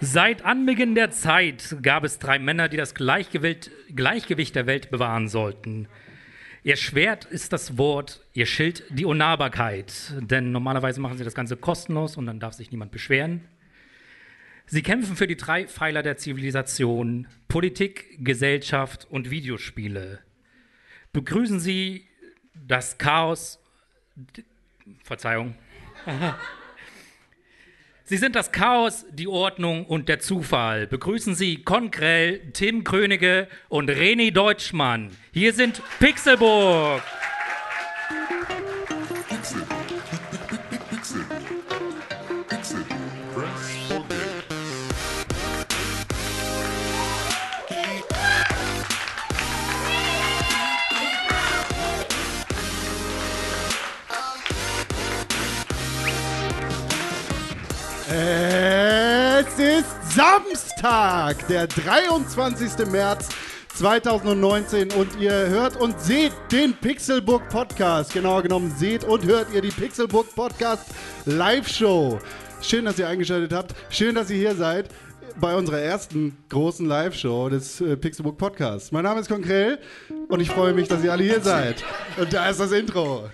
Seit Anbeginn der Zeit gab es drei Männer, die das Gleichgewicht, der Welt bewahren sollten. Ihr Schwert ist das Wort, ihr Schild die Unnahbarkeit. Denn normalerweise machen sie das Ganze kostenlos und dann darf sich niemand beschweren. Sie kämpfen für die drei Pfeiler der Zivilisation: Politik, Gesellschaft und Videospiele. Begrüßen Sie das Chaos. Verzeihung. Sie sind das Chaos, die Ordnung und der Zufall. Begrüßen Sie Konkrell, Tim Krönige und René Deutschmann. Hier sind Pixelburg. Samstag, der 23. März 2019 und ihr hört und seht den Pixelbook Podcast. Genauer genommen seht und hört ihr die Pixelbook Podcast Live Show. Schön, dass ihr eingeschaltet habt. Schön, dass ihr hier seid bei unserer ersten großen Live-Show des äh, Pixelbook Podcasts. Mein Name ist Konkrell und ich freue mich, dass ihr alle hier seid. Und da ist das Intro.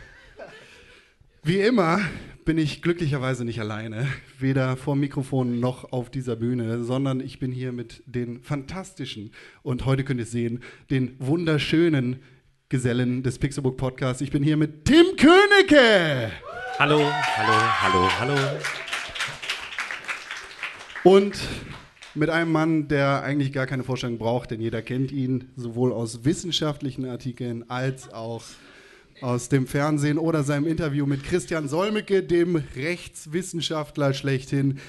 Wie immer bin ich glücklicherweise nicht alleine, weder vor Mikrofon noch auf dieser Bühne, sondern ich bin hier mit den fantastischen und heute könnt ihr es sehen, den wunderschönen Gesellen des Pixelbook Podcasts. Ich bin hier mit Tim Königke Hallo, hallo, hallo, hallo. und mit einem Mann, der eigentlich gar keine Vorstellung braucht, denn jeder kennt ihn sowohl aus wissenschaftlichen Artikeln als auch aus dem Fernsehen oder seinem Interview mit Christian Solmecke, dem Rechtswissenschaftler schlechthin,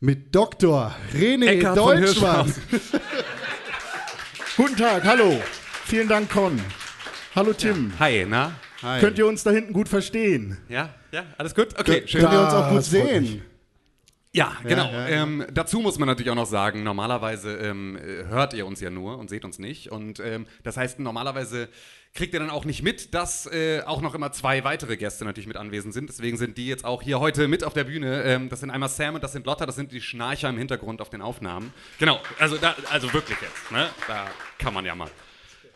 mit Dr. René Eckhard von Deutschmann. Guten Tag, hallo. Vielen Dank, Con. Hallo Tim. Hi, na? Hi. Könnt ihr uns da hinten gut verstehen? Ja, ja, alles gut? Okay, schön. Könnt ihr uns auch gut sehen? Ja, genau. ja, ja. Ähm, dazu muss man natürlich auch noch sagen, normalerweise ähm, äh, hört ihr uns ja nur und seht uns nicht. Und ähm, das heißt, normalerweise kriegt ihr dann auch nicht mit, dass äh, auch noch immer zwei weitere Gäste natürlich mit anwesend sind. Deswegen sind die jetzt auch hier heute mit auf der Bühne. Ähm, das sind einmal Sam und das sind Lotta, das sind die Schnarcher im Hintergrund auf den Aufnahmen. Genau, also, da, also wirklich jetzt. Ne? Da kann man ja mal.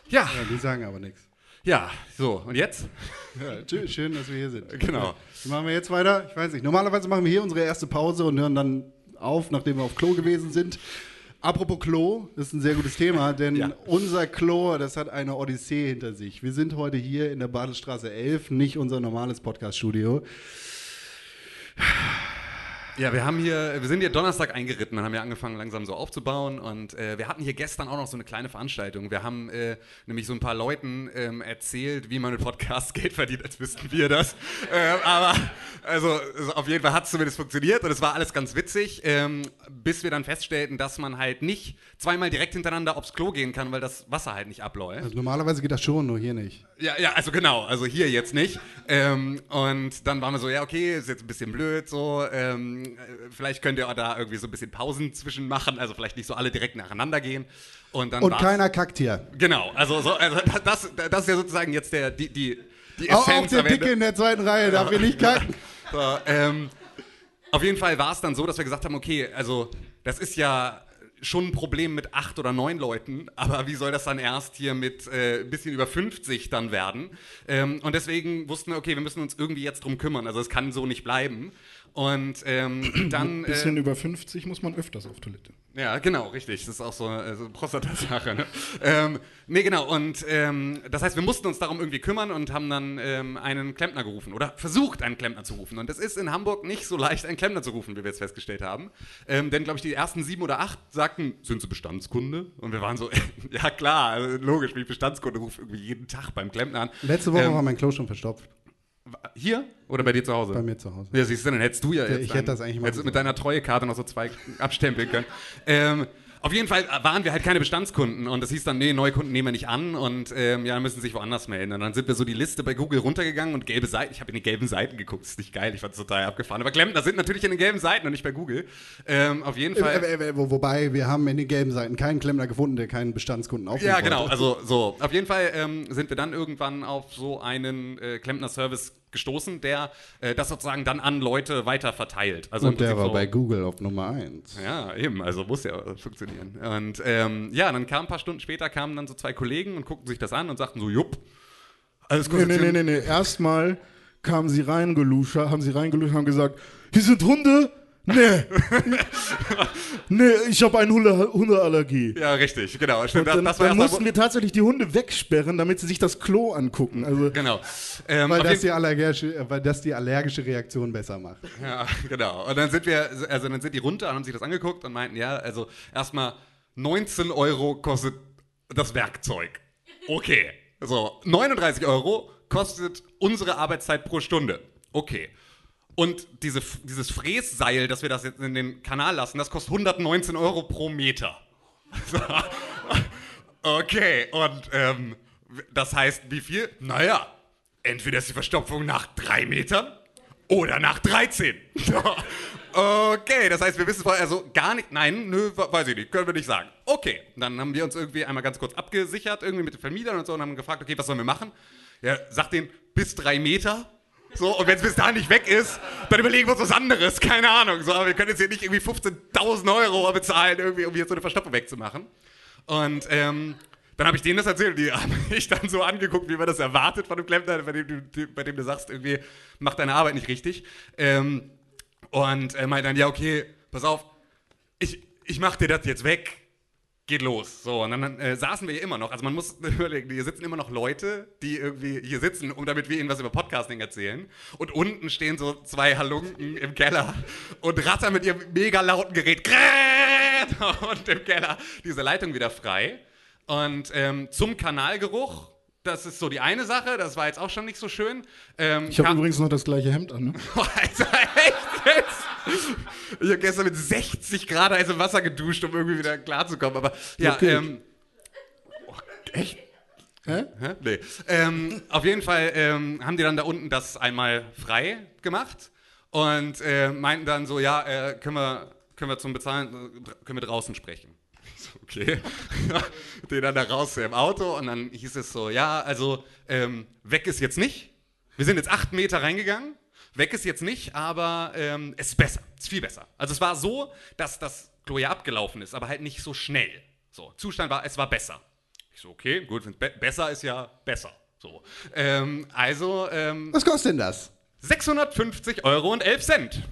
Ja, Ja, die sagen aber nichts. ja, so, und jetzt? Ja, schön, dass wir hier sind. Genau. Wie machen wir jetzt weiter? Ich weiß nicht. Normalerweise machen wir hier unsere erste Pause und hören dann auf, nachdem wir auf Klo gewesen sind. Apropos Klo, das ist ein sehr gutes Thema, denn Ja. unser Klo, das hat eine Odyssee hinter sich. Wir sind heute hier in der Badestraße 11, nicht unser normales Podcast-Studio. Ja, wir haben hier, wir sind hier Donnerstag eingeritten, dann haben wir angefangen langsam so aufzubauen und äh, wir hatten hier gestern auch noch so eine kleine Veranstaltung. Wir haben äh, nämlich so ein paar Leuten ähm, erzählt, wie man mit Podcasts Geld verdient, als wüssten wir das. ähm, aber also also auf jeden Fall hat es zumindest funktioniert und es war alles ganz witzig, ähm, bis wir dann feststellten, dass man halt nicht zweimal direkt hintereinander aufs Klo gehen kann, weil das Wasser halt nicht abläuft. Also normalerweise geht das schon, nur hier nicht. Ja, ja, also genau, also hier jetzt nicht. Ähm, und dann waren wir so, ja, okay, ist jetzt ein bisschen blöd so. Ähm, äh, vielleicht könnt ihr auch da irgendwie so ein bisschen Pausen zwischen machen, also vielleicht nicht so alle direkt nacheinander gehen. Und dann Und keiner kackt hier. Genau, also, so, also das, das ist ja sozusagen jetzt der, die, die, die Auch, auch Essenz der. Dicke in der zweiten Reihe darf hier nicht kacken. So, ähm, auf jeden Fall war es dann so, dass wir gesagt haben, okay, also das ist ja schon ein Problem mit acht oder neun Leuten, aber wie soll das dann erst hier mit äh, ein bisschen über 50 dann werden? Ähm, und deswegen wussten wir, okay, wir müssen uns irgendwie jetzt drum kümmern, also es kann so nicht bleiben. Und ähm, dann... Ein bisschen über 50 muss man öfters auf Toilette. Ja, genau, richtig. Das ist auch so, äh, so eine Prostata-Sache. Ne? ähm, nee, genau. Und ähm, das heißt, wir mussten uns darum irgendwie kümmern und haben dann ähm, einen Klempner gerufen oder versucht, einen Klempner zu rufen. Und es ist in Hamburg nicht so leicht, einen Klempner zu rufen, wie wir jetzt festgestellt haben. Ähm, denn, glaube ich, die ersten sieben oder acht sagten, sind Sie Bestandskunde? Und wir waren so, ja klar, also logisch, ich Bestandskunde, rufe irgendwie jeden Tag beim Klempner an. Letzte Woche Ähm, war mein Klo schon verstopft. Hier oder bei dir zu Hause? Bei mir zu Hause. Ja, siehst du, dann hättest du ja jetzt ich dann- hätte das eigentlich machen hättest mit deiner Treuekarte noch so zwei abstempeln können. ähm, auf jeden Fall waren wir halt keine Bestandskunden und das hieß dann, nee, neue Kunden nehmen wir nicht an und ähm, ja, müssen sich woanders melden. Und dann sind wir so die Liste bei Google runtergegangen und gelbe Seiten, ich habe in die gelben Seiten geguckt, das ist nicht geil, ich fand es total abgefahren. Aber Klempner sind natürlich in den gelben Seiten und nicht bei Google. Ähm, auf jeden Fall. Äh, äh, äh, wo- wobei, wir haben in den gelben Seiten keinen Klempner gefunden, der keinen Bestandskunden aufnehmen Ja, genau. wollte. Also so. Auf jeden Fall ähm, sind wir dann irgendwann auf so einen äh, Klempner-Service gestoßen, der äh, das sozusagen dann an Leute weiter verteilt. Also Und der war so- bei Google auf Nummer 1. ja, eben, also muss ja funktionieren. Und ähm, ja, dann kam ein paar Stunden später kamen dann so zwei Kollegen und guckten sich das an und sagten so, jupp, alles Nee, nee, nee, nee, nee. Erstmal kamen sie reingeluscht, haben sie reingeluscht, haben gesagt, hier sind Hunde? Nee. nee, ich habe eine Hunde Hundeallergie. Ja, richtig, genau. Stimmt, das, dann, das war dann mussten wir tatsächlich die Hunde wegsperren, damit sie sich das Klo angucken. Also, Genau. Ähm, Weil das, die allergische, weil das die allergische Reaktion besser macht. Ja, genau. Und dann sind wir, also dann sind die runter und haben sich das angeguckt und meinten, ja, also erstmal 19 Euro kostet das Werkzeug. Okay. So, 39 Euro kostet unsere Arbeitszeit pro Stunde. Okay. Und diese, dieses Frässeil, dass wir das jetzt in den Kanal lassen, das kostet 119 Euro pro Meter. Okay, und ähm, das heißt, wie viel? Naja, entweder ist die Verstopfung nach drei Metern oder nach 13. okay, das heißt, wir wissen vorher also gar nicht. Nein, nö, we- weiß ich nicht, können wir nicht sagen. Okay, dann haben wir uns irgendwie einmal ganz kurz abgesichert, irgendwie mit den Vermietern und so, und haben gefragt, okay, was sollen wir machen? Ja, sagt den bis drei Meter. So, und wenn es bis dahin nicht weg ist, dann überlegen wir uns was anderes, keine Ahnung. So, aber wir können jetzt hier nicht irgendwie 15.000 Euro bezahlen, irgendwie, um jetzt so eine Verstopfung wegzumachen. Und ähm, dann habe ich denen das erzählt und die haben mich dann so angeguckt, wie man das erwartet von einem Klempner, bei dem du, bei dem du sagst, irgendwie, mach deine Arbeit nicht richtig. Ähm, und er meinte dann, ja, okay, pass auf, ich, ich mach dir das jetzt weg. Geht los. So, und dann äh, saßen wir hier immer noch. Also man muss überlegen, hier sitzen immer noch Leute, die irgendwie hier sitzen, um damit wir ihnen was über Podcasting erzählen. Und unten stehen so zwei Halunken im Keller und rattern mit ihrem mega lauten Gerät. Und im Keller diese Leitung wieder frei. Und ähm, zum Kanalgeruch, das ist so die eine Sache, das war jetzt auch schon nicht so schön. Ähm, ich habe übrigens noch das gleiche Hemd an. Ne? Alter, echt jetzt? Ich habe gestern mit 60 Grad heißem Wasser geduscht, um irgendwie wieder klarzukommen. Aber ja, Okay. ähm. Oh, echt? Hä? Hä? Nee. Ähm, auf jeden Fall ähm, haben die dann da unten das einmal frei gemacht und äh, meinten dann so, ja, äh, können, wir, können wir zum Bezahlen, äh, können wir draußen sprechen. Okay. Den dann da raus im Auto und dann hieß es so, ja, also ähm, weg ist jetzt nicht. Wir sind jetzt acht Meter reingegangen. Weg ist jetzt nicht, aber ähm, es ist besser. Es ist viel besser. Also es war so, dass das Klo ja abgelaufen ist, aber halt nicht so schnell. So, Zustand war, es war besser. Ich so, okay, gut, be besser ist ja besser. So. Ähm, also ähm, Was kostet denn das? 650 Euro und 11 Cent.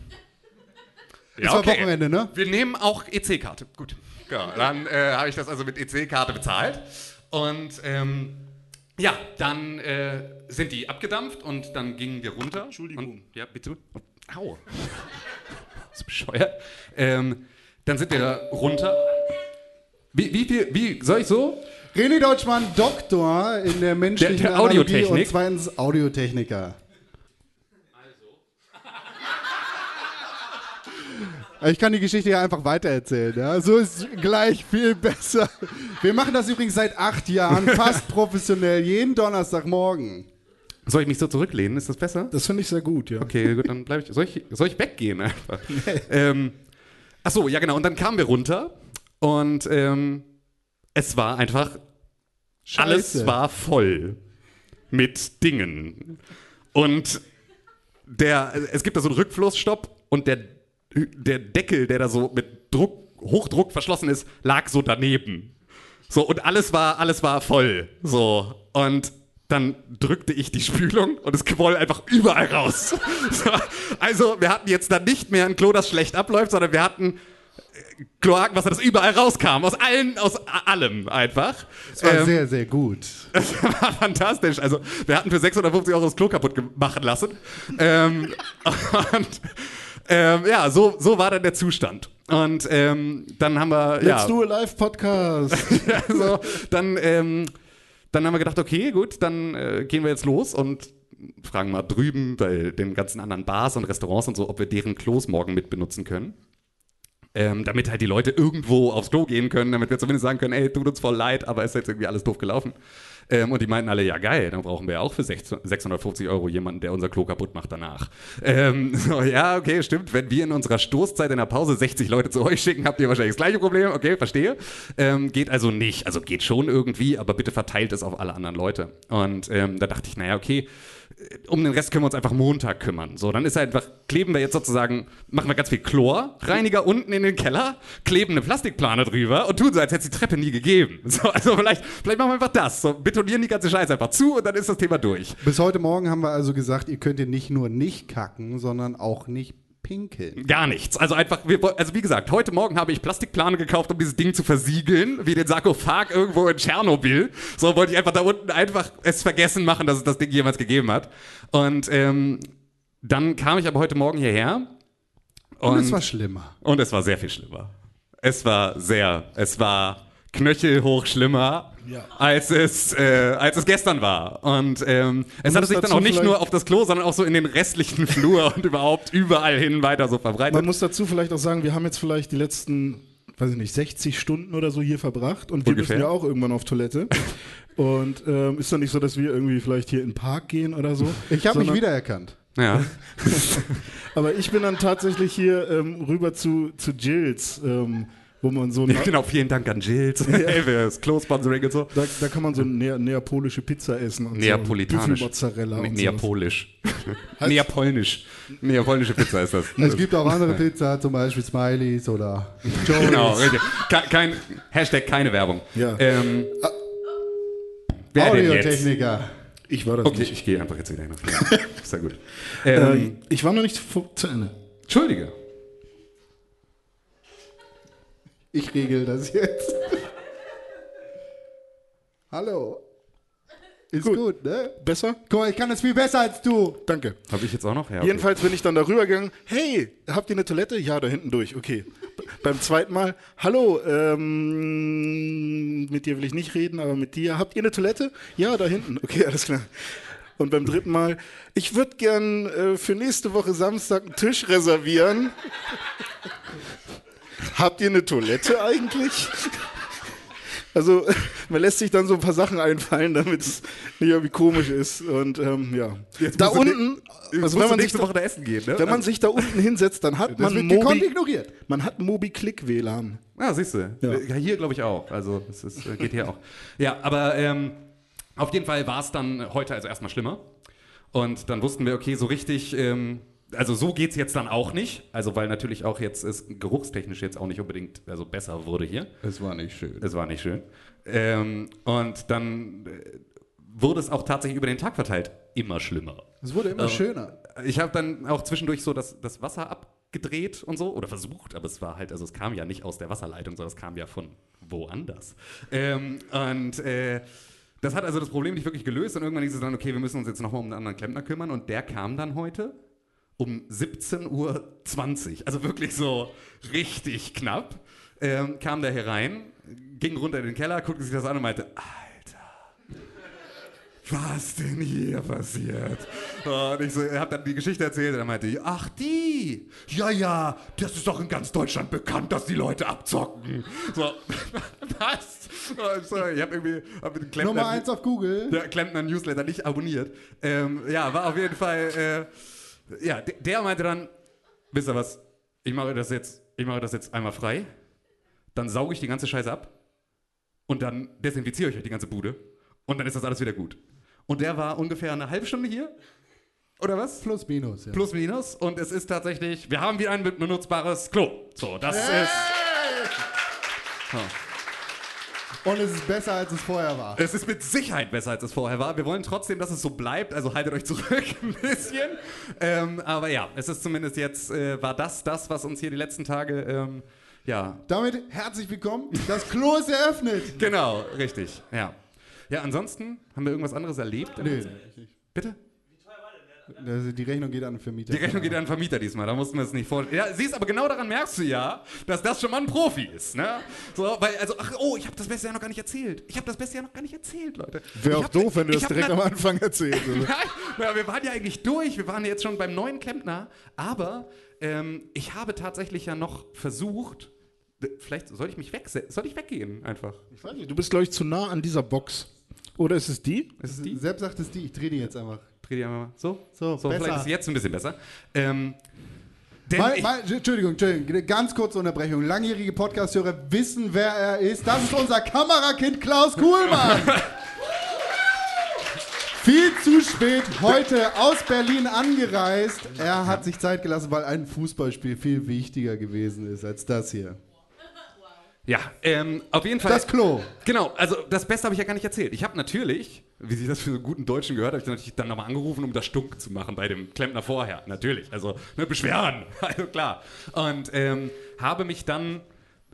Ja, Das war Wochenende, ne? Wir nehmen auch EC-Karte. Gut. Ja, dann äh, habe ich das also mit EC-Karte bezahlt. Und ähm, ja, dann äh, sind die abgedampft und dann gingen wir runter. Entschuldigung. Und, ja, bitte. Au. Das ist bescheuert. Ähm, dann sind wir da runter. Wie, wie viel, wie, soll ich so? René Deutschmann, Doktor in der menschlichen Der- der Analogie Audiotechnik. und zweitens Audiotechniker. Ich kann die Geschichte ja einfach weitererzählen. Ja? So ist gleich viel besser. Wir machen das übrigens seit acht Jahren, fast professionell, jeden Donnerstagmorgen. Soll ich mich so zurücklehnen? Ist das besser? Das finde ich sehr gut, ja. Okay, gut, dann bleibe ich. Soll ich, soll ich weggehen einfach? ähm, ach so, ja genau. Und dann kamen wir runter und ähm, es war einfach alles Scheiße. war voll mit Dingen und der es gibt da so einen Rückflussstopp und der der Deckel, der da so mit Druck Hochdruck verschlossen ist, lag so daneben. So und alles war alles war voll. So und dann drückte ich die Spülung und es quoll einfach überall raus. So, also wir hatten jetzt dann nicht mehr ein Klo, das schlecht abläuft, sondern wir hatten äh, Kloakenwasser, das überall rauskam. Aus allen, aus allem einfach. Das war Ähm, sehr, sehr gut. das war fantastisch. Also, wir hatten für 650 Euro das Klo kaputt machen lassen. ähm, und ähm, ja, so, so war dann der Zustand. Und ähm, dann haben wir. Let's ja, do a live Podcast. so, dann, ähm, dann haben wir gedacht, okay, gut, dann äh, gehen wir jetzt los und fragen mal drüben bei den ganzen anderen Bars und Restaurants und so, ob wir deren Klos morgen mit benutzen können. Ähm, damit halt die Leute irgendwo aufs Klo gehen können, damit wir zumindest sagen können, ey, tut uns voll leid, aber ist jetzt irgendwie alles doof gelaufen. Ähm, und die meinten alle, ja geil, dann brauchen wir auch für 650 Euro jemanden, der unser Klo kaputt macht danach. Ähm, so, ja, okay, stimmt. Wenn wir in unserer Stoßzeit in der Pause 60 Leute zu euch schicken, habt ihr wahrscheinlich das gleiche Problem. Okay, verstehe. Ähm, geht also nicht. Also geht schon irgendwie, aber bitte verteilt es auf alle anderen Leute. Und ähm, da dachte ich, naja, okay, um den Rest können wir uns einfach Montag kümmern. So, dann ist einfach, kleben wir jetzt sozusagen, machen wir ganz viel Chlorreiniger unten in den Keller, kleben eine Plastikplane drüber und tun so, als hätte es die Treppe nie gegeben. So, also vielleicht, vielleicht machen wir einfach das. So, betonieren die ganze Scheiße einfach zu und dann ist das Thema durch. Bis heute Morgen haben wir also gesagt, ihr könnt ihr nicht nur nicht kacken, sondern auch nicht pinkeln. Gar nichts. Also einfach, also wie gesagt, heute Morgen habe ich Plastikplane gekauft, um dieses Ding zu versiegeln, wie den Sarkophag irgendwo in Tschernobyl. So wollte ich einfach da unten einfach es vergessen machen, dass es das Ding jemals gegeben hat. Und ähm, dann kam ich aber heute Morgen hierher. Und, und es war schlimmer. Und es war sehr viel schlimmer. Es war sehr, es war knöchelhoch schlimmer, ja. als, es, äh, als es gestern war. Und ähm, es hatte sich dann auch nicht nur auf das Klo, sondern auch so in den restlichen Flur und überhaupt überall hin weiter so verbreitet. Man muss dazu vielleicht auch sagen, wir haben jetzt vielleicht die letzten, weiß ich nicht, 60 Stunden oder so hier verbracht und wir Ungefähr. müssen ja auch irgendwann auf Toilette. Und ähm, ist doch nicht so, dass wir irgendwie vielleicht hier in den Park gehen oder so. Ich habe mich wiedererkannt. Ja. Aber ich bin dann tatsächlich hier ähm, rüber zu, zu Jills. Ähm, wo man so. Ja, genau, vielen Dank an Jills, ja. das Close-Sponsoring und so. Da, da, kann man so ne neapolische Pizza essen. Und Neapolitanisch. So Mozzarella. Ne Neapolisch. Neapolnisch. Neapolische Pizza ist das. Es gibt auch andere Pizza, zum Beispiel Smileys oder Jones. Genau, richtig. Kein, Hashtag keine Werbung. Ja. Ähm, wer Audiotechniker. Ich war das okay, nicht. ich gehe einfach jetzt wieder hin. Sehr gut. Ähm, äh, ich war noch nicht zu Ende. Entschuldige. Ich regel das jetzt. Hallo. Ist gut. gut. ne? Besser? Guck mal, ich kann das viel besser als du. Danke. Habe ich jetzt auch noch? Ja, okay. Jedenfalls bin ich dann darüber gegangen. Hey, habt ihr eine Toilette? Ja, da hinten durch. Okay. Beim zweiten Mal, hallo, ähm, mit dir will ich nicht reden, aber mit dir. Habt ihr eine Toilette? Ja, da hinten. Okay, alles klar. Und beim dritten Mal, ich würde gern äh, für nächste Woche Samstag einen Tisch reservieren. Habt ihr eine Toilette eigentlich? Also, man lässt sich dann so ein paar Sachen einfallen, damit es nicht irgendwie komisch ist. Und ähm, ja. Jetzt da unten, also wenn man nächste Woche da essen gehen, ne? Wenn man sich da unten hinsetzt, dann hat das man Mobi ignoriert. Man hat Mobi Click WLAN. Ah, siehst du. Ja. Hier glaube ich auch. Also, es ist, äh, geht hier auch. Ja, aber ähm, auf jeden Fall war es dann heute also erstmal schlimmer. Und dann wussten wir, okay, so richtig. Ähm, also so geht es jetzt dann auch nicht. Also weil natürlich auch jetzt es geruchstechnisch jetzt auch nicht unbedingt also besser wurde hier. Es war nicht schön. Es war nicht schön. Ähm, und dann äh, wurde es auch tatsächlich über den Tag verteilt immer schlimmer. Es wurde immer äh, schöner. Ich habe dann auch zwischendurch so das, das Wasser abgedreht und so oder versucht, aber es war halt, also es kam ja nicht aus der Wasserleitung, sondern es kam ja von woanders. Ähm, und äh, das hat also das Problem nicht wirklich gelöst und irgendwann hieß es dann, okay, wir müssen uns jetzt nochmal um einen anderen Klempner kümmern und der kam dann heute um 17.20 Uhr, also wirklich so richtig knapp, ähm, kam der herein, ging runter in den Keller, guckte sich das an und meinte, Alter, was denn hier passiert? Und ich so, er hat dann die Geschichte erzählt und er meinte, ach die, ja, ja, das ist doch in ganz Deutschland bekannt, dass die Leute abzocken. So, was? So, ich habe irgendwie hab den Klempner, Nummer eins auf Google. Der Klempner Newsletter nicht abonniert. Ähm, ja, war auf jeden Fall... Äh, ja, der meinte dann, wisst ihr was, ich mache das jetzt, ich mache das jetzt einmal frei, dann sauge ich die ganze Scheiße ab und dann desinfiziere ich euch die ganze Bude und dann ist das alles wieder gut. Und der war ungefähr eine halbe Stunde hier. Oder was? Plus minus, ja. Plus minus. Und es ist tatsächlich, wir haben wieder ein benutzbares Klo. So, das hey! ist. Oh. Und es ist besser, als es vorher war. Es ist mit Sicherheit besser, als es vorher war. Wir wollen trotzdem, dass es so bleibt, also haltet euch zurück ein bisschen. Ähm, aber ja, es ist zumindest jetzt, äh, war das das, was uns hier die letzten Tage, ähm, ja. Damit herzlich willkommen. Das Klo ist eröffnet. genau, richtig, ja. Ja, ansonsten haben wir irgendwas anderes erlebt? Nee. Bitte? Die Rechnung geht an den Vermieter. Die Rechnung geht an den Vermieter diesmal, da mussten wir es nicht vorstellen. Ja, siehst, aber genau daran merkst du ja, dass das schon mal ein Profi ist. Ne? So, weil, also, ach, oh, ich habe das Beste ja noch gar nicht erzählt. Ich habe das Beste ja noch gar nicht erzählt, Leute. Wäre auch doof, wenn du das direkt am Anfang erzählst. Nein, ja, wir waren ja eigentlich durch, wir waren jetzt schon beim neuen Klempner, aber ähm, ich habe tatsächlich ja noch versucht, vielleicht soll ich mich weg, soll ich weggehen einfach? Ich weiß nicht, du bist, glaube ich, zu nah an dieser Box. Oder ist es die? Ist es die? Sepp sagt es die, ich drehe die jetzt einfach. Dreh die einmal mal. So? So, So, besser. vielleicht ist es jetzt ein bisschen besser. Ähm, Mal, mal, Entschuldigung, Entschuldigung, ganz kurze Unterbrechung. Langjährige Podcast-Hörer wissen, wer er ist. Das ist unser Kamerakind Klaus Kuhlmann. Viel zu spät heute aus Berlin angereist. Er hat sich Zeit gelassen, weil ein Fußballspiel viel wichtiger gewesen ist als das hier. ja, ähm, auf jeden Fall. Das Klo. Genau, also das Beste habe ich ja gar nicht erzählt. Ich habe natürlich, wie sich das für so einen guten Deutschen gehört, habe ich dann natürlich dann nochmal angerufen, um das stunk zu machen bei dem Klempner vorher. Natürlich, also ne, beschweren, also klar. Und ähm, habe mich dann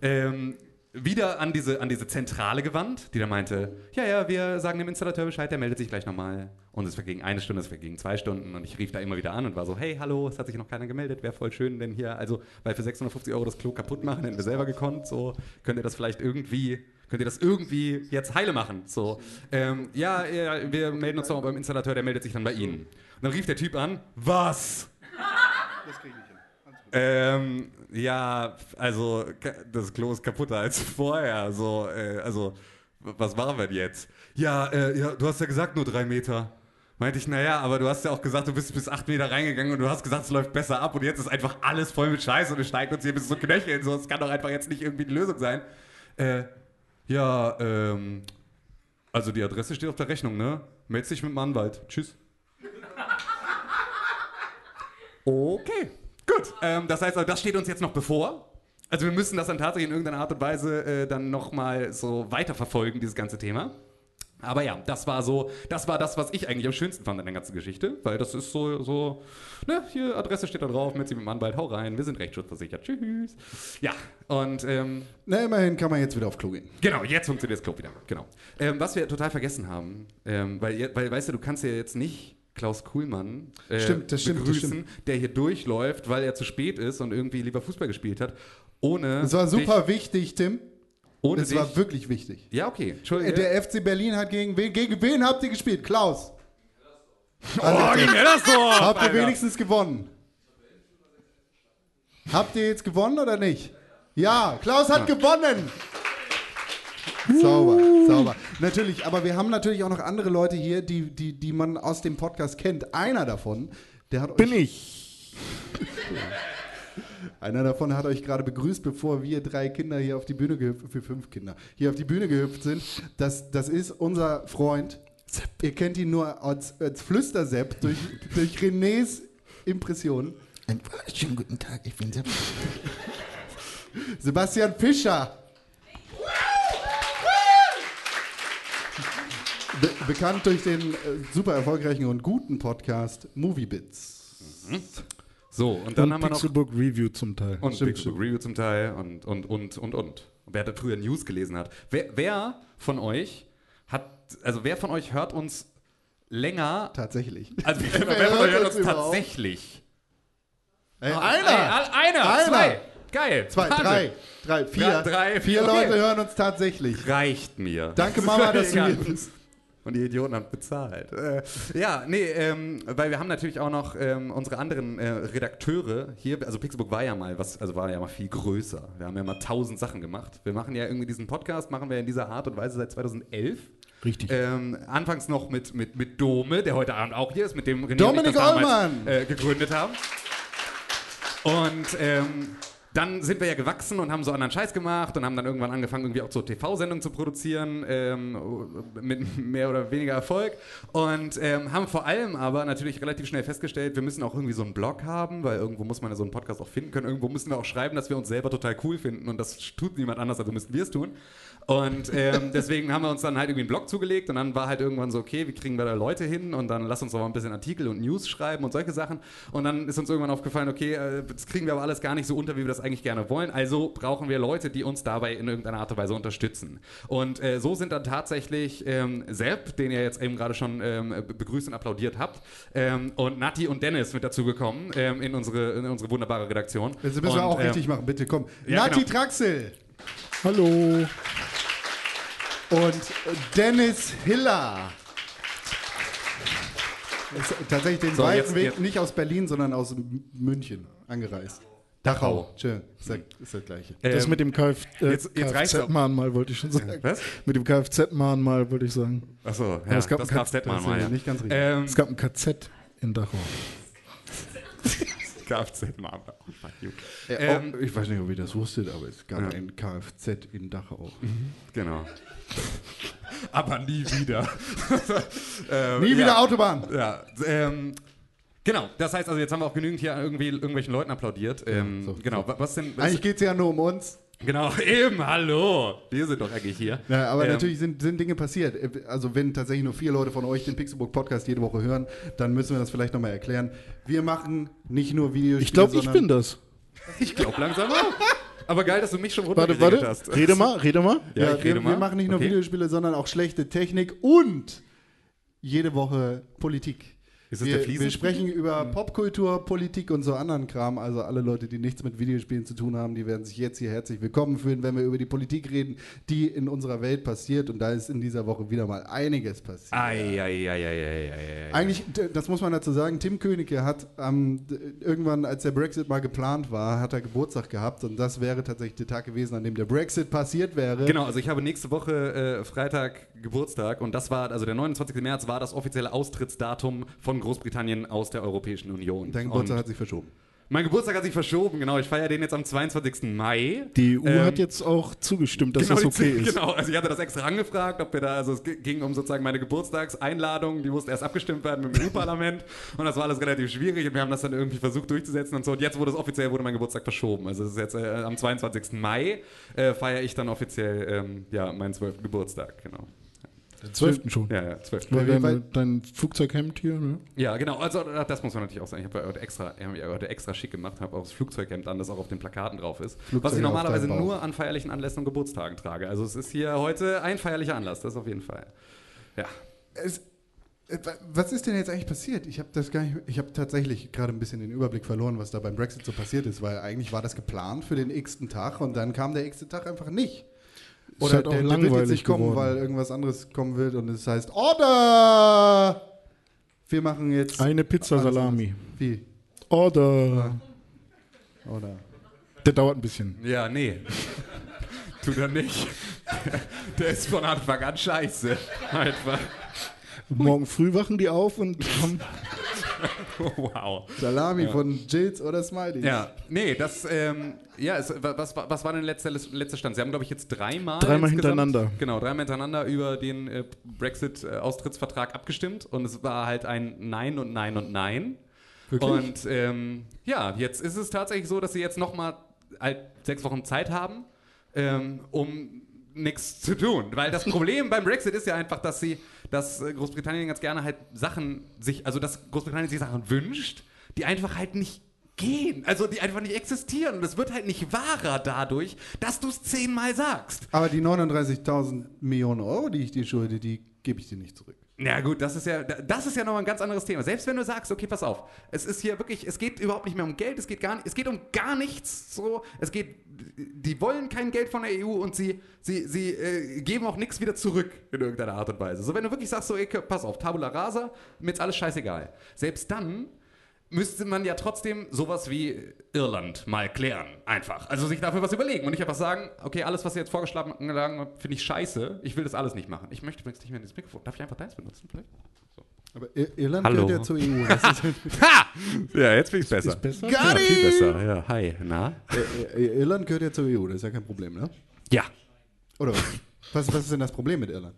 ähm, wieder an diese, an diese Zentrale gewandt, die da meinte, ja, ja, wir sagen dem Installateur Bescheid, der meldet sich gleich nochmal. Und es verging eine Stunde, es verging zwei Stunden und ich rief da immer wieder an und war so, hey, hallo, es hat sich noch keiner gemeldet, wäre voll schön, denn hier, also, weil für 650 Euro das Klo kaputt machen, hätten wir selber gekonnt, so, könnt ihr das vielleicht irgendwie, könnt ihr das irgendwie jetzt heile machen, so. Ähm, ja, ja, wir melden uns noch beim Installateur, der meldet sich dann bei Ihnen. Und dann rief der Typ an, was? Ähm, ja, also das Klo ist kaputter als vorher. So, äh, also, was machen wir denn jetzt? Ja, äh, ja, du hast ja gesagt nur drei Meter. Meinte ich, naja, aber du hast ja auch gesagt, du bist bis acht Meter reingegangen und du hast gesagt, es läuft besser ab und jetzt ist einfach alles voll mit Scheiße und es steigt uns hier bis zu Knöcheln. So, es kann doch einfach jetzt nicht irgendwie die Lösung sein. Äh, ja, ähm, also die Adresse steht auf der Rechnung, ne? Meld dich mit dem Anwalt. Tschüss. Okay, gut. Ähm, das heißt, das steht uns jetzt noch bevor. Also wir müssen das dann tatsächlich in irgendeiner Art und Weise äh, dann nochmal so weiterverfolgen, dieses ganze Thema. Aber ja, das war so, das war das, was ich eigentlich am schönsten fand an der ganzen Geschichte, weil das ist so, so, ne, hier Adresse steht da drauf, mit sie mit dem Anwalt, hau rein, wir sind rechtsschutzversichert, tschüss. Ja, und ähm, Na, immerhin kann man jetzt wieder auf Klo gehen. Genau, jetzt funktioniert das Club wieder. Genau. Ähm, was wir total vergessen haben, ähm, weil, weil, weißt du, du kannst ja jetzt nicht Klaus Kuhlmann äh, Stimmt, das stimmt, das begrüßen, der hier durchläuft, weil er zu spät ist und irgendwie lieber Fußball gespielt hat, ohne Es war super wichtig, Tim. Ohne Es dich, war wirklich wichtig. ja, okay, Entschuldigung. Der FC Berlin hat gegen wen, gegen wen habt ihr gespielt? Klaus. oh, gegen Ellersdorf, Habt ihr wenigstens gewonnen? Habt ihr jetzt gewonnen oder nicht? Ja, Klaus hat gewonnen. Sauber, sauber. Natürlich, aber wir haben natürlich auch noch andere Leute hier, die, die, die man aus dem Podcast kennt. Einer davon, der hat Bin euch, ich. einer davon hat euch gerade begrüßt, bevor wir drei Kinder hier auf die Bühne gehüpft, für fünf Kinder, hier auf die Bühne gehüpft sind. Das, das ist unser Freund. Ihr kennt ihn nur als, als Flüstersepp durch, durch Renés Impressionen. Einen schönen guten Tag, ich bin Sepp. Sebastian Fischer. Be bekannt durch den äh, super erfolgreichen und guten Podcast Moviebits. So, und dann Und haben wir noch Pixelbook Review zum Teil. und Stimmt, Pixelbook Review zum Teil und, und, und, und, und. Wer da früher News gelesen hat. Wer, wer von euch hat, also wer von euch hört uns länger, Tatsächlich. also wer, Wer wer von euch hört uns tatsächlich? Ey, Ey, einer, al- einer, Einer. zwei. Geil. zwei, Wahnsinn. drei, drei, vier. Ja, drei, vier okay. Leute hören uns tatsächlich. Reicht mir. Danke, Mama, dass du hier bist. Und die Idioten haben bezahlt. Äh, ja, nee, ähm, weil wir haben natürlich auch noch ähm, unsere anderen äh, Redakteure hier. Also Pixelbook war ja mal was, also war ja mal viel größer. Wir haben ja mal tausend Sachen gemacht. Wir machen ja irgendwie diesen Podcast, machen wir in dieser Art und Weise seit 2011. Richtig. Ähm, anfangs noch mit, mit, mit Dome, der heute Abend auch hier ist, mit dem René Dominik und ich das damals, Ollmann. äh, gegründet haben. Und ähm, dann sind wir ja gewachsen und haben so anderen Scheiß gemacht und haben dann irgendwann angefangen, irgendwie auch so TV-Sendungen zu produzieren, ähm, mit mehr oder weniger Erfolg. Und ähm, haben vor allem aber natürlich relativ schnell festgestellt, wir müssen auch irgendwie so einen Blog haben, weil irgendwo muss man ja so einen Podcast auch finden können. Irgendwo müssen wir auch schreiben, dass wir uns selber total cool finden und das tut niemand anders, also müssen wir es tun. Und ähm, deswegen haben wir uns dann halt irgendwie einen Blog zugelegt und dann war halt irgendwann so, okay, wie kriegen wir da Leute hin und dann lass uns doch mal ein bisschen Artikel und News schreiben und solche Sachen. Und dann ist uns irgendwann aufgefallen, okay, äh, das kriegen wir aber alles gar nicht so unter, wie wir das eigentlich gerne wollen. Also brauchen wir Leute, die uns dabei in irgendeiner Art und Weise unterstützen. Und äh, so sind dann tatsächlich ähm, Sepp, den ihr jetzt eben gerade schon ähm, be- begrüßt und applaudiert habt, ähm, und Nati und Dennis mit dazugekommen ähm, in, unsere, in unsere wunderbare Redaktion. Jetzt müssen wir Und, auch ähm, richtig machen, bitte komm. ja, Nati genau. Traxel Hallo. und Dennis Hiller. Ist tatsächlich den So, weiten jetzt- Weg jetzt- nicht aus Berlin, sondern aus München angereist. Dachau. Schön. Ist, das- ist das Gleiche. Das Ähm, mit dem Kf äh, jetzt- jetzt. Kfz-Mahnmal wollte ich schon sagen. Was? Mit dem Kfz-Mahnmal wollte ich sagen. Achso, Aber ja, es gab das ein Kfz mal Das mal, ist ja. nicht ganz richtig. Ähm, Es gab ein KZ in Dachau. Kfz mal. Oh. Äh, Ähm, oh, ich weiß nicht, ob ihr das wusstet, aber es gab Ja. ein Kfz in Dachau. Genau. Aber nie wieder. ähm, Nie ja. wieder Autobahn! Ja, ähm, genau. Das heißt also, jetzt haben wir auch genügend hier irgendwie irgendwelchen Leuten applaudiert. Ähm, so, genau. wa- Was denn? Was, Eigentlich geht es ja nur um uns. Genau, eben, hallo. Wir sind doch eigentlich hier. Ja, aber Ähm, natürlich sind, sind Dinge passiert. Also wenn tatsächlich nur vier Leute von euch den Pixelbook Podcast jede Woche hören, dann müssen wir das vielleicht nochmal erklären. Wir machen nicht nur Videospiele, Ich glaube, ich bin das. Ich glaube langsam auch. Aber geil, dass du mich schon Warte, runtergeredet warte. hast. Rede mal, rede mal. Ja, Ja, ich wir, rede mal. wir machen nicht nur Okay. Videospiele, sondern auch schlechte Technik und jede Woche Politik. Ist das der wir, wir Fliesenspiel? sprechen über Popkultur, Politik und so anderen Kram. Also alle Leute, die nichts mit Videospielen zu tun haben, die werden sich jetzt hier herzlich willkommen fühlen, wenn wir über die Politik reden, die in unserer Welt passiert. Und da ist in dieser Woche wieder mal einiges passiert. Ei, ei, ei, ei, ei, ei, ei. Eigentlich, das muss man dazu sagen, Tim Königke hat ähm, irgendwann, als der Brexit mal geplant war, hat er Geburtstag gehabt und das wäre tatsächlich der Tag gewesen, an dem der Brexit passiert wäre. Genau, also ich habe nächste Woche äh, Freitag Geburtstag und das war, also der 29. März war das offizielle Austrittsdatum von Großbritannien aus der Europäischen Union. Dein Geburtstag und hat sich verschoben. mein Geburtstag hat sich verschoben, genau. Ich feiere den jetzt am 22. Mai. Die EU Ähm, hat jetzt auch zugestimmt, dass das die- okay ist. Genau, also ich hatte das extra angefragt, ob wir da, also es ging um sozusagen meine Geburtstagseinladung, die musste erst abgestimmt werden mit dem EU-Parlament und das war alles relativ schwierig und wir haben das dann irgendwie versucht durchzusetzen und so und jetzt wurde es offiziell, wurde mein Geburtstag verschoben. Also es ist jetzt äh, am 22. Mai äh, feiere ich dann offiziell ähm, ja, meinen 12. Geburtstag, genau. Den 12. schon. Ja, ja, 12. Weil Auf jeden dein, dein Flugzeughemd hier, ne? Ja, genau. Also das muss man natürlich auch sagen. Ich habe heute extra, heute extra schick gemacht, habe auch das Flugzeughemd an, das auch auf den Plakaten drauf ist. was Flugzeuge ich normalerweise nur an feierlichen Anlässen und Geburtstagen trage. Also es ist hier heute ein feierlicher Anlass, das auf jeden Fall. Ja. Es, äh, wa- was ist denn jetzt eigentlich passiert? Ich habe das gar nicht, ich habe tatsächlich gerade ein bisschen den Überblick verloren, was da beim Brexit so passiert ist, weil eigentlich war das geplant für den x-ten Tag und dann kam der x-te Tag einfach nicht. Ist halt auch der, der wird jetzt langweilig nicht kommen, geworden. weil irgendwas anderes kommen wird und es heißt Order! Wir machen jetzt Eine Pizza Salami. Wie? Oder. Order. Der dauert ein bisschen. Ja, nee. Tut er nicht. Der, der ist von Anfang an scheiße. Einfach. Morgen früh wachen die auf und haben. Wow. Salami von Jills oder Smiley. Ja, nee, das, ähm, ja, es, wa- was, wa- was war denn der letzte, Stand? Sie haben, glaube ich, jetzt dreimal. Dreimal hintereinander. Genau, dreimal hintereinander über den äh, Brexit-Austrittsvertrag abgestimmt und es war halt ein Nein und Nein und Nein. Wirklich? Und ähm, ja, jetzt ist es tatsächlich so, dass sie jetzt nochmal halt sechs Wochen Zeit haben, ähm, um nichts zu tun. Weil das Problem beim Brexit ist ja einfach, dass sie, dass äh, Großbritannien ganz gerne halt Sachen sich, also dass Großbritannien sich Sachen wünscht, die einfach halt nicht gehen, also die einfach nicht existieren. Und es wird halt nicht wahrer dadurch, dass du es zehnmal sagst. Aber die 39.000 Millionen Euro, die ich dir schulde, die gebe ich dir nicht zurück. Ja gut, das ist ja, das ist ja nochmal ein ganz anderes Thema. Selbst wenn du sagst, okay, pass auf, es ist hier wirklich, es geht überhaupt nicht mehr um Geld, es geht gar es geht um gar nichts. So, es geht, die wollen kein Geld von der EU und sie, sie, sie äh, geben auch nichts wieder zurück in irgendeiner Art und Weise. So, wenn du wirklich sagst, so, ey, pass auf, Tabula Rasa, mir ist alles scheißegal. Selbst dann müsste man ja trotzdem sowas wie Irland mal klären, einfach. Also sich dafür was überlegen und nicht einfach sagen, okay, alles, was ihr jetzt vorgeschlagen habt, finde ich scheiße, ich will das alles nicht machen. Ich möchte übrigens nicht mehr dieses Mikrofon. Darf ich einfach deins benutzen, vielleicht? Aber Ir Irland Hallo. gehört ja zur EU. Das ist, Ha! Ja, jetzt bin ich besser. Ist besser? Gar nicht! viel besser. Ja, hi. Na? Äh, Irland gehört ja zur EU, das ist ja kein Problem, ne? Ja. Oder was? Was, was ist denn das Problem mit Irland?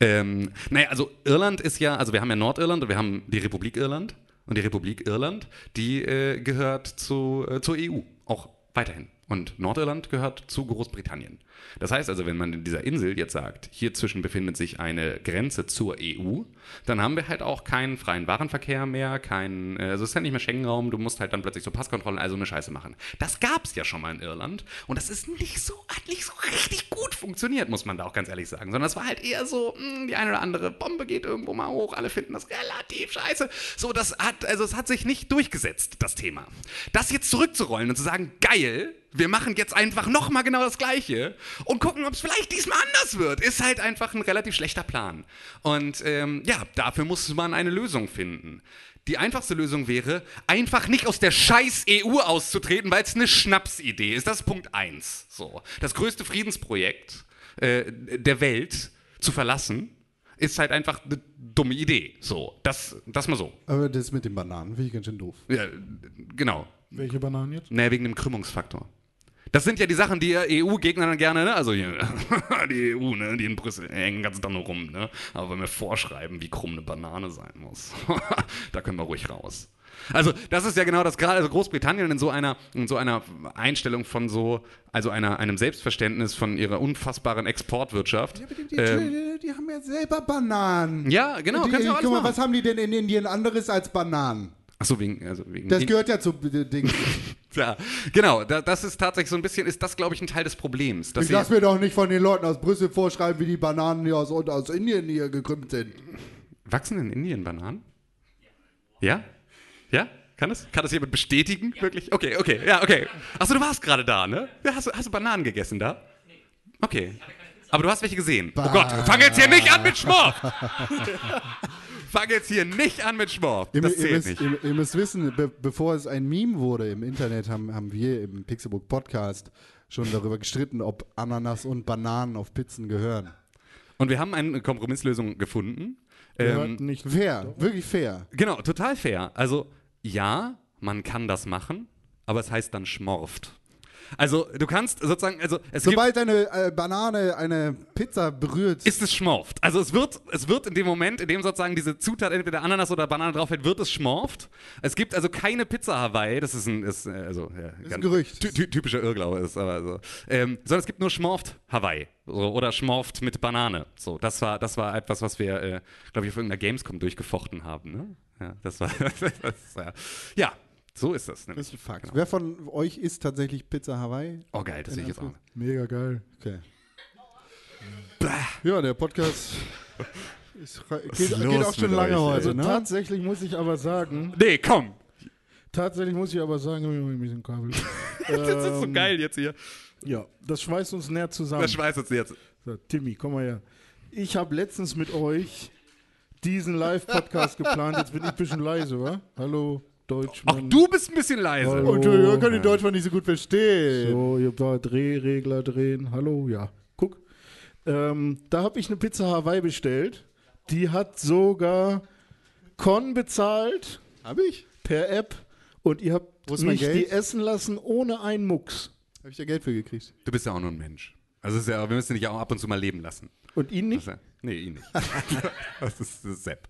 Ähm, naja, also Irland ist ja, also wir haben ja Nordirland und wir haben die Republik Irland. Und die Republik Irland, die äh, gehört zu, äh, zur EU, auch weiterhin. Und Nordirland gehört zu Großbritannien. Das heißt also, wenn man in dieser Insel jetzt sagt, hier zwischen befindet sich eine Grenze zur EU, dann haben wir halt auch keinen freien Warenverkehr mehr, keinen, äh, also es ist ja nicht mehr Schengen-Raum, du musst halt dann plötzlich so Passkontrollen, also eine Scheiße machen. Das gab es ja schon mal in Irland und das ist nicht so, hat nicht so richtig gut funktioniert, muss man da auch ganz ehrlich sagen, sondern es war halt eher so, mh, die eine oder andere Bombe geht irgendwo mal hoch, alle finden das relativ scheiße. So, das hat, also es hat sich nicht durchgesetzt, das Thema. Das jetzt zurückzurollen und zu sagen, geil, Wir machen jetzt einfach nochmal genau das Gleiche und gucken, ob es vielleicht diesmal anders wird. Ist halt einfach ein relativ schlechter Plan. Und ähm, ja, dafür muss man eine Lösung finden. Die einfachste Lösung wäre, einfach nicht aus der scheiß EU auszutreten, weil es eine Schnapsidee ist. Das ist Punkt 1. So. Das größte Friedensprojekt äh, der Welt zu verlassen, ist halt einfach eine dumme Idee. So, das, das mal so. Aber das mit den Bananen finde ich ganz schön doof. Ja, genau. Welche Bananen jetzt? Naja, wegen dem Krümmungsfaktor. Das sind ja die Sachen, die EU-Gegner dann gerne, ne? Also hier, die EU, ne? Die in Brüssel hängen ganz dann nur rum, ne? Aber wenn wir vorschreiben, wie krumm eine Banane sein muss, da können wir ruhig raus. Also das ist ja genau das gerade, also Großbritannien in so einer, in so einer Einstellung von so, also einer, einem Selbstverständnis von ihrer unfassbaren Exportwirtschaft. Ja, die, die, ähm, die, haben ja selber Bananen. Ja, genau. Die, guck mal, was haben die denn in Indien anderes als Bananen? Achso, wegen, also wegen Das gehört ja zu äh, Ding. Ja, genau. Da, das ist tatsächlich so ein bisschen, ist das, glaube ich, ein Teil des Problems. Dass Ich sie- lass mir doch nicht von den Leuten aus Brüssel vorschreiben, wie die Bananen hier aus, aus Indien hier gekrümmt sind. Wachsen in Indien Bananen? Ja? Ja? Kann das? Kann das jemand bestätigen? Wirklich? Okay, okay, ja, okay. Achso, du warst gerade da, ne? Ja, hast, du- hast du Bananen gegessen da? Okay. Aber du hast welche gesehen. Oh Gott, fang jetzt hier nicht an mit Schmorf! fang jetzt hier nicht an mit Schmorf. Ihr, Das ihr, zählt müsst, nicht. ihr, ihr müsst wissen, be bevor es ein Meme wurde im Internet, haben, haben wir im Pixelbook Podcast schon darüber gestritten, ob Ananas und Bananen auf Pizzen gehören. Und wir haben eine Kompromisslösung gefunden. Ähm, nicht. Fair, wirklich fair. genau, total fair. Also, ja, man kann das machen, aber es heißt dann schmorft. Also, du kannst sozusagen, also Sobald eine äh, Banane eine Pizza berührt, ist es schmorft. Also es wird, es wird in dem Moment, in dem sozusagen diese Zutat entweder Ananas oder Banane draufhält, wird es schmorft. Es gibt also keine Pizza Hawaii, das ist ein, ist, äh, also, ja, ein Gerücht. Ty ty typischer Irrglaube ist, aber so. Ähm, sondern es gibt nur schmorft Hawaii so, oder schmorft mit Banane. So, das war, das war etwas, was wir, äh, glaube ich, auf irgendeiner Gamescom durchgefochten haben. Ne? Ja, das war, das, ja. ja, so ist das. das Nämlich. ist ein Fakt. Wer von euch isst tatsächlich Pizza Hawaii? Oh geil, das sehe ich jetzt auch. Mega geil. Okay. Ja, der Podcast ist, geht, ist geht auch schon lange euch, heute. Also Ne? tatsächlich muss ich aber sagen, Nee, komm! tatsächlich muss ich aber sagen, ein bisschen Kabel. Das ist so Ähm, geil jetzt hier. Ja, das schweißt uns näher zusammen. Das schweißt uns jetzt. So, Timmy, komm mal her. Ich habe letztens mit euch diesen Live-Podcast geplant. Jetzt bin ich ein bisschen leise, wa? Hallo, Deutschmann. Auch du bist ein bisschen leise. Hallo. Entschuldigung, ich kann den Deutschmann nicht so gut verstehen. So, ihr da Drehregler drehen. Hallo, ja. Guck. Ähm, da habe ich eine Pizza Hawaii bestellt. Die hat sogar Con bezahlt Hab ich? per App. Und ihr habt mich Geld? die essen lassen ohne einen Mucks. Habe ich da Geld für gekriegt? Du bist ja auch nur ein Mensch. Also ist ja, wir müssen dich ja auch ab und zu mal leben lassen. Und ihn nicht? Also, nee, ihn nicht. das, ist, das ist Sepp.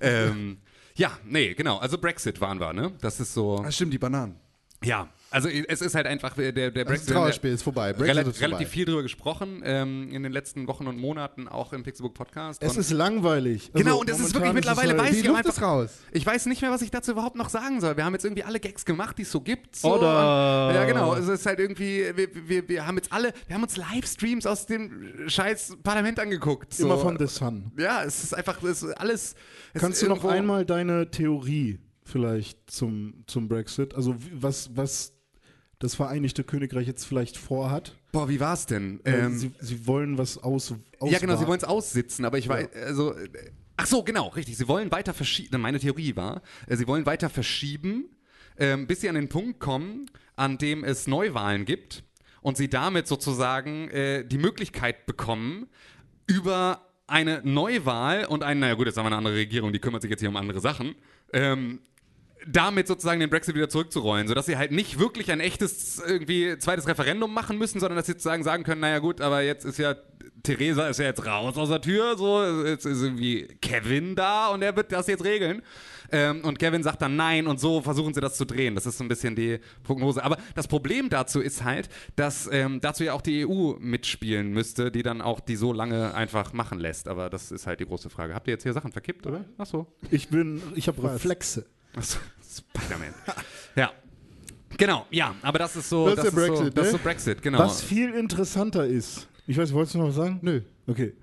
ähm, ja, nee, genau. Also Brexit waren wir, ne? Das ist so. Ah, stimmt, die Bananen. Ja, also es ist halt einfach der, der Das Brexit. ist ein Trauerspiel, ist vorbei. Brexit Relativ, ist vorbei. relativ viel drüber gesprochen ähm, in den letzten Wochen und Monaten, auch im Pixelbook Podcast. Es ist langweilig. Genau, Also und es ist wirklich mittlerweile, es weiß ich ist einfach, raus. ich weiß nicht mehr, was ich dazu überhaupt noch sagen soll. Wir haben jetzt irgendwie alle Gags gemacht, die es so gibt. So. Oder- Und, ja, genau. Es ist halt irgendwie, wir, wir, wir haben jetzt alle, wir haben uns Livestreams aus dem scheiß Parlament angeguckt. So. immer von The Sun. Ja, es ist einfach, es ist alles. Es Kannst ist du noch einmal deine Theorie vielleicht zum, zum Brexit, also was, was das Vereinigte Königreich jetzt vielleicht vorhat? Boah, wie war's denn? Äh, Ähm, sie, sie wollen was aus, ja, genau, sie wollen es aussitzen, aber ich weiß, also. äh, Ach so, genau, richtig. Sie wollen weiter verschieben. Meine Theorie war, äh, sie wollen weiter verschieben, ähm, bis sie an den Punkt kommen, an dem es Neuwahlen gibt und sie damit sozusagen äh, die Möglichkeit bekommen, über eine Neuwahl und eine, naja gut, jetzt haben wir eine andere Regierung, die kümmert sich jetzt hier um andere Sachen, ähm, damit sozusagen den Brexit wieder zurückzurollen, sodass sie halt nicht wirklich ein echtes irgendwie zweites Referendum machen müssen, sondern dass sie sozusagen sagen können, naja gut, aber jetzt ist ja Theresa ist ja jetzt raus aus der Tür, so jetzt ist irgendwie Kevin da und er wird das jetzt regeln. Ähm, und Kevin sagt dann nein und so versuchen sie das zu drehen. Das ist so ein bisschen die Prognose. Aber das Problem dazu ist halt, dass ähm, dazu ja auch die EU mitspielen müsste, die dann auch die so lange einfach machen lässt. Aber das ist halt die große Frage. Habt ihr jetzt hier Sachen verkippt, oder? Ach so. Ich bin, ich habe Reflexe. Achso, Spider-Man. ja. Genau, ja, aber das ist so, Das ist der so, Brexit, das ist ne? so Brexit, genau. Was viel interessanter ist, ich weiß, wolltest du noch was sagen? Nö. Okay.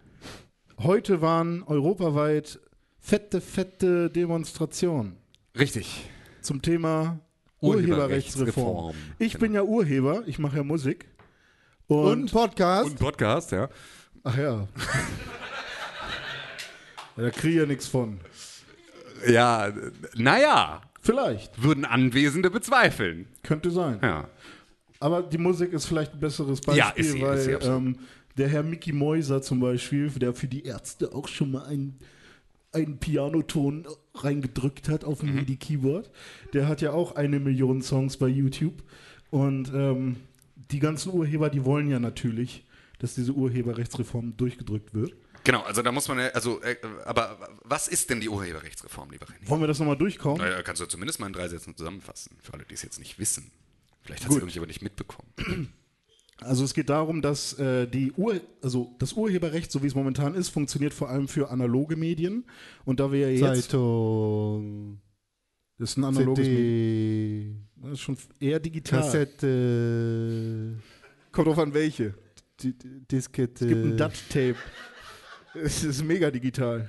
Heute waren europaweit fette, fette Demonstrationen Richtig. zum Thema Urheberrechtsreform. Ich Genau. bin ja Urheber, ich mache ja Musik. Und Und, Podcast. Und Podcast, ja. ach ja. ja da kriege ich ja nichts von. Ja, naja, Vielleicht, würden Anwesende bezweifeln. könnte sein. Ja. Aber die Musik ist vielleicht ein besseres Beispiel, Ja, ist sie, weil ist sie ähm, der Herr Mickey Mäuser zum Beispiel, der für die Ärzte auch schon mal einen, einen Pianoton reingedrückt hat auf dem Mhm. MIDI-Keyboard, der hat ja auch eine Million Songs bei YouTube. Und ähm, die ganzen Urheber, die wollen ja natürlich, dass diese Urheberrechtsreform durchgedrückt wird. Genau, also da muss man ja, also, äh, aber was ist denn die Urheberrechtsreform, lieber René? Wollen wir das nochmal durchkommen? Naja, kannst du zumindest mal in drei Sätzen zusammenfassen, für alle, die es jetzt nicht wissen. Vielleicht hat es irgendjemand nicht mitbekommen. Also es geht darum, dass äh, die Ur also das Urheberrecht, so wie es momentan ist, funktioniert vor allem für analoge Medien. Und da wir ja jetzt Zeitung. das ist ein analoges Medium. Das ist schon eher digital. Kassette. Kommt drauf an welche. Di- Diskette. Es gibt ein DAT-Tape. Es ist mega digital.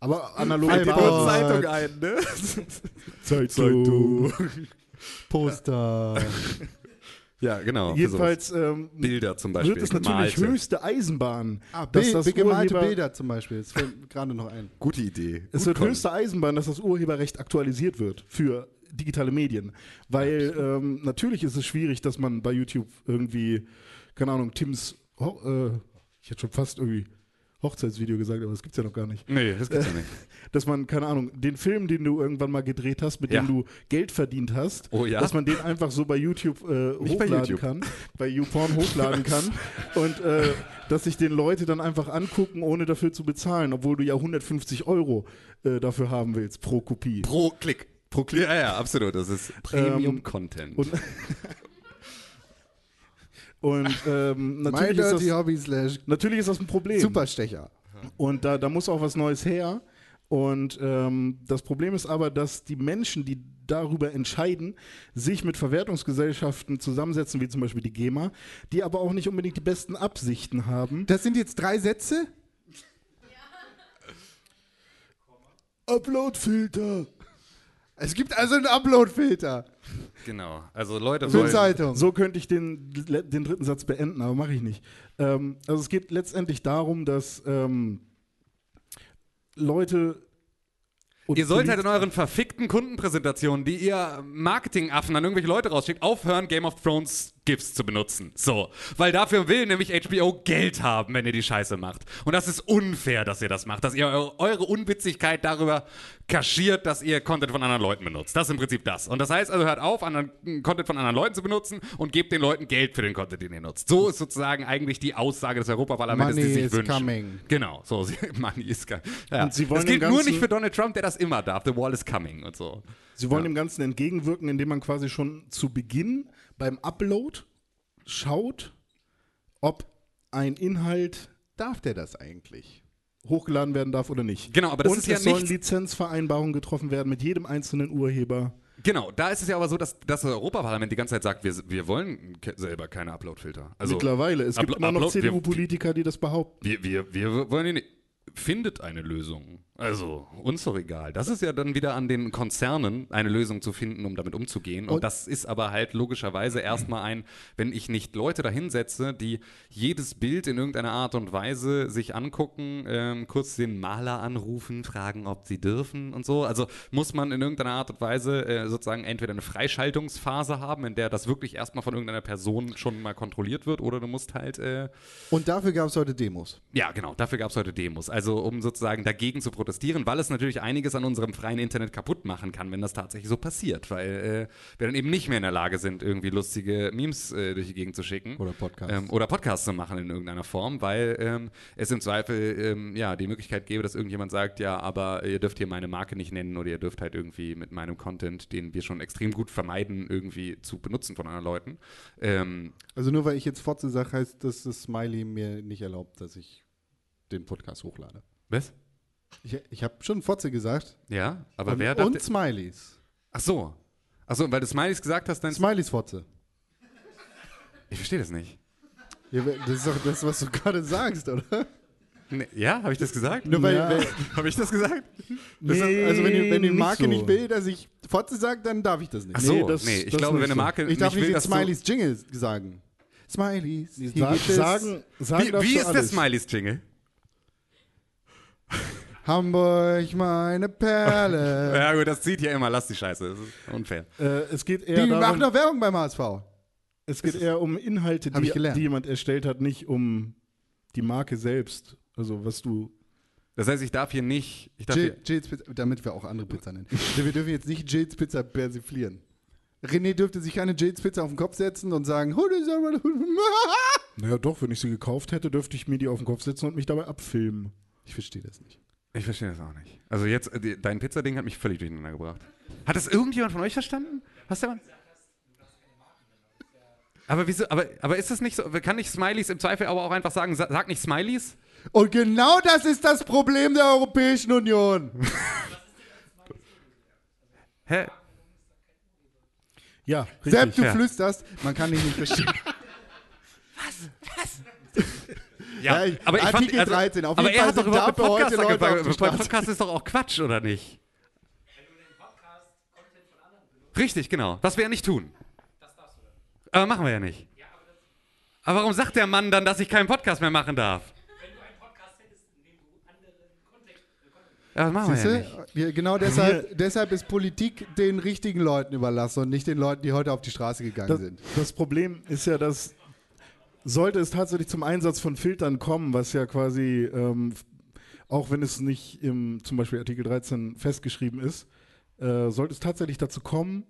Aber analog Fällt dir Zeitung ein, ne? Zeitung. Poster. Ja, genau. Jedenfalls ähm. Bilder zum Beispiel. wird es natürlich gemalte. höchste Eisenbahn, Ah, dass Bild, das gemalte Urheber- Bilder zum Beispiel. Das fällt gerade noch ein. Gute Idee. Es Gut wird kommen. höchste Eisenbahn, dass das Urheberrecht aktualisiert wird für digitale Medien. Weil ähm, natürlich ist es schwierig, dass man bei YouTube irgendwie, keine Ahnung, Tims, Ho äh, ich hätte schon fast irgendwie Hochzeitsvideo gesagt, aber das gibt's ja noch gar nicht. Nee, das gibt's ja nicht. Dass man, keine Ahnung, den Film, den du irgendwann mal gedreht hast, mit Ja. dem du Geld verdient hast, Oh ja? dass man den einfach so bei YouTube äh, Nicht bei hochladen YouTube. kann, bei YouPorn hochladen kann und äh, dass sich den Leute dann einfach angucken, ohne dafür zu bezahlen, obwohl du ja 150 Euro äh, dafür haben willst pro Kopie. Pro Klick. Pro Klick. Ja, ja, absolut. Das ist Premium-Content. und- Und ähm, My natürlich, ist Dirty das, Hobby slash natürlich ist das ein Problem. Superstecher. Und da, da muss auch was Neues her. Und ähm, das Problem ist aber, dass die Menschen, die darüber entscheiden, sich mit Verwertungsgesellschaften zusammensetzen, wie zum Beispiel die GEMA, die aber auch nicht unbedingt die besten Absichten haben. Das sind jetzt drei Sätze? Uploadfilter. Es gibt also einen Upload-Filter Genau. Also Leute wollen. Zeitung. So könnte ich den, den dritten Satz beenden, aber mache ich nicht. Ähm, also es geht letztendlich darum, dass ähm, Leute. und Ihr sollt halt in euren verfickten Kundenpräsentationen, die ihr Marketingaffen an irgendwelche Leute rausschickt, aufhören, Game of Thrones GIFs zu benutzen. So. Weil dafür will nämlich HBO Geld haben, wenn ihr die Scheiße macht. Und das ist unfair, dass ihr das macht. Dass ihr eure, Unwitzigkeit darüber kaschiert, dass ihr Content von anderen Leuten benutzt. Das ist im Prinzip das. Und das heißt also, hört auf, anderen, Content von anderen Leuten zu benutzen und gebt den Leuten Geld für den Content, den ihr nutzt. So ist sozusagen eigentlich die Aussage des Europaparlaments, die Money sich is wünschen. coming. Genau, so, Money is coming. Ja. Und sie wollen das gilt nur nicht für Donald Trump, der das immer darf. The wall is coming und so. Sie wollen dem Ganzen entgegenwirken, indem man quasi schon zu Beginn beim Upload schaut, ob ein Inhalt Darf der das eigentlich? hochgeladen werden darf oder nicht. Genau, aber das Und ist ja es sollen Lizenzvereinbarungen getroffen werden mit jedem einzelnen Urheber. Genau, da ist es ja aber so, dass, dass das Europaparlament die ganze Zeit sagt, wir, wir wollen ke selber keine Upload-Filter. Also, Mittlerweile. Es gibt Uplo- immer noch CDU-Politiker, die das behaupten. Wir, wir, wir wollen ihn. Findet eine Lösung. Also, uns doch egal. Das ist ja dann wieder an den Konzernen, eine Lösung zu finden, um damit umzugehen. Und, Und- das ist aber halt logischerweise erstmal ein, wenn ich nicht Leute dahinsetze, die jedes Bild in irgendeiner Art und Weise sich angucken, ähm, kurz den Maler anrufen, fragen, ob sie dürfen und so. Also muss man in irgendeiner Art und Weise äh, sozusagen entweder eine Freischaltungsphase haben, in der das wirklich erstmal von irgendeiner Person schon mal kontrolliert wird, oder du musst halt äh, Und dafür gab es heute Demos. ja, genau. Dafür gab es heute Demos. Also um sozusagen dagegen zu protestieren, weil es natürlich einiges an unserem freien Internet kaputt machen kann, wenn das tatsächlich so passiert. Weil äh, wir dann eben nicht mehr in der Lage sind, irgendwie lustige Memes äh, durch die Gegend zu schicken. Oder Podcasts. Ähm, oder Podcasts zu machen in irgendeiner Form, weil ähm, es im Zweifel ähm, ja, die Möglichkeit gäbe, dass irgendjemand sagt, ja, aber ihr dürft hier meine Marke nicht nennen oder ihr dürft halt irgendwie mit meinem Content, den wir schon extrem gut vermeiden, irgendwie zu benutzen von anderen Leuten. Ähm, Also nur weil ich jetzt Fotze sage, heißt dass das Smiley mir nicht erlaubt, dass ich den Podcast hochlade. was? Ich, ich habe schon Fotze gesagt. Ja, aber und, wer darf und Smileys. Ach so. Ach so, weil du Smileys gesagt hast, dann. Smileys Fotze. ich verstehe das nicht. Ja, das ist doch das, was du gerade sagst, oder? Nee, ja, habe ich das gesagt? Nur weil, Ja. Habe ich das gesagt? das ist, Nee, also wenn die, wenn die nicht Marke so. nicht will, dass ich Fotze sagt, dann darf ich das nicht. Ach so, Nee, nee, das- ich das glaube, nicht wenn eine so. Marke Ich darf nicht will, nicht den dass Smileys Jingle sagen. Smileys. sagen, sagen Wie, wie ist der alles. Smileys Jingle? Hamburg, meine Perle. Ja gut, das zieht ja immer, lass die Scheiße, das ist unfair. Äh, es geht eher Die machen darum, doch Werbung beim HSV. es geht eher um Inhalte, die, die jemand erstellt hat, nicht um die Marke selbst. Also was du. Das heißt, ich darf hier nicht, ich darf Jill, hier, Jills Pizza, damit wir auch andere Pizza nennen. wir dürfen jetzt nicht Jills Pizza persiflieren. René dürfte sich keine Jills Pizza auf den Kopf setzen und sagen, "Oh, das ist aber- Naja, doch, wenn ich sie gekauft hätte, dürfte ich mir die auf den Kopf setzen und mich dabei abfilmen. ich verstehe das nicht. Ich verstehe das auch nicht. Also jetzt, äh, dein Pizzading hat mich völlig durcheinander gebracht. Hat das irgendjemand von euch verstanden? Hast du? Aber wieso, aber, aber ist das nicht so, kann nicht Smileys im Zweifel aber auch einfach sagen, sa- sag nicht Smileys? Und genau das ist das Problem der Europäischen Union. Hä? Ja, richtig. Sepp, du ja. flüsterst, man kann dich nicht verstehen. Ja, Ja, aber ich fand, Artikel also, 13, auf aber er Fall hat doch überhaupt dafür heute Podcast Leute Bei Straße. Podcast ist doch auch Quatsch, oder nicht? Richtig, genau. Was wir ja nicht tun. Aber machen wir ja nicht. Aber warum sagt der Mann dann, dass ich keinen Podcast mehr machen darf? Ja, das machen wir ja nicht. Siehste? Ja, genau deshalb, deshalb ist Politik den richtigen Leuten überlassen und nicht den Leuten, die heute auf die Straße gegangen Das, sind. das Problem ist ja, dass sollte es tatsächlich zum Einsatz von Filtern kommen, was ja quasi, ähm, auch wenn es nicht im zum Beispiel Artikel 13 festgeschrieben ist, äh, sollte es tatsächlich dazu kommen,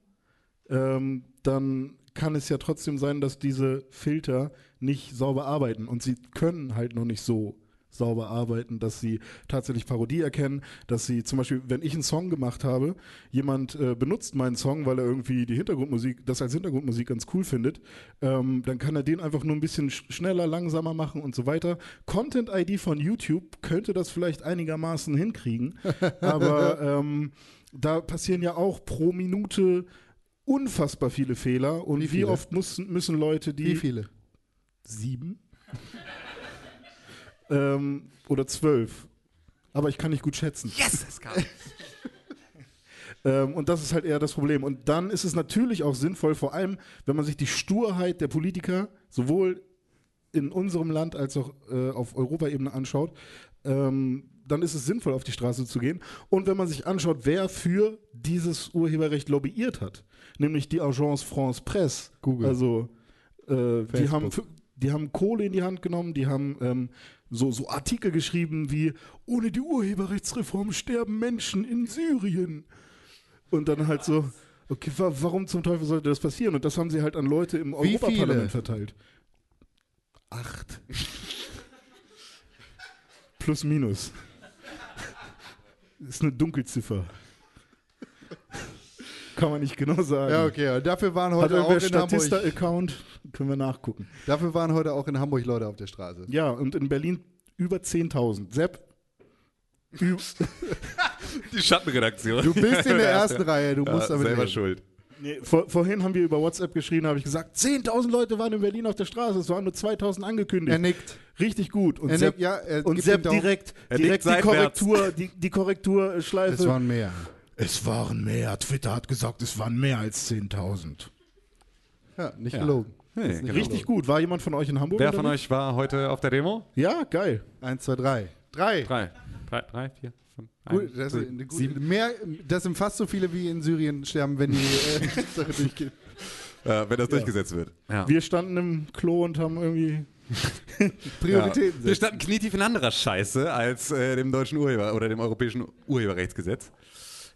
ähm, dann kann es ja trotzdem sein, dass diese Filter nicht sauber arbeiten. Und sie können halt noch nicht so sauber arbeiten, dass sie tatsächlich Parodie erkennen, dass sie zum Beispiel, wenn ich einen Song gemacht habe, jemand äh, benutzt meinen Song, weil er irgendwie die Hintergrundmusik, das als Hintergrundmusik ganz cool findet, ähm, dann kann er den einfach nur ein bisschen sch schneller, langsamer machen und so weiter. Content-ID von YouTube könnte das vielleicht einigermaßen hinkriegen, aber ähm, da passieren ja auch pro Minute unfassbar viele Fehler und Wie wie, oft müssen, müssen Leute die Wie viele? sieben ähm, oder zwölf. Aber ich kann nicht gut schätzen. Yes, es kam. Ähm, und das ist halt eher das Problem. Und dann ist es natürlich auch sinnvoll, vor allem, wenn man sich die Sturheit der Politiker sowohl in unserem Land als auch äh, auf Europaebene anschaut, ähm, dann ist es sinnvoll, auf die Straße zu gehen. Und wenn man sich anschaut, wer für dieses Urheberrecht lobbyiert hat, nämlich die Agence France Presse, Google. also äh, die, haben, die haben Kohle in die Hand genommen, die haben ähm, so, so Artikel geschrieben wie ohne die Urheberrechtsreform sterben Menschen in Syrien. Und dann halt so, okay, wa warum zum Teufel sollte das passieren? Und das haben sie halt an Leute im Wie viele? Europaparlament verteilt. Acht. Plus, minus. Ist eine Dunkelziffer. Kann man nicht genau sagen. Ja, okay. Und dafür waren Hat heute auch irgendwer in Hamburg, Statista-Account? Können wir nachgucken. dafür waren heute auch in Hamburg Leute auf der Straße. Ja, und in Berlin über 10.000. Sepp, Die Schattenredaktion. Du bist in der ersten Reihe, du ja, musst damit selber leben. schuld. nee, vor, vorhin haben wir über WhatsApp geschrien, habe ich gesagt, 10.000 Leute waren in Berlin auf der Straße, es waren nur 2.000 angekündigt. Er nickt. Richtig gut. Und Er Sepp, nickt, ja, er und Sepp direkt, direkt die. Korrektur, die, die Korrekturschleife. Es waren mehr. Es waren mehr. Twitter hat gesagt, es waren mehr als 10.000. Ja, nicht Ja. gelogen. Nee, genau. Richtig gut. War jemand von euch in Hamburg? Wer von euch war heute auf der Demo? Ja, geil. Eins, zwei, drei. Drei. Drei. Drei, drei vier, fünf, Gut, eins, das, gute, sieben. mehr, das sind fast so viele, wie in Syrien sterben, wenn die äh, Sache durchgeht. Ja, wenn das durchgesetzt wird. Ja. Wir standen im Klo und haben irgendwie. Prioritäten Ja. Wir standen knietief in anderer Scheiße als äh, dem deutschen Urheber oder dem europäischen Urheberrechtsgesetz.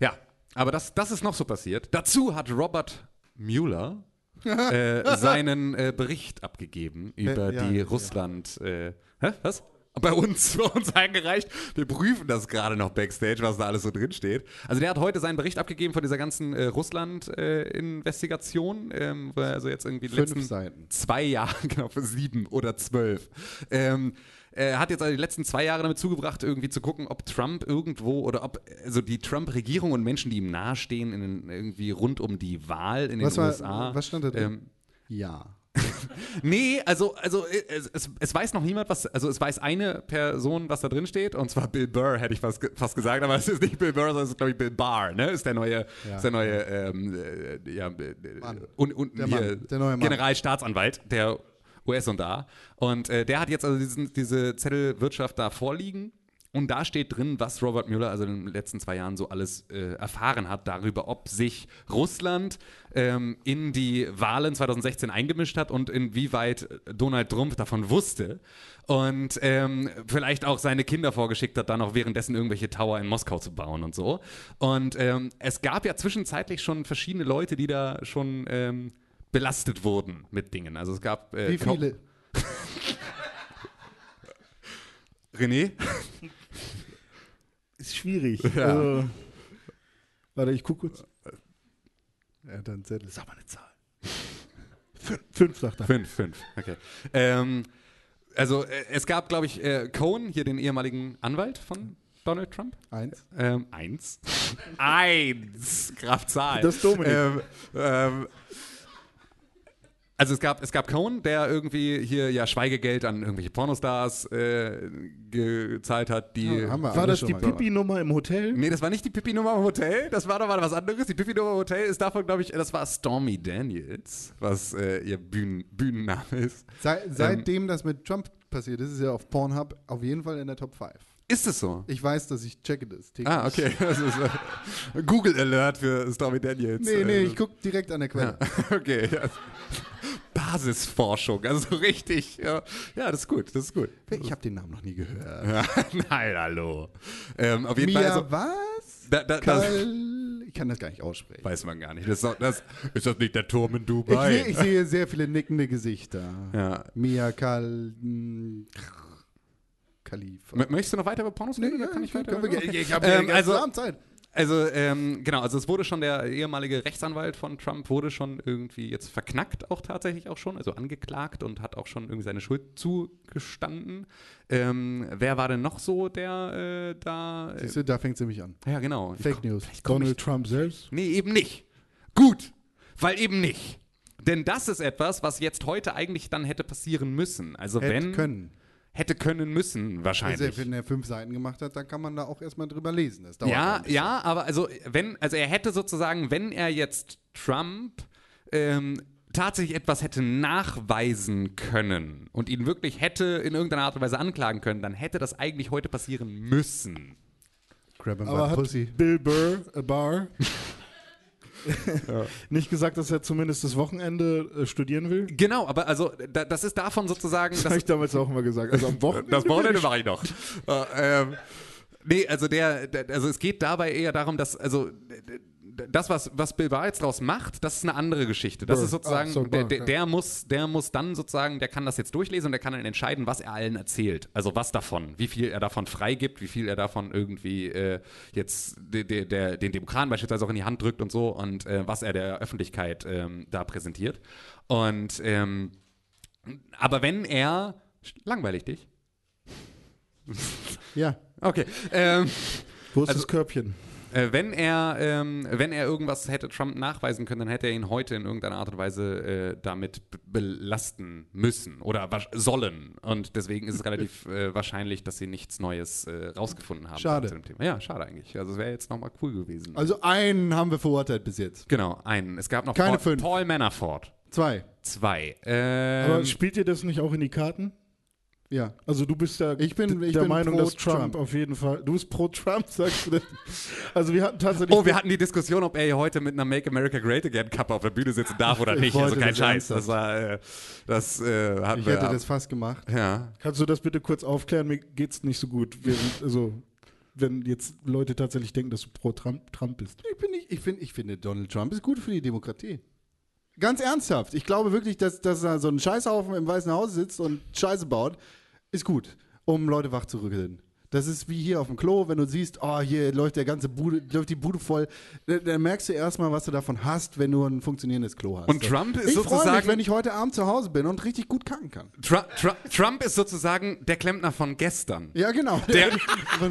Ja, aber das, das ist noch so passiert. Dazu hat Robert Mueller äh, seinen äh, Bericht abgegeben über ja, die ja. Russland. Äh, hä? Was? Bei uns, bei uns eingereicht. Wir prüfen das gerade noch backstage, was da alles so drin steht. Also der hat heute seinen Bericht abgegeben von dieser ganzen äh, Russland-Investigation, ähm, wo er also jetzt irgendwie Fünf letzten Seiten. zwei Jahre, genau, für sieben oder zwölf. Ähm, er hat jetzt also die letzten zwei Jahre damit zugebracht, irgendwie zu gucken, ob Trump irgendwo oder ob also die Trump-Regierung und Menschen, die ihm nahestehen, in, den- irgendwie rund um die Wahl in den Was war- USA. was stand da drin? Ähm, Ja. Nee, also, also äh, es, es, es weiß noch niemand, was, also es weiß eine Person, was da drin steht, und zwar Bill Burr, hätte ich fast, fast gesagt, aber es ist nicht Bill Burr, sondern es ist, glaube ich, Bill Barr, ne? Ist der neue, ist der neue, ähm, äh, ja, äh, und, und Der hier, Mann, der neue Mann. Generalstaatsanwalt, der US und da. Und äh, der hat jetzt also diesen, diese Zettelwirtschaft da vorliegen. Und da steht drin, was Robert Mueller also in den letzten zwei Jahren so alles äh, erfahren hat darüber, ob sich Russland ähm, in die Wahlen 2016 eingemischt hat und inwieweit Donald Trump davon wusste und ähm, vielleicht auch seine Kinder vorgeschickt hat, dann auch währenddessen irgendwelche Tower in Moskau zu bauen und so. Und ähm, es gab ja zwischenzeitlich schon verschiedene Leute, die da schon ähm, belastet wurden mit Dingen. Also es gab äh, Wie viele? René? Ist schwierig. Ja. Also, warte, ich gucke kurz. Er hat einen Zettel. Sag mal eine Zahl. Fünf, fünf sagt er. Fünf, fünf, okay. Ähm, also äh, es gab, glaube ich, äh, Cohen, hier den ehemaligen Anwalt von Donald Trump. Eins. Ähm, eins. eins. Kraftzahl. Das ist Dominik. Ähm, ähm, also es gab, es gab Cohen, der irgendwie hier ja Schweigegeld an irgendwelche Pornostars äh, gezahlt hat, die. Ja, haben wir War das die. Pipi-Nummer im Hotel? Nee, das war nicht die Pipi-Nummer im Hotel, das war doch mal was anderes. Die Pipi-Nummer im Hotel ist davon, glaube ich, das war Stormy Daniels, was äh, ihr Bühnen, Bühnenname ist. Sei, seitdem das mit Trump passiert ist, ist er auf Pornhub auf jeden Fall in der Top 5. Ist es so? Ich weiß, dass ich checke das. täglich. Ah, okay. Das ist, äh, Google Alert für Stormy Daniels. Nee, nee, Äh, ich gucke direkt an der Quelle. Okay, ja. Basisforschung, also so richtig. Ja, ja, das ist gut, das ist gut. Ich habe den Namen noch nie gehört. Ja, nein, hallo. Ähm, auf jeden Fall, Mia also, was? da, da, das ich kann das gar nicht aussprechen. weiß man gar nicht. Das ist, doch- das, ist das nicht der Turm in Ich, Dubai? sehe- ich sehe sehr viele nickende Gesichter. ja. Mia Kal mm, Khalifa. Möchtest du noch weiter über Pornos reden? ja, oder kann ich können weiter? wir- Okay. Ich habe Ähm, ja also, also Zeit. Also, ähm, genau, also es wurde schon der ehemalige Rechtsanwalt von Trump wurde schon irgendwie jetzt verknackt, auch tatsächlich auch schon, also angeklagt und hat auch schon irgendwie seine Schuld zugestanden. Ähm, wer war denn noch so, der äh, da. Äh, Siehst du, da fängt sie mich an. ja, genau. Fake komm- News. Donald Trump selbst? Nee, eben nicht. Gut, weil eben nicht. Denn das ist etwas, was jetzt heute eigentlich dann hätte passieren müssen. Also Hätte wenn. können. Hätte können müssen, Also, wahrscheinlich. wenn er fünf Seiten gemacht hat, dann kann man da auch erstmal drüber lesen. Das dauert Ja, ja, aber also wenn, also er hätte sozusagen, wenn er jetzt Trump ähm, tatsächlich etwas hätte nachweisen können und ihn wirklich hätte in irgendeiner Art und Weise anklagen können, dann hätte das eigentlich heute passieren müssen. Grab him Aber by hat pussy. Bill Burr, a Bar, nicht gesagt, dass er zumindest das Wochenende äh, studieren will? Genau, aber also da, das ist davon sozusagen. Das Das, habe ich damals auch immer gesagt. Also am Wochenende. das Wochenende mache ich noch. äh, ähm, nee, also der, der, also es geht dabei eher darum, dass, also das, was, was Bill Barr jetzt draus macht, das ist eine andere Geschichte. Das Burr. ist sozusagen, Ah, sorry, der, der, der, muss, der muss dann sozusagen, der kann das jetzt durchlesen und der kann dann entscheiden, was er allen erzählt. Also was davon, wie viel er davon freigibt, wie viel er davon irgendwie äh, jetzt de, de, der, den Demokraten beispielsweise auch in die Hand drückt und so und äh, was er der Öffentlichkeit ähm, da präsentiert. Und ähm, aber wenn er langweilig dich? Ja. Okay. Ähm, Wo ist Also- das Körbchen? Äh, wenn er, ähm, wenn er irgendwas hätte Trump nachweisen können, dann hätte er ihn heute in irgendeiner Art und Weise äh, damit belasten müssen oder sollen. Und deswegen ist es relativ äh, wahrscheinlich, dass sie nichts Neues äh, rausgefunden haben Schade. zu dem Thema. Ja, schade eigentlich. Also es wäre jetzt nochmal cool gewesen. Also einen haben wir verurteilt bis jetzt. genau, einen. Es gab noch Keine Paul, fünf. Paul Manafort. Zwei. Zwei. Ähm, Aber spielt dir das nicht auch in die Karten? Ja. Also du bist ja Ich bin- ich der bin Meinung, pro dass Trump, Trump. auf jeden Fall. Du bist pro Trump, sagst du? Also wir hatten tatsächlich. Oh, wir hatten die Diskussion, ob er hier heute mit einer Make America Great Again Kappe auf der Bühne sitzen darf oder Ich nicht. Also kein das Scheiß. Das war, äh, das äh, hatten Ich wir. hätte das fast gemacht. ja. Kannst du das bitte kurz aufklären? Mir geht's nicht so gut. Während, also wenn jetzt Leute tatsächlich denken, dass du pro Trump, Trump bist. Ich, bin nicht, ich, find, ich finde, Donald Trump ist gut für die Demokratie. Ganz ernsthaft. Ich glaube wirklich, dass, dass da so ein Scheißhaufen im Weißen Haus sitzt und Scheiße baut, ist gut, um Leute wach zu rütteln. Das ist wie hier auf dem Klo, wenn du siehst, oh, hier läuft der ganze Bude, läuft die Bude voll. Dann, dann merkst du erstmal, was du davon hast, wenn du ein funktionierendes Klo hast. Und Trump ist ich freue mich, sozusagen- wenn ich heute Abend zu Hause bin und richtig gut kacken kann. Tru Tru Trump ist sozusagen der Klempner von gestern. Ja, genau. Der,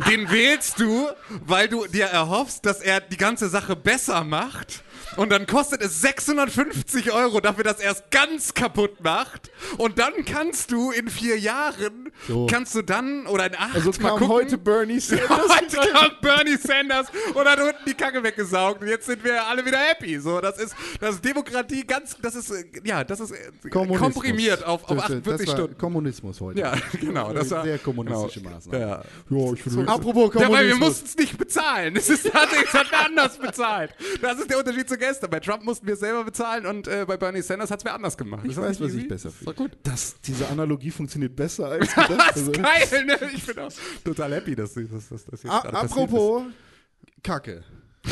den wählst du, weil du dir erhoffst, dass er die ganze Sache besser macht Und dann kostet es 650 Euro dafür, dass er es ganz kaputt macht. Und dann kannst du in vier Jahren, kannst du dann, oder in acht, Also mal gucken, heute Bernie Sanders. Heute kam Bernie Sanders und hat unten die Kacke weggesaugt und jetzt sind wir alle wieder happy. So, das ist, das ist Demokratie ganz, das ist, äh, ja, das ist äh, Kommunismus. komprimiert auf, auf Das- 48 das war Stunden. Kommunismus heute. Ja, genau. Das war Sehr kommunistische genau. Maßnahme. Ja. Ja, ich Apropos Ja, weil wir Kommunismus. mussten es nicht bezahlen. Es ist es hat anders bezahlt. Das ist der Unterschied zu gestern. Bei Trump mussten wir es selber bezahlen und äh, bei Bernie Sanders hat es wer anders gemacht. Ich das weiß, was ich besser finde. gut. Das, diese Analogie funktioniert besser als gedacht. Das ist geil, ne? Ich bin auch total happy, dass das, dass das jetzt A apropos Kacke.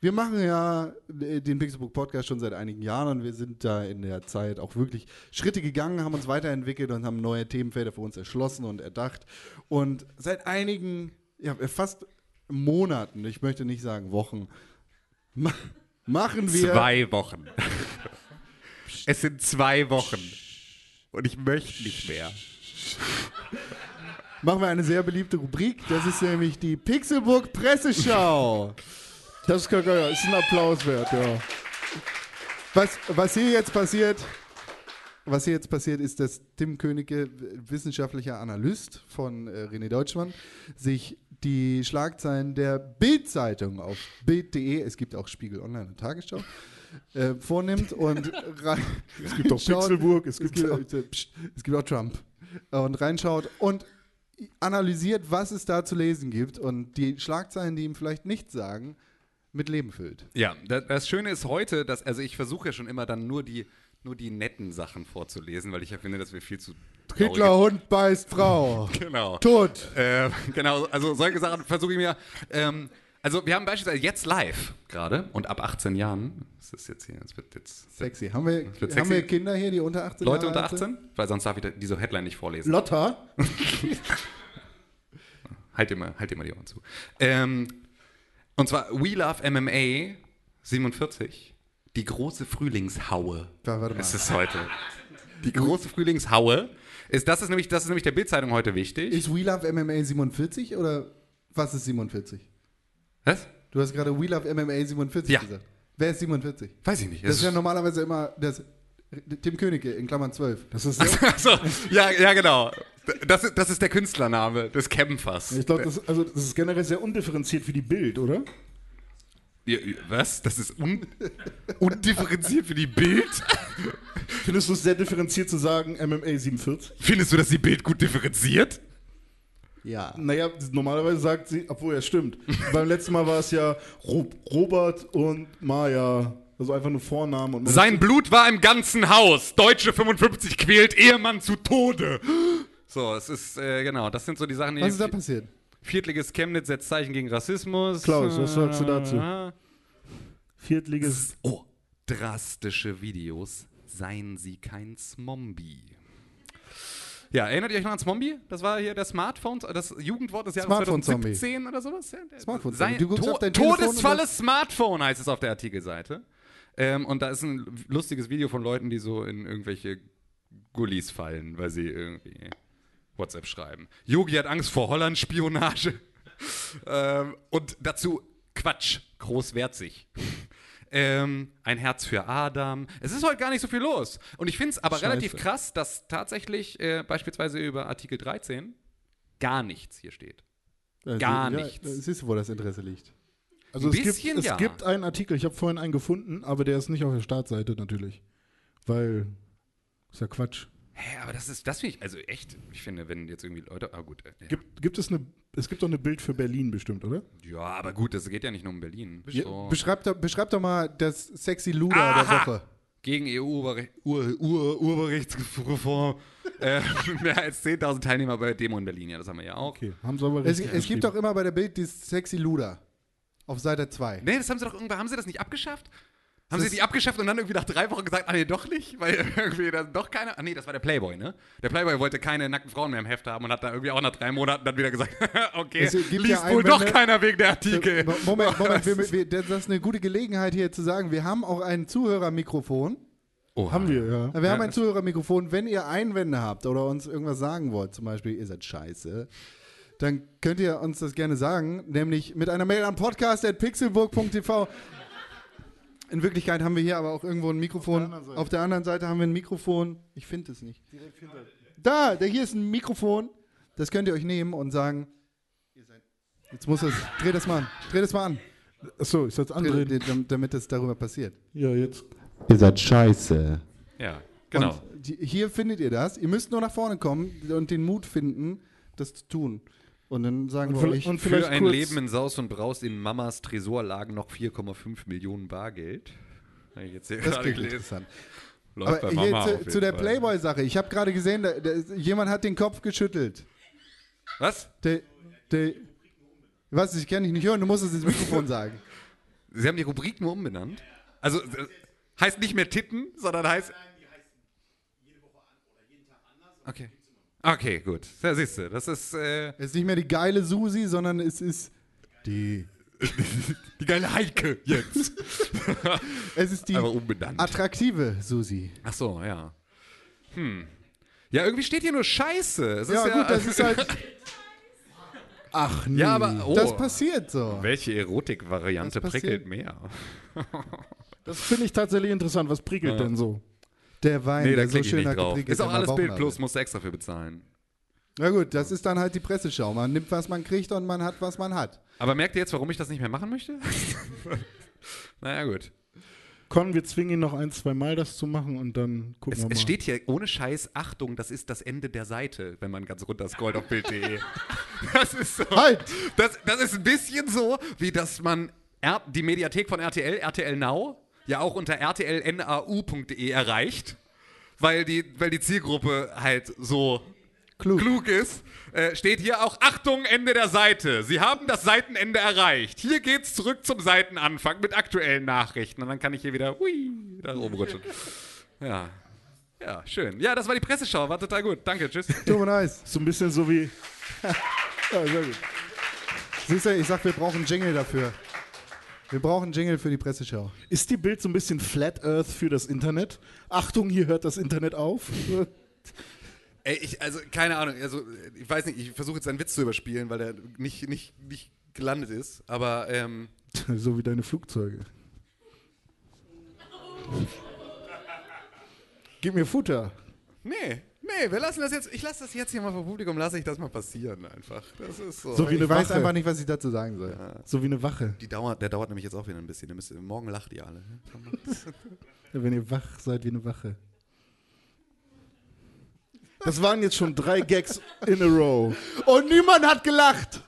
Wir machen ja äh, den Pixelbook Podcast schon seit einigen Jahren und wir sind da in der Zeit auch wirklich Schritte gegangen, haben uns weiterentwickelt und haben neue Themenfelder für uns erschlossen und erdacht. Und seit einigen, ja, fast Monaten, ich möchte nicht sagen Wochen, ma machen wir. Zwei Wochen. es sind zwei Wochen. Und ich möchte nicht mehr. machen wir eine sehr beliebte Rubrik. Das ist nämlich die Pixelburg Presseschau. das ist, ist ein Applaus wert, ja. Was, was hier jetzt passiert, was hier jetzt passiert, ist, dass Tim Königke, wissenschaftlicher Analyst von äh, René Deutschmann, sich die Schlagzeilen der Bild-Zeitung auf bild.de, es gibt auch Spiegel Online und Tagesschau, äh, vornimmt und rein, Es gibt auch Pixelburg, es es gibt auch, gibt, äh, pst, es gibt auch Trump und reinschaut und analysiert, was es da zu lesen gibt und die Schlagzeilen, die ihm vielleicht nichts sagen, mit Leben füllt. Ja, das, das Schöne ist heute, dass, also ich versuche ja schon immer dann nur die, nur die netten Sachen vorzulesen, weil ich ja finde, dass wir viel zu traurige- Hitlerhund beißt Frau. Genau. Tot. Äh, genau, also solche Sachen versuche ich mir. Ähm, also wir haben beispielsweise jetzt live gerade und ab 18 Jahren, das ist jetzt hier, es wird jetzt Sexy. Haben wir, haben sexy. wir Kinder hier, die unter 18 Leute Jahre unter alt sind? 18, weil sonst darf ich diese Headline nicht vorlesen. Lotta. Halt dir mal, halt mal die Ohren zu. Ähm, und zwar We Love MMA 47, die große Frühlingshaue. Ja, warte mal. Das ist heute. Die große Frühlingshaue. Ist, das, ist nämlich, das ist nämlich der Bildzeitung heute wichtig. Ist We Love MMA 47 oder was ist 47? Was? Du hast gerade We Love MMA 47 Ja. gesagt. Wer ist 47? Weiß ich nicht. Das ist ja normalerweise immer das, Tim Königke in Klammern 12. Das ist sehr, Achso, ja, ja, genau. Das ist, das ist der Künstlername des Kämpfers. ich glaube, das, also, das ist generell sehr undifferenziert für die Bild, oder? Ja, Was? Das ist un undifferenziert für die Bild? Findest du es sehr differenziert zu sagen MMA 47? Findest du, dass die Bild gut differenziert? Ja. Naja, normalerweise sagt sie, obwohl ja stimmt. Beim letzten Mal war es ja Ro Robert und Maya. Also einfach nur Vornamen und Sein Blut war im ganzen Haus. Deutsche 55 quält Ehemann zu Tode. So, es ist, äh, genau, das sind so die Sachen, die. Was ist da passiert? Viertliges Chemnitz setzt Zeichen gegen Rassismus. Klaus, was sagst du dazu? Viertliges. Oh, drastische Videos. Seien Sie kein Zombie. Ja, erinnert ihr euch noch an Zombie? Das war hier der Smartphone, das Jugendwort des Jahres Smartphone-Zombie. 2017 oder sowas. Ja, Smartphone-Zombie. Sein- Du guckst To auf dein Todesfalle Smartphone heißt es auf der Artikelseite. Ähm, und da ist ein lustiges Video von Leuten, die so in irgendwelche Gullis fallen, weil sie irgendwie WhatsApp schreiben. Yogi hat Angst vor Holland-Spionage. ähm, und dazu Quatsch, groß wert sich. Ähm, ein Herz für Adam. Es ist heute gar nicht so viel los. Und ich finde es aber Scheiße. relativ krass, dass tatsächlich äh, beispielsweise über Artikel 13 gar nichts hier steht. Also, Gar ja, nichts. Siehst du, wo das Interesse liegt? Also Ein es, gibt, bisschen es ja. gibt einen Artikel, ich habe vorhin einen gefunden, aber der ist nicht auf der Startseite natürlich. Weil, ist ja Quatsch. Hä, aber das ist, das finde ich, also echt, ich finde, wenn jetzt irgendwie Leute, ah gut, äh, ja. Gibt, gibt es eine, es gibt doch eine Bild für Berlin bestimmt, oder? ja, aber gut, das geht ja nicht nur um Berlin. Ja, So. beschreib, doch, beschreib doch mal das sexy Luder der Aha. Woche. Gegen EU-Urberichtsreform. äh, mehr als 10.000 Teilnehmer bei der Demo in Berlin, ja, das haben wir ja auch. Okay, haben sie aber Es, es gibt doch immer bei der Bild dieses sexy Luder. Auf Seite 2. Nee, das haben sie doch irgendwann, haben sie das nicht abgeschafft? Haben Das- sie die abgeschafft und dann irgendwie nach drei Wochen gesagt, ah nee, doch nicht, weil irgendwie dann doch keine, ah nee, das war der Playboy, ne? Der Playboy wollte keine nackten Frauen mehr im Heft haben und hat da irgendwie auch nach drei Monaten dann wieder gesagt, okay, Es gibt liest ja wohl doch keiner wegen der Artikel. Moment, Moment, wir, wir, das ist eine gute Gelegenheit hier zu sagen, wir haben auch ein Zuhörermikrofon. Oha. Haben wir, ja. Wir haben ein Zuhörermikrofon. Wenn ihr Einwände habt oder uns irgendwas sagen wollt, zum Beispiel, ihr seid scheiße, dann könnt ihr uns das gerne sagen, nämlich mit einer Mail an podcast.pixelburg.tv. In Wirklichkeit haben wir hier aber auch irgendwo ein Mikrofon. Auf der anderen Seite, haben wir ein Mikrofon. Ich finde es nicht. Da, da, hier ist ein Mikrofon. Das könnt ihr euch nehmen und sagen. ihr seid- Jetzt muss es. Dreh das mal an. Dreh das mal an. Achso, ist das Dreh, andere? dam- damit es darüber passiert. Ja, jetzt. Ihr seid scheiße. Ja, genau. Und hier findet ihr das. Ihr müsst nur nach vorne kommen und den Mut finden, das zu tun. Und dann sagen Und wir euch. und Für ein kurz- Leben in Saus und Braus in Mamas Tresor lagen noch 4,5 Millionen Bargeld. Jetzt hier das klingt gelesen. interessant. Läuft Aber bei hier zu, zu der. Playboy-Sache. Ich habe gerade gesehen, da, da, jemand hat den Kopf geschüttelt. Was? Der, der, was, ich kann dich nicht hören, du musst es ins Mikrofon sagen. Sie haben die Rubrik nur umbenannt? Also äh, heißt nicht mehr Titten, sondern heißt. Okay. Okay, gut. Da siehst du, das ist äh, Es ist nicht mehr die geile Susi, sondern es ist die. die geile Heike jetzt. Es ist die Aber umbenannt. attraktive Susi. Ach so, ja. Hm. Ja, irgendwie steht hier nur Scheiße. Es Ja, ist gut, das ist halt. Ach nee, Ja, aber- oh. das passiert so. Welche Erotik-Variante prickelt mehr? Das finde ich tatsächlich interessant. Was prickelt denn so? Der Wein, Nee, der so schön geprickelt. Ist auch alles Bild plus, musst du extra für bezahlen. Na gut, das ist dann halt die Presseschau. Man nimmt, was man kriegt und man hat, was man hat. Aber merkt ihr jetzt, warum ich das nicht mehr machen möchte? naja, gut. Con, wir zwingen ihn noch ein, zwei Mal das zu machen und dann gucken Es, wir mal. es steht hier ohne Scheiß, Achtung, das ist das Ende der Seite, wenn man ganz runter scrollt auf Bild.de. das ist so. Halt! Das, das ist ein bisschen so, wie dass man R die Mediathek von RTL, RTL Now, ja auch unter rtlnau.de erreicht, weil die, weil die Zielgruppe halt so klug, ist. Äh, steht hier auch Achtung, Ende der Seite. Sie haben das Seitenende erreicht. Hier geht's zurück zum Seitenanfang mit aktuellen Nachrichten. Und dann kann ich hier wieder hui, da oben rutschen. Ja. Ja, schön. Ja, das war die Presseschau. War total gut. Danke, tschüss. Tut mir nice. So ein bisschen so wie. Ja, sehr gut. Siehst du, ich sag, wir brauchen einen Jingle dafür. Wir brauchen einen Jingle für die Presseschau. Ist die Bild so ein bisschen Flat Earth für das Internet? Achtung, hier hört das Internet auf. Ey, ich, also, keine Ahnung, also, ich weiß nicht, ich versuche jetzt einen Witz zu überspielen, weil der nicht, nicht, nicht gelandet ist, aber, ähm, so wie deine Flugzeuge. Gib mir Futter. nee, nee, wir lassen das jetzt, ich lasse das jetzt hier mal vor Publikum, lasse ich das mal passieren einfach. Das ist so. So wie eine Ich weiß Wache. einfach nicht, was ich dazu sagen soll. So wie eine Wache. Die dauert, der dauert nämlich jetzt auch wieder ein bisschen. Müsst, morgen lacht ihr alle. Ja, wenn ihr wach seid wie eine Wache. Das waren jetzt schon drei Gags in a row. Und niemand hat gelacht.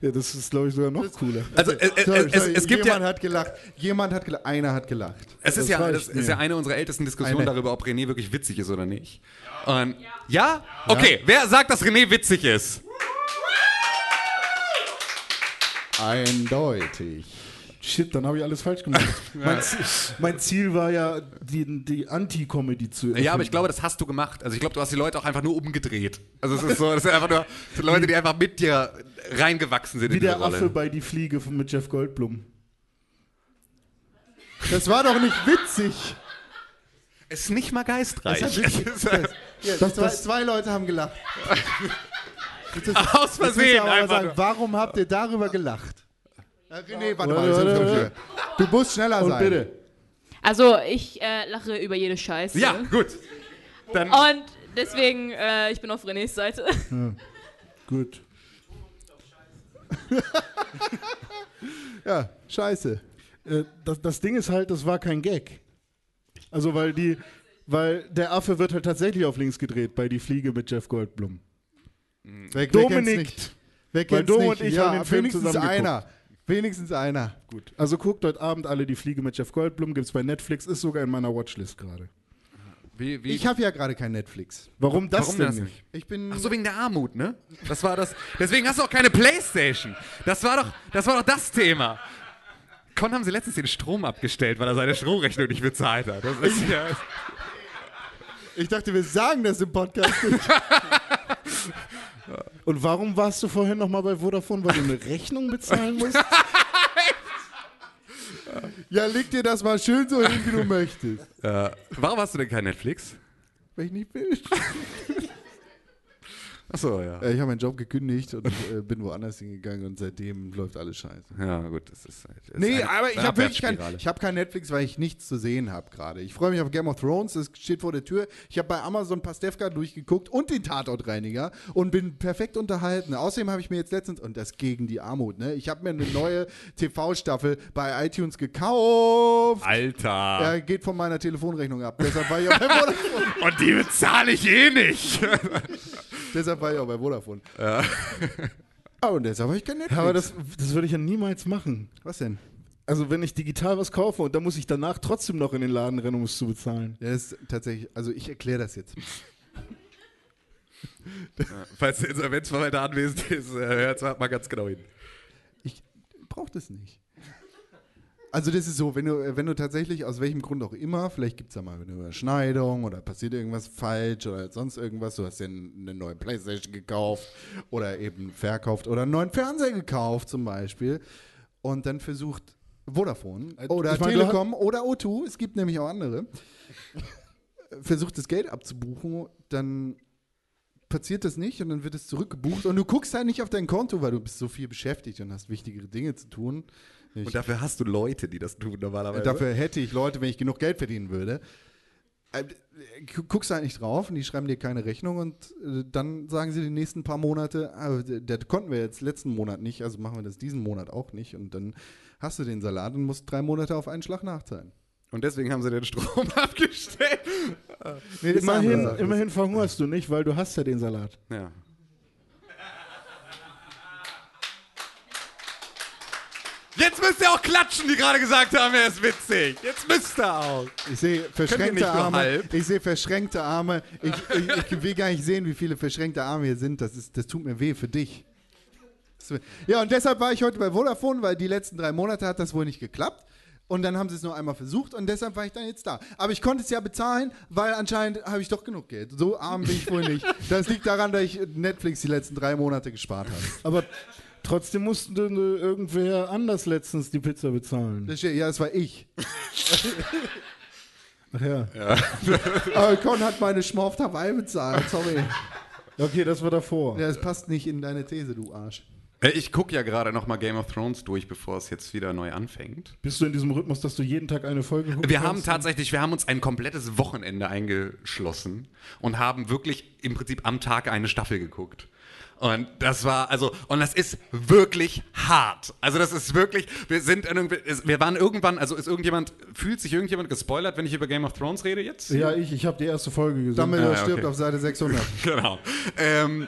Ja, das ist, glaube ich, sogar noch cooler. Also, äh, äh, Sorry, es, sorry, es gibt jemand ja, hat gelacht. Jemand hat gelacht. Einer hat gelacht. es ist das ja, das ist ja eine unserer ältesten Diskussionen Eine. darüber, ob René wirklich witzig ist oder nicht. Und, ja? Okay, wer sagt, dass René witzig ist? Eindeutig. Shit, dann habe ich alles falsch gemacht. mein, Ziel, mein Ziel war ja, die, die Anti-Comedy zu Ja, aber ich glaube, das hast du gemacht. Also ich glaube, du hast die Leute auch einfach nur umgedreht. Also es ist so, das sind einfach nur Leute, die einfach mit dir reingewachsen sind Wie in der Affe Rolle. bei Die Fliege von- mit Jeff Goldblum. Das war doch nicht witzig. Es ist nicht mal geistreich. Das ist Ja, Das- zwei, das- zwei Leute haben gelacht. aus müsst ihr Versehen einfach. sagen, warum habt ihr darüber gelacht? Äh, René, warte Warte, mal. das warte, ist warte. schwer. Du musst schneller Und sein. bitte. Also ich äh, lache über jede Scheiße. Ja, gut. Dann Und deswegen, äh, ich bin auf Renés Seite. Gut. Ja, scheiße. Äh, das, das Ding ist halt, das war kein Gag. Also, weil die, weil der Affe wird halt tatsächlich auf links gedreht bei Die Fliege mit Jeff Goldblum. Wer, wer kennt's Dominik. nicht? Wer Weil kennt's Dom nicht? und ich ja, haben den Film wenigstens zusammen geguckt. einer. Wenigstens einer. Gut. Also guckt heute Abend alle Die Fliege mit Jeff Goldblum, gibt's bei Netflix, ist sogar in meiner Watchlist gerade. wie, wie, Ich habe ja gerade kein Netflix. Warum das Warum denn das nicht? nicht? Ich bin. Ach so, wegen der Armut, ne? Das war das. Deswegen hast du auch keine Playstation. Das war doch das, war doch das Thema. Con haben sie letztens den Strom abgestellt, weil er seine Stromrechnung nicht bezahlt hat. Das ist ja. Ich dachte, wir sagen das im Podcast. Und warum warst du vorhin nochmal bei Vodafone, weil du eine Rechnung bezahlen musst? ja, leg dir das mal schön so hin, wie du möchtest. Äh, warum hast du denn kein Netflix? Weil ich nicht will. Achso, ja. Äh, Ich habe meinen Job gekündigt und äh, bin woanders hingegangen und seitdem läuft alles scheiße. Ja, gut, das ist halt. das Nee, ist aber ich habe wirklich kein, ich hab kein Netflix, weil ich nichts zu sehen habe gerade. Ich freue mich auf Game of Thrones, das steht vor der Tür. Ich habe bei Amazon Pastewka durchgeguckt und den Tatortreiniger und bin perfekt unterhalten. Außerdem habe ich mir jetzt letztens, und das gegen die Armut, ne? Ich habe mir eine neue TV-Staffel bei iTunes gekauft. Alter. Ja, geht von meiner Telefonrechnung ab. Deshalb war ich auch bei Vodafone. Und die bezahle ich eh nicht. deshalb war ich auch bei Vodafone. Ja. Und deshalb habe ich kein Netflix. Ja, aber das, das würde ich ja niemals machen. Was denn? Also wenn ich digital was kaufe und dann muss ich danach trotzdem noch in den Laden rennen, um es zu bezahlen. Ja, das ist tatsächlich, also ich erkläre das jetzt. Falls der Insolvenzverwalter anwesend ist, äh, hört mal ganz genau hin. Ich brauche das nicht. Also das ist so, wenn du, wenn du tatsächlich aus welchem Grund auch immer, vielleicht gibt es da mal eine Überschneidung oder passiert irgendwas falsch oder sonst irgendwas, du hast dir eine neue Playstation gekauft oder eben verkauft oder einen neuen Fernseher gekauft zum Beispiel und dann versucht Vodafone oder ich meine, du Telekom oder O2, es gibt nämlich auch andere, versucht das Geld abzubuchen, dann passiert das nicht und dann wird es zurückgebucht und du guckst halt nicht auf dein Konto, weil du bist so viel beschäftigt und hast wichtigere Dinge zu tun. Ich, Und dafür hast du Leute, die das tun normalerweise. dafür hätte ich Leute, wenn ich genug Geld verdienen würde. Äh, gu- Guckst halt nicht drauf und die schreiben dir keine Rechnung und äh, dann sagen sie die nächsten paar Monate, ah, das konnten wir jetzt letzten Monat nicht, also machen wir das diesen Monat auch nicht und dann hast du den Salat und musst drei Monate auf einen Schlag nachzahlen. Und deswegen haben sie den Strom abgestellt. Nee, Immerhin, immerhin verhungerst du nicht, weil du hast ja den Salat. Ja. Jetzt müsst ihr auch klatschen, die gerade gesagt haben, er ist witzig. Jetzt müsst ihr auch. Ich sehe verschränkte Arme. Ich sehe verschränkte Arme. Ich, ich, ich will gar nicht sehen, wie viele verschränkte Arme hier sind. Das, ist, das tut mir weh für dich. Ja, und deshalb war ich heute bei Vodafone, weil die letzten drei Monate hat das wohl nicht geklappt. Und dann haben sie es nur einmal versucht und deshalb war ich dann jetzt da. Aber ich konnte es ja bezahlen, weil anscheinend habe ich doch genug Geld. So arm bin ich wohl nicht. Das liegt daran, dass ich Netflix die letzten drei Monate gespart habe. Aber trotzdem mussten du irgendwer anders letztens die Pizza bezahlen. Ja, das war ich. Ach ja. Aber Con hat meine Schmorft Hawaii bezahlt. Sorry. Okay, das war davor. Ja, das passt nicht in deine These, du Arsch. Äh, Ich gucke ja gerade noch mal Game of Thrones durch, bevor es jetzt wieder neu anfängt. Bist du in diesem Rhythmus, dass du jeden Tag eine Folge guckst? Wir haben tatsächlich, wir haben uns ein komplettes Wochenende eingeschlossen und haben wirklich im Prinzip am Tag eine Staffel geguckt. Und das war, also, und das ist wirklich hart. Also, das ist wirklich, wir sind, wir waren irgendwann, also ist irgendjemand, fühlt sich irgendjemand gespoilert, wenn ich über Game of Thrones rede jetzt? Ja, ich, ich habe die erste Folge gesehen. Dumbledore Ah, okay. stirbt auf Seite 600. Genau. Ähm,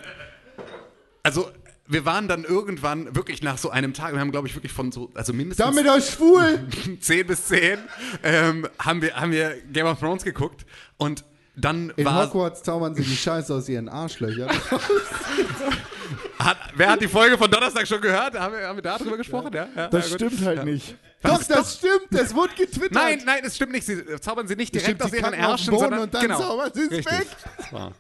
also, wir waren dann irgendwann wirklich nach so einem Tag, wir haben, glaube ich, wirklich von so, also mindestens Dumbledore ist schwul! 10 bis 10, ähm, haben, wir, haben wir Game of Thrones geguckt und dann In war, Hogwarts zaubern sie die Scheiße aus ihren Arschlöchern. hat, wer hat die Folge von Donnerstag schon gehört? Haben wir, haben wir darüber gesprochen? Ja, ja, Das ja, stimmt halt nicht. Doch, das stimmt, das wurde getwittert. Nein, nein, es stimmt nicht. Sie zaubern sie nicht direkt Stimmt, aus ihren Ärschen, sondern und dann genau. zaubern sie es weg. Das war-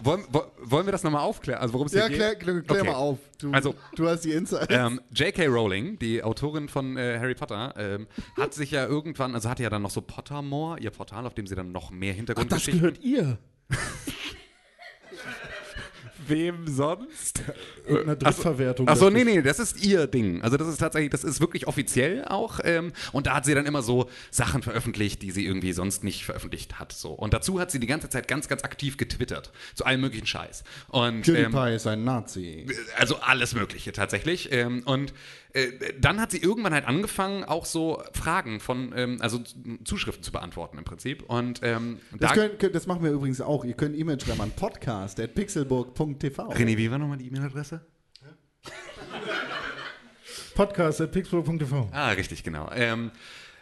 Wollen, wo- wollen wir das nochmal aufklären? Also worum es Ja, hier klär, geht? klär, klär Okay. mal auf. Du, Also- du hast die Insights. Ähm, J.K. Rowling, die Autorin von äh, Harry Potter, ähm, hat sich ja irgendwann, also hatte ja dann noch so Pottermore, ihr Portal, auf dem sie dann noch mehr Das Hintergrundgeschichten. gehört ihr. wem sonst? In einer Drittverwertung. Achso, dachte nee, nee, das ist ihr Ding. Also das ist tatsächlich, das ist wirklich offiziell auch. Ähm, und da hat sie dann immer so Sachen veröffentlicht, die sie irgendwie sonst nicht veröffentlicht hat. So. Und dazu hat sie die ganze Zeit ganz, ganz aktiv getwittert. Zu allem möglichen Scheiß. Und, ähm, PewDiePie ist ein Nazi. also alles Mögliche tatsächlich. Ähm, und äh, dann hat sie irgendwann halt angefangen, auch so Fragen von, ähm, also Zuschriften zu beantworten im Prinzip. Und ähm, Das, da. könnt, könnt, das machen wir übrigens auch. Ihr könnt E-Mail schreiben an podcast.pixelburg.tv. René, wie war nochmal die E-Mail-Adresse? Podcast.pixburg.tv. Ah, richtig, genau. Ähm,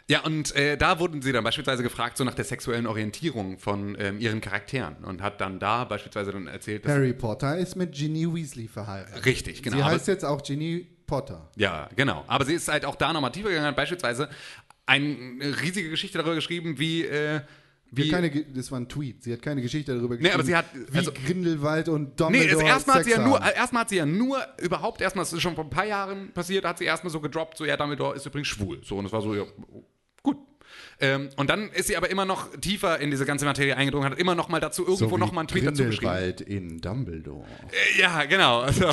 ja, und äh, da wurden sie dann beispielsweise gefragt, so nach der sexuellen Orientierung von ähm, ihren Charakteren und hat dann da beispielsweise dann erzählt, dass Harry Potter ist mit Ginny Weasley verheiratet. Richtig, genau. Sie heißt jetzt auch Ginny Potter. Ja, genau. Aber sie ist halt auch da nochmal tiefer gegangen, hat beispielsweise eine riesige Geschichte darüber geschrieben, wie. Äh, wie keine, das war ein Tweet. Sie hat keine Geschichte darüber geschrieben. Nee, aber sie hat- Wie also- Grindelwald und Nee, Dumbledore das erstmal hat sie ja nur, haben. erstmal hat sie ja nur überhaupt erstmal, das ist schon vor ein paar Jahren passiert, hat sie erstmal so gedroppt, so ja, Dumbledore ist übrigens schwul. So, und es war so, ja. Ähm, und dann ist sie aber immer noch tiefer in diese ganze Materie eingedrungen, hat immer noch mal dazu irgendwo noch mal einen Tweet dazu geschrieben. Grindelwald in Dumbledore. Äh, Ja, genau. Also,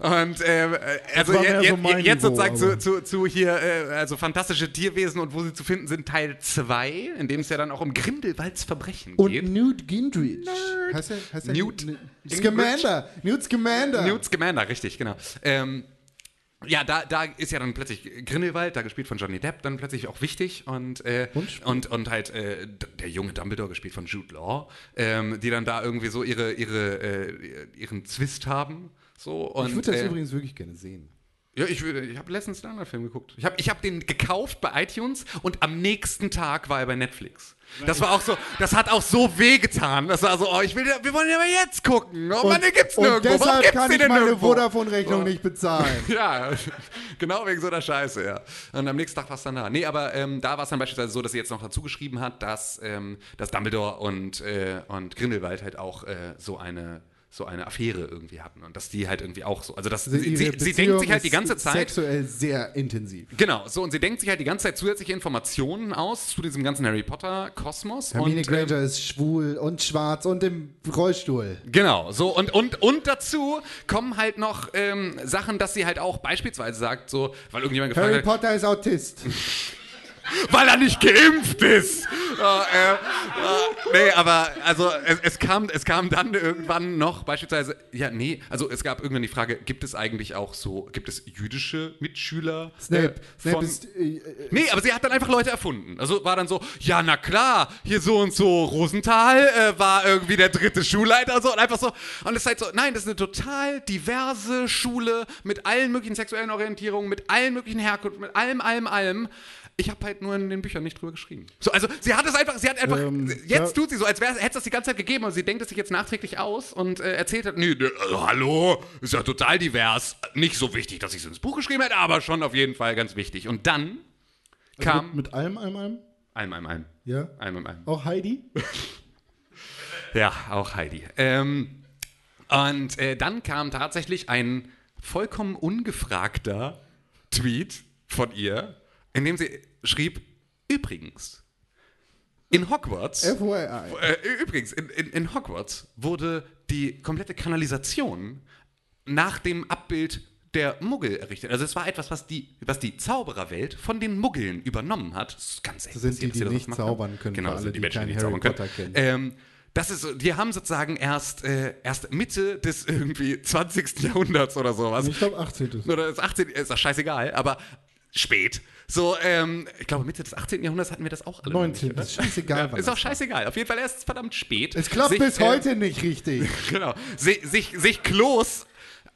und äh, also je, je, so jetzt sozusagen zu, zu, zu hier, äh, also fantastische Tierwesen und wo sie zu finden sind, Teil 2, in dem es ja dann auch um Grindelwalds Verbrechen Und geht. Newt Gingrich. Heißt er, heißt er Newt Scamander. Newt Scamander. Newt Scamander, richtig, genau. Ähm, ja, da, da ist ja dann plötzlich Grindelwald, da gespielt von Johnny Depp, dann plötzlich auch wichtig und äh, und, und halt äh, der junge Dumbledore gespielt von Jude Law, ähm, die dann da irgendwie so ihre ihre äh, ihren Zwist haben. So, und, Ich würde das äh, übrigens wirklich gerne sehen. Ja, ich, ich habe letztens einen anderen Film geguckt. Ich habe ich hab den gekauft bei iTunes und am nächsten Tag war er bei Netflix. Das war auch so, das hat auch so wehgetan. Das war so, oh, ich will, wir wollen ja aber jetzt gucken. Oh Mann, den gibt's und nirgendwo. Warum deshalb gibt's kann den ich meine? Vodafone-Rechnung nicht bezahlen. Ja, genau wegen so einer Scheiße, ja. Und am nächsten Tag war es dann da. Nee, aber ähm, da war es dann beispielsweise so, dass sie jetzt noch dazu geschrieben hat, dass, ähm, dass Dumbledore und, äh, und Grindelwald halt auch äh, so eine so eine Affäre irgendwie hatten und dass die halt irgendwie auch so, also dass sie, sie, sie denkt sich halt die ganze Zeit, Sexuell sehr intensiv. Genau, so und sie denkt sich halt die ganze Zeit zusätzliche Informationen aus zu diesem ganzen Harry Potter Kosmos Hermine und ähm, Granger ist schwul und schwarz und im Rollstuhl. genau, so und und und dazu kommen halt noch ähm, Sachen, dass sie halt auch beispielsweise sagt, so, weil irgendjemand gefragt Harry hat, Potter ist Autist. weil er nicht geimpft ist. Äh, äh, nee, aber also es, es, kam, es kam dann irgendwann noch beispielsweise, ja, nee, also es gab irgendwann die Frage, gibt es eigentlich auch so, gibt es jüdische Mitschüler? Äh, Snape von- ist. Äh, äh, Nee, aber sie hat dann einfach Leute erfunden. Also war dann so, ja, na klar, hier so und so Rosenthal äh, war irgendwie der dritte Schulleiter und so und einfach so. Und es ist halt so, nein, das ist eine total diverse Schule mit allen möglichen sexuellen Orientierungen, mit allen möglichen Herkunften, mit allem, allem, allem. Ich habe halt nur in den Büchern nicht drüber geschrieben. So, also sie hat es einfach, sie hat einfach, Ähm, jetzt ja. tut sie so, als wäre hätte es das die ganze Zeit gegeben und sie denkt es sich jetzt nachträglich aus und äh, erzählt hat, nee, nee, also, hallo, ist ja total divers. Nicht so wichtig, dass ich es ins Buch geschrieben hätte, aber schon auf jeden Fall ganz wichtig. Und dann kam Mit, mit allem, allem, allem? einem, einem, einem. Ja. Einem, einem. Auch Heidi? Ja, auch Heidi. Ähm, und äh, dann kam tatsächlich ein vollkommen ungefragter Tweet von ihr, in dem sie schrieb, übrigens, in Hogwarts, FYI. äh, übrigens, in, in, in Hogwarts wurde die komplette Kanalisation nach dem Abbild der Muggel errichtet. Also es war etwas, was die, was die Zaubererwelt von den Muggeln übernommen hat. Das ist ganz Das sind die, die das nicht zaubern können, Genau, alle, sind die die Menschen, die zaubern Potter können. kennen. Ähm, das ist, die haben sozusagen erst, äh, erst Mitte des irgendwie 20. Jahrhunderts oder sowas. Ich glaube 18. Oder das 18. ist doch scheißegal, aber spät. So, ähm, ich glaube, Mitte des 18. Jahrhunderts hatten wir das auch alle. noch 19. Nicht, oder? Ist scheißegal, wann Ist auch scheißegal. Auf jeden Fall erst verdammt spät. Es klappt Sich, bis äh, heute nicht richtig. Genau. Si- sich, sich Klos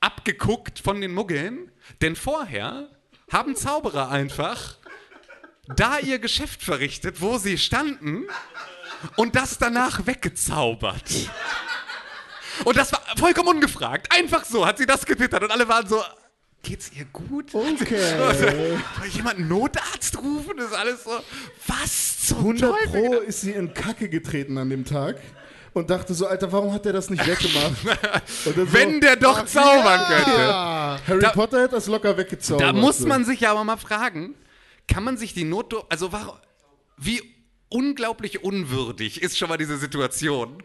abgeguckt von den Muggeln, denn vorher haben Zauberer einfach da ihr Geschäft verrichtet, wo sie standen und das danach weggezaubert. Und das war vollkommen ungefragt. Einfach so hat sie das getwittert und alle waren so, geht's ihr gut? Okay. Soll jemand einen Notarzt rufen? Das ist alles so, was zum 100 Teufel? Pro ist sie in Kacke getreten an dem Tag und dachte so, Alter, warum hat der das nicht weggemacht? Dann so, Wenn der doch zaubern könnte. Harry Da- Potter hätte das locker weggezaubert. Da muss man sich ja aber mal fragen, kann man sich die Notdurft, also warum, wie unglaublich unwürdig ist schon mal diese Situation.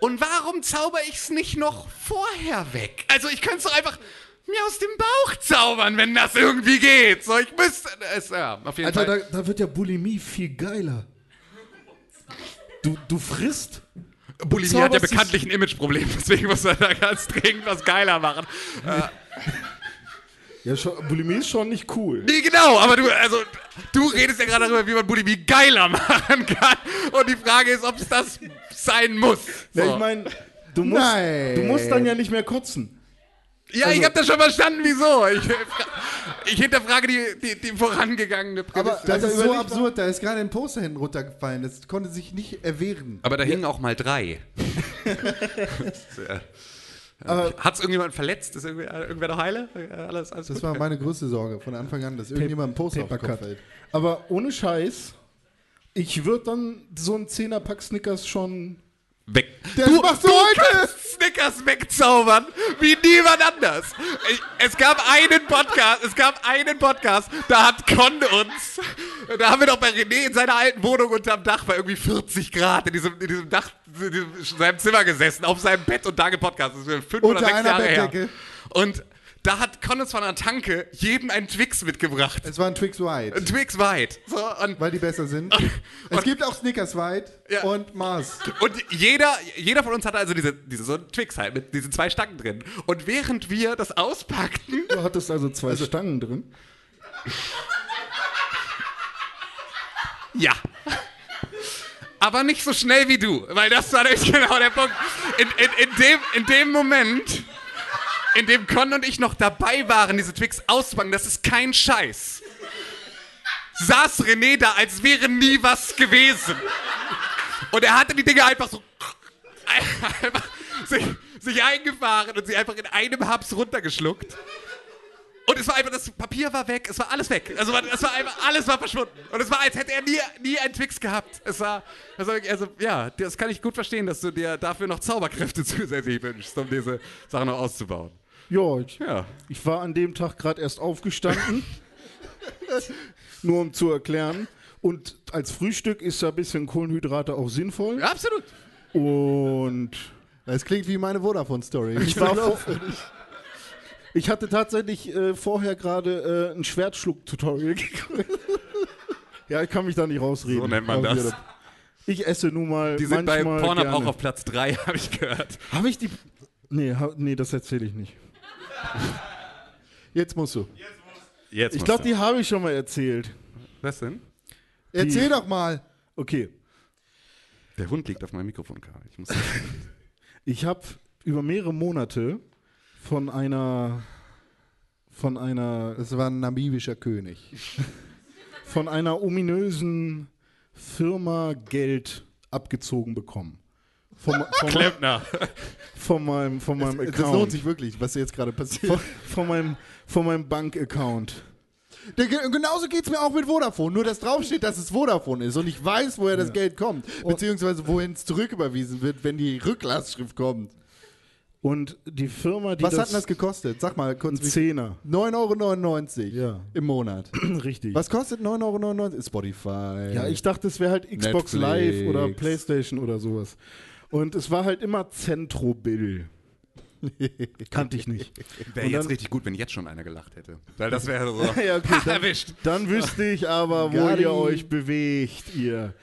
Und warum zauber ich es nicht noch vorher weg? Also ich könnte es doch einfach mir aus dem Bauch zaubern, wenn das irgendwie geht. So, ich müsste es, ja, auf jeden Alter, da, Fall. da wird ja Bulimie viel geiler. Du, du frisst. Bulimie hat ja bekanntlich ein Imageproblem, deswegen muss er da ganz dringend was geiler machen. Ja, schon, Bulimie ist schon nicht cool. Nee, genau, aber du, also, du redest ja gerade darüber, wie man Bulimie geiler machen kann. Und die Frage ist, ob es das sein muss. Ja, So. ich meine, du musst, Nein. du musst dann ja nicht mehr kotzen. Ja, Also- ich habe das schon verstanden, wieso. Ich, ich hinterfrage die, die, die vorangegangene Prämisse. Aber das Alter, ist so absurd, da ist gerade ein Poster hinten runtergefallen, das konnte sich nicht erwehren. Aber da hingen auch mal drei. Hat es irgendjemand verletzt? Ist irgendwie, irgendwer noch heile? Alles, alles Das gut? war meine größte Sorge von Anfang an, dass irgendjemand ein Poster auf den Kopf fällt. Aber ohne Scheiß, ich würde dann so einen 10er-Pack Snickers schon. Weg. Das du, machst du du heute! kannst Snickers wegzaubern, wie niemand anders. Ich, es gab einen Podcast, es gab einen Podcast, da hat Con uns Da haben wir doch bei René in seiner alten Wohnung unterm Dach bei irgendwie 40 Grad in diesem, in diesem Dach, in diesem, in seinem Zimmer gesessen, auf seinem Bett und da gepodcastet. Das ist fünf oder Unter sechs einer Jahre her. Bettdecke. Und da hat Connors von der Tanke jedem einen Twix mitgebracht. Es war ein Twix White, Ein Twix White. So, und, weil die besser sind. es gibt auch Snickers White Ja. und Mars. und jeder, jeder von uns hatte also diese, diese so einen Twix halt mit diesen zwei Stangen drin. Und während wir das auspackten, Du hattest also zwei Stangen drin. Ja. Aber nicht so schnell wie du, weil das war nämlich genau der Punkt. In, in, in, dem, in dem Moment, in dem Con und ich noch dabei waren, diese Twix auszupacken, das ist kein Scheiß, saß René da, als wäre nie was gewesen. Und er hatte die Dinge einfach so einfach sich, sich eingefahren und sie einfach in einem Haps runtergeschluckt. Und es war einfach, das Papier war weg, es war alles weg. Also es war einfach, alles war verschwunden. Und es war, als hätte er nie, nie einen Twix gehabt. Es war, also, also ja, das kann ich gut verstehen, dass du dir dafür noch Zauberkräfte zusätzlich wünschst, um diese Sache noch auszubauen. Ja, ich, Ja. ich war an dem Tag gerade erst aufgestanden. Nur um zu erklären. Und als Frühstück ist ja ein bisschen Kohlenhydrate auch sinnvoll. ja absolut. Und Das klingt wie meine Vodafone-Story. ich Ich hatte tatsächlich äh, vorher gerade äh, ein Schwertschluck-Tutorial ja, ich kann mich da nicht rausreden. So nennt man das. wieder- Ich esse nun mal Die sind bei Pornhub gerne. auch auf Platz 3, habe ich gehört. Habe ich die... Nee, ha, nee das erzähle ich nicht. Jetzt musst du. Jetzt Ich glaube, die habe ich schon mal erzählt. Was denn? Erzähl doch mal. Okay, Der Hund liegt auf meinem Mikrofonkabel. Ich muss ich habe über mehrere Monate von einer... Von einer Das war ein namibischer König. von einer ominösen Firma Geld abgezogen bekommen. Vom, vom, Klempner. von meinem, von meinem Account. Das lohnt sich wirklich, was jetzt gerade passiert. Von, von meinem, von meinem Bankaccount. Der, genauso geht es mir auch mit Vodafone. Nur dass draufsteht, dass es Vodafone ist und ich weiß, woher das Geld kommt. Beziehungsweise wohin es zurücküberwiesen wird, wenn die Rücklastschrift kommt. Und die Firma, die Was das... hat denn das gekostet? Sag mal kurz. Ein Zehner. 9,99 Euro Ja. im Monat. Richtig. Was kostet 9,99 Euro? Spotify. Ja, ich dachte, es wäre halt Xbox Netflix. Live oder Playstation oder sowas. Und es war halt immer Centrobill. Kannte ich nicht. Wäre jetzt richtig gut, wenn jetzt schon einer gelacht hätte. Weil das wäre so. ja, okay, dann, Erwischt. dann wüsste ich aber, wo ihr euch bewegt, ihr.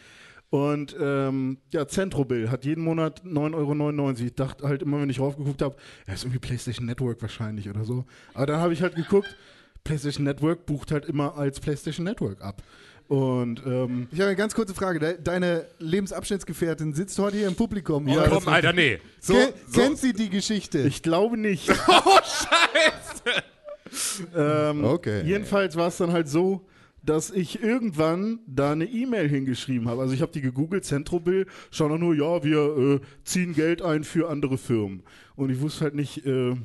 Und ähm, ja, Centrobill hat jeden Monat 9,99 Euro. Ich dachte halt immer, wenn ich raufgeguckt habe, ja, ist irgendwie PlayStation Network wahrscheinlich oder so. Aber dann habe ich halt geguckt, PlayStation Network bucht halt immer als PlayStation Network ab. Und ähm, Ich habe eine ganz kurze Frage. De deine Lebensabschnittsgefährtin sitzt heute hier im Publikum. Ja, komm, Alter, nee. So, Ke so. Kennt sie die Geschichte? ich glaube nicht. Oh, Scheiße! Ähm, Okay. Jedenfalls war es dann halt so, dass ich irgendwann da eine E-Mail hingeschrieben habe. Also ich habe die gegoogelt, Centrobill, schau doch nur, ja, wir äh, ziehen Geld ein für andere Firmen. Und ich wusste halt nicht, äh,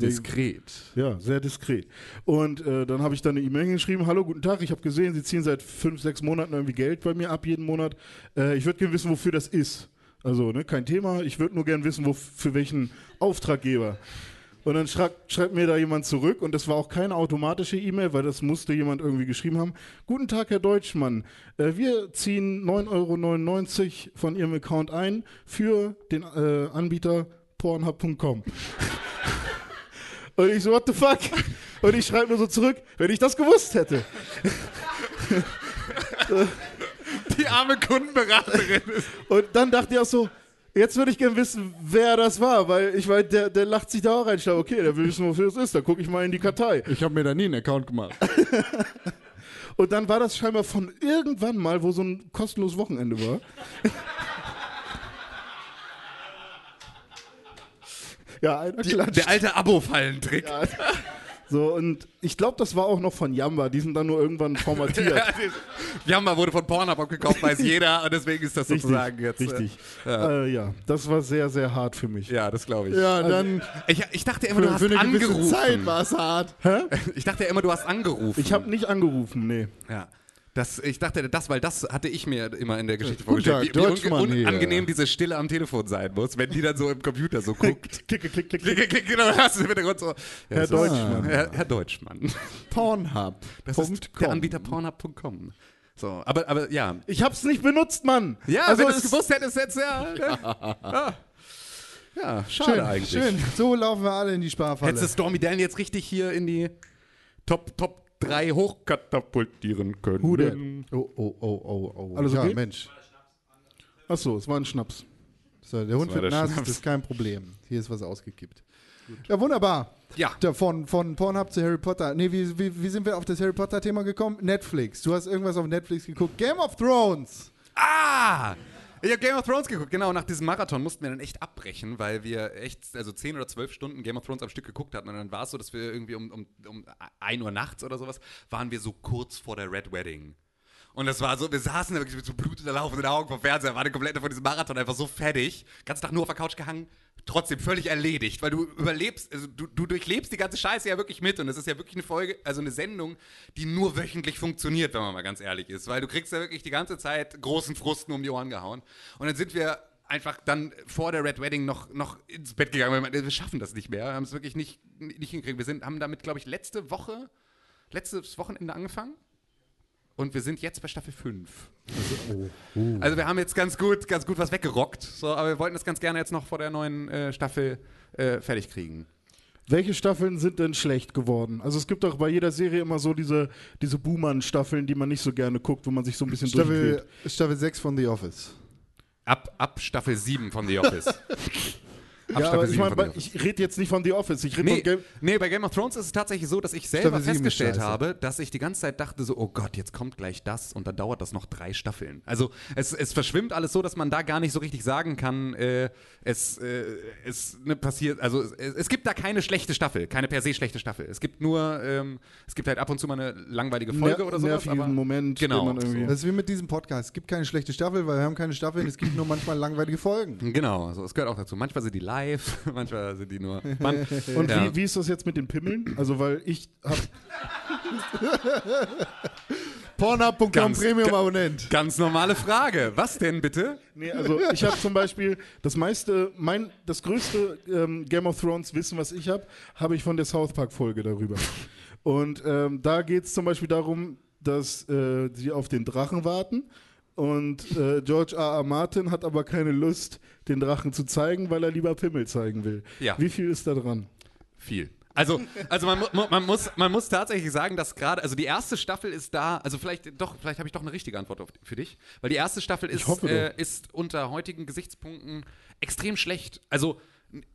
Diskret. ja, sehr diskret. Und äh, dann habe ich dann eine E-Mail hingeschrieben, hallo, guten Tag, ich habe gesehen, Sie ziehen seit fünf, sechs Monaten irgendwie Geld bei mir ab, jeden Monat. Äh, ich würde gerne wissen, wofür das ist. Also, ne, kein Thema, ich würde nur gerne wissen, für welchen Auftraggeber. Und dann schreibt, schreibt mir da jemand zurück und das war auch keine automatische E-Mail, weil das musste jemand irgendwie geschrieben haben. Guten Tag, Herr Deutschmann. Äh, wir ziehen 9,99 Euro von Ihrem Account ein für den äh, Anbieter pornhub.com. Und ich so, what the fuck? Und ich schreibe nur so zurück, wenn ich das gewusst hätte. Die arme Kundenberaterin. Und dann dachte ich auch so, jetzt würde ich gerne wissen, wer das war, weil ich meine, der, der lacht sich da auch rein. Ich dachte, okay, der will wissen, wofür es ist. Dann gucke ich mal in die Kartei. Ich habe mir da nie einen Account gemacht. Und dann war das scheinbar von irgendwann mal, wo so ein kostenloses Wochenende war. Ja, einer klatscht. Der alte Abo-Fallentrick. So, und ich glaube, das war auch noch von Jamba. Die sind dann nur irgendwann formatiert. Ja, die- Jammer wurde von Pornhub abgekauft, weiß jeder, und deswegen ist das sozusagen jetzt. richtig. Äh, Ja. Äh, ja, das war sehr, sehr hart für mich. ja, das glaube ich. Ja, dann Ich, ich dachte immer, du für, hast für eine angerufen. Zeit war es hart. Ich dachte immer, du hast angerufen. Ich habe nicht angerufen, nee. Ja. Das, ich dachte, das, weil das hatte ich mir immer in der Geschichte Guten vorgestellt, wie, wie unangenehm diese Stille am Telefon sein muss, wenn die dann so im Computer so guckt. Klick, klick, klick, klick. Klick, klick, genau, hast du im Hintergrund so. Herr Deutschmann. Herr, Deutschmann. Pornhub. Das ist der Anbieter pornhub.com. So, aber, aber ja. Ich hab's nicht benutzt, Mann. Ja, also wenn du es es- gewusst hättest, jetzt ja. ja. Ja, schade Schön, eigentlich. schön. So laufen wir alle in die Sparfalle. Hättest du Stormy Dan jetzt richtig hier in die Top, Top 3 hochkatapultieren können. Who denn? Oh, oh, oh, oh, oh. Alles ja, okay? Mensch. Achso, es war ein Schnaps. So, der Hund wird nass, das ist kein Problem. Hier ist was ausgekippt. Ja, wunderbar. Ja. Da Von, von Pornhub zu Harry Potter. Nee, wie, wie, wie sind wir auf das Harry Potter-Thema gekommen? Netflix. Du hast irgendwas auf Netflix geguckt. Game of Thrones. Ah! Ich habe Game of Thrones geguckt, genau. Nach diesem Marathon mussten wir dann echt abbrechen, weil wir echt, also 10 oder 12 Stunden Game of Thrones am Stück geguckt hatten. Und dann war es so, dass wir irgendwie um, um, um 1 Uhr nachts oder sowas, waren wir so kurz vor der Red Wedding. Und das war so, wir saßen da wirklich mit so blutender laufenden Augen vom Fernseher, waren komplett von diesem Marathon einfach so fertig, ganz Tag nur auf der Couch gehangen, trotzdem völlig erledigt, weil du überlebst, also du, du durchlebst die ganze Scheiße ja wirklich mit und es ist ja wirklich eine Folge, also eine Sendung, die nur wöchentlich funktioniert, wenn man mal ganz ehrlich ist, weil du kriegst ja wirklich die ganze Zeit großen Frusten um die Ohren gehauen. Und dann sind wir einfach dann vor der Red Wedding noch, noch ins Bett gegangen, weil wir, wir schaffen das nicht mehr, wir haben es wirklich nicht, nicht hingekriegt. Wir sind, haben damit, glaube ich, letzte Woche, letztes Wochenende angefangen. Und wir sind jetzt bei Staffel 5. Also wir haben jetzt ganz gut, ganz gut was weggerockt. So, aber wir wollten das ganz gerne jetzt noch vor der neuen äh, Staffel äh, fertig kriegen. Welche Staffeln sind denn schlecht geworden? Also es gibt doch bei jeder Serie immer so diese, diese Buhmann-Staffeln, die man nicht so gerne guckt, wo man sich so ein bisschen Staffel, durchdreht. Staffel 6 von The Office. Ab, ab Staffel 7 von The Office. Ja, aber ich, mein, von bei- The Office. ich rede jetzt nicht von The Office, ich rede Nee, von Game... nee, bei Game of Thrones ist es tatsächlich so, dass ich selber festgestellt habe, dass ich die ganze Zeit dachte so, oh Gott, jetzt kommt gleich das und dann dauert das noch drei Staffeln. Also es, es verschwimmt alles so, dass man da gar nicht so richtig sagen kann, äh, es, äh, es ne, passiert, also es, es gibt da keine schlechte Staffel, keine per se schlechte Staffel. Es gibt nur, ähm, es gibt halt ab und zu mal eine langweilige Folge ner- oder sowas. aber- Moment, genau, irgendwie... Das ist wie mit diesem Podcast. Es gibt keine schlechte Staffel, weil wir haben keine Staffeln. Es gibt nur manchmal langweilige Folgen. Genau, also es gehört auch dazu. Manchmal sind die live, manchmal sind die nur. Man, Und ja. wie, wie ist das jetzt mit den Pimmeln? Also weil ich hab... Pornhub.com Ganz- Premium-Abonnent. Ganz normale Frage. Was denn bitte? Nee, also ich habe zum Beispiel das meiste, mein, das größte ähm, Game of Thrones Wissen, was ich habe, habe ich von der South Park Folge darüber. Und ähm, da geht es zum Beispiel darum, dass äh, sie auf den Drachen warten. Und äh, George R. R. Martin hat aber keine Lust, den Drachen zu zeigen, weil er lieber Pimmel zeigen will. Ja. Wie viel ist da dran? Viel. Also, also man, man, muss, man muss tatsächlich sagen, dass gerade, also die erste Staffel ist da, also vielleicht doch, vielleicht habe ich doch eine richtige Antwort auf, für dich, weil die erste Staffel ist, hoffe äh, ist unter heutigen Gesichtspunkten extrem schlecht. Also,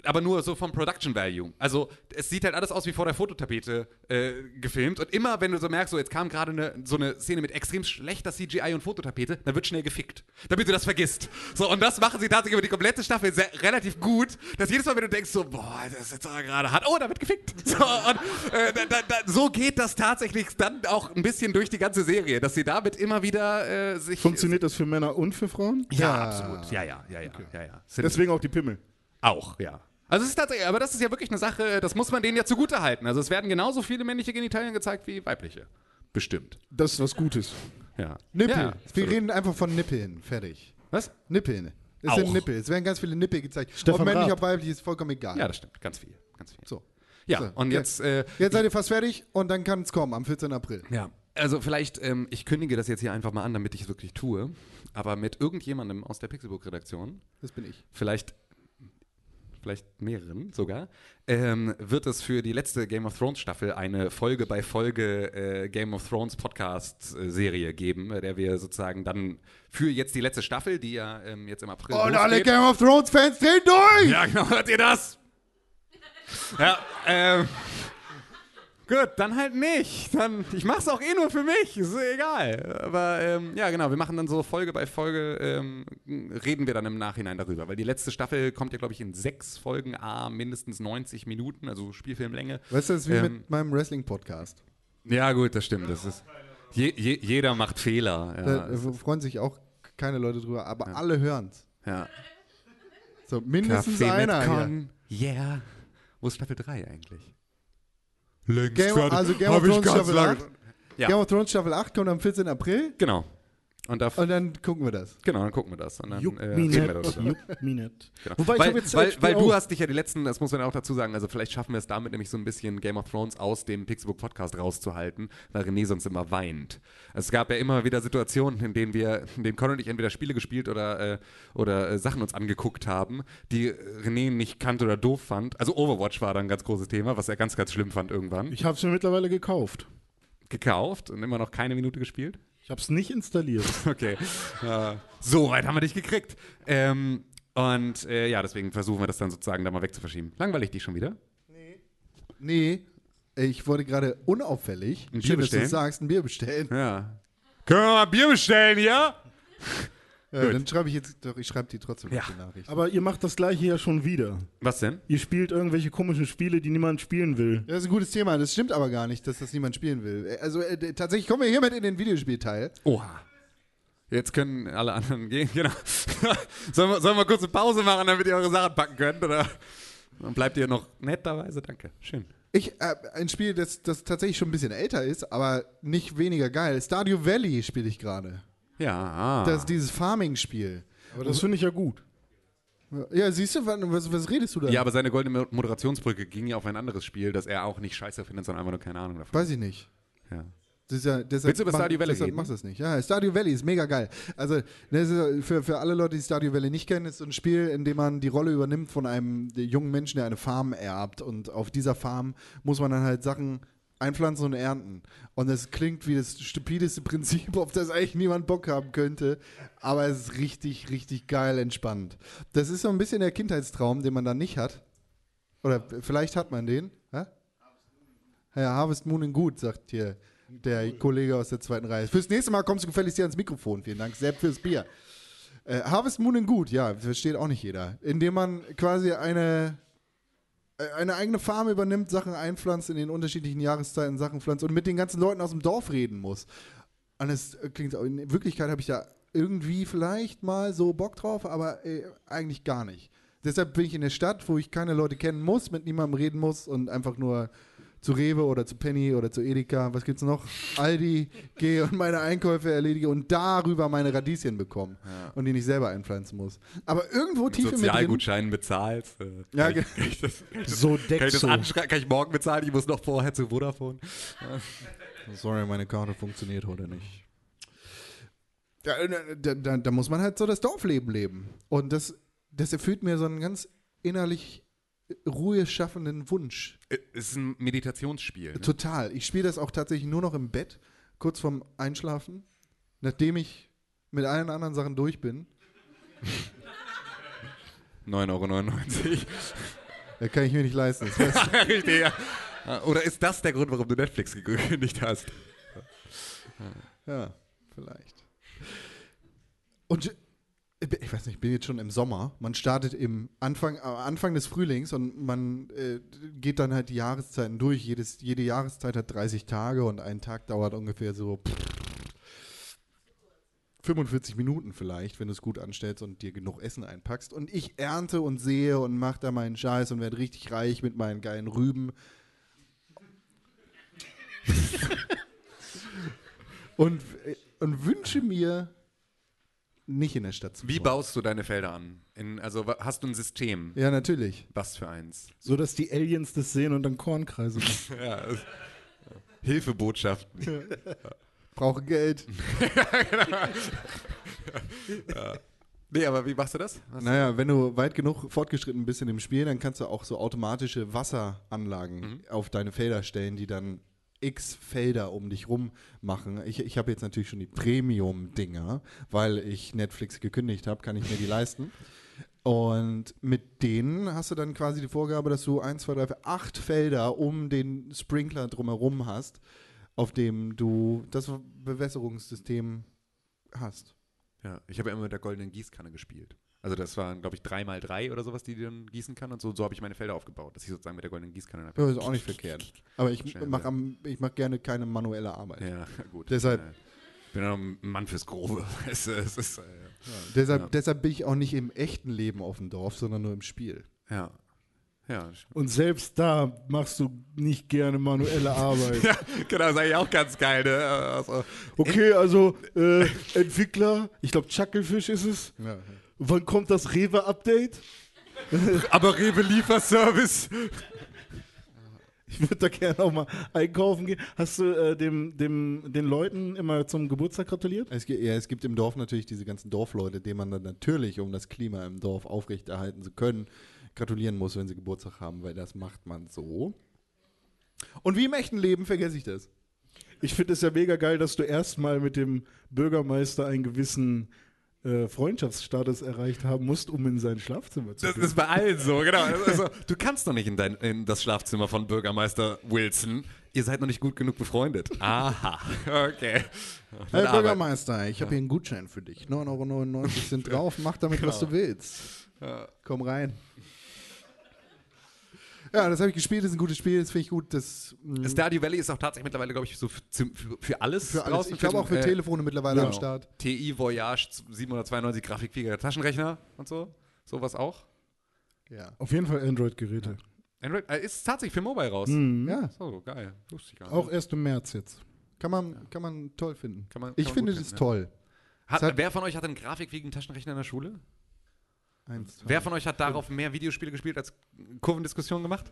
aber nur so vom Production Value. Also, es sieht halt alles aus wie vor der Fototapete äh, gefilmt und immer, wenn du so merkst, so jetzt kam gerade eine, so eine Szene mit extrem schlechter CGI und Fototapete, dann wird schnell gefickt, damit du das vergisst. So, und das machen sie tatsächlich über die komplette Staffel sehr, relativ gut, dass jedes Mal, wenn du denkst, so, boah, das ist jetzt gerade hart, oh, da wird gefickt. So, und äh, da, da, so geht das tatsächlich dann auch ein bisschen durch die ganze Serie, dass sie damit immer wieder äh, sich. Funktioniert das für Männer und für Frauen? Ja, Ja. absolut. Ja, ja, ja, ja. ja, ja. Sind Deswegen auch die Pimmel. Auch, ja. Also es ist tatsächlich, aber das ist ja wirklich eine Sache, das muss man denen ja zugute halten. Also es werden genauso viele männliche Genitalien gezeigt wie weibliche. Bestimmt. Das ist was Gutes. Ja. Nippel. Ja, wir absolut. reden einfach von Nippeln. Fertig. Was? Nippeln. Es Auch. sind Nippel. Es werden ganz viele Nippel gezeigt. Stefan ob männlich, Raab. ob weiblich, ist vollkommen egal. Ja, das stimmt. Ganz viel. Ganz viel. So. Ja, So, und jetzt. Äh, Jetzt seid ihr fast fertig und dann kann es kommen am 14. April. ja. Also vielleicht, ähm, ich kündige das jetzt hier einfach mal an, damit ich es wirklich tue. Aber mit irgendjemandem aus der Pixelbook-Redaktion, Das bin ich. vielleicht, vielleicht mehreren sogar, ähm, wird es für die letzte Game of Thrones Staffel eine Folge bei Folge äh, Game of Thrones Podcast äh, Serie geben, bei der wir sozusagen dann für jetzt die letzte Staffel, die ja ähm, jetzt im April Und alle Game of Thrones Fans drehen durch! Ja, genau, hört ihr das? Ja, ähm. Gut, dann halt nicht. Dann, ich mach's auch eh nur für mich, ist egal. Aber ähm, ja, genau, wir machen dann so Folge bei Folge, ähm, reden wir dann im Nachhinein darüber. Weil die letzte Staffel kommt ja, glaube ich, in sechs Folgen, a mindestens 90 Minuten, also Spielfilmlänge. Weißt du, das ist wie Ähm, mit meinem Wrestling-Podcast. Ja, gut, das stimmt. Das ist, je, je, jeder macht Fehler. Ja, Da freuen sich auch keine Leute drüber, aber alle hören's. ja. So, mindestens Kaffee einer. mit. Con, yeah. Wo ist Staffel 3 eigentlich? Längst Game, also Game of Thrones Staffel lange- 8. Ja. Game of Thrones Staffel 8 kommt am 14. April. Genau. Und, Und dann gucken wir das. genau, dann gucken wir das. Und dann Juckt äh, reden wir darüber. Juckt mich nicht. Genau. Wobei, ich weil jetzt weil, das weil du hast dich ja die letzten, das muss man auch dazu sagen, also vielleicht schaffen wir es damit nämlich so ein bisschen Game of Thrones aus dem Pixelbook Podcast rauszuhalten, weil René sonst immer weint. Es gab ja immer wieder Situationen, in denen wir, in denen Con und ich entweder Spiele gespielt oder, äh, oder äh, Sachen uns angeguckt haben, die René nicht kannte oder doof fand. Also Overwatch war da ein ganz großes Thema, was er ganz, ganz schlimm fand irgendwann. Ich habe es mir mittlerweile gekauft. Gekauft und immer noch keine Minute gespielt. Ich habe es nicht installiert. Okay. äh, so weit haben wir dich gekriegt. Ähm, und äh, ja, deswegen versuchen wir das dann sozusagen da mal wegzuverschieben. Langweilig dich schon wieder? Nee, ich wollte gerade unauffällig, Ein Bier schön, dass bestellen? du sagst, ein Bier bestellen. Ja. Können wir mal Bier bestellen, ja? Ja, dann schreibe ich jetzt, doch, ich schreibe die trotzdem Ja. auf die Nachricht. Aber ihr macht das gleiche ja schon wieder. Was denn? Ihr spielt irgendwelche komischen Spiele, die niemand spielen will. Das ist ein gutes Thema. Das stimmt aber gar nicht, dass das niemand spielen will. Also äh, tatsächlich kommen wir hiermit in den Videospielteil. Oha. Jetzt können alle anderen gehen, genau. sollen, wir, sollen wir kurz eine Pause machen, damit ihr eure Sachen packen könnt? Oder dann bleibt ihr noch netterweise? Danke. Schön. Ich, äh, ein Spiel, das, das tatsächlich schon ein bisschen älter ist, aber nicht weniger geil. Stardew Valley spiele ich gerade. Ja. Das ist dieses Farming-Spiel. Aber das finde ich ja gut. Ja, siehst du, was, was redest du da? ja, aber seine goldene Mo- Moderationsbrücke ging ja auf ein anderes Spiel, das er auch nicht scheiße findet, sondern einfach nur keine Ahnung davon. Weiß ich nicht. Ja. Das ist ja, deshalb Willst du über Stardew Valley deshalb reden? machst du das nicht. Ja, Stardew Valley ist mega geil. Also das ist für, für alle Leute, die Stardew Valley nicht kennen, ist so ein Spiel, in dem man die Rolle übernimmt von einem jungen Menschen, der eine Farm erbt. Und auf dieser Farm muss man dann halt Sachen einpflanzen und ernten. Und es klingt wie das stupideste Prinzip, auf das eigentlich niemand Bock haben könnte. Aber es ist richtig, richtig geil entspannt. Das ist so ein bisschen der Kindheitstraum, den man dann nicht hat. Oder vielleicht hat man den. Hä? Ja, Harvest Moon in gut, sagt hier der Kollege aus der zweiten Reihe. Fürs nächste Mal kommst du gefälligst hier ans Mikrofon. Vielen Dank, Sepp, fürs Bier. Äh, Harvest Moon in gut, ja, versteht auch nicht jeder. Indem man quasi eine, eine eigene Farm übernimmt, Sachen einpflanzt, in den unterschiedlichen Jahreszeiten Sachen pflanzt und mit den ganzen Leuten aus dem Dorf reden muss. Und es klingt, in Wirklichkeit habe ich da irgendwie vielleicht mal so Bock drauf, aber äh, eigentlich gar nicht. Deshalb bin ich in der Stadt, wo ich keine Leute kennen muss, mit niemandem reden muss und einfach nur zu Rewe oder zu Penny oder zu Edeka, was gibt's noch? Aldi, gehe und meine Einkäufe erledige und darüber meine Radieschen bekomme und die nicht selber einpflanzen muss. Aber irgendwo tief in mir drin, Sozialgutscheinen bezahlst. Äh, Ja, kann, ich, kann, ich das, So kann, ich das Dexo. anschrei- kann ich morgen bezahlen? Ich muss noch vorher zu Vodafone. Sorry, meine Karte funktioniert heute nicht. Ja, äh, da, da, da muss man halt so das Dorfleben leben. Und das, das erfüllt mir so einen ganz innerlich Ruhe schaffenden Wunsch. Äh, Es ist ein Meditationsspiel. Ne? Total. Ich spiele das auch tatsächlich nur noch im Bett, kurz vorm Einschlafen, nachdem ich mit allen anderen Sachen durch bin. 9,99 Euro. Da kann ich mir nicht leisten. Das Richtig, ja. Oder ist das der Grund, warum du Netflix gekündigt hast? Ja, vielleicht. Und ich weiß nicht, ich bin jetzt schon im Sommer. Man startet im Anfang, Anfang des Frühlings und man äh, geht dann halt die Jahreszeiten durch. Jedes, jede Jahreszeit hat 30 Tage und ein Tag dauert ungefähr so 45 Minuten vielleicht, wenn du es gut anstellst und dir genug Essen einpackst. Und ich ernte und sehe und mache da meinen Scheiß und werde richtig reich mit meinen geilen Rüben. und, äh, und wünsche mir, nicht in der Stadt zu Wie baust du deine Felder an? In, also hast du ein System? Ja, natürlich. Was für eins? So, dass die Aliens das sehen und dann Kornkreise machen. Ja, es- Hilfebotschaften. Brauche Geld. Nee, aber wie machst du das? Was? Naja, wenn du weit genug fortgeschritten bist in dem Spiel, dann kannst du auch so automatische Wasseranlagen Mhm. auf deine Felder stellen, die dann x Felder um dich rum machen. Ich, ich habe jetzt natürlich schon die Premium-Dinger, weil ich Netflix gekündigt habe, kann ich mir die leisten. Und mit denen hast du dann quasi die Vorgabe, dass du 1, 2, 3, 4, 8 Felder um den Sprinkler drumherum hast, auf dem du das Bewässerungssystem hast. Ja, ich habe ja immer mit der goldenen Gießkanne gespielt. Also das waren, glaube ich, drei mal drei oder sowas, die die dann gießen kann. Und so, so habe ich meine Felder aufgebaut, dass ich sozusagen mit der goldenen Gießkanne Ja, ist auch nicht verkehrt. Aber ich mache ja. ich mach gerne keine manuelle Arbeit. Ja, gut. Deshalb- Äh, Ich bin ein Mann fürs Grobe. Es, es ist, äh, Deshalb, Ja. deshalb bin ich auch nicht im echten Leben auf dem Dorf, sondern nur im Spiel. ja. Ja. Und selbst da machst du nicht gerne manuelle Arbeit. ja genau, das ist eigentlich auch ganz geil. Ne? Also, Okay, also äh, Entwickler, ich glaube Chucklefish ist es. Wann kommt das Rewe-Update? aber Rewe Lieferservice. Ich würde da gerne auch mal einkaufen gehen. Hast du äh, dem, dem, den Leuten immer zum Geburtstag gratuliert? Es gibt, ja, es gibt im Dorf natürlich diese ganzen Dorfleute, denen man dann natürlich, um das Klima im Dorf aufrechterhalten zu können, gratulieren muss, wenn sie Geburtstag haben, weil das macht man so. Und wie im echten Leben vergesse ich das. Ich finde es ja mega geil, dass du erstmal mit dem Bürgermeister einen gewissen äh, Freundschaftsstatus erreicht haben musst, um in sein Schlafzimmer zu Das gehen. ist bei allen so, genau. Also, du kannst doch nicht in, dein, in das Schlafzimmer von Bürgermeister Wilson. Ihr seid noch nicht gut genug befreundet. Aha, okay. Herr. Bürgermeister, ich habe hier einen Gutschein für dich. 9,99 Euro sind drauf, mach damit, was du willst. Komm rein. Ja, das habe ich gespielt, das ist ein gutes Spiel, das finde ich gut. Das, mh, Stardew Valley ist auch tatsächlich mittlerweile, glaube ich, so für, für, für alles für alles. draußen. Ich glaube auch für äh, Telefone mittlerweile ja. am Start. TI Voyage 792 Grafikfähiger Taschenrechner und so. Sowas auch. Ja. Auf jeden Fall Android-Geräte. Android äh, ist tatsächlich für Mobile raus. ja, So, geil. Wusste ich gar nicht. Auch erst im März jetzt. kann man, kann man toll finden. Kann man- ich kann man finde gut das finden, toll. Hat, wer von euch hat einen grafikfähigen Taschenrechner in der Schule? Eins. Wer von euch hat darauf mehr Videospiele gespielt als Kurvendiskussion gemacht?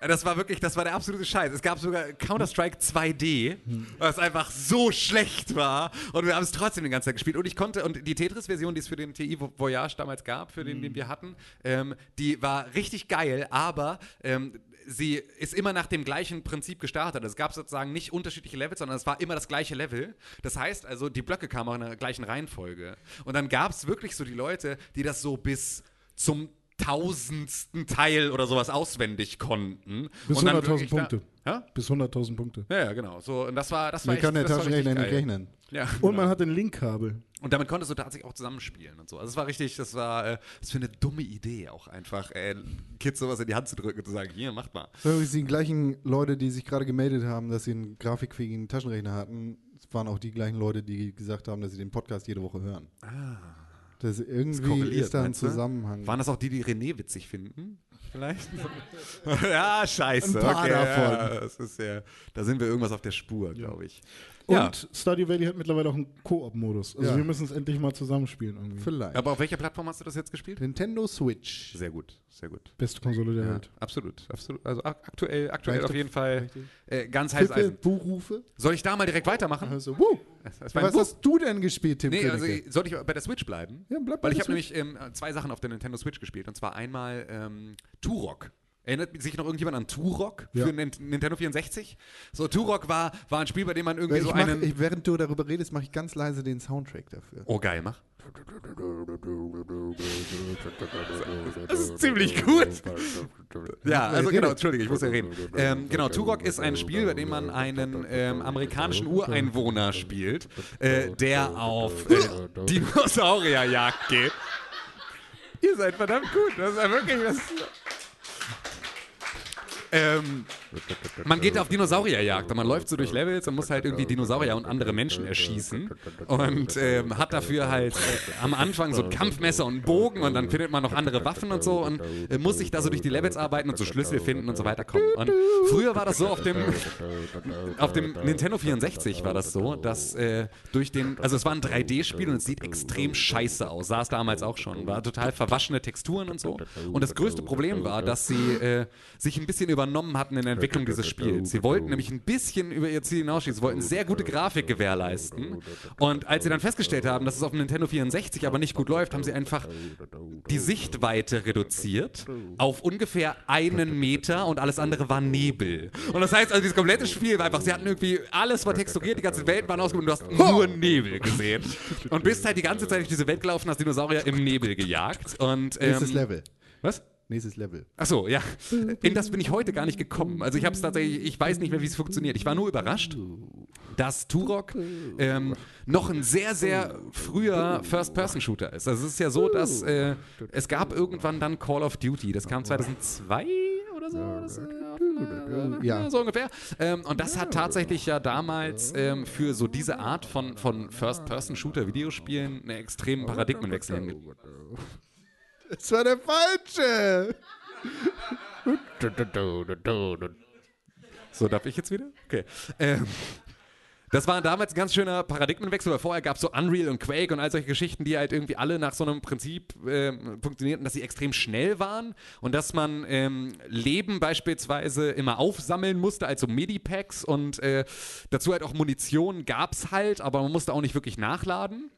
Äh, Das war wirklich, das war der absolute Scheiß. Es gab sogar Counter-Strike 2D, was einfach so schlecht war. Und wir haben es trotzdem die ganze Zeit gespielt. Und ich konnte, und die Tetris-Version, die es für den TI Vo- Voyage damals gab, für den, den wir hatten, ähm, die war richtig geil, aber ähm, sie ist immer nach dem gleichen Prinzip gestartet. Es gab sozusagen nicht unterschiedliche Levels, sondern es war immer das gleiche Level. Das heißt also, die Blöcke kamen auch in der gleichen Reihenfolge. Und dann gab es wirklich so die Leute, die das so bis zum tausendsten Teil oder sowas auswendig konnten. Bis Und dann 100.000 wirklich da- Punkte. Ja? Bis 100.000 Punkte. Ja, ja, genau. So, und das war, das war Mir kann der war richtig Taschenrechner nicht rechnen. Ja, Und man hat ein Linkkabel. und damit konntest du tatsächlich auch zusammenspielen und so. Also es war richtig, das war, äh, das für eine dumme Idee auch einfach, äh, Kids sowas in die Hand zu drücken und zu sagen, hier, macht mal. Übrigens die gleichen Leute, die sich gerade gemeldet haben, dass sie einen grafikfähigen Taschenrechner hatten. Waren auch die gleichen Leute, die gesagt haben, dass sie den Podcast jede Woche hören. Ah. Das irgendwie korreliert, ist da ein? Zusammenhang. Waren das auch die, die René witzig finden? Vielleicht? ja, scheiße. Ein paar okay, davon. Ja, das ist ja, da sind wir irgendwas auf der Spur, glaube ich. Und Ja. Stardew Valley hat mittlerweile auch einen Koop-Modus. Also Ja. wir müssen es endlich mal zusammenspielen irgendwie. Vielleicht. Aber auf welcher Plattform hast du das jetzt gespielt? Nintendo Switch. Sehr gut, sehr gut. Beste Konsole der Ja, Welt. absolut, absolut. Also ak- aktuell, aktuell Reicht auf jeden Fall äh, ganz Tippe, Eisen. Buchrufe. Soll ich da mal direkt weitermachen? Also, wuh. Was Buch. hast du denn gespielt, Tim Nee, also Königke? soll ich bei der Switch bleiben? Ja, bleib bei Weil ich habe nämlich ähm, zwei Sachen auf der Nintendo Switch gespielt. Und zwar einmal ähm, Turok. Erinnert sich noch irgendjemand an Turok Ja. für Nin- Nintendo 64? So, Turok war, war ein Spiel, bei dem man irgendwie ich so mach, einen. ich, während du darüber redest, mache ich ganz leise den Soundtrack dafür. oh, geil, mach. Das ist ziemlich gut. Ja, also genau, entschuldige, ich muss ja reden. Ähm, genau, Turok ist ein Spiel, bei dem man einen ähm, amerikanischen Ureinwohner spielt, äh, der auf äh, Dinosaurierjagd geht. Ihr seid verdammt gut, das ist ja wirklich was. Ähm, man geht auf Dinosaurierjagd und man läuft so durch Levels und muss halt irgendwie Dinosaurier und andere Menschen erschießen und ähm, hat dafür halt äh, am Anfang so ein Kampfmesser und einen Bogen und dann findet man noch andere Waffen und so und äh, muss sich da so durch die Levels arbeiten und so Schlüssel finden und so weiter kommen. Und früher war das so auf dem auf dem Nintendo 64 war das so, dass äh, durch den, also es war ein 3D-Spiel und es sieht extrem scheiße aus, sah es damals auch schon, war total verwaschene Texturen und so. Und das größte Problem war, dass sie äh, sich ein bisschen übernommen hatten in der Entwicklung dieses Spiels. Sie wollten nämlich ein bisschen über ihr Ziel hinausschießen, sie wollten sehr gute Grafik gewährleisten. Und als sie dann festgestellt haben, dass es auf dem Nintendo 64 aber nicht gut läuft, haben sie einfach die Sichtweite reduziert auf ungefähr einen Meter und alles andere war Nebel. Und das heißt also, dieses komplette Spiel war einfach, sie hatten irgendwie, alles war texturiert, die ganze Welt war und du hast nur Nebel gesehen. Und bist halt die ganze Zeit durch diese Welt gelaufen, hast Dinosaurier im Nebel gejagt. Und, ähm, Nächstes Level. Was? Nächstes Level. Ach so, ja. In das bin ich heute gar nicht gekommen. Also ich habe es tatsächlich, ich weiß nicht mehr, wie es funktioniert. Ich war nur überrascht, dass Turok ähm, noch ein sehr, sehr früher First-Person-Shooter ist. Also es ist ja so, dass äh, es gab irgendwann dann Call of Duty. Das kam 2002 oder so. Das, äh, Ja. so ungefähr. Ähm, und das hat tatsächlich ja damals ähm, für so diese Art von, von First-Person-Shooter-Videospielen einen extremen Paradigmenwechsel hingelegt. Das war der falsche. So, darf ich jetzt wieder? Okay. Ähm, das war damals ein ganz schöner Paradigmenwechsel, weil vorher gab es so Unreal und Quake und all solche Geschichten, die halt irgendwie alle nach so einem Prinzip ähm, funktionierten, dass sie extrem schnell waren und dass man ähm, Leben beispielsweise immer aufsammeln musste, also Medipacks und äh, dazu halt auch Munition gab es halt, aber man musste auch nicht wirklich nachladen.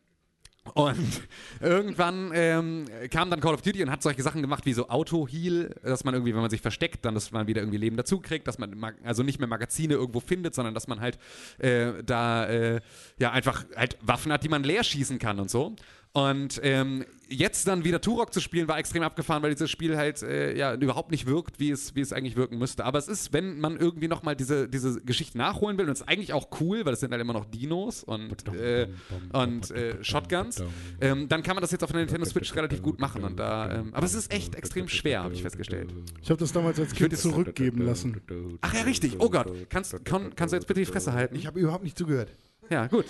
Und irgendwann ähm, kam dann Call of Duty und hat solche Sachen gemacht wie so Auto-Heal, dass man irgendwie, wenn man sich versteckt, dann, dass man wieder irgendwie Leben dazukriegt, dass man ma- also nicht mehr Magazine irgendwo findet, sondern dass man halt äh, da äh, ja einfach halt Waffen hat, die man leer schießen kann und so. Und ähm, jetzt dann wieder Turok zu spielen, war extrem abgefahren, weil dieses Spiel halt äh, ja überhaupt nicht wirkt, wie es, wie es eigentlich wirken müsste. Aber es ist, wenn man irgendwie nochmal diese, diese Geschichte nachholen will, und es ist eigentlich auch cool, weil es sind halt immer noch Dinos und, äh, und äh, Shotguns, ähm, dann kann man das jetzt auf der Nintendo Switch relativ gut machen. Und da, ähm, aber es ist echt extrem schwer, habe ich festgestellt. Ich habe das damals als Kind zurückgeben lassen. Ach ja, richtig. Oh Gott. Kannst, kann, kannst du jetzt bitte die Fresse halten? Ich habe überhaupt nicht zugehört. Ja, gut.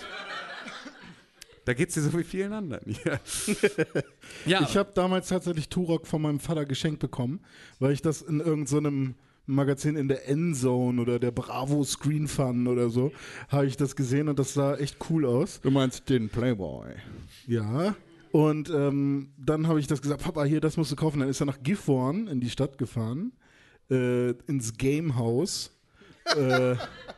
Da geht's dir so wie vielen anderen. Ja, ja Ich habe damals tatsächlich Turok von meinem Vater geschenkt bekommen, weil ich das in irgendeinem Magazin in der Endzone oder der Bravo Screen Fun oder so, habe ich das gesehen und das sah echt cool aus. Du meinst den Playboy. Ja. Und ähm, dann habe ich das gesagt, Papa, hier, das musst du kaufen. Dann ist er nach Gifhorn in die Stadt gefahren, äh, ins Gamehouse. äh,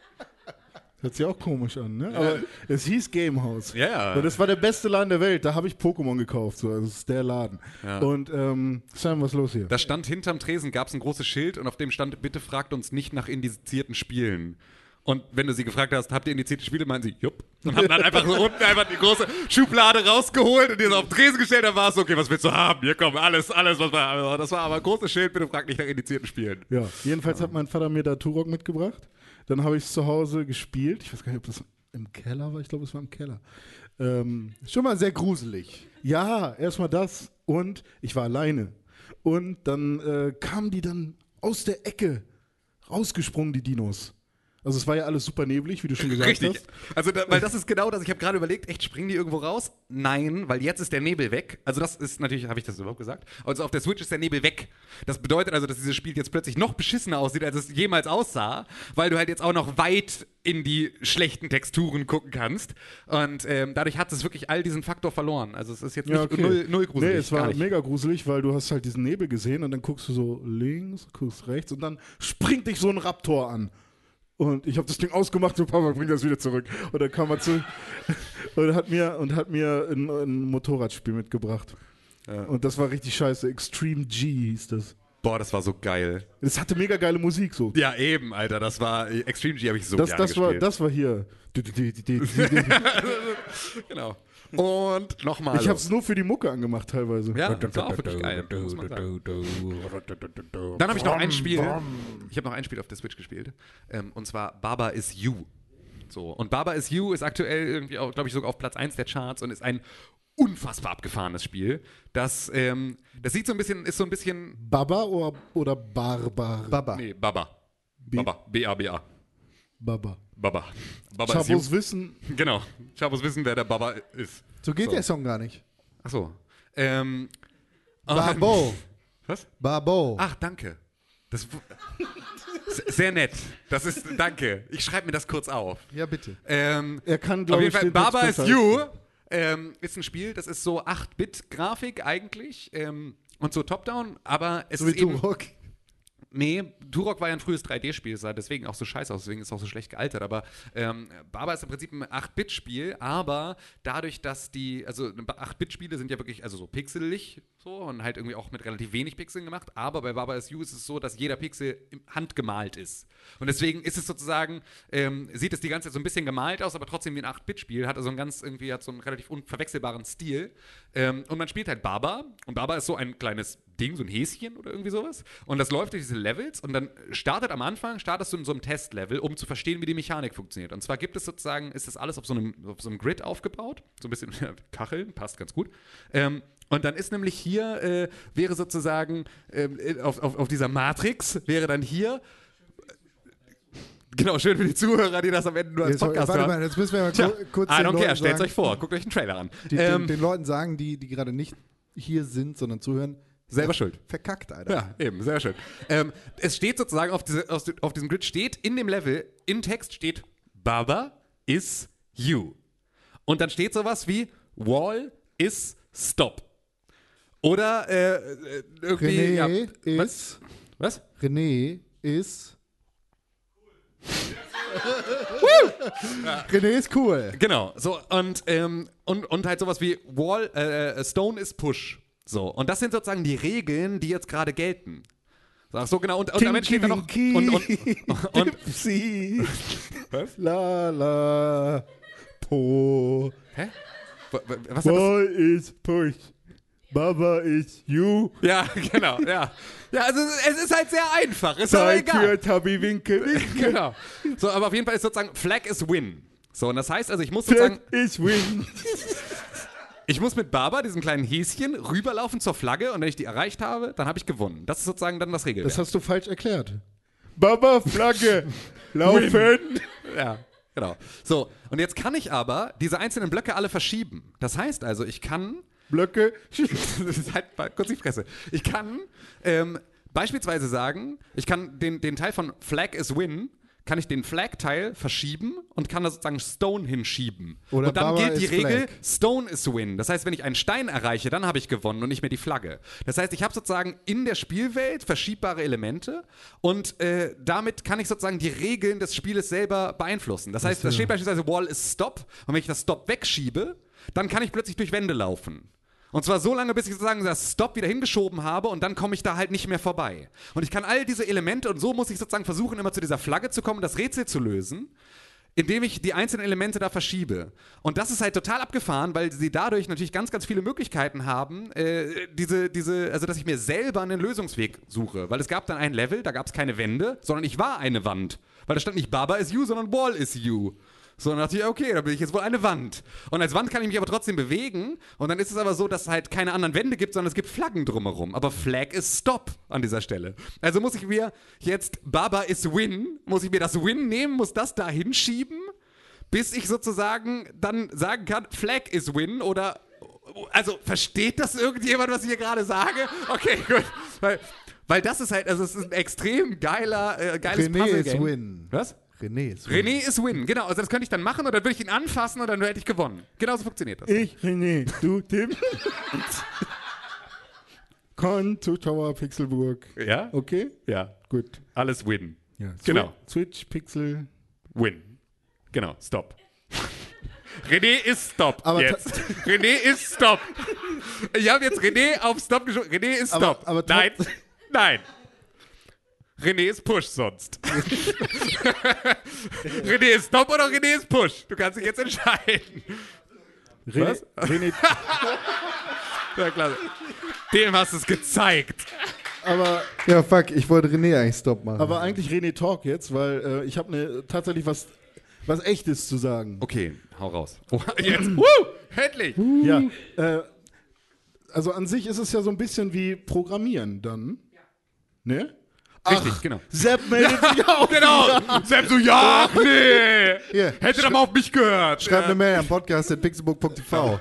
hört sich auch komisch an, ne? Aber es hieß Gamehouse. Ja, ja. Und das war der beste Laden der Welt. Da habe ich Pokémon gekauft. So. Also das ist der Laden. Ja. Und ähm, Sam, was ist los hier? Da stand hinterm Tresen, gab es ein großes Schild und auf dem stand, bitte fragt uns nicht nach indizierten Spielen. Und wenn du sie gefragt hast, habt ihr indizierte Spiele, meinen sie, jupp. Und haben dann einfach so unten einfach die große Schublade rausgeholt und die so auf den Tresen gestellt. Dann war es so, okay, was willst du haben? Hier komm, alles, alles, was wir haben. Das war aber ein großes Schild, bitte fragt nicht nach indizierten Spielen. Ja, jedenfalls hat mein Vater mir da Turok mitgebracht. Dann habe ich es zu Hause gespielt. Ich weiß gar nicht, ob das im Keller war. Ich glaube, es war im Keller. Ähm, Schon mal sehr gruselig. ja, erstmal das. Und ich war alleine. Und dann äh, kamen die dann aus der Ecke rausgesprungen, die Dinos. Also es war ja alles super neblig, wie du schon gesagt Richtig. hast. Also, da, weil das ist genau das. Ich habe gerade überlegt, echt, springen die irgendwo raus? Nein, weil jetzt ist der Nebel weg. Also, das ist natürlich, habe ich das überhaupt gesagt? Also, auf der Switch ist der Nebel weg. Das bedeutet also, dass dieses Spiel jetzt plötzlich noch beschissener aussieht, als es jemals aussah, weil du halt jetzt auch noch weit in die schlechten Texturen gucken kannst. Und ähm, dadurch hat es wirklich all diesen Faktor verloren. Also, es ist jetzt nicht null, null gruselig. Nee, es war mega gruselig, weil du hast halt diesen Nebel gesehen und dann guckst du so links, guckst rechts und dann springt dich so ein Raptor an. Und ich habe das Ding ausgemacht, so Papa, bring das wieder zurück. Und dann kam er zurück und hat mir, und hat mir ein, ein Motorradspiel mitgebracht. Und das war richtig scheiße. Extreme G hieß das. Boah, das war so geil. Es hatte mega geile Musik so. Ja, eben, Alter. Das war Extreme G habe ich so Das, gerne das, war, gespielt. das war hier. genau. Und nochmal. Ich habe es nur für die Mucke angemacht teilweise. Ja, das war auch wirklich geil. Dann habe ich noch ein Spiel. Ich habe noch ein Spiel auf der Switch gespielt. Ähm, und zwar Baba is You. So. Und Baba is You ist aktuell irgendwie auch, glaube ich, sogar auf Platz 1 der Charts und ist ein unfassbar abgefahrenes Spiel. Das, ähm, das sieht so ein bisschen, ist so ein bisschen. Baba oder, oder Barbar? Baba. Nee, Baba. Baba. B-A-B-A. Baba. Baba. Baba Chabos You. Wissen, Genau. Chabos wissen, wer der Baba ist. So geht So. der Song gar nicht. Ach so. Ähm, Babo. Was? Babo. Ach, danke. Das sehr nett. Das ist danke. Ich schreibe mir das kurz auf. Ja, bitte. Ähm, er kann, auf glaube ich, Text Baba is You ähm, ist ein Spiel, das ist so 8-Bit-Grafik eigentlich ähm, und so Top-Down, aber es So wie ist eben, Turok. Nee, Turok war ja ein frühes 3D-Spiel, sah deswegen auch so scheiße aus, deswegen ist es auch so schlecht gealtert. Aber ähm, Baba ist im Prinzip ein 8-Bit-Spiel, aber dadurch, dass die, also 8-Bit-Spiele sind ja wirklich, also so pixelig so und halt irgendwie auch mit relativ wenig Pixeln gemacht. Aber bei Baba You ist es so, dass jeder Pixel handgemalt ist. Und deswegen ist es sozusagen, ähm, sieht es die ganze Zeit so ein bisschen gemalt aus, aber trotzdem wie ein 8-Bit-Spiel, hat also einen ganz, irgendwie, hat so einen relativ unverwechselbaren Stil. Ähm, und man spielt halt Baba und Baba ist so ein kleines Ding, so ein Häschen oder irgendwie sowas. Und das läuft durch diese Levels und dann startet am Anfang, startest du in so einem Testlevel, um zu verstehen, wie die Mechanik funktioniert. Und zwar gibt es sozusagen, ist das alles auf so einem, auf so einem Grid aufgebaut, so ein bisschen Kacheln, passt ganz gut. Ähm, und dann ist nämlich hier, äh, wäre sozusagen ähm, äh, auf, auf, auf dieser Matrix, wäre dann hier, genau, schön für die Zuhörer, die das am Ende nur als Jetzt, warte Podcast hören. mal, jetzt müssen wir mal Tja, ku- kurz I don't care, stellt euch vor, guckt euch einen Trailer an. Die, ähm, den, den Leuten sagen, die, die gerade nicht hier sind, sondern zuhören, Selber schuld. Verkackt, Alter. Ja, eben, sehr schön. Ähm, es steht sozusagen auf, diese, auf, auf diesem Grid steht in dem Level, im Text steht Baba is you. Und dann steht sowas wie Wall is stop. Oder äh, äh, irgendwie. René ja, ist. was? René ist. René ist cool. Genau, so und, ähm, und, und halt sowas wie Wall, äh, äh, Stone is push. So, und das sind sozusagen die Regeln, die jetzt gerade gelten. Ach so, genau, und, und am Ende steht da noch. Tinky Und, und, und, Dipsy. Was? La la. Po. hä? Wa- wa- Was hat das? Boy is push. Baba is you. Ja, genau, ja. Ja, also es ist halt sehr einfach, ist aber Zeit egal. für Tabi Winke Winke. Genau. So, aber auf jeden Fall ist sozusagen Flag is win. So, und das heißt also, ich muss sozusagen, Flag is win. ich muss mit Baba, diesem kleinen Häschen, rüberlaufen zur Flagge und wenn ich die erreicht habe, dann habe ich gewonnen. Das ist sozusagen dann das Regelwerk. Das hast du falsch erklärt. Baba Flagge. Laufen. Ja, genau. So, und jetzt kann ich aber diese einzelnen Blöcke alle verschieben. Das heißt also, ich kann Blöcke. das ist halt mal kurz die Fresse. Ich kann ähm, beispielsweise sagen, ich kann den, den Teil von Flag is Win, kann ich den Flag-Teil verschieben und kann da sozusagen Stone hinschieben. Oder und dann Baba gilt die Regel, Flag. Stone is Win. Das heißt, wenn ich einen Stein erreiche, dann habe ich gewonnen und nicht mehr die Flagge. Das heißt, ich habe sozusagen in der Spielwelt verschiebbare Elemente und äh, damit kann ich sozusagen die Regeln des Spieles selber beeinflussen. Das heißt, da steht beispielsweise Wall is Stop und wenn ich das Stop wegschiebe, dann kann ich plötzlich durch Wände laufen. Und zwar so lange, bis ich sozusagen das Stop wieder hingeschoben habe und dann komme ich da halt nicht mehr vorbei. Und ich kann all diese Elemente und so muss ich sozusagen versuchen, immer zu dieser Flagge zu kommen, das Rätsel zu lösen, indem ich die einzelnen Elemente da verschiebe. Und das ist halt total abgefahren, weil sie dadurch natürlich ganz, ganz viele Möglichkeiten haben, äh, diese, diese, also dass ich mir selber einen Lösungsweg suche. Weil es gab dann ein Level, da gab es keine Wände, sondern ich war eine Wand. Weil da stand nicht Baba is you, sondern Wall is you. So, dann dachte ich, okay, dann bin ich jetzt wohl eine Wand. Und als Wand kann ich mich aber trotzdem bewegen. Und dann ist es aber so, dass es halt keine anderen Wände gibt, sondern es gibt Flaggen drumherum. Aber Flag ist Stop an dieser Stelle. Also muss ich mir jetzt Baba is Win, muss ich mir das Win nehmen, muss das da hinschieben, bis ich sozusagen dann sagen kann, Flag is Win oder. Also, versteht das irgendjemand, was ich hier gerade sage? Okay, gut. Weil, weil das ist halt, also es ist ein extrem geiler, äh, geiles René Puzzle is win. Was? René ist win. René ist Win, genau. Also das könnte ich dann machen und dann würde ich ihn anfassen und dann hätte ich gewonnen. Genauso funktioniert das. Ich, René, du, Tim. Con, Zuschauer, Pixelburg. Ja? Okay? Ja. Gut. Alles Win. Ja. Genau. Switch, Pixel. Win. Genau, Stop. René ist Stop. Aber jetzt. René ist Stop. Ich habe jetzt René auf Stop geschoben. René ist Aber- Stop. aber Nein. Nein. René ist Push sonst. René ist Stop oder René ist Push. Du kannst dich jetzt entscheiden. René, Was? René, Ja, klar. Dem hast du es gezeigt. aber, Ja, fuck, ich wollte René eigentlich Stop machen. aber eigentlich René Talk jetzt, weil äh, ich habe ne, tatsächlich was, was Echtes zu sagen. Okay, hau raus. Oh, jetzt. Woo! Endlich. Ja. Äh, also an sich ist es ja so ein bisschen wie Programmieren dann. Ne? Richtig, genau. Sepp meldet sich auch. Genau. Selbst so, ja, ach nee. Hier, Hätte doch mal auf mich gehört. schreib eine Mail am Podcast at pixelbook.tv.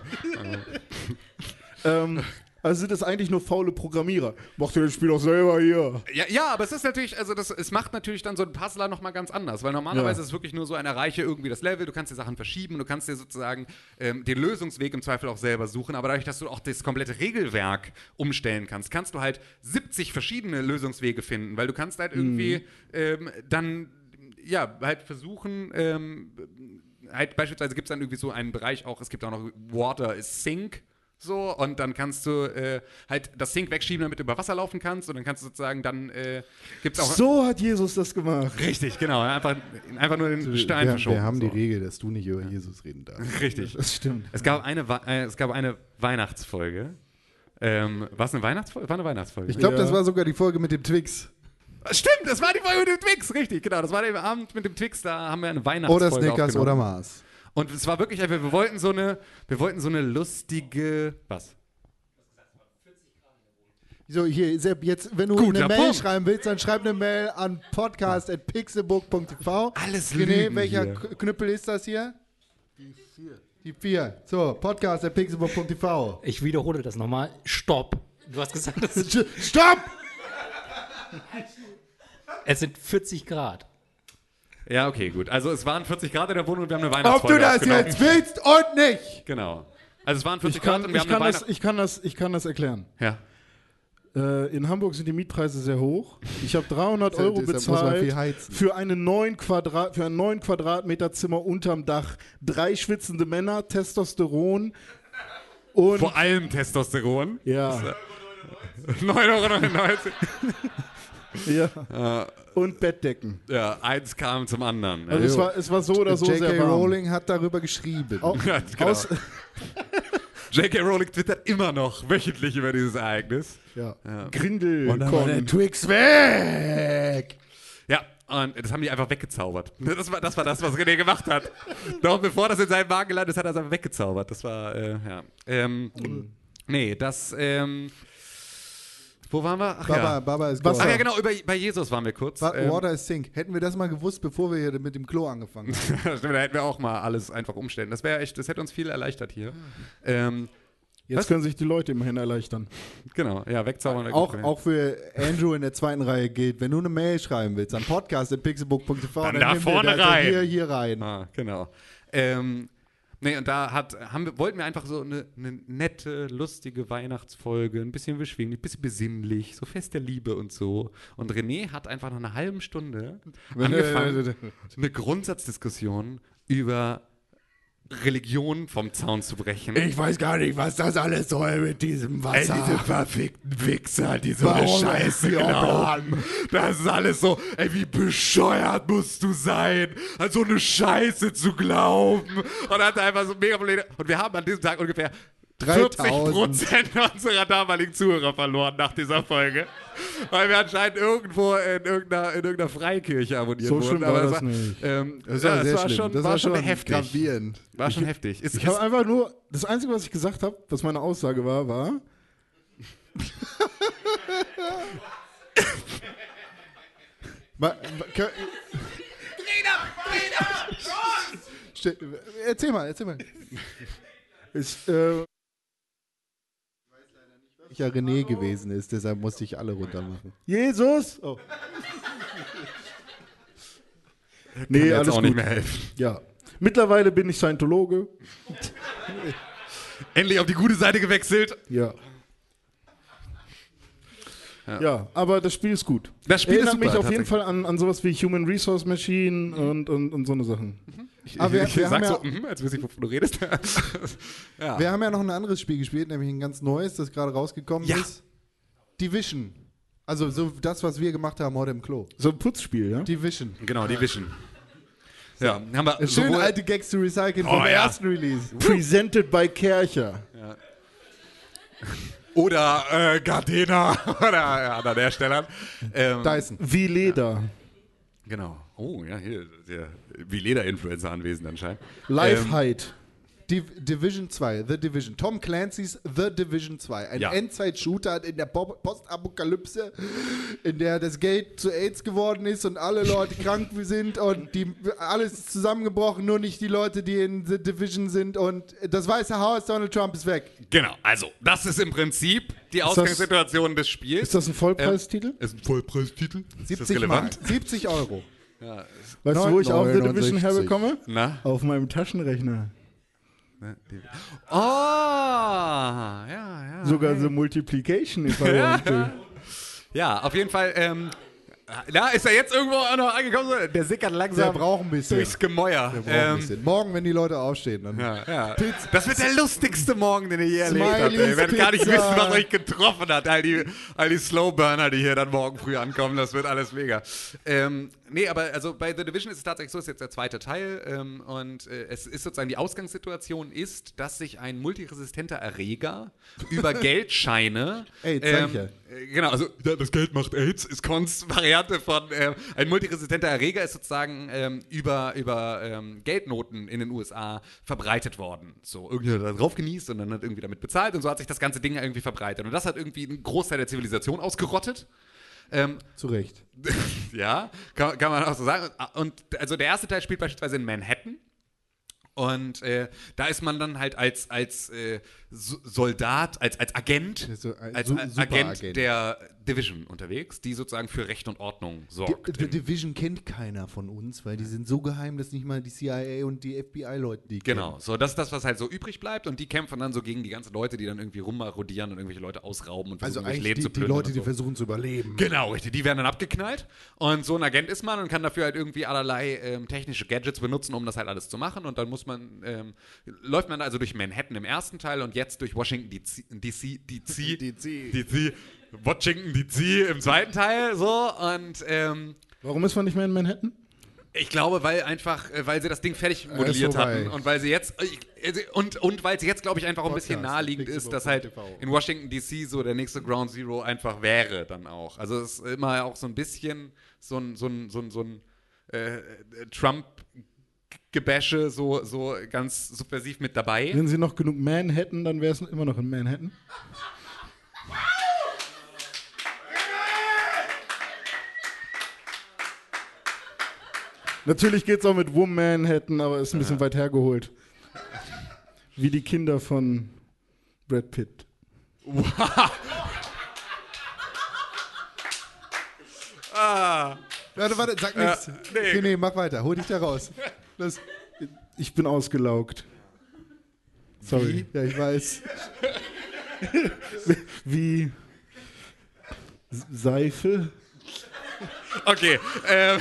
Ähm, also sind es eigentlich nur faule Programmierer. Macht ihr das Spiel doch selber hier. Ja, ja, aber es ist natürlich, also das, es macht natürlich dann so einen Puzzler nochmal ganz anders, weil normalerweise Ja. ist es wirklich nur so ein Erreiche irgendwie das Level, du kannst dir Sachen verschieben, du kannst dir sozusagen ähm, den Lösungsweg im Zweifel auch selber suchen, aber dadurch, dass du auch das komplette Regelwerk umstellen kannst, kannst du halt 70 verschiedene Lösungswege finden, weil du kannst halt irgendwie ähm, dann, ja, halt versuchen, ähm, halt beispielsweise gibt es dann irgendwie so einen Bereich auch, es gibt auch noch Water is Sink, so, und dann kannst du äh, halt das Sink wegschieben, damit du über Wasser laufen kannst. Und dann kannst du sozusagen, dann äh, gibt es auch. So hat Jesus das gemacht. Richtig, genau. Einfach, einfach nur den Stein wir, verschoben. wir haben so. die Regel, dass du nicht über Jesus reden darfst. Richtig. Das stimmt. Es gab eine, äh, es gab eine Weihnachtsfolge. Ähm, war es eine Weihnachtsfolge? War eine Weihnachtsfolge. Ich glaube, Ja. das war sogar die Folge mit dem Twix. Stimmt, das war die Folge mit dem Twix, richtig, genau. Das war der Abend mit dem Twix, da haben wir eine Weihnachtsfolge Oder Snickers aufgenommen. oder Mars. Und es war wirklich, einfach, wir wollten so eine, wir wollten so eine lustige, was? So, hier, Sepp, jetzt, wenn du Guter eine Mail Punkt. schreiben willst, dann schreib eine Mail an podcast.pixelbook.tv. Alles René, welcher hier. Knüppel ist das hier? Die vier. Die vier. So, podcast.pixelbook.tv. Ich wiederhole das nochmal. Stopp Du hast gesagt, es, Stopp! es sind 40 Grad. Ja, okay, gut. Also es waren 40 Grad in der Wohnung und wir haben eine Ob Weihnachtsfolge du das jetzt willst und nicht! Genau. Also es waren 40 Ich Grad kann, und wir ich, haben eine kann das, Weihnachts... ich, kann das, ich kann das erklären. Ja. Äh, in Hamburg sind die Mietpreise sehr hoch. Ich habe 300 Deshalb- Euro bezahlt für, eine 9 Quadrat, für ein 9 Quadratmeter Zimmer unterm Dach. Drei schwitzende Männer, Testosteron und Vor allem Testosteron. ja, 9,99 Euro. ja. Und Bettdecken. Ja, eins kam zum anderen. Also es war, es war so oder so sehr J.K. warm. Rowling hat darüber geschrieben. Au- Ja, genau. J.K. Rowling twittert immer noch wöchentlich über dieses Ereignis. Ja. Grindel. Und dann war der. Twix weg! Ja, und das haben die einfach weggezaubert. Das war das, war das was René gemacht hat. Noch bevor das in seinem Magen gelandet ist, hat er es einfach weggezaubert. Das war, äh, ja. Ähm, nee, das, ähm, wo waren wir? Ach Baba, ja. Baba ist Was- gone. Ach ja, genau, über, bei Jesus waren wir kurz. Wa- Ähm, Water is sink. Hätten wir das mal gewusst, bevor wir hier mit dem Klo angefangen haben. Da hätten wir auch mal alles einfach umstellen. Das wäre echt, das hätte uns viel erleichtert hier. Ähm, Jetzt Was? können sich die Leute immerhin erleichtern. genau, ja, wegzaubern. auch, auch für Andrew in der zweiten Reihe gilt, wenn du eine Mail schreiben willst an podcast.pixelbook.tv, Dann da nimm dir vorne rein. Hier, hier rein. Ah, genau. Ähm, nee, und da hat, haben wir, wollten wir einfach so eine, eine nette, lustige Weihnachtsfolge, ein bisschen beschwinglich, ein bisschen besinnlich, so Fest der Liebe und so. Und René hat einfach nach einer halben Stunde angefangen, eine Grundsatzdiskussion über Religion vom Zaun zu brechen. Ich weiß gar nicht, was das alles soll mit diesem Wasser. verfickten Wichser, die so Warum die glauben. Das ist alles so, ey, wie bescheuert musst du sein, an so eine Scheiße zu glauben. Und hat einfach so mega Probleme. Und wir haben an diesem Tag ungefähr 40 Prozent unserer damaligen Zuhörer verloren nach dieser Folge. Weil wir anscheinend irgendwo in irgendeiner, in irgendeiner Freikirche abonniert So wurden. schlimm war Aber das war, nicht. Ähm, Das ja, war sehr war schlimm. schon, das war schon heftig. gravierend. War schon heftig. Ist, Ich habe einfach nur, das Einzige, was ich gesagt habe, was meine Aussage war, war. Ma, ma, kö- Ste- Erzähl mal, erzähl mal. Ich, äh, Ich ja René gewesen ist, deshalb musste ich alle runtermachen. Jesus! Oh. Nee, jetzt alles auch gut. nicht mehr helfen. Ja. Mittlerweile bin ich Scientologe. Endlich auf die gute Seite gewechselt. Ja. Ja, aber das Spiel ist gut. Das Spiel ist Erinnert super, mich auf jeden. Fall an, an sowas wie Human Resource Machine und, und, und so eine Sachen. Aber wir, ich wir, sag haben so, ja, mhm, als wüsste ich, wovon du redest. ja. wir haben ja noch ein anderes Spiel gespielt, nämlich ein ganz neues, das gerade rausgekommen Ja. ist. Division. Also so das, was wir gemacht haben heute im Klo. So ein Putzspiel, ja? Division. Genau, die Vision. Ja, haben wir Schön alte Gags zu recyceln Oh, vom ja. ersten Release. Presented by Kercher. Oder äh, Gardena oder ja, an der Stelle. Ähm, Dyson. Wie Leder. Genau. Oh, ja, hier, der wie Leder-Influencer anwesend anscheinend. Lifehide. Div Division 2, The Division. Tom Clancy's The Division 2. Ein Ja. Endzeit-Shooter in der Po- Postapokalypse, in der das Geld zu AIDS geworden ist und alle Leute krank sind und die, alles ist zusammengebrochen, nur nicht die Leute, die in The Division sind und das Weiße Haus, Donald Trump ist weg. Genau, also, das ist im Prinzip die Ausgangssituation des Spiels. Ist das ein Vollpreistitel? ist ein Vollpreistitel? Ist das 70 Mark. relevant? 70 Euro. Weißt du, wo ich auch The Division 69. herbekomme? Na? Auf meinem Taschenrechner. Oh, ja, ja. Sogar The Multiplication if I want to. Ja, auf jeden Fall, ähm, na, ist er jetzt irgendwo auch noch angekommen? Der sickert Der langsam braucht ein bisschen. durchs Gemäuer. Der braucht ein Ähm, bisschen. Morgen, wenn die Leute aufstehen, dann. ja, ja. Das wird der lustigste Morgen, den ihr je erlebt habt. Ihr werdet gar nicht Pizza. wissen, was euch getroffen hat. All die, all die Slowburner, die hier dann morgen früh ankommen, das wird alles mega. Ähm, nee, aber also bei The Division ist es tatsächlich so, es ist jetzt der zweite Teil ähm, und äh, es ist sozusagen die Ausgangssituation ist, dass sich ein multiresistenter Erreger über Geldscheine AIDS, ich ja. äh, Genau, also das Geld macht AIDS, ist Konst Variante von ähm, ein multiresistenter Erreger ist sozusagen ähm, über, über ähm, Geldnoten in den USA verbreitet worden. So, irgendjemand hat da drauf genießt und dann hat irgendwie damit bezahlt und so hat sich das ganze Ding irgendwie verbreitet. Und das hat irgendwie einen Großteil der Zivilisation ausgerottet. Ähm, Zu Recht. ja, kann, kann man auch so sagen. Und also der erste Teil spielt beispielsweise in Manhattan. Und äh, da ist man dann halt als, als äh, So- Soldat, als, als Agent, So ein als Su- A- Agent Superagent. der Division unterwegs, die sozusagen für Recht und Ordnung sorgt. The Division kennt keiner von uns, weil die sind so geheim, dass nicht mal die CIA und die FBI-Leute die Genau, so das ist das, was halt so übrig bleibt und die kämpfen dann so gegen die ganzen Leute, die dann irgendwie rummarodieren und irgendwelche Leute ausrauben und Also versuchen, das eigentlich Leben die, zu die plündern Leute, und die so. versuchen zu überleben. Genau, richtig. Die werden dann abgeknallt. Und so ein Agent ist man und kann dafür halt irgendwie allerlei ähm, technische Gadgets benutzen, um das halt alles zu machen. Und dann muss man, ähm, läuft man also durch Manhattan im ersten Teil und jetzt durch Washington DC, DC, DC, DC. DC, Washington DC im zweiten Teil. So und ähm, Warum ist man nicht mehr in Manhattan? ich glaube, weil einfach, äh, weil sie das Ding fertig modelliert vorbei. hatten und weil sie jetzt äh, und und weil es jetzt, glaube ich, einfach ein bisschen naheliegend ist, dass halt in Washington DC so der nächste Ground Zero einfach wäre dann auch. Also es ist immer auch so ein bisschen so ein so ein so ein, so ein äh, Trump Gebäsche so so ganz subversiv mit dabei. Wenn sie noch genug Manhattan, dann wäre es immer noch in Manhattan. Natürlich geht es auch mit Woman-Hattan, aber ist ein bisschen weit hergeholt. Wie die Kinder von Brad Pitt. Warte, warte, sag nichts. nee. Okay, nee, mach weiter. Hol dich da raus. Das, Ich bin ausgelaugt. Sorry. ja, ich weiß. Wie Seife? Okay. Ähm,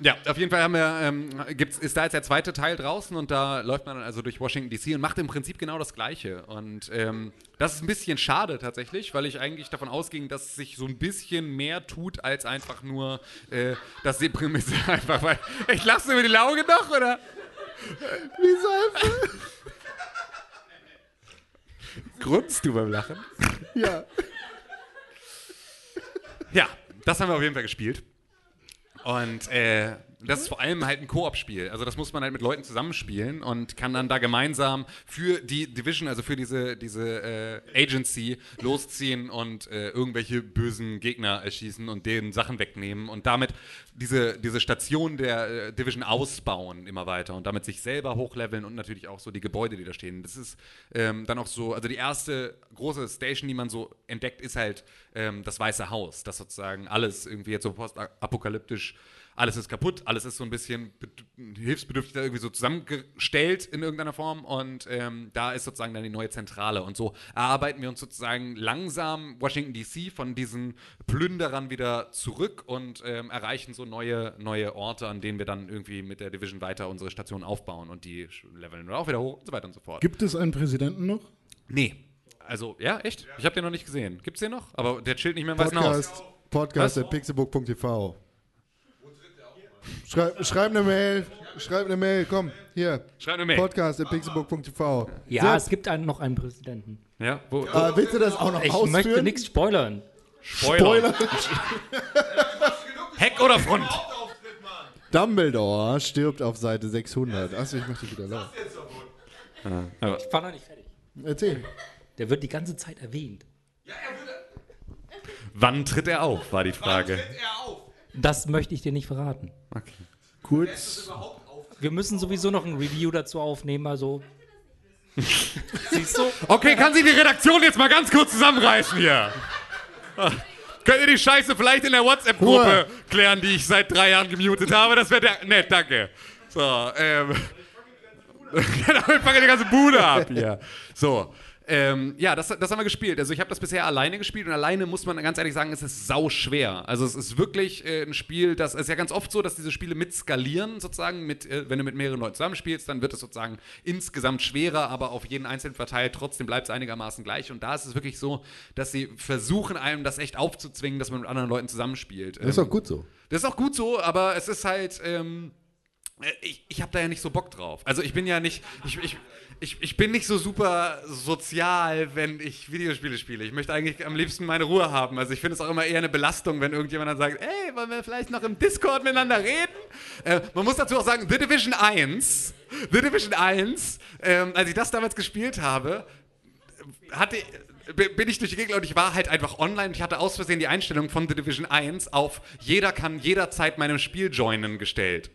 ja, auf jeden Fall haben wir, ähm, gibt's, ist da jetzt der zweite Teil draußen und da läuft man dann also durch Washington DC und macht im Prinzip genau das Gleiche. Und ähm, das ist ein bisschen schade tatsächlich, weil ich eigentlich davon ausging, dass sich so ein bisschen mehr tut als einfach nur, äh, die Prämisse einfach, weil ich lasse über die Lauge noch, oder? Wie Seife? Grunzt du beim Lachen? Ja. Ja, das haben wir auf jeden Fall gespielt. Und äh, das ist vor allem halt ein Koop-Spiel. Also das muss man halt mit Leuten zusammenspielen und kann dann da gemeinsam für die Division, also für diese, diese äh, Agency losziehen und äh, irgendwelche bösen Gegner erschießen und denen Sachen wegnehmen und damit diese, diese Station der äh, Division ausbauen immer weiter und damit sich selber hochleveln und natürlich auch so die Gebäude, die da stehen. Das ist ähm, dann auch so, also die erste große Station, die man so entdeckt, ist halt ähm, das Weiße Haus, das sozusagen alles irgendwie jetzt so postapokalyptisch alles ist kaputt, alles ist so ein bisschen bed- hilfsbedürftig irgendwie so zusammengestellt in irgendeiner Form und ähm, da ist sozusagen dann die neue Zentrale und so erarbeiten wir uns sozusagen langsam Washington DC von diesen Plünderern wieder zurück und ähm, erreichen so neue, neue Orte, an denen wir dann irgendwie mit der Division weiter unsere Station aufbauen und die leveln wir auch wieder hoch und so weiter und so fort. Gibt es einen Präsidenten noch? nee. Also, ja, echt? Ich habe den noch nicht gesehen. Gibt's den noch? Aber der chillt nicht mehr im Weißen Haus. Podcast, at pixelbook.tv. Schreib, schreib eine Mail. Schreib eine Mail. Komm, hier. Schreib eine Mail. Podcast at pixelbook.tv. Ja, Sepp, es gibt einen, noch einen Präsidenten. Ja, wo, äh, willst du das auch noch Ich ausführen? möchte nichts spoilern. Spoiler. Heck oder Front? Dumbledore stirbt auf Seite 600. Achso, ich mach dich wieder laut. Ich war noch nicht fertig. Erzähl. Der wird die ganze Zeit erwähnt. Wann tritt er auf, war die Frage. Das möchte ich dir nicht verraten. Kurz. Wir müssen sowieso noch ein Review dazu aufnehmen, also. Siehst du? Okay, kann sich die Redaktion jetzt mal ganz kurz zusammenreißen hier? Ah, Könnt ihr die Scheiße vielleicht in der WhatsApp-Gruppe klären, die ich seit drei Jahren gemutet habe? Das wäre nett, danke. So, ähm. genau, wir fangen die ganze Bude ab hier. So. Ähm, ja, das, das haben wir gespielt. Also ich habe das bisher alleine gespielt und alleine muss man ganz ehrlich sagen, es ist sau schwer. Also es ist wirklich äh, ein Spiel, das ist ja ganz oft so, dass diese Spiele mit skalieren sozusagen, mit, äh, wenn du mit mehreren Leuten zusammenspielst, dann wird es sozusagen insgesamt schwerer, aber auf jeden Einzelnen verteilt, trotzdem bleibt es einigermaßen gleich. Und da ist es wirklich so, dass sie versuchen, einem das echt aufzuzwingen, dass man mit anderen Leuten zusammenspielt. Das ist Ähm, auch gut so. das ist auch gut so, aber es ist halt, ähm, äh, ich, ich habe da ja nicht so Bock drauf. Also ich bin ja nicht, ich, ich, ich, ich bin nicht so super sozial, wenn ich Videospiele spiele. Ich möchte eigentlich am liebsten meine Ruhe haben. Also ich finde es auch immer eher eine Belastung, wenn irgendjemand dann sagt, ey, wollen wir vielleicht noch im Discord miteinander reden? Äh, man muss dazu auch sagen, The Division 1, The Division 1, ähm, als ich das damals gespielt habe, hatte, bin ich durch die Gegend und ich war halt einfach online. Ich hatte aus Versehen die Einstellung von The Division 1 auf jeder kann jederzeit meinem Spiel joinen gestellt.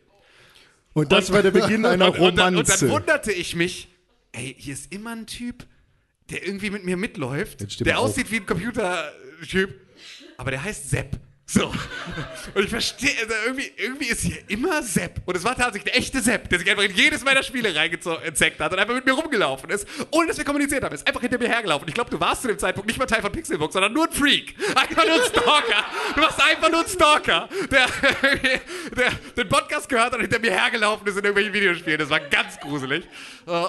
Und das war der Beginn einer und, und, dann, und dann Romanze. wunderte ich mich, ey, hier ist immer ein Typ, der irgendwie mit mir mitläuft, der mal auf. aussieht wie ein Computertyp, aber der heißt Sepp. So. Und ich verstehe, also irgendwie, irgendwie ist hier immer Sepp. Und es war tatsächlich der echte Sepp, der sich einfach in jedes meiner Spiele reingezeckt hat und einfach mit mir rumgelaufen ist, ohne dass wir kommuniziert haben. Ist einfach hinter mir hergelaufen. Ich glaube, du warst zu dem Zeitpunkt nicht mal Teil von Pixelbook, sondern nur ein Freak. Einfach nur ein Stalker. Du warst einfach nur ein Stalker, der, der den Podcast gehört und hinter mir hergelaufen ist in irgendwelchen Videospielen. Das war ganz gruselig.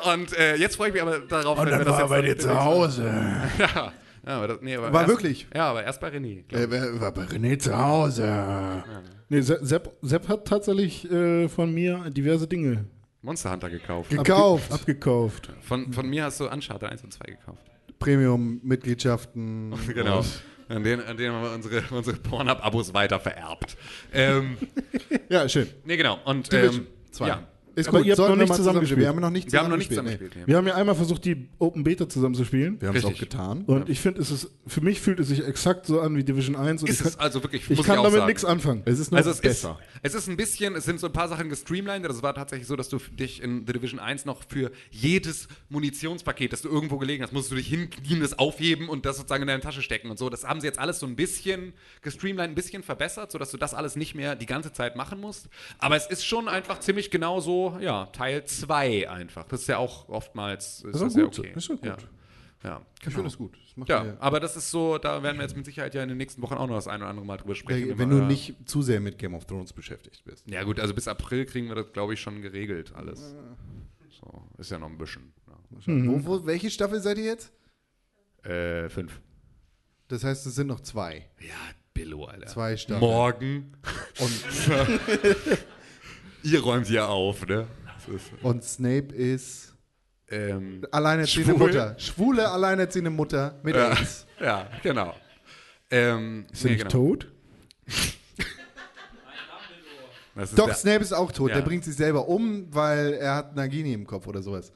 Und äh, jetzt freue ich mich aber darauf, wenn wir das jetzt Hause. Ja. Ja, aber das, nee, aber War erst, wirklich? Ja, aber erst bei René. ich. Er war bei René zu Hause. Nee, Se- Sepp, Sepp hat tatsächlich äh, von mir diverse Dinge Monster Hunter gekauft. Gekauft. abgekauft. Von, von mir hast du Uncharted 1 und 2 gekauft. Premium-Mitgliedschaften. Genau. An denen, an denen haben wir unsere, unsere Pornhub-Abos weiter vererbt. ähm, Ja, schön. nee, genau. Und Division ähm, 2. ja. Ist Aber gut, ihr habt noch wir nicht mal zusammen zusammenspielen. Wir haben noch nicht Wir haben noch nicht zusammengespielt, zusammen gespielt. Wir haben ja einmal versucht, die Open Beta zusammen zu spielen. nee. Wir haben es auch getan. Und ich finde, es ist, für mich fühlt es sich exakt so an wie Division 1. Und Ist ich es kann, also wirklich, ich muss kann ich damit nichts anfangen. Es ist noch Also es ist, besser. es ist ein bisschen, es sind so ein paar Sachen gestreamlined. Das war tatsächlich so, dass du dich in The Division 1 noch für jedes Munitionspaket, das du irgendwo gelegen hast, musst du dich hinknien, das aufheben und das sozusagen in deine Tasche stecken und so. Das haben sie jetzt alles so ein bisschen gestreamlined, ein bisschen verbessert, sodass du das alles nicht mehr die ganze Zeit machen musst. Aber es ist schon einfach ziemlich genau so, ja, Teil 2 einfach. Das ist ja auch oftmals ist ist das auch ja gut. okay. Das ist ja gut. Ja. Ja, Ich genau. finde es gut. Das macht Ja, mir- aber das ist so, da werden wir jetzt mit Sicherheit ja in den nächsten Wochen auch noch das ein oder andere Mal drüber sprechen. wenn, wenn du nicht zu sehr mit Game of Thrones beschäftigt bist. Ja gut, also bis April kriegen wir das, glaube ich, schon geregelt alles. So, ist ja noch ein bisschen. Wo, wo, welche Staffel seid ihr jetzt? Ja. Äh, fünf. Das heißt, es sind noch zwei. Ja, Billo, Alter. Zwei Staffeln. Morgen. Und ihr räumt hier auf, ne? Und Snape ist ähm, alleinerziehende Schwul? Mutter. Schwule, alleinerziehende Mutter mit ja, AIDS. ja, genau. Ähm, Ist er nee, nicht genau. tot? Doch, der- Snape ist auch tot. Ja. Der bringt sich selber um, weil er hat Nagini im Kopf oder sowas.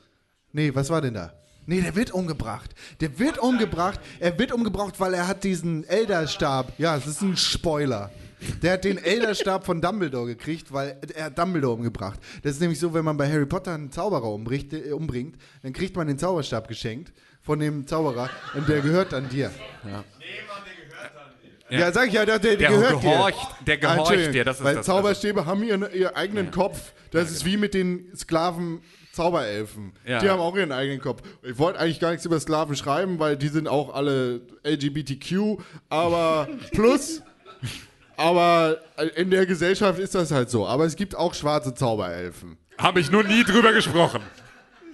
Nee, was war denn da? Nee, der wird umgebracht. Der wird umgebracht. Er wird umgebracht, weil er hat diesen Elderstab. Ja, es ist ein Spoiler. Der hat den Elderstab von Dumbledore gekriegt, weil er hat Dumbledore umgebracht. Das ist nämlich so, wenn man bei Harry Potter einen Zauberer umbricht, äh, umbringt, dann kriegt man den Zauberstab geschenkt von dem Zauberer und der gehört dann dir. Ja, sag ich ja, der, der, Der gehört gehorcht- dir. der gehorcht Entschuldigung, dir, das ist Weil das- Zauberstäbe haben ihren, ihren eigenen Kopf. Das ist wie mit den Sklaven Zauberelfen. Ja. Die haben auch ihren eigenen Kopf. Ich wollte eigentlich gar nichts über Sklaven schreiben, weil die sind auch alle LGBTQ, aber plus. Aber in der Gesellschaft ist das halt so. Aber es gibt auch schwarze Zauberelfen. Habe ich nur nie drüber gesprochen.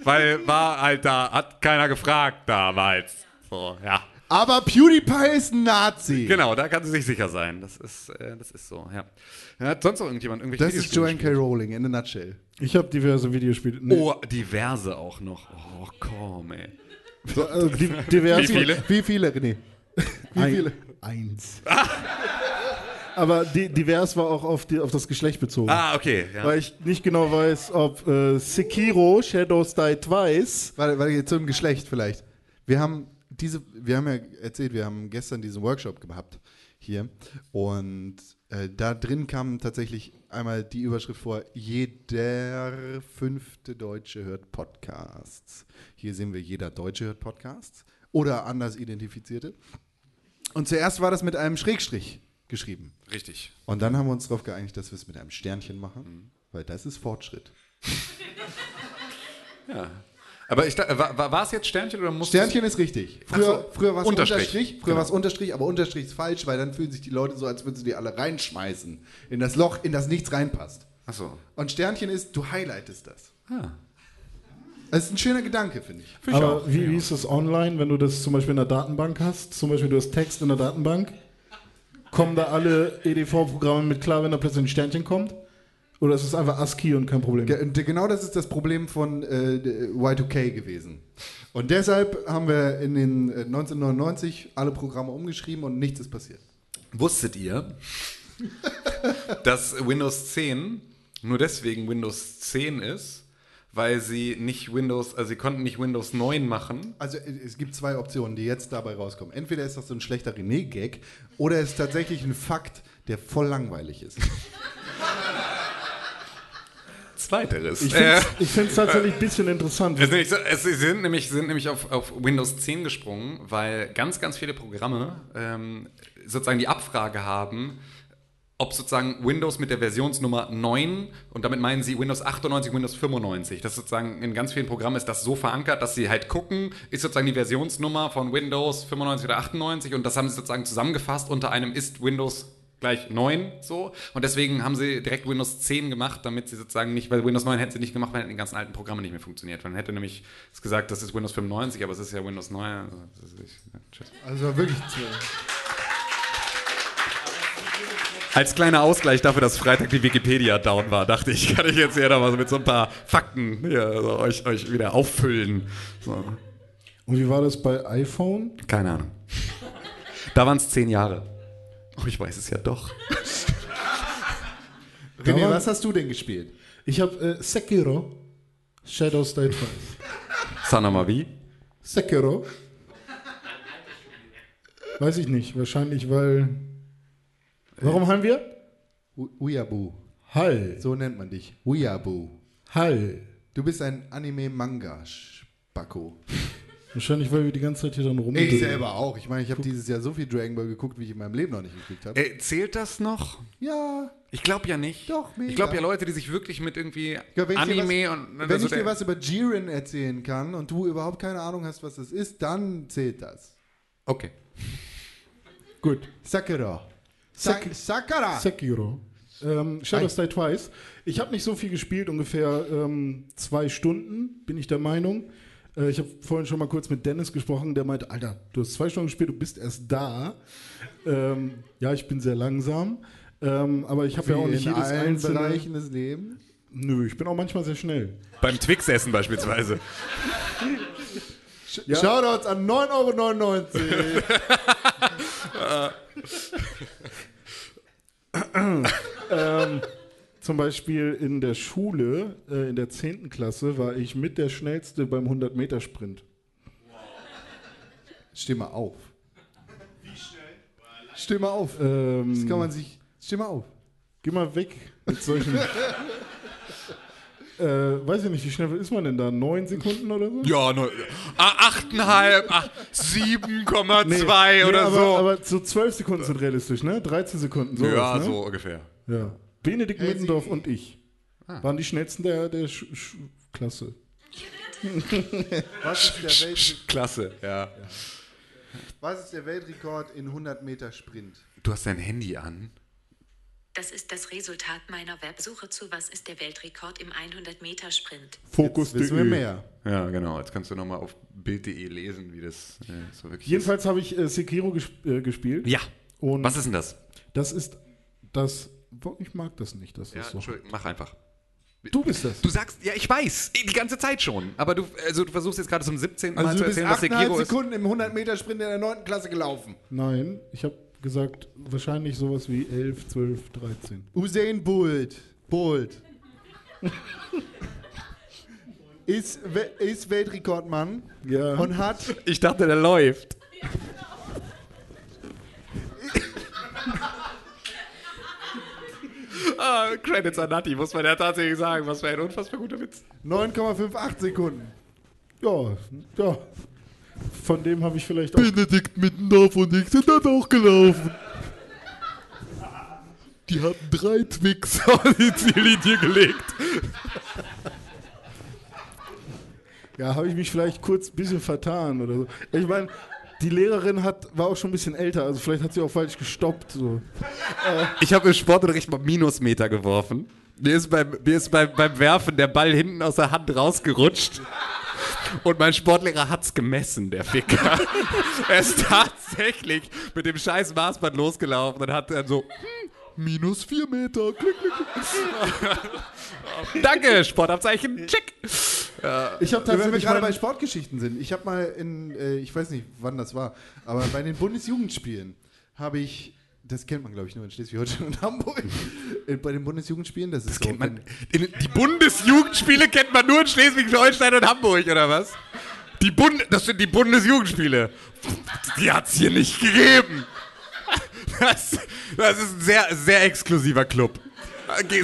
Weil war halt da, hat keiner gefragt damals. So, ja. Aber PewDiePie ist ein Nazi. Genau, da kann sie sich sicher sein. Das ist, äh, das ist so, ja. Hat sonst noch irgendjemand irgendwelche Das ist Joanne K. Rowling in a nutshell. Ich habe diverse Videospiele. Nee, Oh, diverse auch noch. Oh, komm, ey. so, äh, di diverse. Wie viele? Wie viele, René? Wie Ein- viele? Eins. Aber di divers war auch auf, die, auf das Geschlecht bezogen. Ah, okay. Ja. Weil ich nicht genau weiß, ob äh, Sekiro Shadows Die Twice. Warte, warte, jetzt zum Geschlecht vielleicht. Wir haben diese, wir haben ja erzählt, wir haben gestern diesen Workshop gehabt hier und äh, da drin kam tatsächlich einmal die Überschrift vor, jeder fünfte Deutsche hört Podcasts. Hier sehen wir, jeder Deutsche hört Podcasts oder anders identifizierte. Und zuerst war das mit einem Schrägstrich geschrieben. Richtig. Und dann haben wir uns darauf geeinigt, dass wir es mit einem Sternchen machen, weil das ist Fortschritt. Aber ich, war, es jetzt Sternchen oder muss Sternchen ist richtig. Ach Früher, so, früher war es Unterstrich. Unterstrich. Früher Genau. war es Unterstrich, aber Unterstrich ist falsch, weil dann fühlen sich die Leute so, als würden sie die alle reinschmeißen. In das Loch, in das nichts reinpasst. Achso. Und Sternchen ist, du highlightest das. Ah. Das ist ein schöner Gedanke, finde ich. Aber wie, wie ist es online, wenn du das zum Beispiel in der Datenbank hast? Zum Beispiel du hast Text in der Datenbank. Kommen da alle EDV-Programme mit klar, wenn da plötzlich ein Sternchen kommt? Oder ist es einfach ASCII und kein Problem? Genau das ist das Problem von äh, Y2K gewesen. Und deshalb haben wir in den äh, 1999 alle Programme umgeschrieben und nichts ist passiert. Wusstet ihr, dass Windows 10 nur deswegen Windows 10 ist, weil sie nicht Windows, also sie konnten nicht Windows 9 machen. Also äh, es gibt zwei Optionen, die jetzt dabei rauskommen. Entweder ist das so ein schlechter René-Gag oder es ist tatsächlich ein Fakt, der voll langweilig ist. weiteres. Ich Äh, finde es tatsächlich ein bisschen interessant. Es, so, es sie sind nämlich, sind nämlich auf, auf Windows 10 gesprungen, weil ganz, ganz viele Programme ähm, sozusagen die Abfrage haben, ob sozusagen Windows mit der Versionsnummer 9, und damit meinen sie Windows 98, Windows 95, das sozusagen in ganz vielen Programmen ist das so verankert, dass sie halt gucken, ist sozusagen die Versionsnummer von Windows 95 oder 98 und das haben sie sozusagen zusammengefasst unter einem ist Windows gleich 9 so und deswegen haben sie direkt Windows 10 gemacht, damit sie sozusagen nicht, weil Windows 9 hätten sie nicht gemacht, weil die ganzen alten Programme nicht mehr funktioniert. Man hätte nämlich es gesagt, das ist Windows 95, aber es ist ja Windows 9. Also, ist, ja. Also wirklich. Als kleiner Ausgleich dafür, dass Freitag die Wikipedia down war, dachte ich, kann ich jetzt hier noch mal so mit so ein paar Fakten hier, so euch, euch wieder auffüllen. So. Und wie war das bei iPhone? Keine Ahnung. Da waren es zehn Jahre. Oh, ich weiß es ja doch. René, was hast du denn gespielt? Ich habe äh, Sekiro, Shadows Die Twice. Sag nochmal wie? Sekiro. Weiß ich nicht, wahrscheinlich weil. Warum haben wir? Uyabu. Hall. So nennt man dich. Uyabu. Hall. Du bist ein Anime-Manga-Spacko. Wahrscheinlich, weil wir die ganze Zeit hier dann rum. Ich selber auch. Ich meine, ich habe dieses Jahr so viel Dragon Ball geguckt, wie ich in meinem Leben noch nicht geguckt habe. Äh, zählt das noch? Ja. Ich glaube ja nicht. Doch, mega. Ich glaube ja Leute, die sich wirklich mit irgendwie Ja, wenn ich dir Anime was, und Wenn also ich dir was über Jiren erzählen kann und du überhaupt keine Ahnung hast, was das ist, dann zählt das. Okay. Gut. Sakura. Sa Sak- Sakura. Sekiro. Ähm, Shadows Die Twice. Ich habe nicht so viel gespielt, ungefähr ähm, zwei Stunden, bin ich der Meinung. Äh, ich habe vorhin schon mal kurz mit Dennis gesprochen, der meinte, Alter, du hast zwei Stunden gespielt, du bist erst da. Ähm, ja, ich bin sehr langsam. Ähm, aber ich habe ja auch nicht in jedes allen einzelne. Bereichen des Lebens. Nö, ich bin auch manchmal sehr schnell. Beim Twix-Essen beispielsweise. Ja. Shoutouts an 9,99 Euro. ähm, zum Beispiel in der Schule, äh, in der 10. Klasse, war ich mit der Schnellste beim 100-Meter-Sprint. Steh mal auf. Wie schnell? Steh mal auf. Ähm, Das kann man sich. Steh mal auf. Geh mal weg mit solchen. äh, weiß ich nicht, wie schnell ist man denn da? Neun Sekunden oder so? Ja, ne, 8,5, ah, 7,2 Nee, oder aber, so. Aber so zwölf Sekunden sind realistisch, ne? 13 Sekunden, sowas, ja, ne? so ungefähr. Ja. Benedikt Hey, Mittendorf und ich Ah. waren die schnellsten der, der Sch Sch Klasse. Was ist, der Welt, Klasse, ja. was ist der Weltrekord in 100 Meter Sprint? Du hast dein Handy an. Das ist das Resultat meiner Websuche zu Was ist der Weltrekord im 100-Meter-Sprint? Fokus Wissen wir mehr. Ja, genau. Jetzt kannst du nochmal auf bild.de lesen, wie das äh, so wirklich Jedenfalls habe ich äh, Sekiro gesp äh, gespielt. Ja. Und Was ist denn das? das ist das. Ich mag das nicht, das Ja, ist so. Entschuldigung, mach einfach. Du bist das. Du sagst, ja, ich weiß, die ganze Zeit schon. Aber du, also du versuchst jetzt gerade zum 17. Mal Also zu du bist erzählen, was 8,5 Sekiro ist. Sekunden im 100 Meter Sprint in der 9. Klasse gelaufen. Nein, ich habe gesagt, wahrscheinlich sowas wie 11, 12, 13. Usain Bolt. Bolt. ist, ist Weltrekordmann Ja. und hat Ich dachte, der läuft. ah, Credits an Nati, muss man ja tatsächlich sagen. Was für ein unfassbar guter Witz. 9,58 Sekunden. Ja, ja. Von dem habe ich vielleicht auch. Benedikt Mittendorf und ich sind dort auch gelaufen. Die hatten drei Twix auf die Ziellinie gelegt. Ja, habe ich mich vielleicht kurz ein bisschen vertan oder so. Ich meine, die Lehrerin hat, war auch schon ein bisschen älter, also vielleicht hat sie auch falsch gestoppt. So. Ich habe im Sportunterricht mal Minusmeter geworfen. Mir ist, beim, mir ist beim, beim Werfen der Ball hinten aus der Hand rausgerutscht. Und mein Sportlehrer hat's gemessen, der Ficker. er ist tatsächlich mit dem scheiß Maßband losgelaufen und hat dann so, hm, minus vier Meter. Klick, klick, klick. Danke, Sportabzeichen, check. Ich habe Wenn wir tatsächlich gerade mal, bei Sportgeschichten sind. Ich habe mal in, äh, ich weiß nicht, wann das war, aber bei den Bundesjugendspielen habe ich, das kennt man glaube ich nur in Schleswig-Holstein und Hamburg, bei den Bundesjugendspielen, das ist Das so kennt man. In, die Bundesjugendspiele kennt man nur in Schleswig-Holstein und Hamburg, oder was? Die Bund, das sind die Bundesjugendspiele. Die hat's hier nicht gegeben. Das, das ist ein sehr, sehr exklusiver Club.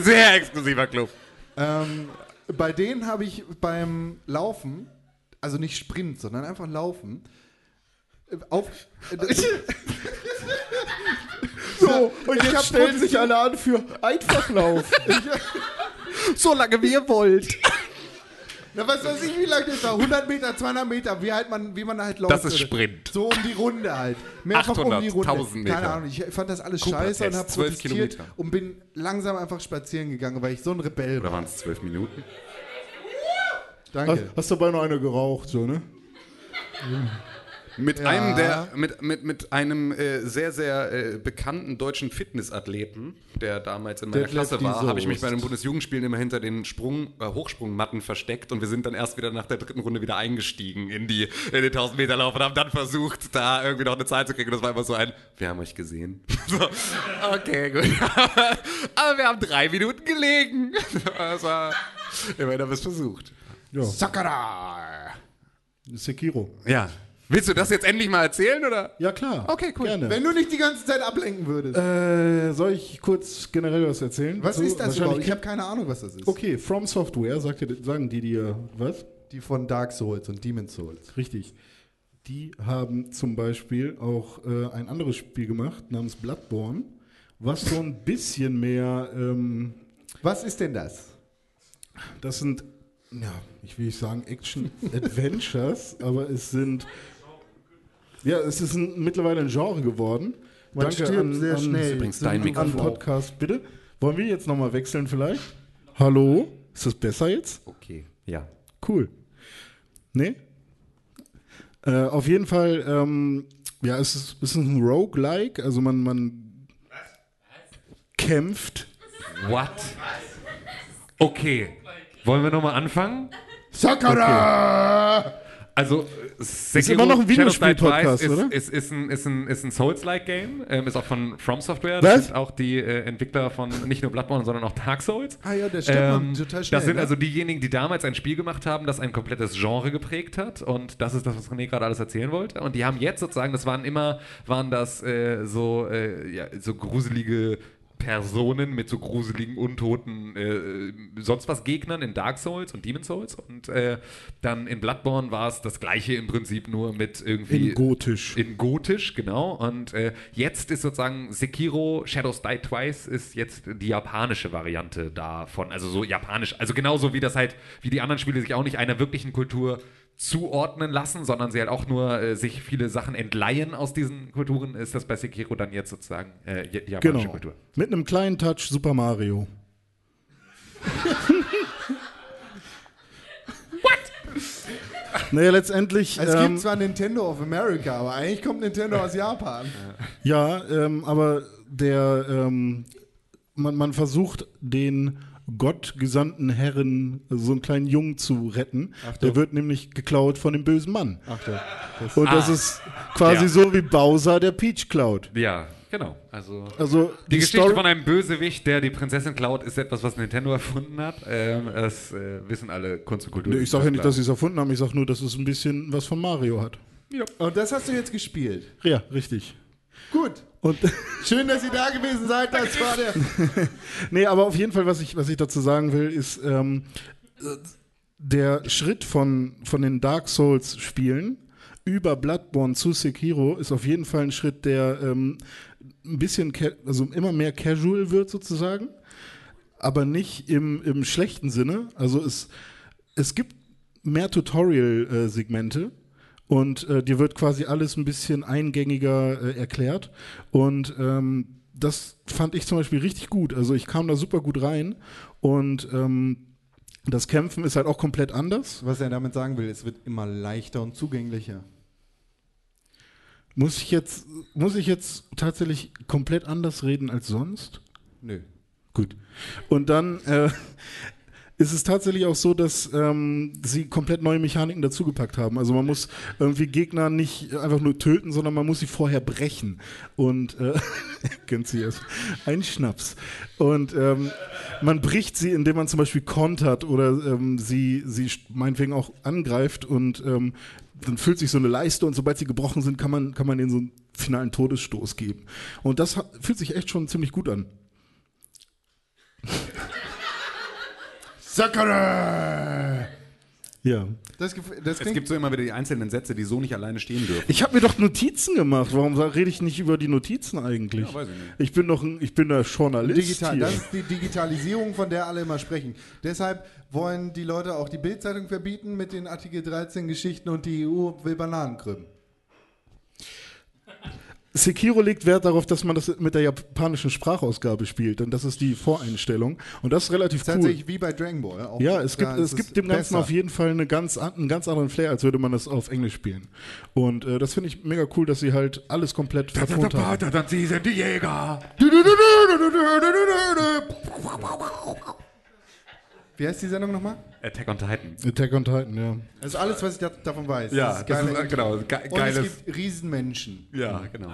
Sehr exklusiver Club. Ähm, bei denen habe ich beim Laufen, also nicht Sprint, sondern einfach Laufen, auf. Äh, So, und Ich jetzt hab stellen sich alle an für Einfachlauf. So lange wie ihr wollt. Na, was weiß ich, wie lang das war? 100 Meter, 200 Meter, wie, halt man, wie man halt läuft. Das ist Sprint. So um die Runde halt. Mehrfach 800, um die Runde. 1000 Meter. Keine Ahnung, ich fand das alles scheiße und habe 12 protestiert Kilometer. und bin langsam einfach spazieren gegangen, weil ich so ein Rebell Oder war. waren es zwölf Minuten? Hast, Danke. hast dabei noch eine geraucht, so, ne? Mit einem der, mit, mit, mit einem äh, sehr, sehr äh, bekannten deutschen Fitnessathleten, der damals in meiner Detlef Klasse war, habe ich mich bei den Bundesjugendspielen immer hinter den Sprung, äh, Hochsprungmatten versteckt und wir sind dann erst wieder nach der dritten Runde wieder eingestiegen in, die, in den 1000 Meter Lauf und haben dann versucht, da irgendwie noch eine Zahl zu kriegen. Und das war immer so ein, wir haben euch gesehen. so, okay, gut. Aber wir haben drei Minuten gelegen. Das war, immerhin haben wir es versucht. Ja. Sakara! Sekiro. Ja. Willst du das jetzt endlich mal erzählen, oder? Ja, klar. Okay, cool. Gerne. Wenn du nicht die ganze Zeit ablenken würdest. Äh, soll ich kurz generell was erzählen? was So, ist das überhaupt? Ich habe keine Ahnung, was das ist. Okay, From Software, sagt ihr, sagen die dir was? Die von Dark Souls und Demon Souls. Richtig. Die haben zum Beispiel auch äh, ein anderes Spiel gemacht namens Bloodborne, was so ein bisschen mehr, ähm, Was ist denn das? das sind, ja, ich will nicht sagen Action-Adventures, aber es sind, ja, es ist ein, mittlerweile ein Genre geworden. Man stirbt sehr schnell. übrigens dein an Mikrofon. Podcast, bitte. Wollen wir jetzt nochmal wechseln vielleicht? Hallo? Ist das besser jetzt? Okay, ja. Cool. Nee? Äh, auf jeden Fall, ähm, ja, es ist, es ist ein Roguelike, also man, man kämpft. What? Okay. Wollen wir nochmal anfangen? Sakura! Also, Sekiro, immer noch ein Videospiel-Podcast, oder? Ist, ist, ist ein, ist ein, ist ein Souls-like-Game, ähm, ist auch von From Software. Was? Das sind auch die äh, Entwickler von nicht nur Bloodborne, sondern auch Dark Souls. Ah ja, das stimmt man total schnell. das sind ne? also diejenigen, die damals ein Spiel gemacht haben, das ein komplettes Genre geprägt hat. Und das ist das, was René gerade alles erzählen wollte. Und die haben jetzt sozusagen, das waren immer, waren das äh, so, äh, ja, so gruselige Personen mit so gruseligen, untoten, äh, sonst was Gegnern in Dark Souls und Demon Souls. Und äh, dann in Bloodborne war es das gleiche im Prinzip nur mit irgendwie. In gotisch. In gotisch, genau. Und äh, jetzt ist sozusagen Sekiro Shadows Die Twice ist jetzt die japanische Variante davon. Also so japanisch. Also genauso wie das halt, wie die anderen Spiele sich auch nicht einer wirklichen Kultur zuordnen lassen, sondern sie halt auch nur äh, sich viele Sachen entleihen aus diesen Kulturen, ist das bei Sekiro dann jetzt sozusagen äh, die japanische Genau. Kultur. Mit einem kleinen Touch Super Mario. What? Naja, letztendlich. Es ähm, gibt zwar Nintendo of America, aber eigentlich kommt Nintendo aus Japan. Ja, ähm, aber der, ähm, man, man versucht den gottgesandten Herren, also so einen kleinen Jungen zu retten. Der wird nämlich geklaut von dem bösen Mann. Achtung. Und das Ah. ist quasi Ja. so wie Bowser der Peach klaut. Ja, genau. Also Also Die, die, Geschichte Story, von einem Bösewicht, der die Prinzessin klaut, ist etwas, was Nintendo erfunden hat. Ähm, das äh, wissen alle Kunst und Kultur. Nee, ich sage ja nicht, dass sie es erfunden haben, ich sage nur, dass es ein bisschen was von Mario hat. Und das hast du jetzt gespielt. Ja, richtig. Gut. Und Schön, dass ihr da gewesen seid. Das war der. nee, aber auf jeden Fall, was ich, was ich dazu sagen will, ist, ähm, äh, der Schritt von, von den Dark Souls-Spielen über Bloodborne zu Sekiro ist auf jeden Fall ein Schritt, der ähm, ein bisschen, also immer mehr casual wird sozusagen, aber nicht im, im schlechten Sinne. Also es, es gibt mehr Tutorial-Segmente und äh, dir wird quasi alles ein bisschen eingängiger äh, erklärt und ähm, das fand ich zum Beispiel richtig gut. Also ich kam da super gut rein und ähm, das Kämpfen ist halt auch komplett anders. Was er damit sagen will, es wird immer leichter und zugänglicher. Muss ich jetzt, muss ich jetzt tatsächlich komplett anders reden als sonst? Nö. Gut. Und dann äh, ist es tatsächlich auch so, dass ähm, sie komplett neue Mechaniken dazugepackt haben. Also man muss irgendwie Gegner nicht einfach nur töten, sondern man muss sie vorher brechen. Und äh, kennt sie es? Ein Schnaps. Und ähm, man bricht sie, indem man zum Beispiel kontert oder ähm, sie, sie meinetwegen auch angreift und ähm, dann füllt sich so eine Leiste und sobald sie gebrochen sind, kann man, kann man ihnen so einen finalen Todesstoß geben. Und das fühlt sich echt schon ziemlich gut an. Sakura! Ja. Das, das Es klingt gibt so immer wieder die einzelnen Sätze, die so nicht alleine stehen dürfen. Ich habe mir doch Notizen gemacht. Warum rede ich nicht über die Notizen eigentlich? Ja, weiß ich nicht. Ich bin doch ein, ich bin der Journalist digital. hier. Das ist die Digitalisierung, von der alle immer sprechen. Deshalb wollen die Leute auch die Bildzeitung verbieten mit den Artikel 13 Geschichten und die EU will Bananen krümmen. Sekiro legt Wert darauf, dass man das mit der japanischen Sprachausgabe spielt, denn das ist die Voreinstellung und das ist relativ cool. Tatsächlich wie bei Dragon Ball. Auch Ja, es gibt, es gibt dem Ganzen besser. auf jeden Fall eine ganz, an- einen ganz anderen Flair, als würde man das auf Englisch spielen. Und äh, das finde ich mega cool, dass sie halt alles komplett vertont haben. dann sie sind die Jäger. Wie heißt die Sendung nochmal? Attack on Titan. Attack on Titan, ja. Das ist alles, was ich da, davon weiß. Ja, das ist, äh, genau, ge Und geiles. es gibt Riesenmenschen. Ja, genau.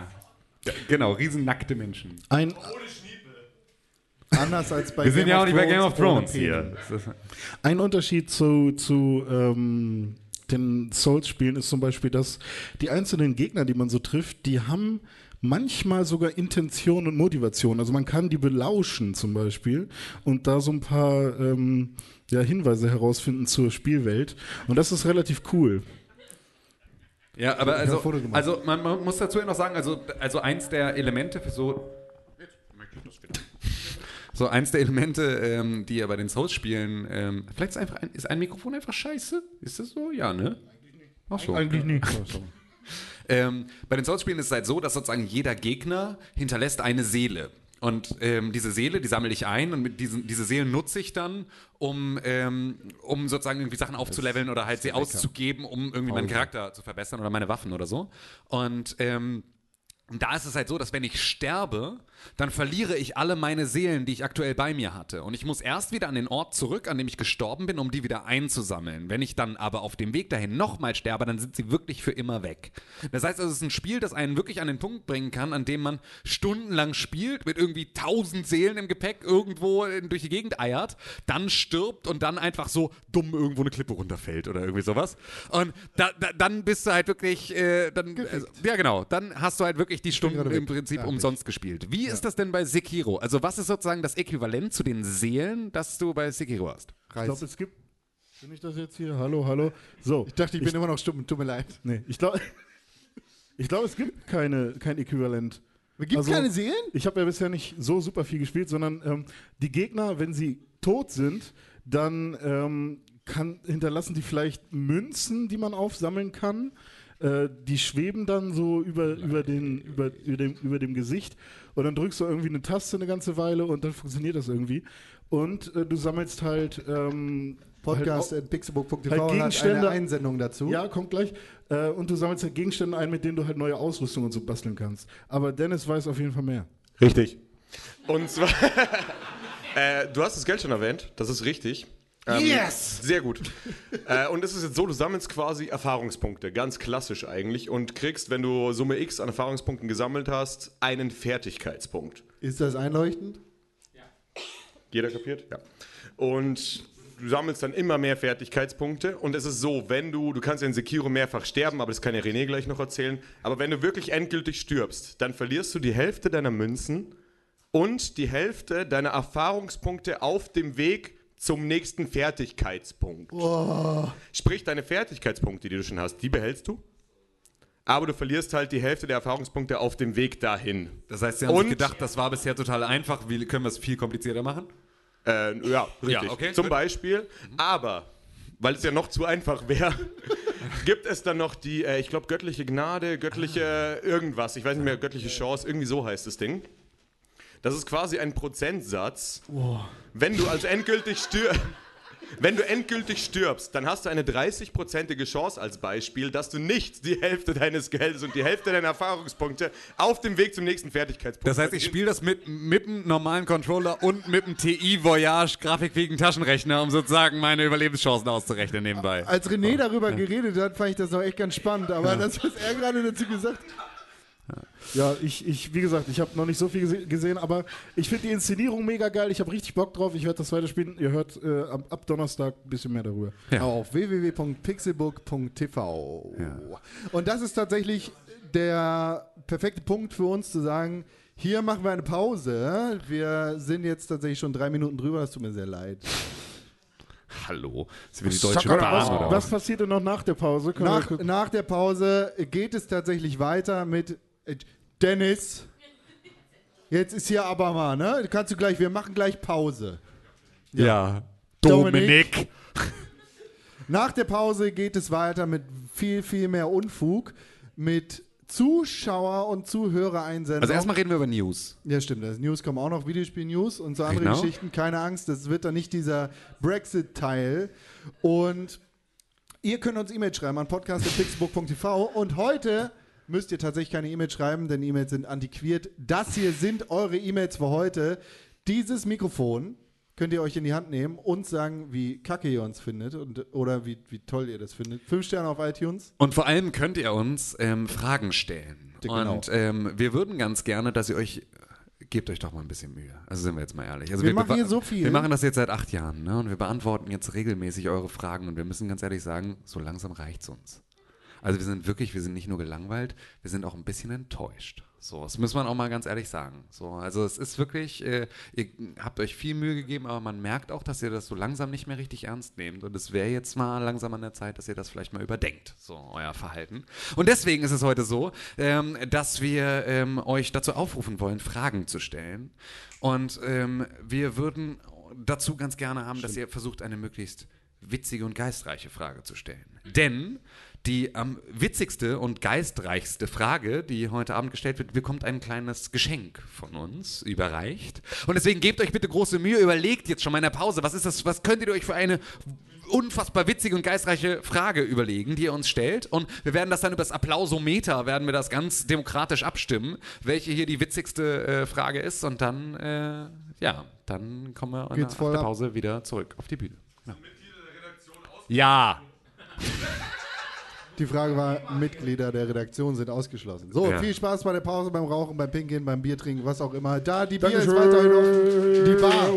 Ja, genau, riesennackte Menschen. Ein, Anders als bei Wir sind ja auch nicht bei Game of ohne Thrones hier. Das ist- Ein Unterschied zu, zu ähm, den Souls-Spielen ist zum Beispiel, dass die einzelnen Gegner, die man so trifft, die haben manchmal sogar Intention und Motivation. Also man kann die belauschen zum Beispiel und da so ein paar ähm, ja, Hinweise herausfinden zur Spielwelt. Und das ist relativ cool. Ja, aber also, Foto gemacht. also man, man muss dazu ja noch sagen, also, also eins der Elemente für so. So, eins der Elemente, ähm, die ja bei den Souls-Spielen, ähm, vielleicht ist einfach ein, ist ein Mikrofon einfach scheiße? Ist das so? Ja, ne? Ach so. Eigentlich nicht. Ähm, bei den Souls-Spielen ist es halt so, dass sozusagen jeder Gegner hinterlässt eine Seele. Und ähm, diese Seele, die sammle ich ein und mit diesen, diese Seelen nutze ich dann, um, ähm, um sozusagen irgendwie Sachen aufzuleveln oder halt sie auszugeben, um irgendwie meinen Charakter zu verbessern oder meine Waffen oder so. Und ähm, da ist es halt so, dass wenn ich sterbe, dann verliere ich alle meine Seelen, die ich aktuell bei mir hatte. Und ich muss erst wieder an den Ort zurück, an dem ich gestorben bin, um die wieder einzusammeln. Wenn ich dann aber auf dem Weg dahin nochmal sterbe, dann sind sie wirklich für immer weg. Das heißt, also, es ist ein Spiel, das einen wirklich an den Punkt bringen kann, an dem man stundenlang spielt, mit irgendwie tausend Seelen im Gepäck irgendwo durch die Gegend eiert, dann stirbt und dann einfach so dumm irgendwo eine Klippe runterfällt oder irgendwie sowas. Und da, da, dann bist du halt wirklich, äh, dann, also, ja genau, dann hast du halt wirklich die Stunden im. Prinzip umsonst gespielt. Wie ist das denn bei Sekiro? Also was ist sozusagen das Äquivalent zu den Seelen, das du bei Sekiro hast? Ich glaube, es gibt. Bin ich das jetzt hier? Hallo, hallo. So. Ich dachte, ich bin immer noch stumm, tut mir leid. Nee, ich glaube, ich glaube, es gibt keine, kein Äquivalent. Gibt es Also- keine Seelen? Ich habe ja bisher nicht so super viel gespielt, sondern ähm, die Gegner, wenn sie tot sind, dann ähm, kann, hinterlassen die vielleicht Münzen, die man aufsammeln kann. Äh, die schweben dann so über, über, den, über, über, dem, über dem Gesicht und dann drückst du irgendwie eine Taste eine ganze Weile und dann funktioniert das irgendwie. Und äh, du sammelst halt ähm, Podcast halt, halt hat eine Gegenstände- Einsendung dazu. ja, kommt gleich. Äh, und du sammelst halt Gegenstände ein, mit denen du halt neue Ausrüstung und so basteln kannst. Aber Dennis weiß auf jeden Fall mehr. Richtig. Und zwar, äh, du hast das Geld schon erwähnt, das ist richtig. Ähm, Yes! Sehr gut. äh, und es ist jetzt so, du sammelst quasi Erfahrungspunkte, ganz klassisch eigentlich, und kriegst, wenn du Summe X an Erfahrungspunkten gesammelt hast, einen Fertigkeitspunkt. Ist das einleuchtend? Jeder kapiert? Ja. Und du sammelst dann immer mehr Fertigkeitspunkte und es ist so, wenn du, du kannst ja in Sekiro mehrfach sterben, aber das kann ja René gleich noch erzählen, aber wenn du wirklich endgültig stirbst, dann verlierst du die Hälfte deiner Münzen und die Hälfte deiner Erfahrungspunkte auf dem Weg zum nächsten Fertigkeitspunkt. Sprich, deine Fertigkeitspunkte, die du schon hast, die behältst du, aber du verlierst halt die Hälfte der Erfahrungspunkte auf dem Weg dahin. Das heißt, sie haben Und- sich gedacht, das war bisher total einfach, wie können wir es viel komplizierter machen? Äh, ja, richtig. Ja, okay, Zum gut. Beispiel. Aber, weil es ja noch zu einfach wäre, gibt es dann noch die, äh, ich glaube, göttliche Gnade, göttliche irgendwas. Ich weiß nicht mehr, göttliche Chance, irgendwie so heißt das Ding. Das ist quasi ein Prozentsatz. Wenn du also endgültig stirbst. Wenn du endgültig stirbst, dann hast du eine 30-prozentige Chance als Beispiel, dass du nicht die Hälfte deines Geldes und die Hälfte deiner Erfahrungspunkte auf dem Weg zum nächsten Fertigkeitspunkt Das heißt, ich spiele das mit, mit einem normalen Controller und mit einem TI Voyage grafikfähigen Taschenrechner, um sozusagen meine Überlebenschancen auszurechnen nebenbei. Als René darüber geredet hat, fand ich das auch echt ganz spannend. Aber das, was er gerade dazu gesagt hat, Ja, ich, ich wie gesagt, ich habe noch nicht so viel gese gesehen, aber ich finde die Inszenierung mega geil. Ich habe richtig Bock drauf. Ich werde das weiterspielen. Ihr hört äh, ab, ab Donnerstag ein bisschen mehr darüber. auf www.pixelbook.tv. Und das ist tatsächlich der perfekte Punkt für uns zu sagen, hier machen wir eine Pause. Wir sind jetzt tatsächlich schon drei Minuten drüber, das tut mir sehr leid. hallo. Ist wie die Deutsche Was, Bahn oder was passiert denn noch nach der Pause? Wir Nach, nach der Pause geht es tatsächlich weiter mit Dennis. Jetzt ist hier aber mal, ne? Kannst du gleich, wir machen gleich Pause. Ja. Dominik. Nach der Pause geht es weiter mit viel, viel mehr Unfug, mit Zuschauer- und Zuhörereinsendungen. Also erstmal reden wir über News. Ja, stimmt. Das News kommen auch noch, Videospiel-News und so andere Genau. Geschichten. Keine Angst, das wird dann nicht dieser Brexit-Teil. Und ihr könnt uns E-Mail schreiben an podcast.pixelbook.tv und heute müsst ihr tatsächlich keine E-Mail schreiben, denn E-Mails sind antiquiert. Das hier sind eure E-Mails für heute. Dieses Mikrofon könnt ihr euch in die Hand nehmen und sagen, wie kacke ihr uns findet und, oder wie, wie toll ihr das findet. Fünf Sterne auf iTunes. Und vor allem könnt ihr uns ähm, Fragen stellen. Genau. Und ähm, wir würden ganz gerne, dass ihr euch. Gebt euch doch mal ein bisschen Mühe. Also sind wir jetzt mal ehrlich. Also Wir machen beva- hier so viel. Wir machen das jetzt seit acht Jahren ne? und wir beantworten jetzt regelmäßig eure Fragen und wir müssen ganz ehrlich sagen, so langsam reicht's uns. Also wir sind wirklich, wir sind nicht nur gelangweilt, wir sind auch ein bisschen enttäuscht. So, das muss man auch mal ganz ehrlich sagen. So, also es ist wirklich, äh, ihr habt euch viel Mühe gegeben, aber man merkt auch, dass ihr das so langsam nicht mehr richtig ernst nehmt. Und es wäre jetzt mal langsam an der Zeit, dass ihr das vielleicht mal überdenkt, so euer Verhalten. Und deswegen ist es heute so, ähm, dass wir ähm, euch dazu aufrufen wollen, Fragen zu stellen. Und ähm, wir würden dazu ganz gerne haben, dass ihr versucht, eine möglichst witzige und geistreiche Frage zu stellen. Denn die am witzigste und geistreichste Frage, die heute Abend gestellt wird, bekommt ein kleines Geschenk von uns überreicht. Und deswegen gebt euch bitte große Mühe, überlegt jetzt schon mal in der Pause, was ist das, was könntet ihr euch für eine unfassbar witzige und geistreiche Frage überlegen, die ihr uns stellt. Und wir werden das dann über das Applausometer, werden wir das ganz demokratisch abstimmen, welche hier die witzigste äh, Frage ist. Und dann, äh, ja, dann kommen wir voll der. Pause wieder zurück auf die Bühne. Ja. Ja. Die Frage war, Mitglieder der Redaktion sind ausgeschlossen. So, Ja. viel Spaß bei der Pause, beim Rauchen, beim Pinkeln, beim Biertrinken, was auch immer. Da, die Bier ist Dankeschön. weiterhin offen. Die Bar.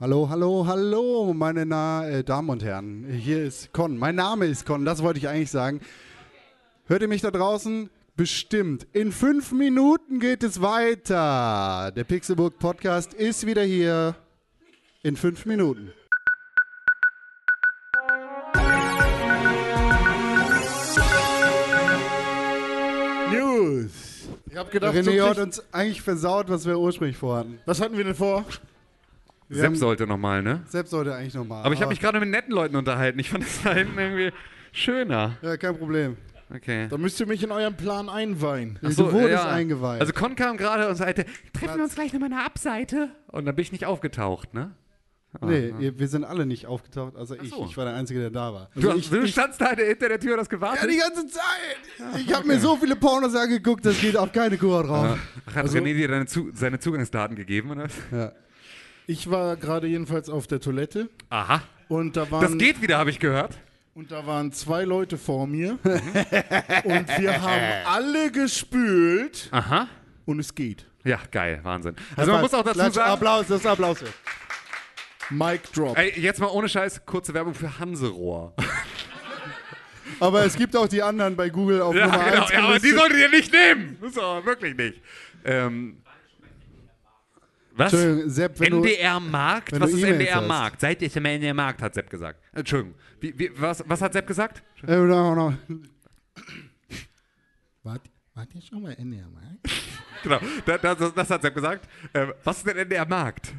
Hallo, hallo, hallo, meine na äh, Damen und Herren. Hier ist Con. Mein Name ist Con, das wollte ich eigentlich sagen. Hört ihr mich da draußen? Bestimmt. In fünf Minuten geht es weiter. Der Pixelburg Podcast ist wieder hier. In fünf Minuten. News. Ich hab gedacht, René hat uns eigentlich versaut, was wir ursprünglich vorhatten. was hatten wir denn vor? Wir Sepp sollte nochmal, ne? Selbst sollte eigentlich nochmal. Aber ich habe mich gerade mit netten Leuten unterhalten. Ich fand das da hinten irgendwie schöner. Ja, kein Problem. Okay. Da müsst ihr mich in euren Plan einweihen. du wurdest eingeweiht. Also Con kam gerade und sagte, treffen wir uns gleich nochmal an der Abseite. Und dann bin ich nicht aufgetaucht, ne? nee, ihr- wir sind alle nicht aufgetaucht, also ich. so. Ich war der Einzige, der da war. Du, Also ich, du ich, standst da hinter der Tür und hast gewartet. ja, die ganze Zeit. Ich habe mir so viele Pornos angeguckt, das geht auf keine Kur drauf. Ach, hat René dir Zu seine Zugangsdaten gegeben, oder? Ja. Ich war gerade jedenfalls auf der Toilette Aha. und da Das waren, geht wieder, habe ich gehört. Und da waren zwei Leute vor mir und wir haben alle gespült Aha. und es geht. Ja, geil, Wahnsinn. Also man muss auch dazu Klatsch, sagen, Applaus, das ist Applaus. Mic drop. ey, jetzt mal ohne Scheiß, kurze Werbung für Hanserohr. Aber es gibt auch die anderen bei Google auf Ja, Nummer genau, 1 ja, aber die solltet ihr nicht nehmen. So, wirklich nicht. Ähm, was? Sepp, wenn du- NDR Markt? wenn Was ist E-Mails NDR hast. Markt? Seid ihr schon mal NDR Markt, hat Sepp gesagt. Entschuldigung. Wie, wie, was, was hat Sepp gesagt? Äh, no, no. Wart, wart ihr schon mal in der Markt? Genau, das, das, das hat Sepp gesagt. Ähm, was ist denn NDR Markt?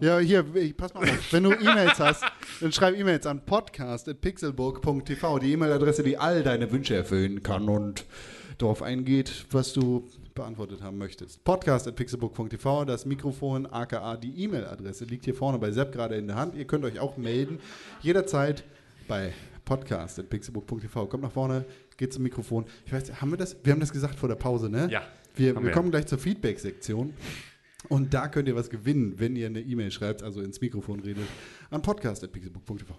Ja, hier, ich, pass mal auf. Wenn du E-Mails hast, dann schreib E-Mails an podcast.pixelburg.tv, die E-Mail-Adresse, die all deine Wünsche erfüllen kann und darauf eingeht, was du beantwortet haben möchtest. Podcast.pixelburg.tv, das Mikrofon, aka die E-Mail-Adresse, liegt hier vorne bei Sepp gerade in der Hand. Ihr könnt euch auch melden, jederzeit bei podcast.pixelburg.tv. Kommt nach vorne, geht zum Mikrofon. Ich weiß, haben wir das? Wir haben das gesagt vor der Pause, ne? Ja, wir wir. kommen gleich zur Feedback-Sektion. Und da könnt ihr was gewinnen, wenn ihr eine E-Mail schreibt, also ins Mikrofon redet, an podcast.pixelbook.tv.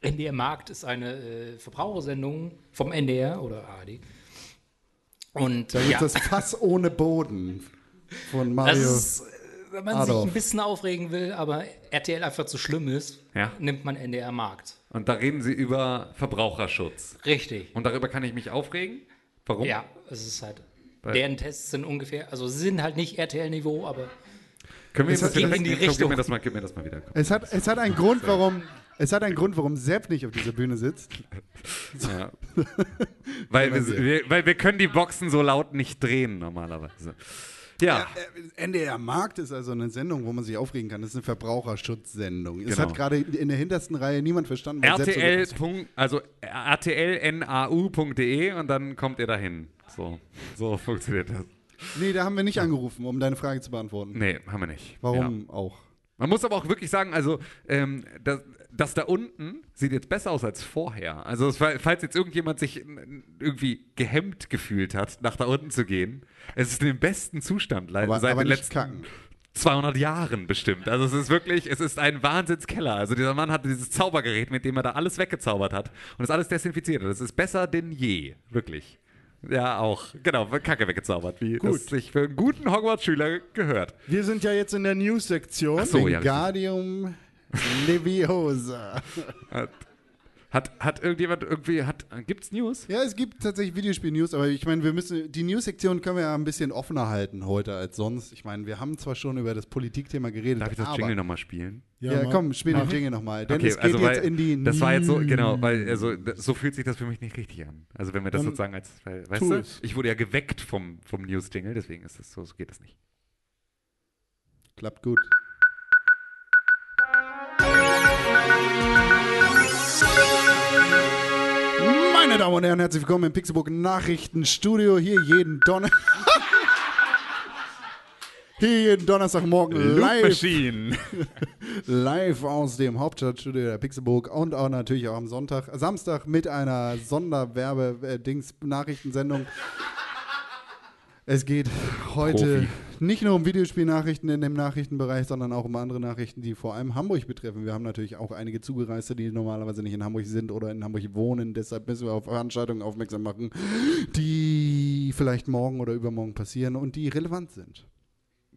NDR Markt ist eine äh, Verbrauchersendung vom NDR oder ARD. Und Da gibt ja, das Fass ohne Boden von Mario. das ist, wenn man Adolf. sich ein bisschen aufregen will, aber RTL einfach zu schlimm ist, Ja. nimmt man NDR Markt. Und da reden sie über Verbraucherschutz. Richtig. Und darüber kann ich mich aufregen? Warum? Ja, es ist halt. Weil- deren Tests sind ungefähr, also sie sind halt nicht RTL-Niveau, aber Können wir Es das wieder, in die komm, Gib Richtung. mir das mal, gib mir das mal wieder. Es hat, es hat einen Grund, warum. Es hat einen Grund, warum Sepp nicht auf dieser Bühne sitzt. Ja. weil, wir, wir. weil wir können die Boxen so laut nicht drehen normalerweise. Ja, Äh, NDR Markt ist also eine Sendung, wo man sich aufregen kann. Das ist eine Verbraucherschutzsendung. Es Genau. hat gerade in der hintersten Reihe niemand verstanden. RTL. Punkt- Also rtlnau.de und dann kommt ihr dahin. So, so funktioniert das. Nee, da haben wir nicht angerufen, um deine Frage zu beantworten. Nee, haben wir nicht. Ja. Warum auch? Man muss aber auch wirklich sagen, also ähm, das, das da unten sieht jetzt besser aus als vorher. Also es, falls jetzt irgendjemand sich irgendwie gehemmt gefühlt hat, nach da unten zu gehen, es ist in dem besten Zustand leider Aber- seit aber den letzten kacken. 200 Jahren bestimmt. Also es ist wirklich, es ist ein Wahnsinnskeller. Also dieser Mann hatte dieses Zaubergerät, mit dem er da alles weggezaubert hat und das alles desinfiziert hat. Das ist besser denn je, wirklich. Ja, auch. Genau, Kacke weggezaubert, wie Gut. das sich für einen guten Hogwarts-Schüler gehört. Wir sind ja jetzt in der News-Sektion. So, ja, Wingardium Leviosa. Hat, hat, hat irgendjemand irgendwie, hat, gibt's News? Ja, es gibt tatsächlich Videospiel-News, aber ich meine, wir müssen, die News-Sektion können wir ja ein bisschen offener halten heute als sonst. Ich meine, wir haben zwar schon über das Politikthema geredet, Darf ich das aber, Jingle nochmal spielen? Ja, mach. komm, spiel den Jingle nochmal. Denn Okay, es geht also weil, jetzt in die das war jetzt so, genau, weil also so fühlt sich das für mich nicht richtig an. Also wenn wir das Dann sozusagen als, weil, weißt du, ich wurde ja geweckt vom, vom News-Jingle, deswegen ist das so, so geht das nicht. Klappt gut. Meine Damen und Herren, herzlich willkommen im Pixelburg Nachrichtenstudio. Hier jeden Donner Hier jeden Donnerstagmorgen live, live aus dem Hauptstadtstudio der Pixelburg und auch natürlich auch am Sonntag, Samstag mit einer Sonderwerbe-Dings-Nachrichtensendung. Es geht heute Profi. nicht nur um Videospielnachrichten in dem Nachrichtenbereich, sondern auch um andere Nachrichten, die vor allem Hamburg betreffen. Wir haben natürlich auch einige Zugereiste, die normalerweise nicht in Hamburg sind oder in Hamburg wohnen. Deshalb müssen wir auf Veranstaltungen aufmerksam machen, die vielleicht morgen oder übermorgen passieren und die relevant sind.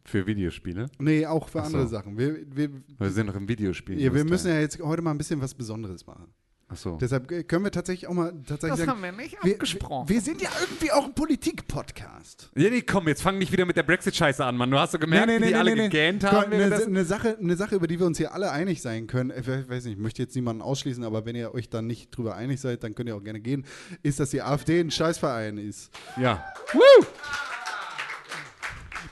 Für Videospiele? Nee, auch für so. andere Sachen. Wir, wir, Wir sind noch im Videospiel. ja, wir müssen ja jetzt heute mal ein bisschen was Besonderes machen. Achso. Deshalb können wir tatsächlich auch mal tatsächlich Das sagen, haben wir nicht wir, abgesprochen. wir sind ja irgendwie auch ein Politik-Podcast. Ja, nee, komm, jetzt fang nicht wieder mit der Brexit-Scheiße an, Mann. Du hast so gemerkt, wie die alle gegähnt haben. Eine, eine, Sache, eine Sache, über die wir uns hier alle einig sein können, ich weiß nicht, ich möchte jetzt niemanden ausschließen, aber wenn ihr euch dann nicht drüber einig seid, dann könnt ihr auch gerne gehen, ist, dass die AfD ein Scheißverein ist. Ja. Woo!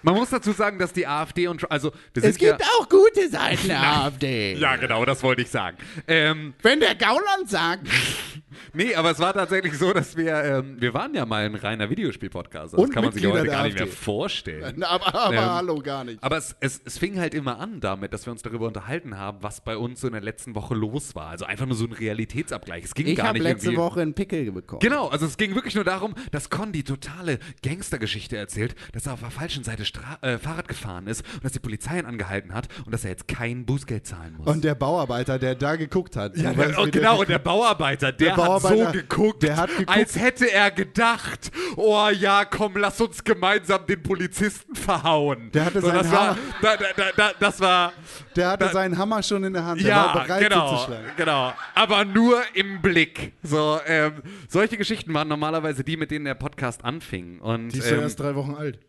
Man muss dazu sagen, dass die AfD und also wir sind ja, auch gute Seiten der AfD. ja genau, das wollte ich sagen. Ähm, Wenn der Gauland sagt. nee, aber es war tatsächlich so, dass wir ähm, wir waren ja mal ein reiner Videospiel-Podcast. Das Und kann man sich Mitglieder heute der gar nicht mehr vorstellen. aber aber Ähm, hallo, gar nicht. Aber es, es, es fing halt immer an damit, dass wir uns darüber unterhalten haben, was bei uns so in der letzten Woche los war. Also einfach nur so ein Realitätsabgleich. Es ging gar nicht irgendwie. Woche einen Pickel bekommen. Genau, also es ging wirklich nur darum, dass Con die totale Gangstergeschichte erzählt, dass er auf der falschen Seite Stra äh, Fahrrad gefahren ist und dass die Polizei ihn angehalten hat und dass er jetzt kein Bußgeld zahlen muss. Und der Bauarbeiter, der da geguckt hat. ja, du weißt, der, oh, der- genau, und der Bauarbeiter, der, Der Bauarbeiter, hat so geguckt, der hat geguckt. als hätte er gedacht, oh ja, komm, lass uns gemeinsam den Polizisten verhauen. Der hatte so, seinen das war, Hammer. da, da, da, da, das war, Der hatte seinen Hammer schon in der Hand. Der ja, war bereit genau, zuzuschlagen. genau. Aber nur im Blick. So, ähm, solche Geschichten waren normalerweise die, mit denen der Podcast anfing. Und, Die ist ja ähm, erst drei Wochen alt.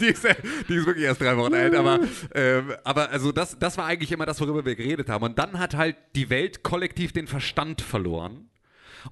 Die, ist, die ist wirklich erst drei Wochen alt, aber, ähm, aber also das, das war eigentlich immer das, worüber wir geredet haben. Und dann hat halt die Welt kollektiv den Verstand verloren.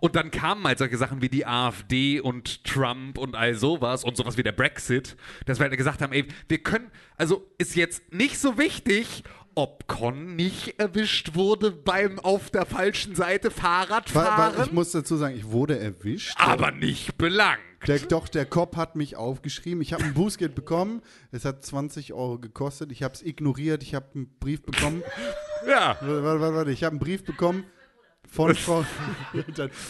Und dann kamen halt solche Sachen wie die AfD und Trump und all sowas und sowas wie der Brexit, dass wir halt gesagt haben, ey, wir können, also ist jetzt nicht so wichtig, ob Con nicht erwischt wurde beim auf der falschen Seite Weil, Fahrradfahren, weil ich muss dazu sagen, ich wurde erwischt. aber nicht belangt. Der, doch, der Cop hat mich aufgeschrieben. Ich habe ein Bußgeld bekommen. Es hat 20 Euro gekostet. Ich habe es ignoriert. Ich habe einen Brief bekommen. Ja. Warte, warte, warte. Ich habe einen Brief bekommen von Frau.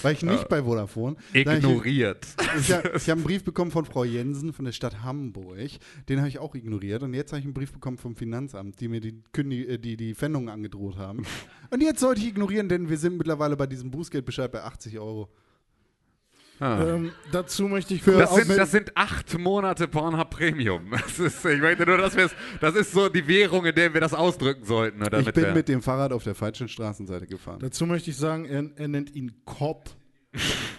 Weil ich nicht bei Vodafone. Ich- Ignoriert. Ich, habe ich hab einen Brief bekommen von Frau Jensen von der Stadt Hamburg. Den habe ich auch ignoriert. Und jetzt habe ich einen Brief bekommen vom Finanzamt, die mir die, Kündig äh, die, die Pfändung angedroht haben. Und jetzt sollte ich ignorieren, denn wir sind mittlerweile bei diesem Bußgeldbescheid bei 80 Euro. Ähm, dazu möchte ich für Das sind, das sind acht Monate Pornhub Premium. Das ist, ich möchte nur, dass wir es, das ist so die Währung, in der wir das ausdrücken sollten. Oder Ich bin der, mit dem Fahrrad auf der falschen Straßenseite gefahren. Dazu möchte ich sagen, er, er nennt ihn Cop.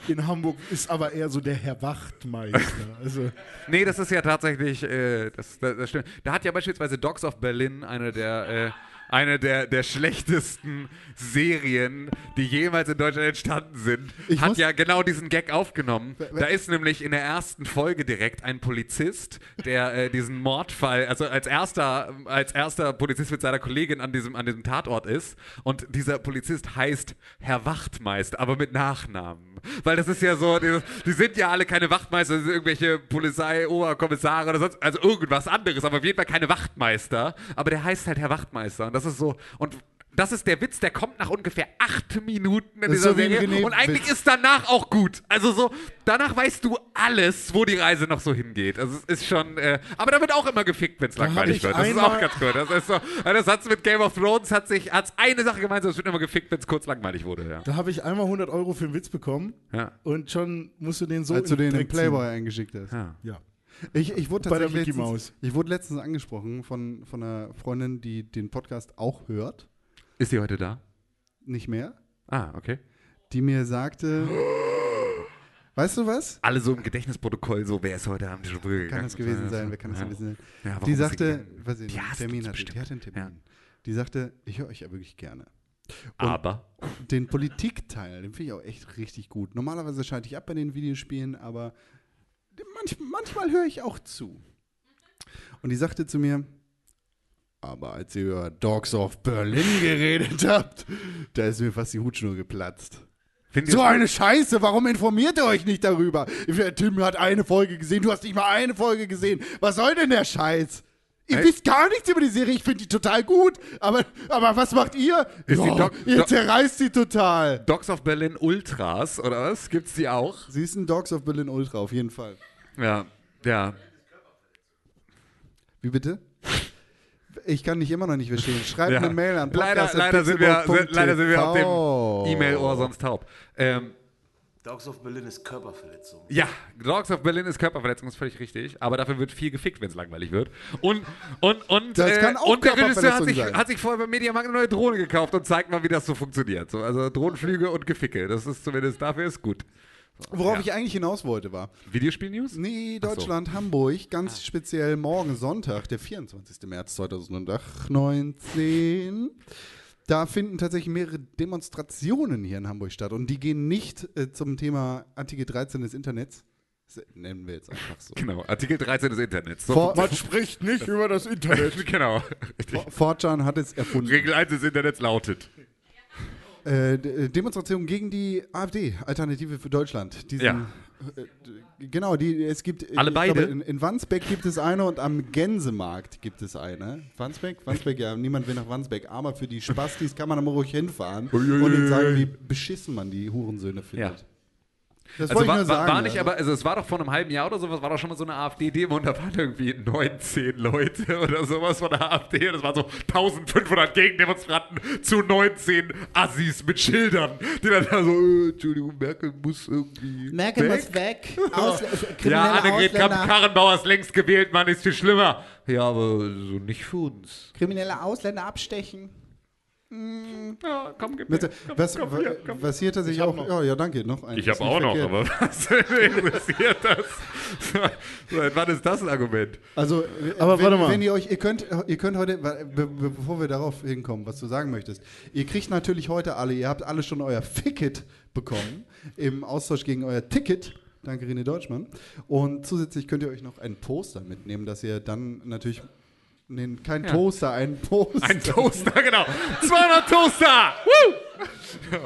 In Hamburg ist aber eher so der Herr Wachtmeister. Also, Nee, das ist ja tatsächlich, äh, das, das, das stimmt. Da hat ja beispielsweise Dogs of Berlin eine der, äh, eine der, der schlechtesten Serien, die jemals in Deutschland entstanden sind, Ich hat ja genau diesen Gag aufgenommen. Da ist nämlich in der ersten Folge direkt ein Polizist, der äh, diesen Mordfall, also als erster, als erster Polizist mit seiner Kollegin an diesem, an diesem Tatort ist. Und dieser Polizist heißt Herr Wachtmeister, aber mit Nachnamen. Weil das ist ja so, die, die sind ja alle keine Wachtmeister, das sind irgendwelche Polizei-Oberkommissare oder sonst, also irgendwas anderes, aber auf jeden Fall keine Wachtmeister. Aber der heißt halt Herr Wachtmeister. Und das ist so, und das ist der Witz, der kommt nach ungefähr acht Minuten in Das dieser so Serie. Und eigentlich Witz. ist danach auch gut. Also so, danach weißt du alles, wo die Reise noch so hingeht. Also es ist schon, äh, aber da wird auch immer gefickt, wenn es langweilig wird. Das ist auch ganz gut. Das ist so, das hat's mit Game of Thrones hat sich, hat's eine Sache gemeinsam, es wird immer gefickt, wenn es kurz langweilig wurde. Ja. da habe ich einmal 100 Euro für einen Witz bekommen Ja. und schon musst du den so als du in den Dreck Playboy eingeschickt hast. Ja. Ja. Ich, ich, wurde Bei der Mickey letztens, Maus. ich wurde letztens angesprochen von, von einer Freundin, die den Podcast auch hört, Ist die heute da? nicht mehr, Ah, okay. die mir sagte, weißt du was? Alle so im Gedächtnisprotokoll, so, wer ist heute Abend schon früh Kann das gewesen sein, wer kann das ja. gewesen sein? Ja, die sie sagte, gegangen? weiß ich Die Termin hatte, die hatte einen Termin. Ja. Die sagte, ich höre euch ja wirklich gerne. Und Aber. den Politikteil, den finde ich auch echt richtig gut. Normalerweise schalte ich ab bei den Videospielen, aber manch, manchmal höre ich auch zu. Und die sagte zu mir, aber als ihr über Dogs of Berlin geredet habt, da ist mir fast die Hutschnur geplatzt. Findet So eine Scheiße, warum informiert ihr euch nicht darüber? Tim hat eine Folge gesehen, du hast nicht mal eine Folge gesehen. Was soll denn der Scheiß? Ihr Hey. wisst gar nichts über die Serie, ich finde die total gut. Aber, aber was macht ihr? Ja, Doc- ihr zerreißt sie total. Dogs of Berlin Ultras, oder was? Gibt's die auch? Sie ist ein Dogs of Berlin Ultra, auf jeden Fall. Ja, ja. Wie bitte? Ich kann dich immer noch nicht verstehen. Schreib ja. eine Mail an leider, leider, sind wir, leider sind wir auf dem E-Mail-Ohr sonst taub. Ähm, Dogs of Berlin ist Körperverletzung. ja, Dogs of Berlin ist Körperverletzung, ist völlig richtig. Aber dafür wird viel gefickt, wenn es langweilig wird. Und, und, und, Das äh, kann auch und der Regisseur hat sich, sein. hat sich vorher beim Mediamarkt eine neue Drohne gekauft und zeigt mal, wie das so funktioniert. So, also Drohnenflüge und Geficke. Das ist zumindest, dafür ist gut. Worauf Ja. ich eigentlich hinaus wollte, war. Videospiel-News? Nee, Ach so. Deutschland, Hamburg, ganz speziell morgen Sonntag, der 24. März 2019. Da finden tatsächlich mehrere Demonstrationen hier in Hamburg statt und die gehen nicht äh, zum Thema Artikel 13 des Internets. Das nennen wir jetzt einfach so. Genau, Artikel 13 des Internets. So Man spricht nicht über das Internet. genau. 4chan hat es erfunden. Regel 1 des Internets lautet. Äh, D- Demonstration gegen die AfD, Alternative für Deutschland. Diesen, Ja. Äh, genau, die, es gibt. Alle ich beide? glaube, in, in Wandsbek gibt es eine und am Gänsemarkt gibt es eine. Wandsbek? Wandsbek, ja, niemand will nach Wandsbek. Aber für die Spastis kann man aber ruhig hinfahren und ihnen sagen, wie beschissen man die Hurensöhne findet. Ja. Das Also wollte war, ich nur sagen. war nicht, ja. aber also es war doch vor einem halben Jahr oder sowas, war doch schon mal so eine AfD-Demo und da waren irgendwie 19 Leute oder sowas von der AfD und es waren so 1500 Gegendemonstranten zu 19 Assis mit Schildern, die dann da so, äh, Entschuldigung, Merkel muss irgendwie Merkel weg. muss weg. Aus, Ja, kriminelle Annegret Kramp-Karrenbauer ist längst gewählt, Mann, ist viel schlimmer. Ja, aber so nicht für uns. kriminelle Ausländer abstechen. Ja, komm, gib Bitte, Komm, was, komm hier, komm. was hier tatsächlich auch. Ja, ja, danke. Noch ein. Ich habe auch noch, aber was interessiert das? Seit wann ist das ein Argument? Also, Aber wenn, warte mal. wenn ihr euch, ihr könnt, ihr könnt heute, be, be, bevor wir darauf hinkommen, was du sagen möchtest, ihr kriegt natürlich heute alle, ihr habt alle schon euer Ficket bekommen im Austausch gegen euer Ticket. Danke, René Deutschmann. Und zusätzlich könnt ihr euch noch ein Poster mitnehmen, dass ihr dann natürlich, nee, kein Ja. Toaster, ein Poster. Ein Toaster, genau. 200 Toaster! Woo!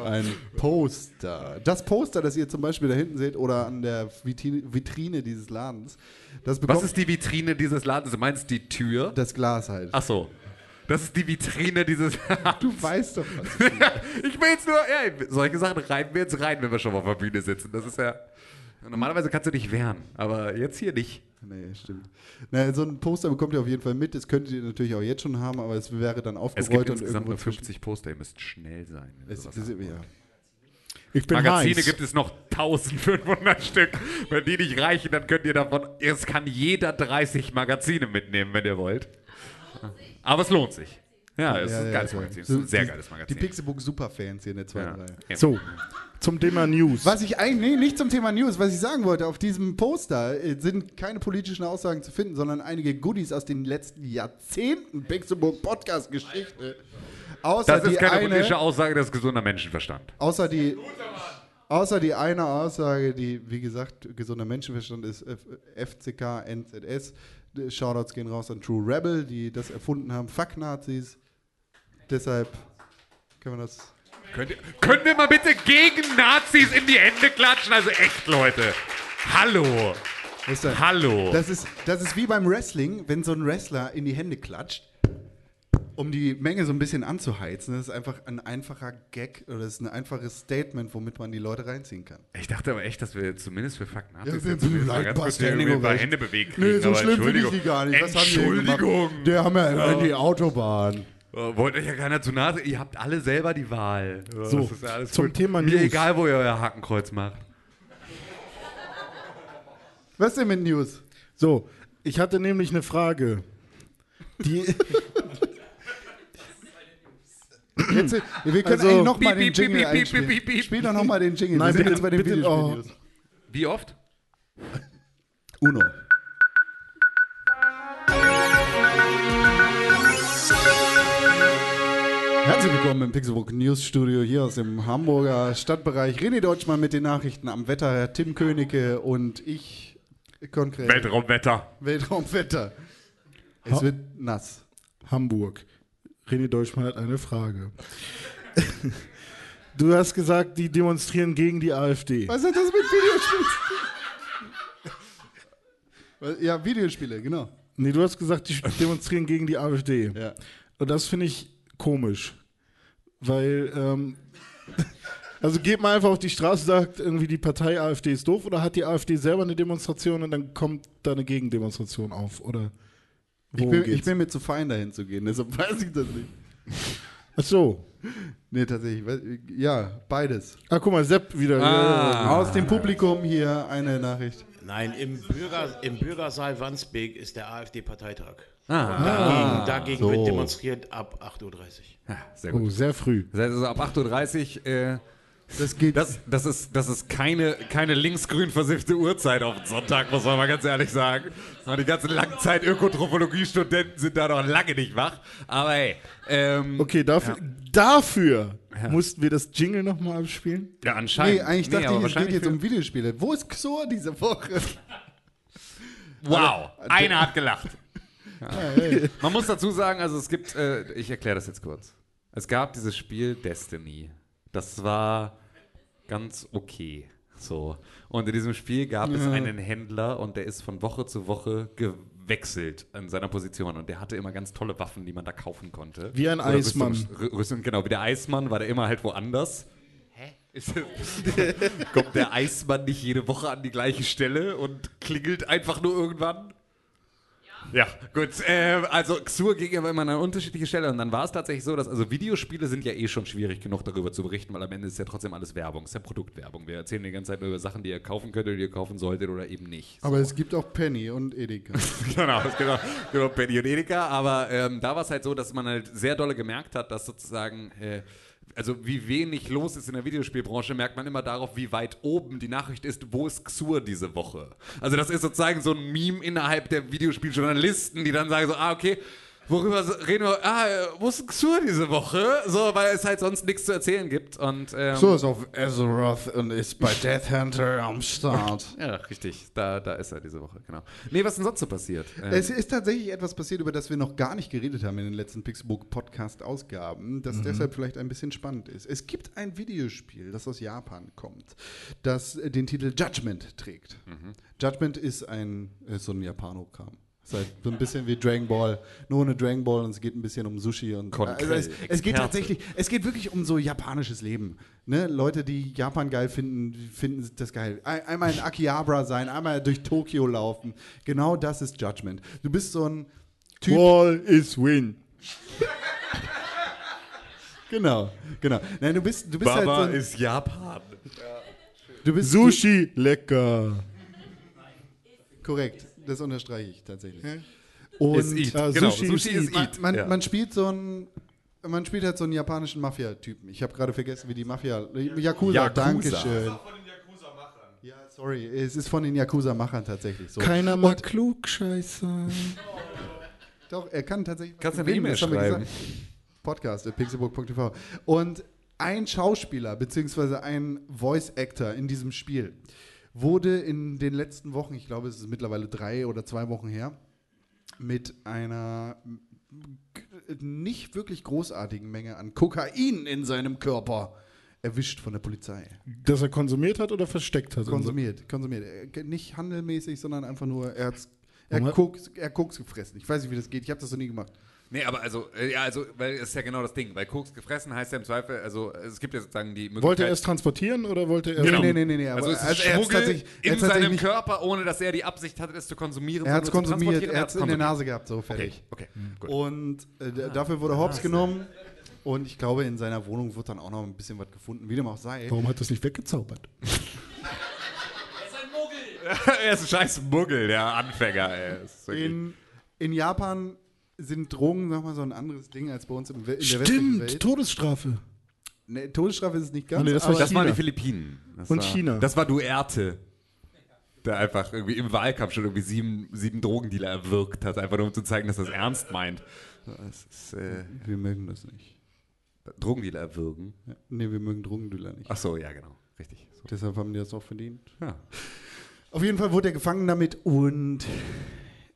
Ein Poster. Das Poster, das ihr zum Beispiel da hinten seht oder an der Vitrine, dieses Ladens, Was ist die Vitrine dieses Ladens? Du meinst die Tür? das Glas halt. Ach so. Das ist die Vitrine dieses Du weißt doch, was. Ich will jetzt nur, ja, solche Sachen reiben wir jetzt rein, wenn wir schon mal auf der Bühne sitzen. Das ist ja. Normalerweise kannst du dich wehren, aber jetzt hier nicht. Nee, stimmt. Na, so ein Poster bekommt ihr auf jeden Fall mit. Das könntet ihr natürlich auch jetzt schon haben, aber es wäre dann Es aufgerollt gibt und insgesamt irgendwo nur zwischen- 50 Poster, ihr müsst schnell sein. Es, ja. Ich bin Magazine heiß. gibt es noch 1500 Stück. Wenn die nicht reichen, dann könnt ihr davon. Es kann jeder 30 Magazine mitnehmen, wenn ihr wollt. Aber es lohnt sich. Ja, es ist ein geiles Magazin. Es ist ein sehr die, geiles Die Magazin. Pixelbook Superfans hier in der zweiten Ja. Reihe. Ja. So, zum Thema News. Was ich eigentlich, nee, nicht zum Thema News, was ich sagen wollte, auf diesem Poster äh, sind keine politischen Aussagen zu finden, sondern einige Goodies aus den letzten Jahrzehnten Pixelbook Podcast Geschichte. Außer Das ist die keine eine, politische Aussage, das ist gesunder Menschenverstand. außer die, außer die eine Aussage, die, wie gesagt, gesunder Menschenverstand ist FCK, NZS. Shoutouts gehen raus an True Rebel, die das erfunden haben. Fuck Nazis. Deshalb können wir das Könnt ihr, können wir mal bitte gegen Nazis in die Hände klatschen? Also echt, Leute. Hallo. Denn? Hallo. Das ist, das ist wie beim Wrestling, wenn so ein Wrestler in die Hände klatscht, um die Menge so ein bisschen anzuheizen. Das ist einfach ein einfacher Gag oder das ist ein einfaches Statement, womit man die Leute reinziehen kann. Ich dachte aber echt, dass wir zumindest für Fuck Nazis Ja, zumindest mal ganz kurz recht. Hände bewegen Nee, so schlimm finde ich Entschuldigung. die gar nicht. Was haben die Entschuldigung. Der haben ja in die Autobahn. Äh, Wollt euch ja keiner zu nahe. Ihr habt alle selber die Wahl. So, das ist ja alles zum gut. Thema Mir News. egal, wo ihr euer Hakenkreuz macht. Was denn mit News? So, ich hatte nämlich eine Frage. Die, Jetzt, wir können Also- eigentlich noch mal Piep, den Jingle piep, einspielen. piep, piep. Spiel doch noch mal den Jingle. Nein, wir sind bitte, jetzt bei den bitte, Videospiel-News. Wie oft? Uno. Herzlich willkommen im Pixelbook News Studio hier aus dem Hamburger Stadtbereich. René Deutschmann mit den Nachrichten am Wetter, Tim Königke und ich konkret. Weltraumwetter. Weltraumwetter. Es wird nass. Hamburg. René Deutschmann hat eine Frage. Du hast gesagt, die demonstrieren gegen die AfD. Was hat das mit Videospielen? Ja, Videospiele, genau. Nee, du hast gesagt, die demonstrieren gegen die AfD. Ja. Und das finde ich komisch. Weil, ähm, also geht man einfach auf die Straße, sagt irgendwie die Partei AfD ist doof oder hat die AfD selber eine Demonstration und dann kommt da eine Gegendemonstration auf? Oder Ich bin, ich bin mir zu fein, dahin zu gehen, deshalb weiß ich das nicht. Ach so. Nee, tatsächlich. Ja, beides. Ah, guck mal, Sepp wieder. Ah. Aus dem Publikum hier eine Nachricht. Nein, im, Bürger, im Bürgersaal Wandsbek ist der AfD-Parteitag. Ah. Dagegen, dagegen so. wird demonstriert ab 8.30 Uhr. Ja, sehr Oh, gut. sehr früh. Also ab 8.30 Uhr, äh, Das geht. das, das, ist, das ist keine, keine linksgrün versiffte Uhrzeit auf den Sonntag, muss man mal ganz ehrlich sagen. Die ganzen Langzeit-Ökotrophologie-Studenten sind da noch lange nicht wach. Aber hey, ähm, Okay, dafür, dafür mussten wir das Jingle nochmal abspielen. ja, anscheinend. nee, eigentlich dachte aber ich, es geht jetzt um Videospiele. Wo ist Xor diese Woche? Wow, einer hat gelacht. Man muss dazu sagen, also es gibt, äh, ich erkläre das jetzt kurz. Es gab dieses Spiel Destiny. Das war ganz okay. So. Und in diesem Spiel gab es einen Händler und der ist von Woche zu Woche gewechselt in seiner Position. Und der hatte immer ganz tolle Waffen, die man da kaufen konnte. Wie ein Oder Eismann. Rüstung- Rüstung, genau, wie der Eismann war der immer halt woanders. Kommt der Eismann nicht jede Woche an die gleiche Stelle und klingelt einfach nur irgendwann? Ja, gut. Äh, also Xur ging aber immer an eine unterschiedliche Stelle und dann war es tatsächlich so, dass also Videospiele sind ja eh schon schwierig genug darüber zu berichten, weil am Ende ist ja trotzdem alles Werbung, ist ja Produktwerbung. Wir erzählen die ganze Zeit nur über Sachen, die ihr kaufen könnt oder die ihr kaufen solltet oder eben nicht. Aber es gibt auch Penny und Edeka. genau, es gibt auch, gibt auch Penny und Edeka, aber ähm, da war es halt so, dass man halt sehr dolle gemerkt hat, dass sozusagen, äh, also wie wenig los ist in der Videospielbranche, merkt man immer darauf, wie weit oben die Nachricht ist, wo ist Xur diese Woche. Also das ist sozusagen so ein Meme innerhalb der Videospieljournalisten, die dann sagen so, ah, okay, Worüber reden wir? Ah, äh, wo ist Xur diese Woche? So, weil es halt sonst nichts zu erzählen gibt. Und, ähm, So ist auf Azeroth und ist bei Death Hunter am Start. Ja, richtig. Da, da ist er diese Woche, genau. Nee, was ist denn sonst so passiert? Ähm, Es ist tatsächlich etwas passiert, über das wir noch gar nicht geredet haben in den letzten Pixelbook Podcast-Ausgaben, das Mhm. deshalb vielleicht ein bisschen spannend ist. Es gibt ein Videospiel, das aus Japan kommt, das äh, den Titel Judgment trägt. Mhm. Judgment ist ein ist so ein Japanokram. Ist halt so ein bisschen wie Dragon Ball, nur ohne Dragon Ball und es geht ein bisschen um Sushi und Konkret, also es, es geht tatsächlich, es geht wirklich um so japanisches Leben. Ne? Leute, die Japan geil finden, finden das geil. Ein, einmal in Akihabara sein, einmal durch Tokio laufen. Genau das ist Judgment. Du bist so ein Typ. Wall is win. Genau, genau. Nein, du bist, du bist Baba halt so ein, ist Japan. du bist Sushi, lecker. korrekt. Das unterstreiche ich tatsächlich. Ist Und eat. äh, Genau, Sushi, Sushi ist man, eat. Man, Ja. man spielt so ein man spielt halt so einen japanischen Mafia-Typen. Ich habe gerade vergessen, wie die Mafia. Yakuza, Yakuza. Dankeschön. Ja, sorry, es ist von den Yakuza-Machern tatsächlich so. Keiner mag Klugscheißer. Doch, er kann tatsächlich. Kannst du eine E-Mail schreiben? gesagt. Podcast, pixelbook.tv. Und ein Schauspieler, beziehungsweise ein Voice-Actor in diesem Spiel, wurde in den letzten Wochen, ich glaube, es ist mittlerweile drei oder zwei Wochen her, mit einer nicht wirklich großartigen Menge an Kokain in seinem Körper erwischt von der Polizei. Dass er konsumiert hat oder versteckt hat? Konsumiert, konsumiert. Äh, Nicht handelmäßig, sondern einfach nur, er, er, hat Koks, er Koks gefressen. Ich weiß nicht, wie das geht. Ich habe das noch nie gemacht. Nee, aber also, äh, ja, also, weil es ist ja genau das Ding. Weil Koks gefressen heißt ja im Zweifel, also es gibt ja sozusagen die Möglichkeit. Wollte er es transportieren oder wollte er Genau. Nee, nee, nee, nee, aber also es ist also er Schmuggel er in seinem nicht- Körper, ohne dass er die Absicht hatte, es zu konsumieren. Er hat es konsumiert, er hat es in der. Nase gehabt, so fertig. Okay, okay, gut. Und äh, d- dafür wurde Hobbs genommen. Und ich glaube, in seiner Wohnung wird dann auch noch ein bisschen was gefunden, wie dem auch sei. Warum hat das nicht weggezaubert? er ist ein scheiß Muggel, der Anfänger, ey. Ist In, in Japan sind Drogen nochmal so ein anderes Ding als bei uns im, in der westlichen Stimmt, Welt. Todesstrafe. Nee, Todesstrafe ist es nicht ganz. Nee, das war Das waren die. Philippinen. Das Und war, China. Das war Duerte. Der einfach irgendwie im Wahlkampf schon irgendwie sieben, sieben Drogendealer erwürgt hat, einfach nur um zu zeigen, dass er es ernst meint. Das ist, äh, wir mögen das nicht. Drogendealer erwürgen. Ja. Nee, wir mögen Drogendealer nicht. Ach so, ja, genau. Richtig. So. Deshalb haben die das auch verdient. Ja. Auf jeden Fall wurde er gefangen damit und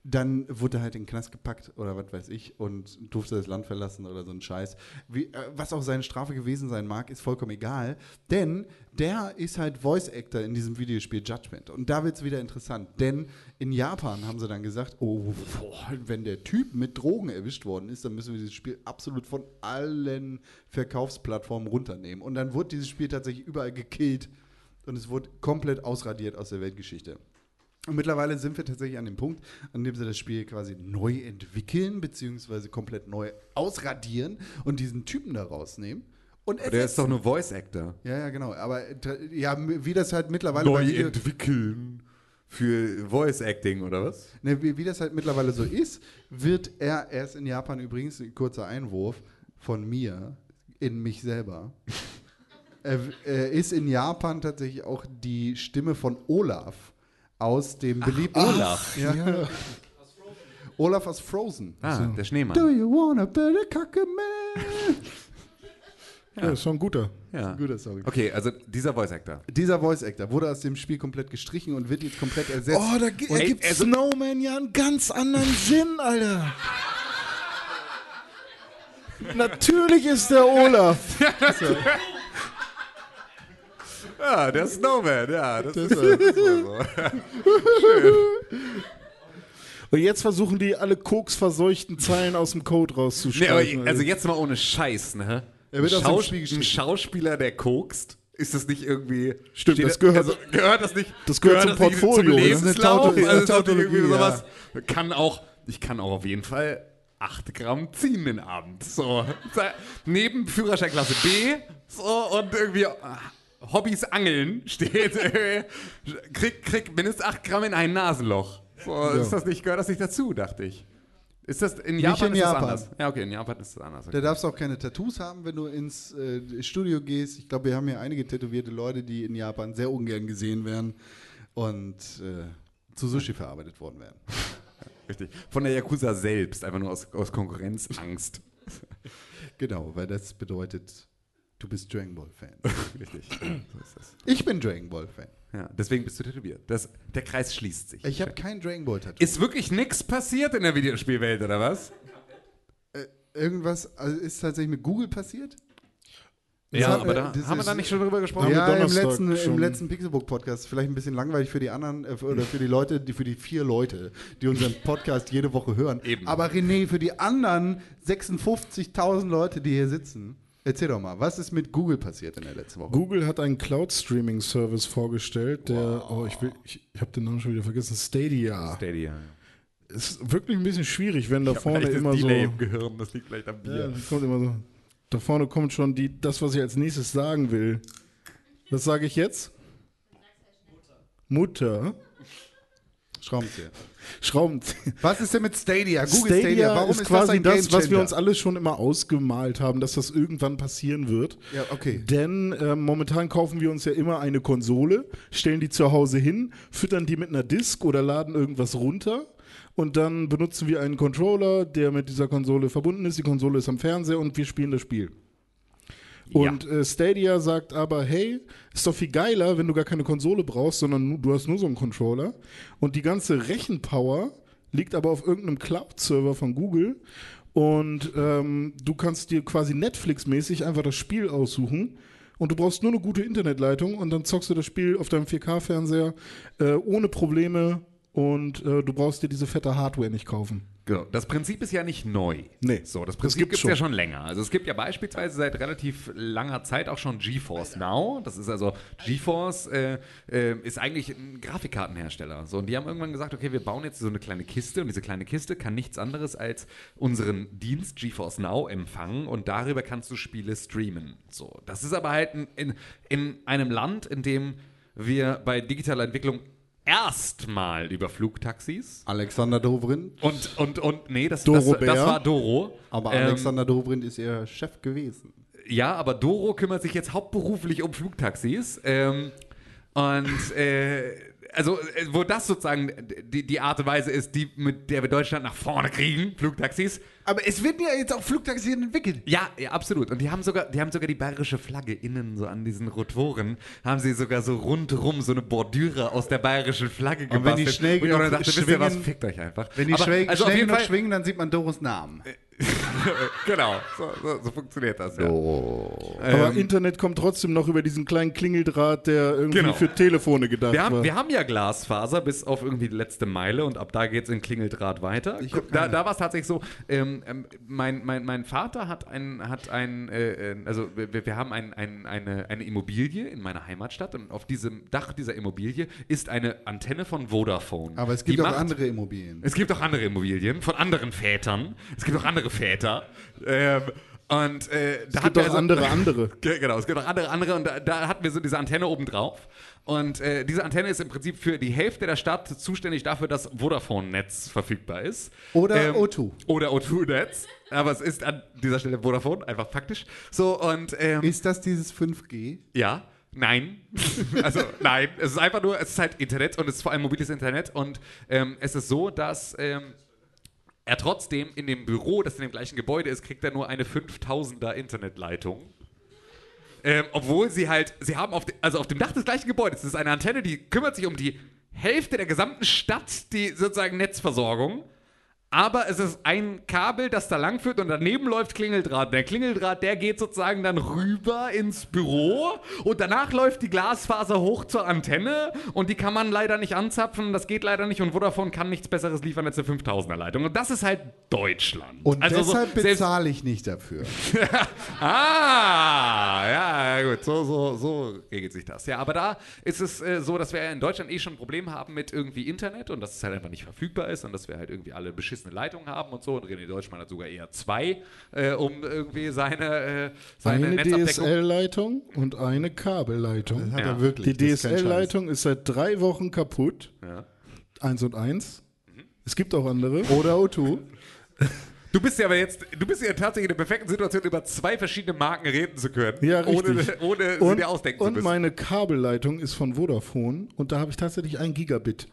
dann wurde er halt in den Knast gepackt oder was weiß ich und durfte das Land verlassen oder so ein Scheiß. Wie, äh, was auch seine Strafe gewesen sein mag, ist vollkommen egal, denn der ist halt Voice Actor in diesem Videospiel Judgment. Und da wird es wieder interessant, denn in Japan haben sie dann gesagt, oh, boah, wenn der Typ mit Drogen erwischt worden ist, dann müssen wir dieses Spiel absolut von allen Verkaufsplattformen runternehmen. Und dann wurde dieses Spiel tatsächlich überall gekillt und es wurde komplett ausradiert aus der Weltgeschichte. Und mittlerweile sind wir tatsächlich an dem Punkt, an dem sie das Spiel quasi neu entwickeln, beziehungsweise komplett neu ausradieren und diesen Typen da rausnehmen. Und Aber der ist doch nur Voice Actor. Ja, ja, genau. Aber äh, ja, wie das halt mittlerweile bei Neu Video- entwickeln. Für Voice Acting oder was? Ne, wie, wie das halt mittlerweile so ist, wird er erst in Japan übrigens, ein kurzer Einwurf von mir in mich selber. er, er ist in Japan tatsächlich auch die Stimme von Olaf aus dem beliebten Olaf. Ja. Olaf aus Frozen. Ah, der Schneemann. Do you wanna build a Kacke-Man? Ja, ist schon ein guter. Ja. Guter Song. Okay, also dieser Voice Actor. Dieser Voice Actor wurde aus dem Spiel komplett gestrichen und wird jetzt komplett ersetzt. Oh, da gi- Und- ergibt also- Snowman ja einen ganz anderen Sinn, Alter. Natürlich ist der Olaf. Ja, der Snowman, ja. Das, ist, das ist wohl so. Und jetzt versuchen die alle koksverseuchten Zeilen aus dem Code Nee, rauszustreichen. aber, also jetzt mal ohne Scheiß, ne? Er wird Schaus Spiel ein. Schauspieler, der kokst, ist das nicht irgendwie. Stimmt, steht das gehört- also, gehört das nicht. das gehört zum das nicht Portfolio, Zum ne? Lebenslauf? Das ist eine Tautologie, also ist das nicht irgendwie ja. sowas. Kann auch, ich kann auch auf jeden Fall 8 Gramm ziehen den Abend. So. Neben Führerscheinklasse B so, und irgendwie. ah, Hobbys Angeln steht, äh, krieg, krieg mindestens 8 Gramm in ein Nasenloch. So, ist das nicht, gehört das nicht dazu, dachte ich. Ist das in Japan in ist Japan. das anders? Ja, okay, in Japan ist das anders. Da darfst du auch keine Tattoos haben, wenn du ins äh, Studio gehst. Ich glaube, wir haben hier einige tätowierte Leute, die in Japan sehr ungern gesehen werden und äh, zu Sushi verarbeitet worden wären. Richtig. Von der Yakuza selbst, einfach nur aus, aus Konkurrenzangst. Genau, weil das bedeutet, du bist Dragon Ball Fan. Richtig. So ist das. Ich bin Dragon Ball Fan. Ja, deswegen bist du tätowiert. Das, der Kreis schließt sich. Ich habe kein Dragon Ball Tattoo. Ist wirklich nichts passiert in der Videospielwelt, oder was? Äh, irgendwas also ist tatsächlich mit Google passiert? Das Ja, hat, aber da das haben wir da nicht schon drüber gesprochen? Ja, im letzten, im letzten Pixelbook-Podcast. Vielleicht ein bisschen langweilig für die anderen, äh, oder für die Leute, die, für die vier Leute, die unseren Podcast jede Woche hören. Eben. Aber René, für die anderen 56.000 Leute, die hier sitzen, erzähl doch mal, was ist mit Google passiert in der letzten Woche? Google hat einen Cloud-Streaming-Service vorgestellt, der, oh, ich, will- ich, ich habe den Namen schon wieder vergessen, Stadia. Stadia. Ist wirklich ein bisschen schwierig, wenn da vorne Vielleicht immer ist so. Delay im Gehirn, das liegt vielleicht am Ja, Bier. da kommt immer so. Da vorne kommt schon die, das, was ich als nächstes sagen will. Was sage ich jetzt? Mutter. Schraubenzieher. Schraubenzieher. Was ist denn mit Stadia? Google Stadia, Stadia warum ist ist, quasi das das, was wir uns alle schon immer ausgemalt haben, dass das irgendwann passieren wird. Ja, okay. Denn ähm, momentan kaufen wir uns ja immer eine Konsole, stellen die zu Hause hin, füttern die mit einer Disk oder laden irgendwas runter. Und dann benutzen wir einen Controller, der mit dieser Konsole verbunden ist. Die Konsole ist am Fernseher und wir spielen das Spiel. Und äh, Stadia sagt aber, hey, ist doch viel geiler, wenn du gar keine Konsole brauchst, sondern du hast nur so einen Controller. Und die ganze Rechenpower liegt aber auf irgendeinem Cloud-Server von Google. Und ähm, du kannst dir quasi Netflix-mäßig einfach das Spiel aussuchen. Und du brauchst nur eine gute Internetleitung und dann zockst du das Spiel auf deinem 4K-Fernseher äh, ohne Probleme und äh, du brauchst dir diese fette Hardware nicht kaufen. Genau. Das Prinzip ist ja nicht neu. Nee. So, das Prinzip gibt es ja schon. schon länger. Also es gibt ja beispielsweise seit relativ langer Zeit auch schon GeForce Now. Das ist also GeForce äh, äh, ist eigentlich ein Grafikkartenhersteller. So, und die haben irgendwann gesagt, okay, wir bauen jetzt so eine kleine Kiste und diese kleine Kiste kann nichts anderes als unseren Dienst GeForce Now empfangen und darüber kannst du Spiele streamen. So, das ist aber halt in, in, in einem Land, in dem wir bei digitaler Entwicklung erstmal über Flugtaxis Alexander Dobrindt. und, und, und, nee, das, das, das Bär. war Doro. Aber Ähm, Alexander Dobrindt ist ihr Chef gewesen. Ja, aber Doro kümmert sich jetzt hauptberuflich um Flugtaxis. Ähm, und äh, also, äh, wo das sozusagen die, die Art und Weise ist, die, mit der wir Deutschland nach vorne kriegen, Flugtaxis. Aber es werden ja jetzt auch Flugtaxis entwickelt. Ja, ja, absolut. Und die haben sogar, die haben sogar die bayerische Flagge innen, so an diesen Rotoren, haben sie sogar so rundrum so eine Bordüre aus der bayerischen Flagge Und wenn die schnell genug dachte, wisst ihr was, schwingen- fickt euch einfach. Wenn die Aber, schwing, also auf schnell jeden genug Fall, schwingen, dann sieht man Doros Namen. genau, so, so, so funktioniert das, ja. Aber Internet kommt trotzdem noch über diesen kleinen Klingeldraht, der irgendwie Genau. für Telefone gedacht Wir haben, war. wir haben ja Glasfaser bis auf irgendwie die letzte Meile und ab da geht es in Klingeldraht weiter. Da, da war es tatsächlich so, ähm, ähm, mein, mein, mein Vater hat ein, hat ein äh, äh, also wir, wir haben ein, ein, eine, eine Immobilie in meiner Heimatstadt und auf diesem Dach dieser Immobilie ist eine Antenne von Vodafone. Aber es Die gibt auch macht- andere Immobilien. Es gibt auch andere Immobilien von anderen Vätern. Es gibt auch andere Väter. Ähm, und äh, da es gibt auch also- andere, andere. Ge- Genau, es gibt auch andere, andere und da, da hatten wir so diese Antenne oben drauf. Und äh, diese Antenne ist im Prinzip für die Hälfte der Stadt zuständig dafür, dass Vodafone-Netz verfügbar ist. Oder Ähm, O2. Oder O2-Netz. Aber es ist an dieser Stelle Vodafone, einfach faktisch. So, und ähm, Ist das dieses 5G? ja, nein. also nein, es ist einfach nur, es ist halt Internet und es ist vor allem mobiles Internet und ähm, es ist so, dass ähm, er trotzdem in dem Büro, das in dem gleichen Gebäude ist, kriegt er nur eine 5000er Internetleitung. Ähm, obwohl sie halt, sie haben auf, de, also auf dem Dach des gleichen Gebäudes, das ist eine Antenne, die kümmert sich um die Hälfte der gesamten Stadt, die sozusagen Netzversorgung. Aber es ist ein Kabel, das da lang führt und daneben läuft Klingeldraht. Der Klingeldraht, der geht sozusagen dann rüber ins Büro und danach läuft die Glasfaser hoch zur Antenne und die kann man leider nicht anzapfen. Das geht leider nicht und Vodafone kann nichts Besseres liefern als eine 5000er Leitung. Und das ist halt Deutschland. Und Also so- deshalb selbst- bezahle ich nicht dafür. Ah, ja, gut, so, so, so regelt sich das. Ja, aber da ist es äh, so, dass wir in Deutschland eh schon ein Problem haben mit irgendwie Internet und dass es halt einfach nicht verfügbar ist und dass wir halt irgendwie alle beschissene Leitungen haben und so. Und René Deutschmann hat sogar eher zwei, äh, um irgendwie seine, äh, seine Eine. DSL-Leitung und eine Kabelleitung. Hat Ja. er wirklich. Die. DSL-Leitung ist seit drei Wochen kaputt. Ja. Eins und eins. Mhm. Es gibt auch andere. Oder O2. Du bist ja aber jetzt, du bist ja tatsächlich in der perfekten Situation, über zwei verschiedene Marken reden zu können, Ja, ohne, richtig. ohne sie und, dir ausdenken zu und müssen. meine Kabelleitung ist von Vodafone und da habe ich tatsächlich ein Gigabit.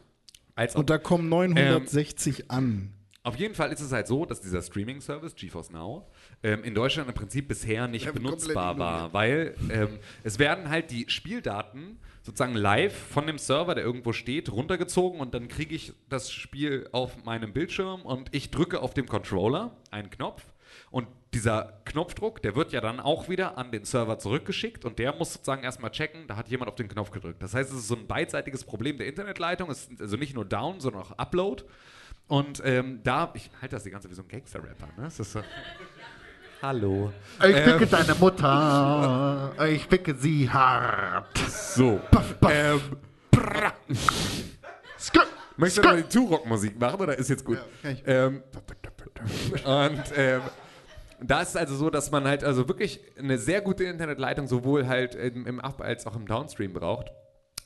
Und da kommen 960 an. Auf jeden Fall ist es halt so, dass dieser Streaming-Service GeForce Now ähm, in Deutschland im Prinzip bisher nicht Ja, benutzbar war, weil ähm, es werden halt die Spieldaten sozusagen live von dem Server, der irgendwo steht, runtergezogen und dann kriege ich das Spiel auf meinem Bildschirm und ich drücke auf dem Controller einen Knopf und dieser Knopfdruck, der wird ja dann auch wieder an den Server zurückgeschickt und der muss sozusagen erstmal checken, da hat jemand auf den Knopf gedrückt. Das heißt, es ist so ein beidseitiges Problem der Internetleitung, es ist also nicht nur Down, sondern auch Upload. Und ähm, da, ich halte das die ganze Zeit wie so ein Gangster-Rapper, ne? So, Hallo. Ich Ähm, ficke deine Mutter. Ich ficke sie hart. So. Ähm, Möchtest du noch mal die Turok-Musik machen oder ist jetzt gut? kann ich. ähm, und ähm, da ist es also so, dass man halt also wirklich eine sehr gute Internetleitung sowohl halt im, im Up- als auch im Downstream braucht.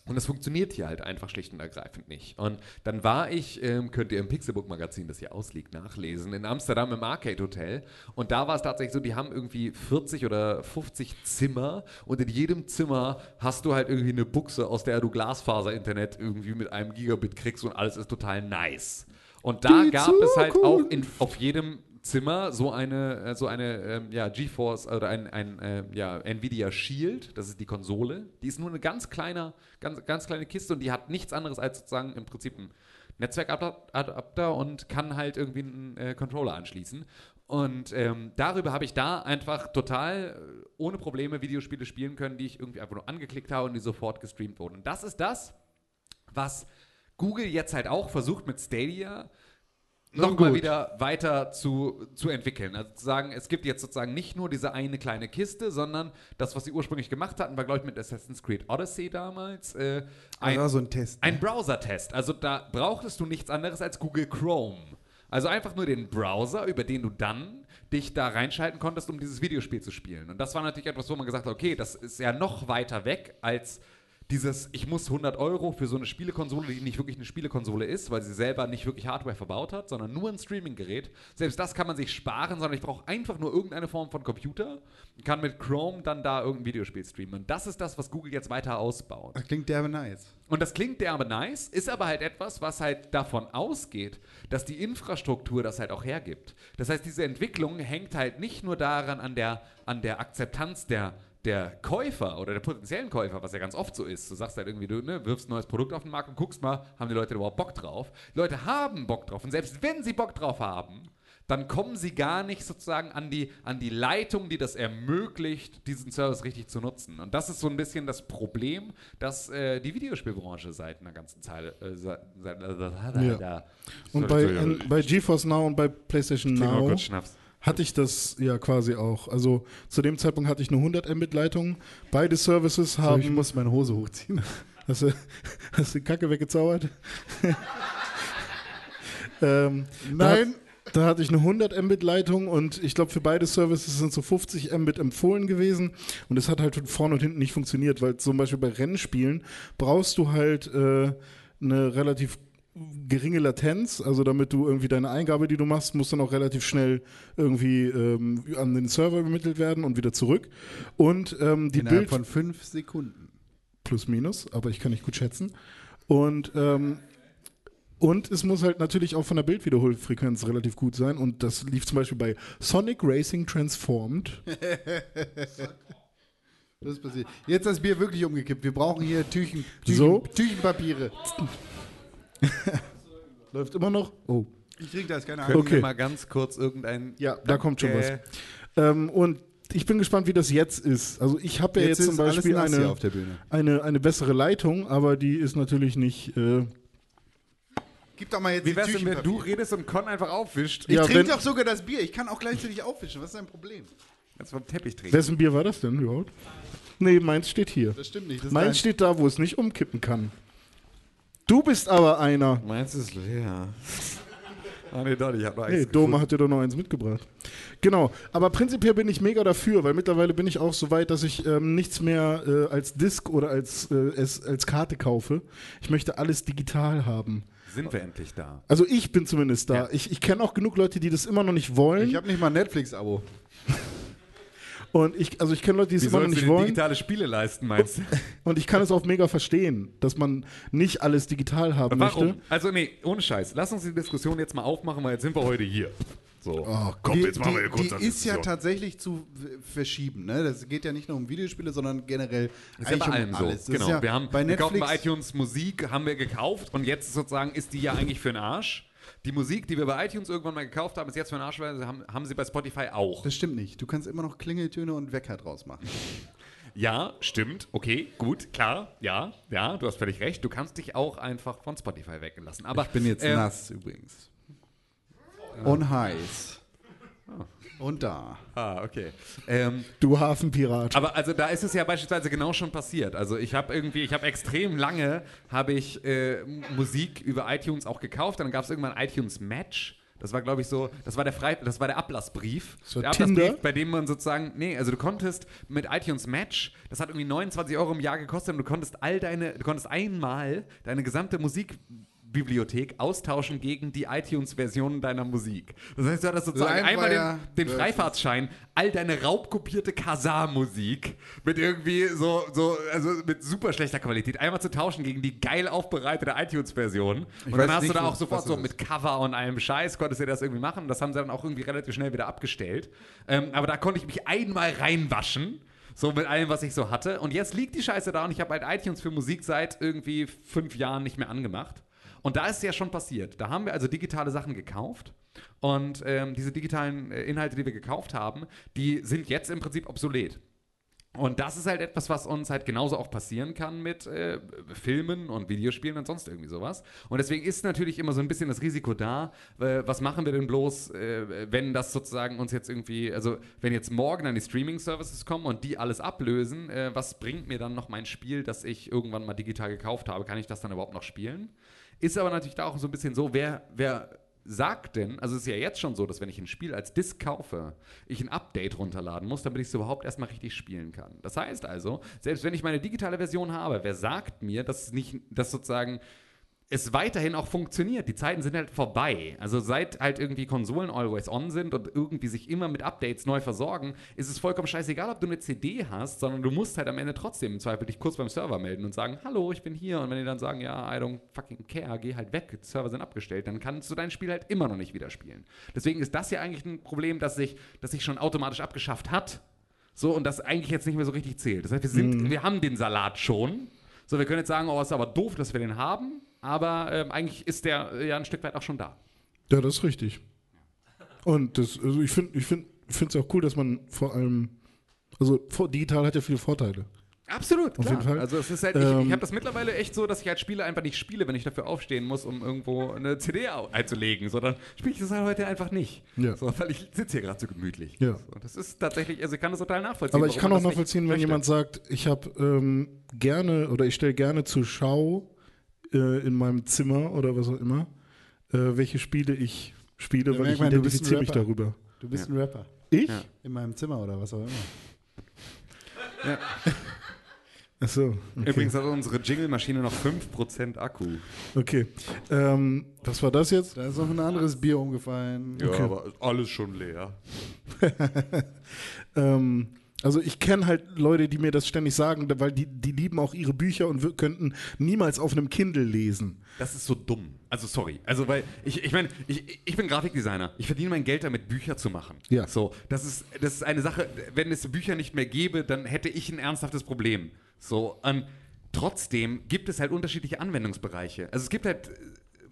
Und das funktioniert hier halt einfach schlicht und ergreifend nicht. Und dann war ich, ähm, könnt ihr im Pixelbook-Magazin, das hier ausliegt, nachlesen, in Amsterdam im Arcade Hotel. Und da war es tatsächlich so, die haben irgendwie 40 oder 50 Zimmer und in jedem Zimmer hast du halt irgendwie eine Buchse, aus der du Glasfaser-Internet irgendwie mit einem Gigabit kriegst und alles ist total nice. Und da Die gab es halt auch in, auf jedem Zimmer so eine, äh, so eine ähm, ja, GeForce oder ein, ein äh, ja, Nvidia Shield, das ist die Konsole. Die ist nur eine ganz kleine, ganz, ganz kleine Kiste und die hat nichts anderes als sozusagen im Prinzip ein Netzwerkadapter und kann halt irgendwie einen äh, Controller anschließen. Und ähm, darüber habe ich da einfach total äh, ohne Probleme Videospiele spielen können, die ich irgendwie einfach nur angeklickt habe und die sofort gestreamt wurden. Und das ist das, was Google jetzt halt auch versucht mit Stadia nochmal wieder weiter zu, zu entwickeln. Also zu sagen, es gibt jetzt sozusagen nicht nur diese eine kleine Kiste, sondern das, was sie ursprünglich gemacht hatten, war, glaube ich, mit Assassin's Creed Odyssey damals. Äh, ein, war so ein Test, ne? Ein Browser-Test. Also da brauchtest du nichts anderes als Google Chrome. Also einfach nur den Browser, über den du dann dich da reinschalten konntest, um dieses Videospiel zu spielen. Und das war natürlich etwas, wo man gesagt hat, okay, das ist ja noch weiter weg als dieses, ich muss 100 Euro für so eine Spielekonsole, die nicht wirklich eine Spielekonsole ist, weil sie selber nicht wirklich Hardware verbaut hat, sondern nur ein Streaming-Gerät. Selbst das kann man sich sparen, sondern ich brauche einfach nur irgendeine Form von Computer, kann mit Chrome dann da irgendein Videospiel streamen. Und das ist das, was Google jetzt weiter ausbaut. Das klingt derbe nice. Und das klingt derbe nice, ist aber halt etwas, was halt davon ausgeht, dass die Infrastruktur das halt auch hergibt. Das heißt, diese Entwicklung hängt halt nicht nur daran an der, an der Akzeptanz der, der Käufer oder der potenziellen Käufer, was ja ganz oft so ist. Du sagst halt irgendwie, du ne, wirfst ein neues Produkt auf den Markt und guckst mal, haben die Leute überhaupt Bock drauf? Die Leute haben Bock drauf. Und selbst wenn sie Bock drauf haben, dann kommen sie gar nicht sozusagen an die, an die Leitung, die das ermöglicht, diesen Service richtig zu nutzen. Und das ist so ein bisschen das Problem, dass äh, die Videospielbranche seit einer ganzen Zeit. Äh, seit, seit, Ja. da- Und bei, in, bei GeForce Now und bei PlayStation Now kurz Schnaps. Hatte ich das ja quasi auch. Also zu dem Zeitpunkt hatte ich eine 100 Mbit Leitung. Beide Services haben. ich muss meine Hose hochziehen. Hast du, hast du die Kacke weggezaubert? ähm, Nein. Da, da hatte ich eine 100 Mbit Leitung und ich glaube für beide Services sind so 50 Mbit empfohlen gewesen und es hat halt vorne und hinten nicht funktioniert, weil zum Beispiel bei Rennspielen brauchst du halt äh, eine relativ geringe Latenz, also damit du irgendwie deine Eingabe, die du machst, muss dann auch relativ schnell irgendwie ähm, an den Server übermittelt werden und wieder zurück. Und ähm, die Innerhalb Bild von fünf Sekunden. plus minus, aber ich kann nicht gut schätzen. Und, ähm, und es muss halt natürlich auch von der Bildwiederholfrequenz relativ gut sein. Und das lief zum Beispiel bei Sonic Racing Transformed. Das ist passiert. Jetzt das Bier wirklich umgekippt. Wir brauchen hier Tüchen, Tüchen, So. Tüchenpapiere. Läuft immer noch? Oh. Ich krieg das, keine Können Ahnung. Okay. mal ganz kurz irgendein. Ja, da kommt schon was. Äh, Ähm, und ich bin gespannt, wie das jetzt ist. Also ich habe ja Jetzt jetzt, zum Beispiel eine, auf der Bühne. eine, eine bessere Leitung, aber die ist natürlich nicht. Äh, Gib doch mal jetzt Wie wär's denn, wenn du redest und Con einfach aufwischt? Ich Ja, trinke doch sogar das Bier. Ich kann auch gleichzeitig aufwischen. Was ist dein Problem? Jetzt vom Teppich trinken. wessen Bier war das denn überhaupt? Nee, meins steht hier. Das stimmt nicht. Das Meins dein- steht da, wo es nicht umkippen kann. Du bist aber einer. Meins ist leer. Ah, nee, doch, ich hab noch Hey, Doma hat dir doch noch eins mitgebracht. Genau, aber prinzipiell bin ich mega dafür, weil mittlerweile bin ich auch so weit, dass ich ähm, nichts mehr äh, als Disk oder als, äh, es, als Karte kaufe. Ich möchte alles digital haben. Sind wir endlich da? Also ich bin zumindest da. Ich, ich kenne auch genug Leute, die das immer noch nicht wollen. Ich habe nicht mal ein Netflix-Abo. Und ich, also ich kenne Leute, die es immer noch nicht wollen. digitale Spiele leisten, meinst du? Und ich kann es auch mega verstehen, dass man nicht alles digital haben Warum? möchte. Also nee, ohne Scheiß. Lass uns die Diskussion jetzt mal aufmachen, weil jetzt sind wir heute hier. So. Oh, komm, die, jetzt machen wir hier die, kurz die eine ist ja tatsächlich zu verschieben. Ne? Das geht ja nicht nur um Videospiele, sondern generell ist ja bei eigentlich allem um so. alles. Das Genau. ist ja wir haben bei wir kaufen Netflix bei iTunes Musik, haben wir gekauft und jetzt sozusagen ist die ja eigentlich für den Arsch. Die Musik, die wir bei iTunes irgendwann mal gekauft haben, ist jetzt für den Arsch, weil sie haben, haben sie bei Spotify auch. Das stimmt nicht. Du kannst immer noch Klingeltöne und Wecker draus machen. Ja, stimmt. Okay, gut, klar. Ja, ja, du hast völlig recht. Du kannst dich auch einfach von Spotify weglassen. Aber ich bin jetzt ähm, nass übrigens. Und heiß. Und da. Ah, okay. Ähm, Du Hafenpirat. Aber also da ist es ja beispielsweise genau schon passiert. Also ich habe irgendwie, ich habe extrem lange, habe ich äh, Musik über iTunes auch gekauft. Dann gab es irgendwann iTunes Match. Das war, glaube ich, so, das war der Frei, das war der Ablassbrief. So der Tinder? Ablassbrief, bei dem man sozusagen, nee, also du konntest mit iTunes Match, das hat irgendwie 29 Euro im Jahr gekostet und du konntest all deine, du konntest einmal deine gesamte Musikbibliothek austauschen gegen die iTunes-Version deiner Musik. Das heißt, du hattest sozusagen Livewire einmal den, den Freifahrtschein, all deine raubkopierte Kazaa-Musik mit irgendwie so, so, also mit super schlechter Qualität, einmal zu tauschen gegen die geil aufbereitete iTunes-Version. Und dann hast du nicht, da auch sofort so mit Cover und allem Scheiß, konntest du das irgendwie machen. Das haben sie dann auch irgendwie relativ schnell wieder abgestellt. Ähm, aber da konnte ich mich einmal reinwaschen. So mit allem, was ich so hatte. Und jetzt liegt die Scheiße da und ich habe halt iTunes für Musik seit irgendwie fünf Jahren nicht mehr angemacht. Und da ist es ja schon passiert. Da haben wir also digitale Sachen gekauft. Und ähm, diese digitalen äh, Inhalte, die wir gekauft haben, die sind jetzt im Prinzip obsolet. Und das ist halt etwas, was uns halt genauso auch passieren kann mit äh, Filmen und Videospielen und sonst irgendwie sowas. Und deswegen ist natürlich immer so ein bisschen das Risiko da, äh, was machen wir denn bloß, äh, wenn das sozusagen uns jetzt irgendwie, also wenn jetzt morgen dann die Streaming-Services kommen und die alles ablösen, äh, was bringt mir dann noch mein Spiel, das ich irgendwann mal digital gekauft habe? Kann ich das dann überhaupt noch spielen? Ist aber natürlich da auch so ein bisschen so, wer, wer sagt denn, also es ist ja jetzt schon so, dass wenn ich ein Spiel als Disc kaufe, ich ein Update runterladen muss, damit ich es überhaupt erstmal richtig spielen kann. Das heißt also, selbst wenn ich meine digitale Version habe, wer sagt mir, dass es nicht, dass sozusagen es weiterhin auch funktioniert. Die Zeiten sind halt vorbei. Also seit halt irgendwie Konsolen always on sind und irgendwie sich immer mit Updates neu versorgen, ist es vollkommen scheißegal, ob du eine CD hast, sondern du musst halt am Ende trotzdem im Zweifel dich kurz beim Server melden und sagen, hallo, ich bin hier. Und wenn die dann sagen, ja, I don't fucking care, geh halt weg, die Server sind abgestellt, dann kannst du dein Spiel halt immer noch nicht wieder spielen. Deswegen ist das ja eigentlich ein Problem, das sich, das sich schon automatisch abgeschafft hat. So, und das eigentlich jetzt nicht mehr so richtig zählt. Das heißt, wir, sind, wir haben den Salat schon. So, wir können jetzt sagen, oh, ist aber doof, dass wir den haben, aber ähm, eigentlich ist der äh, ja ein Stück weit auch schon da. Ja, das ist richtig. Und das, also ich finde ich find, es auch cool, dass man vor allem, also digital hat ja viele Vorteile. Absolut, Auf klar. jeden Fall. Also es ist halt, ich, Ähm, ich habe das mittlerweile echt so, dass ich als Spieler einfach nicht spiele, wenn ich dafür aufstehen muss, um irgendwo eine CD einzulegen, sondern spiele ich das halt heute einfach nicht. Ja. So, weil ich sitze hier gerade so gemütlich. Ja. So, das ist tatsächlich, also ich kann das total nachvollziehen. Aber ich kann auch nachvollziehen, wenn möchte. jemand sagt, ich habe ähm, gerne oder ich stelle gerne zur Schau äh, in meinem Zimmer oder was auch immer, äh, welche Spiele ich spiele, Da weil ich ein identifiziere mich darüber. Du bist Ja. ein Rapper. Ich? Ja. In meinem Zimmer oder was auch immer. Ja. Achso. Okay. Übrigens hat unsere Jingle-Maschine noch 5% Akku. Okay. Ähm, was war das jetzt? Da ist noch ein anderes Bier umgefallen. Ja, Okay. aber alles schon leer. Ähm, also ich kenne halt Leute, die mir das ständig sagen, weil die, die lieben auch ihre Bücher und wir könnten niemals auf einem Kindle lesen. Das ist so dumm. Also sorry. Also weil ich, ich meine, ich, ich bin Grafikdesigner. Ich verdiene mein Geld damit, Bücher zu machen. Ja. So, das ist, das ist eine Sache, wenn es Bücher nicht mehr gäbe, dann hätte ich ein ernsthaftes Problem. So, ähm, trotzdem gibt es halt unterschiedliche Anwendungsbereiche. Also es gibt halt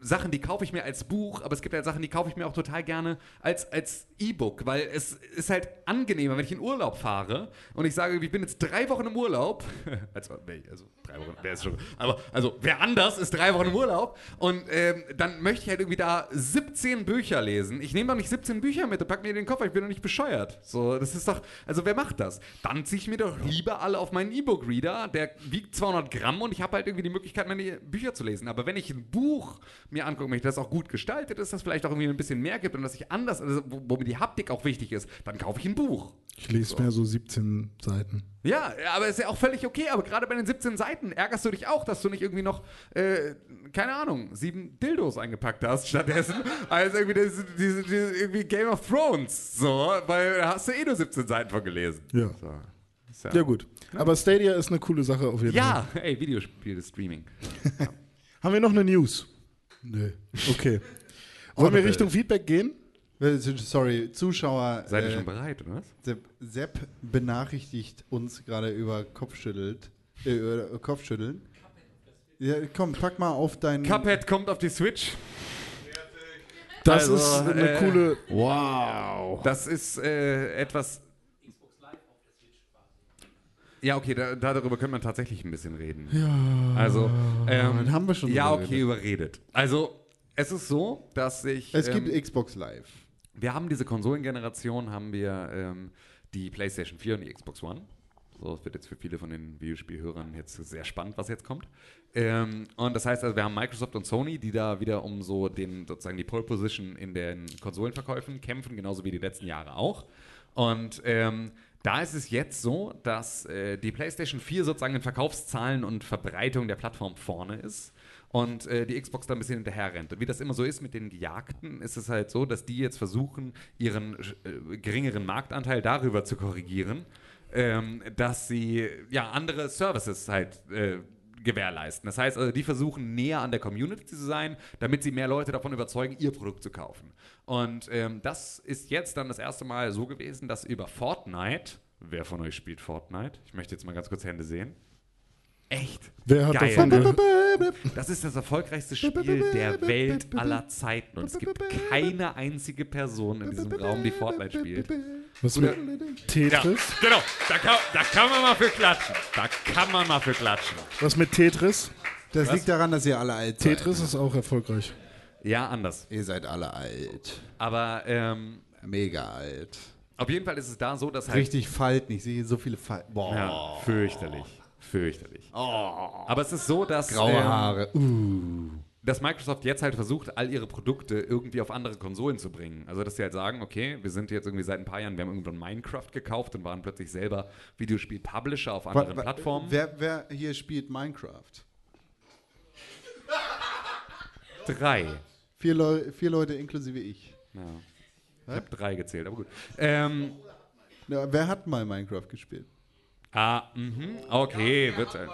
Sachen, die kaufe ich mir als Buch, aber es gibt halt Sachen, die kaufe ich mir auch total gerne als, als E-Book, weil es ist halt angenehmer, wenn ich in Urlaub fahre und ich sage, ich bin jetzt drei Wochen im Urlaub, also, also drei Wochen, wer ist schon, aber also wer anders ist drei Wochen im Urlaub und ähm, dann möchte ich halt irgendwie da 17 Bücher lesen. Ich nehme doch nicht 17 Bücher mit und pack mir in den Koffer, ich bin doch nicht bescheuert. So, das ist doch, also wer macht das? Dann ziehe ich mir doch lieber alle auf meinen E-Book-Reader, der wiegt 200 Gramm und ich habe halt irgendwie die Möglichkeit, meine Bücher zu lesen. Aber wenn ich ein Buch mir angucken möchte, das auch gut gestaltet ist, das vielleicht auch irgendwie ein bisschen mehr gibt und das ich anders, also wo, wo mir die Haptik auch wichtig ist, dann kaufe ich ein Buch. Ich lese mehr so 17 Seiten. Ja, aber ist ja auch völlig okay. Aber gerade bei den 17 Seiten ärgerst du dich auch, dass du nicht irgendwie noch, äh, keine Ahnung, sieben Dildos eingepackt hast stattdessen, als irgendwie, diese, diese, diese, irgendwie Game of Thrones. So, weil da hast du eh nur 17 Seiten von gelesen. Ja. So. Ja, Ja gut. Aber Stadia ist eine coole Sache auf jeden Fall. Ja, ey, Videospiele-Streaming. Haben wir noch eine News? Nee. Okay. Wollen wir Richtung Feedback gehen? Sorry, Zuschauer. Seid ihr äh, schon bereit, oder was? Sepp, Sepp benachrichtigt uns gerade über Kopfschüttelt, äh, über Kopfschütteln. Ja, komm, pack mal auf deinen. Cuphead kommt auf die Switch. Das Also, ist eine äh, coole. Wow. Das ist äh, etwas. Ja, okay, da, darüber könnte man tatsächlich ein bisschen reden. Ja. Also, ähm, Dann haben wir schon Ja, okay, überredet. Also, es ist so, dass ich. Es ähm, gibt Xbox Live. Wir haben diese Konsolengeneration, haben wir ähm, die PlayStation 4 und die Xbox One. So, es wird jetzt für viele von den Videospielhörern jetzt sehr spannend, was jetzt kommt. Ähm, und das heißt also, wir haben Microsoft und Sony, die da wieder um so den, sozusagen die Pole Position in den Konsolenverkäufen kämpfen, genauso wie die letzten Jahre auch. Und ähm, da ist es jetzt so, dass äh, die PlayStation 4 sozusagen in Verkaufszahlen und Verbreitung der Plattform vorne ist und äh, die Xbox da ein bisschen hinterher rennt. Und wie das immer so ist mit den Gejagten, ist es halt so, dass die jetzt versuchen, ihren äh, geringeren Marktanteil darüber zu korrigieren, ähm, dass sie ja andere Services halt äh, gewährleisten. Das heißt also, die versuchen näher an der Community zu sein, damit sie mehr Leute davon überzeugen, ihr Produkt zu kaufen. Und ähm, das ist jetzt dann das erste Mal so gewesen, dass über Fortnite, wer von euch spielt Fortnite? Ich möchte jetzt mal ganz kurz Hände sehen. Echt? Wer hat Geil, davon ne? Das ist das erfolgreichste Spiel der Welt aller Zeiten. Und es gibt keine einzige Person in diesem Raum, die Fortnite spielt. Was Oder- mit Tetris? Ja, genau. Da kann, da kann man mal für klatschen. Da kann man mal für klatschen. Was mit Tetris? Das Was? liegt daran, dass ihr alle alt seid. Tetris ist auch erfolgreich. Ja, anders. Ihr seid alle alt. Aber ähm, Mega alt. auf jeden Fall ist es da so, dass halt. Richtig Falten. Ich sehe so viele Falten. Boah. Ja, fürchterlich. Fürchterlich. Aber es ist so, dass. Graue ähm, Haare. Uh. dass Microsoft jetzt halt versucht, all ihre Produkte irgendwie auf andere Konsolen zu bringen. Also, dass sie halt sagen, okay, wir sind jetzt irgendwie seit ein paar Jahren, wir haben irgendwann Minecraft gekauft und waren plötzlich selber Videospiel-Publisher auf anderen Wa- wa- Plattformen. Wer, wer hier spielt Minecraft? Drei. Vier, Leu vier Leute inklusive ich. Ja. Ich habe drei gezählt, aber gut. Ähm, Ja, wer hat mal Minecraft gespielt? Ah, mhm, okay, wird. Äh,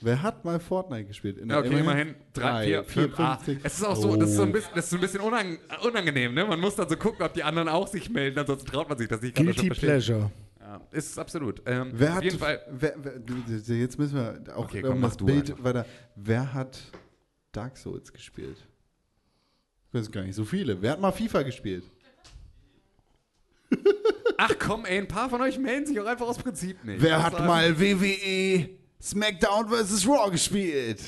Wer hat mal Fortnite gespielt? In ja, okay, immerhin drei, vier, fünf. ah, sechs. es ist auch so, das ist so ein bisschen, das ist so ein bisschen unang unangenehm, ne? Man muss dann so gucken, ob die anderen auch sich melden, ansonsten traut man sich das nicht. Das Guilty. Pleasure. Ja, ist es absolut. Ähm, Wer auf hat, jeden Fall. Wer, wer, jetzt müssen wir auch Okay, komm, mach das du Bild einfach. weiter. Wer hat Dark Souls gespielt? Ich weiß gar nicht, so viele. Wer hat mal FIFA gespielt? Ach komm, ey, ein paar von euch melden sich auch einfach aus Prinzip nicht. Wer hat mal WWE SmackDown vs. Raw gespielt?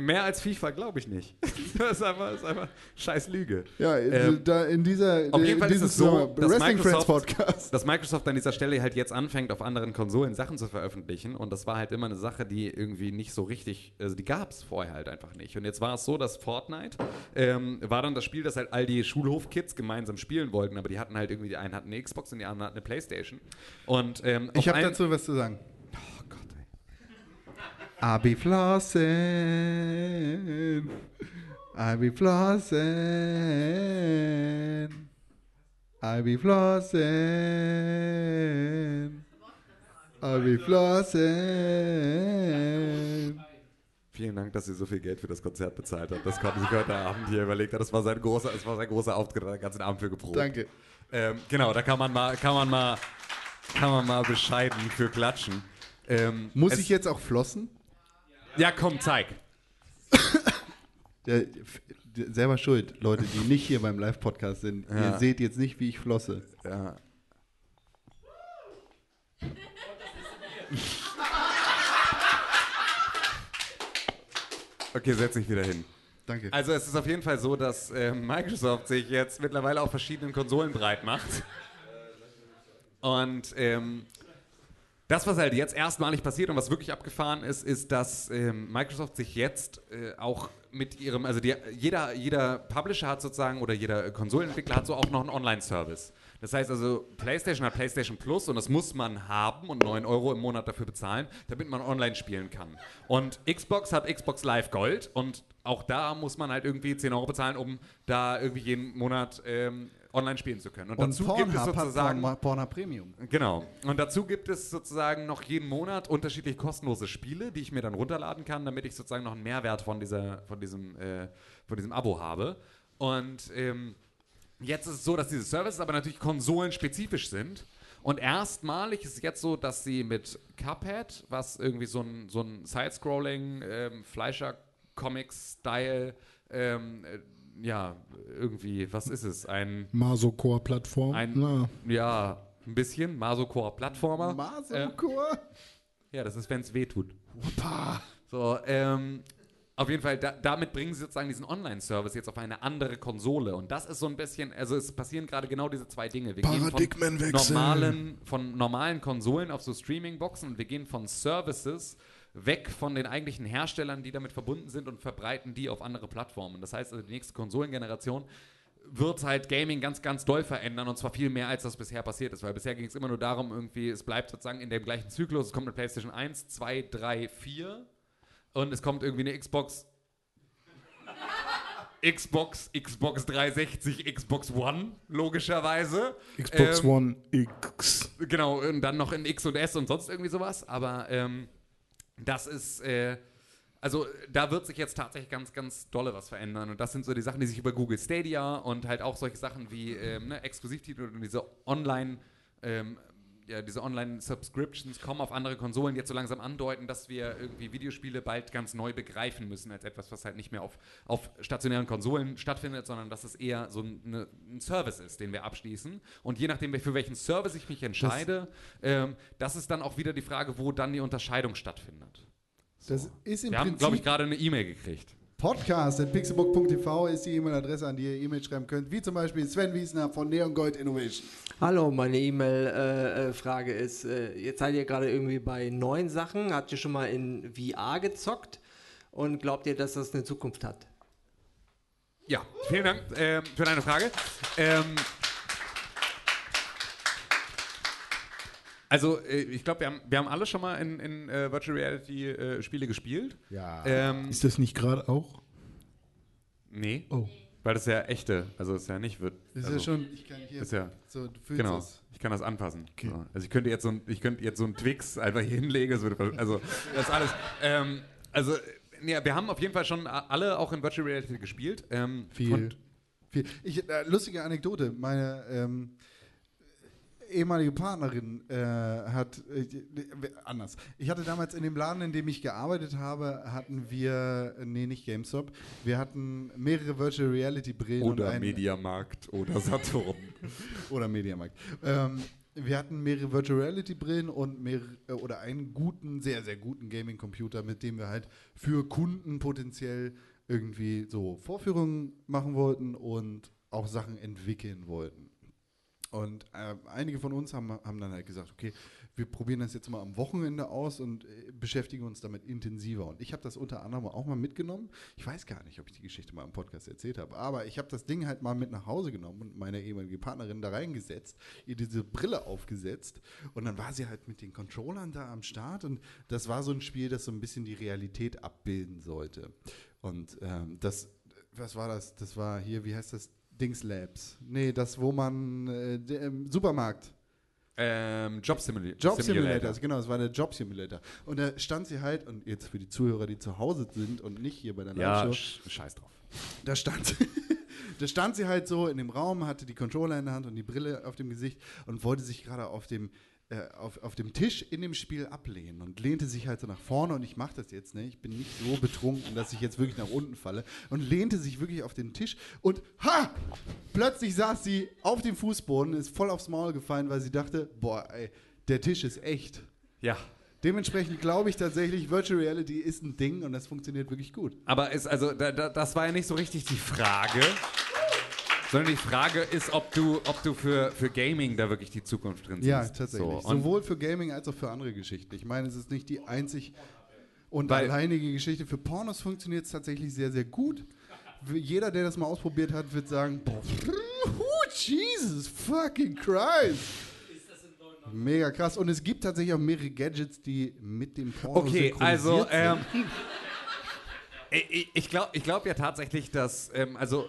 Mehr als FIFA glaube ich nicht. das ist einfach, das ist einfach scheiß Lüge. Ja, Ähm, da in dieser Auf jeden Fall ist es so, dass Wrestling Friends Microsoft, Podcast. dass Microsoft an dieser Stelle halt jetzt anfängt, auf anderen Konsolen Sachen zu veröffentlichen. Und das war halt immer eine Sache, die irgendwie nicht so richtig, also die gab es vorher halt einfach nicht. Und jetzt war es so, dass Fortnite ähm, war dann das Spiel, das halt all die Schulhof-Kids gemeinsam spielen wollten. Aber die hatten halt irgendwie, die einen hatten eine Xbox und die anderen hatten eine Playstation. Und ähm, Ich habe dazu was zu sagen. Abi Flossen. Abi Flossen. Abi Flossen. Abi Flossen. Vielen Dank, dass ihr so viel Geld für das Konzert bezahlt habt. Das konnte sich heute Abend hier überlegt. Das war sein großer, das war sein großer Auftritt, hat den ganzen Abend für geprobt. Danke. Ähm, genau, da kann man mal, kann man mal, kann man mal bescheiden für klatschen. Ähm, Muss ich jetzt auch flossen? Ja, komm, zeig. Ja, f- selber schuld, Leute, die nicht hier beim Live-Podcast sind. Ja. Ihr seht jetzt nicht, wie ich flosse. Ja. Okay, setz dich wieder hin. Danke. Also es ist auf jeden Fall so, dass äh, Microsoft sich jetzt mittlerweile auf verschiedenen Konsolen breit macht. Und ähm, das, was halt jetzt erstmalig passiert und was wirklich abgefahren ist, ist, dass ähm, Microsoft sich jetzt äh, auch mit ihrem, also die, jeder, jeder Publisher hat sozusagen oder jeder Konsolenentwickler hat so auch noch einen Online-Service. Das heißt also, PlayStation hat PlayStation Plus und das muss man haben und 9 Euro im Monat dafür bezahlen, damit man online spielen kann. Und Xbox hat Xbox Live Gold und auch da muss man halt irgendwie 10 Euro bezahlen, um da irgendwie jeden Monat ähm, online spielen zu können. Und, Und dazu gibt es Pornhub sozusagen. Porn- Pornhub Premium. Genau. Und dazu gibt es sozusagen noch jeden Monat unterschiedliche kostenlose Spiele, die ich mir dann runterladen kann, damit ich sozusagen noch einen Mehrwert von, dieser, von, diesem, äh, von diesem Abo habe. Und ähm, jetzt ist es so, dass diese Services aber natürlich konsolenspezifisch sind. Und erstmalig ist es jetzt so, dass sie mit Cuphead, was irgendwie so ein, so ein Side-Scrolling, ähm, Fleischer-Comic-Style, ähm, äh, ja, irgendwie, was ist es? Ein Masocore-Plattform. ein, Na. ja, ein bisschen. Masocore-Plattformer. Masocore? Ja, das ist, wenn es weh tut. So, ähm, Auf jeden Fall, da, damit bringen sie sozusagen diesen Online-Service jetzt auf eine andere Konsole. Und das ist so ein bisschen, also es passieren gerade genau diese zwei Dinge. Wir gehen von Paradigmenwechsel. normalen, von normalen Konsolen auf so Streaming-Boxen und wir gehen von Services weg von den eigentlichen Herstellern, die damit verbunden sind und verbreiten die auf andere Plattformen. Das heißt also, die nächste Konsolengeneration wird halt Gaming ganz, ganz doll verändern und zwar viel mehr, als das bisher passiert ist. Weil bisher ging es immer nur darum, irgendwie, es bleibt sozusagen in dem gleichen Zyklus. Es kommt eine PlayStation 1, 2, 3, 4 und es kommt irgendwie eine Xbox. Xbox, Xbox 360, Xbox One, logischerweise. Xbox Ähm, One X. Genau, und dann noch in X und S und sonst irgendwie sowas. Aber ähm, das ist, äh, also da wird sich jetzt tatsächlich ganz, ganz dolle was verändern. Und das sind so die Sachen, die sich über Google Stadia und halt auch solche Sachen wie ähm, ne, Exklusivtitel und diese Online- ähm, ja, diese Online-Subscriptions kommen auf andere Konsolen jetzt so langsam andeuten, dass wir irgendwie Videospiele bald ganz neu begreifen müssen als etwas, was halt nicht mehr auf, auf stationären Konsolen stattfindet, sondern dass es eher so ein, eine, ein Service ist, den wir abschließen. Und je nachdem, für welchen Service ich mich entscheide, ähm, das ist dann auch wieder die Frage, wo dann die Unterscheidung stattfindet. Das ist im Wir haben, Prinzip glaube ich, gerade eine E-Mail gekriegt. Podcast at pixelbook.tv ist die E-Mail-Adresse, an die ihr E-Mail schreiben könnt, wie zum Beispiel Sven Wiesner von Neon Gold Innovation. Hallo, meine E-Mail-Frage ist, äh, jetzt seid ihr gerade irgendwie bei neuen Sachen, habt ihr schon mal in VR gezockt und glaubt ihr, dass das eine Zukunft hat? Ja, vielen Dank ähm, für deine Frage. Ähm, also, äh, ich glaube, wir haben, wir haben alle schon mal in, in äh, Virtual Reality äh, Spiele gespielt. Ja. Ähm, Ist das nicht gerade auch? nee. Oh. Weil das ist ja echte, also es ist ja nicht wird. Das ist also, ja schon, ich kann hier, Ist ja, so, du fühlst genau. es. Ich kann das anpassen. So. Also ich könnte jetzt so ein, ich könnte jetzt so einen Twix einfach hier hinlegen. Würde, also das ist alles. Ähm, also nee, wir haben auf jeden Fall schon alle auch in Virtual Reality gespielt. Ähm, Viel. Viel. Ich, äh, lustige Anekdote. Meine ähm, ehemalige Partnerin äh, hat äh, anders. Ich hatte damals in dem Laden, in dem ich gearbeitet habe, hatten wir, nee, nicht GameStop, wir hatten mehrere Virtual Reality Brillen und oder ein, Mediamarkt oder Saturn. oder Mediamarkt. Ähm, wir hatten mehrere Virtual Reality Brillen und mehrere, äh, oder einen guten, sehr, sehr guten Gaming Computer, mit dem wir halt für Kunden potenziell irgendwie so Vorführungen machen wollten und auch Sachen entwickeln wollten. Und äh, einige von uns haben, haben dann halt gesagt, okay, wir probieren das jetzt mal am Wochenende aus und äh, beschäftigen uns damit intensiver. Und ich habe das unter anderem auch mal mitgenommen. Ich weiß gar nicht, ob ich die Geschichte mal im Podcast erzählt habe, aber ich habe das Ding halt mal mit nach Hause genommen und meine ehemalige Partnerin da reingesetzt, ihr diese Brille aufgesetzt und dann war sie halt mit den Controllern da am Start und das war so ein Spiel, das so ein bisschen die Realität abbilden sollte. Und ähm, das, was war das? Das war hier, wie heißt das? Dings Labs. Nee, das, wo man, äh, der, im Supermarkt. Ähm, Job Simulator. Job Simulator, genau, das war der Job Simulator. Und da stand sie halt, und jetzt für die Zuhörer, die zu Hause sind und nicht hier bei der Ja, Live-Show, sch scheiß drauf. da stand, da stand sie halt so in dem Raum, hatte die Controller in der Hand und die Brille auf dem Gesicht und wollte sich gerade auf dem, äh, auf, auf dem Tisch in dem Spiel ablehnen und lehnte sich halt so nach vorne und ich mache das jetzt, ne? Ich bin nicht so betrunken, dass ich jetzt wirklich nach unten falle und lehnte sich wirklich auf den Tisch und ha! Plötzlich saß sie auf dem Fußboden, ist voll aufs Maul gefallen, weil sie dachte, boah, ey, der Tisch ist echt. Ja. Dementsprechend glaube ich tatsächlich, Virtual Reality ist ein Ding und das funktioniert wirklich gut. Aber ist, also, da, da, das war ja nicht so richtig die Frage. Sondern die Frage ist, ob du, ob du für, für Gaming da wirklich die Zukunft drin siehst. Ja, tatsächlich. So, Sowohl für Gaming als auch für andere Geschichten. Ich meine, es ist nicht die einzig und Weil- alleinige Geschichte. Für Pornos funktioniert es tatsächlich sehr, sehr gut. Jeder, der das mal ausprobiert hat, wird sagen, boah, oh, Jesus fucking Christ. Mega krass. Und es gibt tatsächlich auch mehrere Gadgets, die mit dem Porno Okay, also ähm, ich, ich glaube ich glaub ja tatsächlich, dass, ähm, also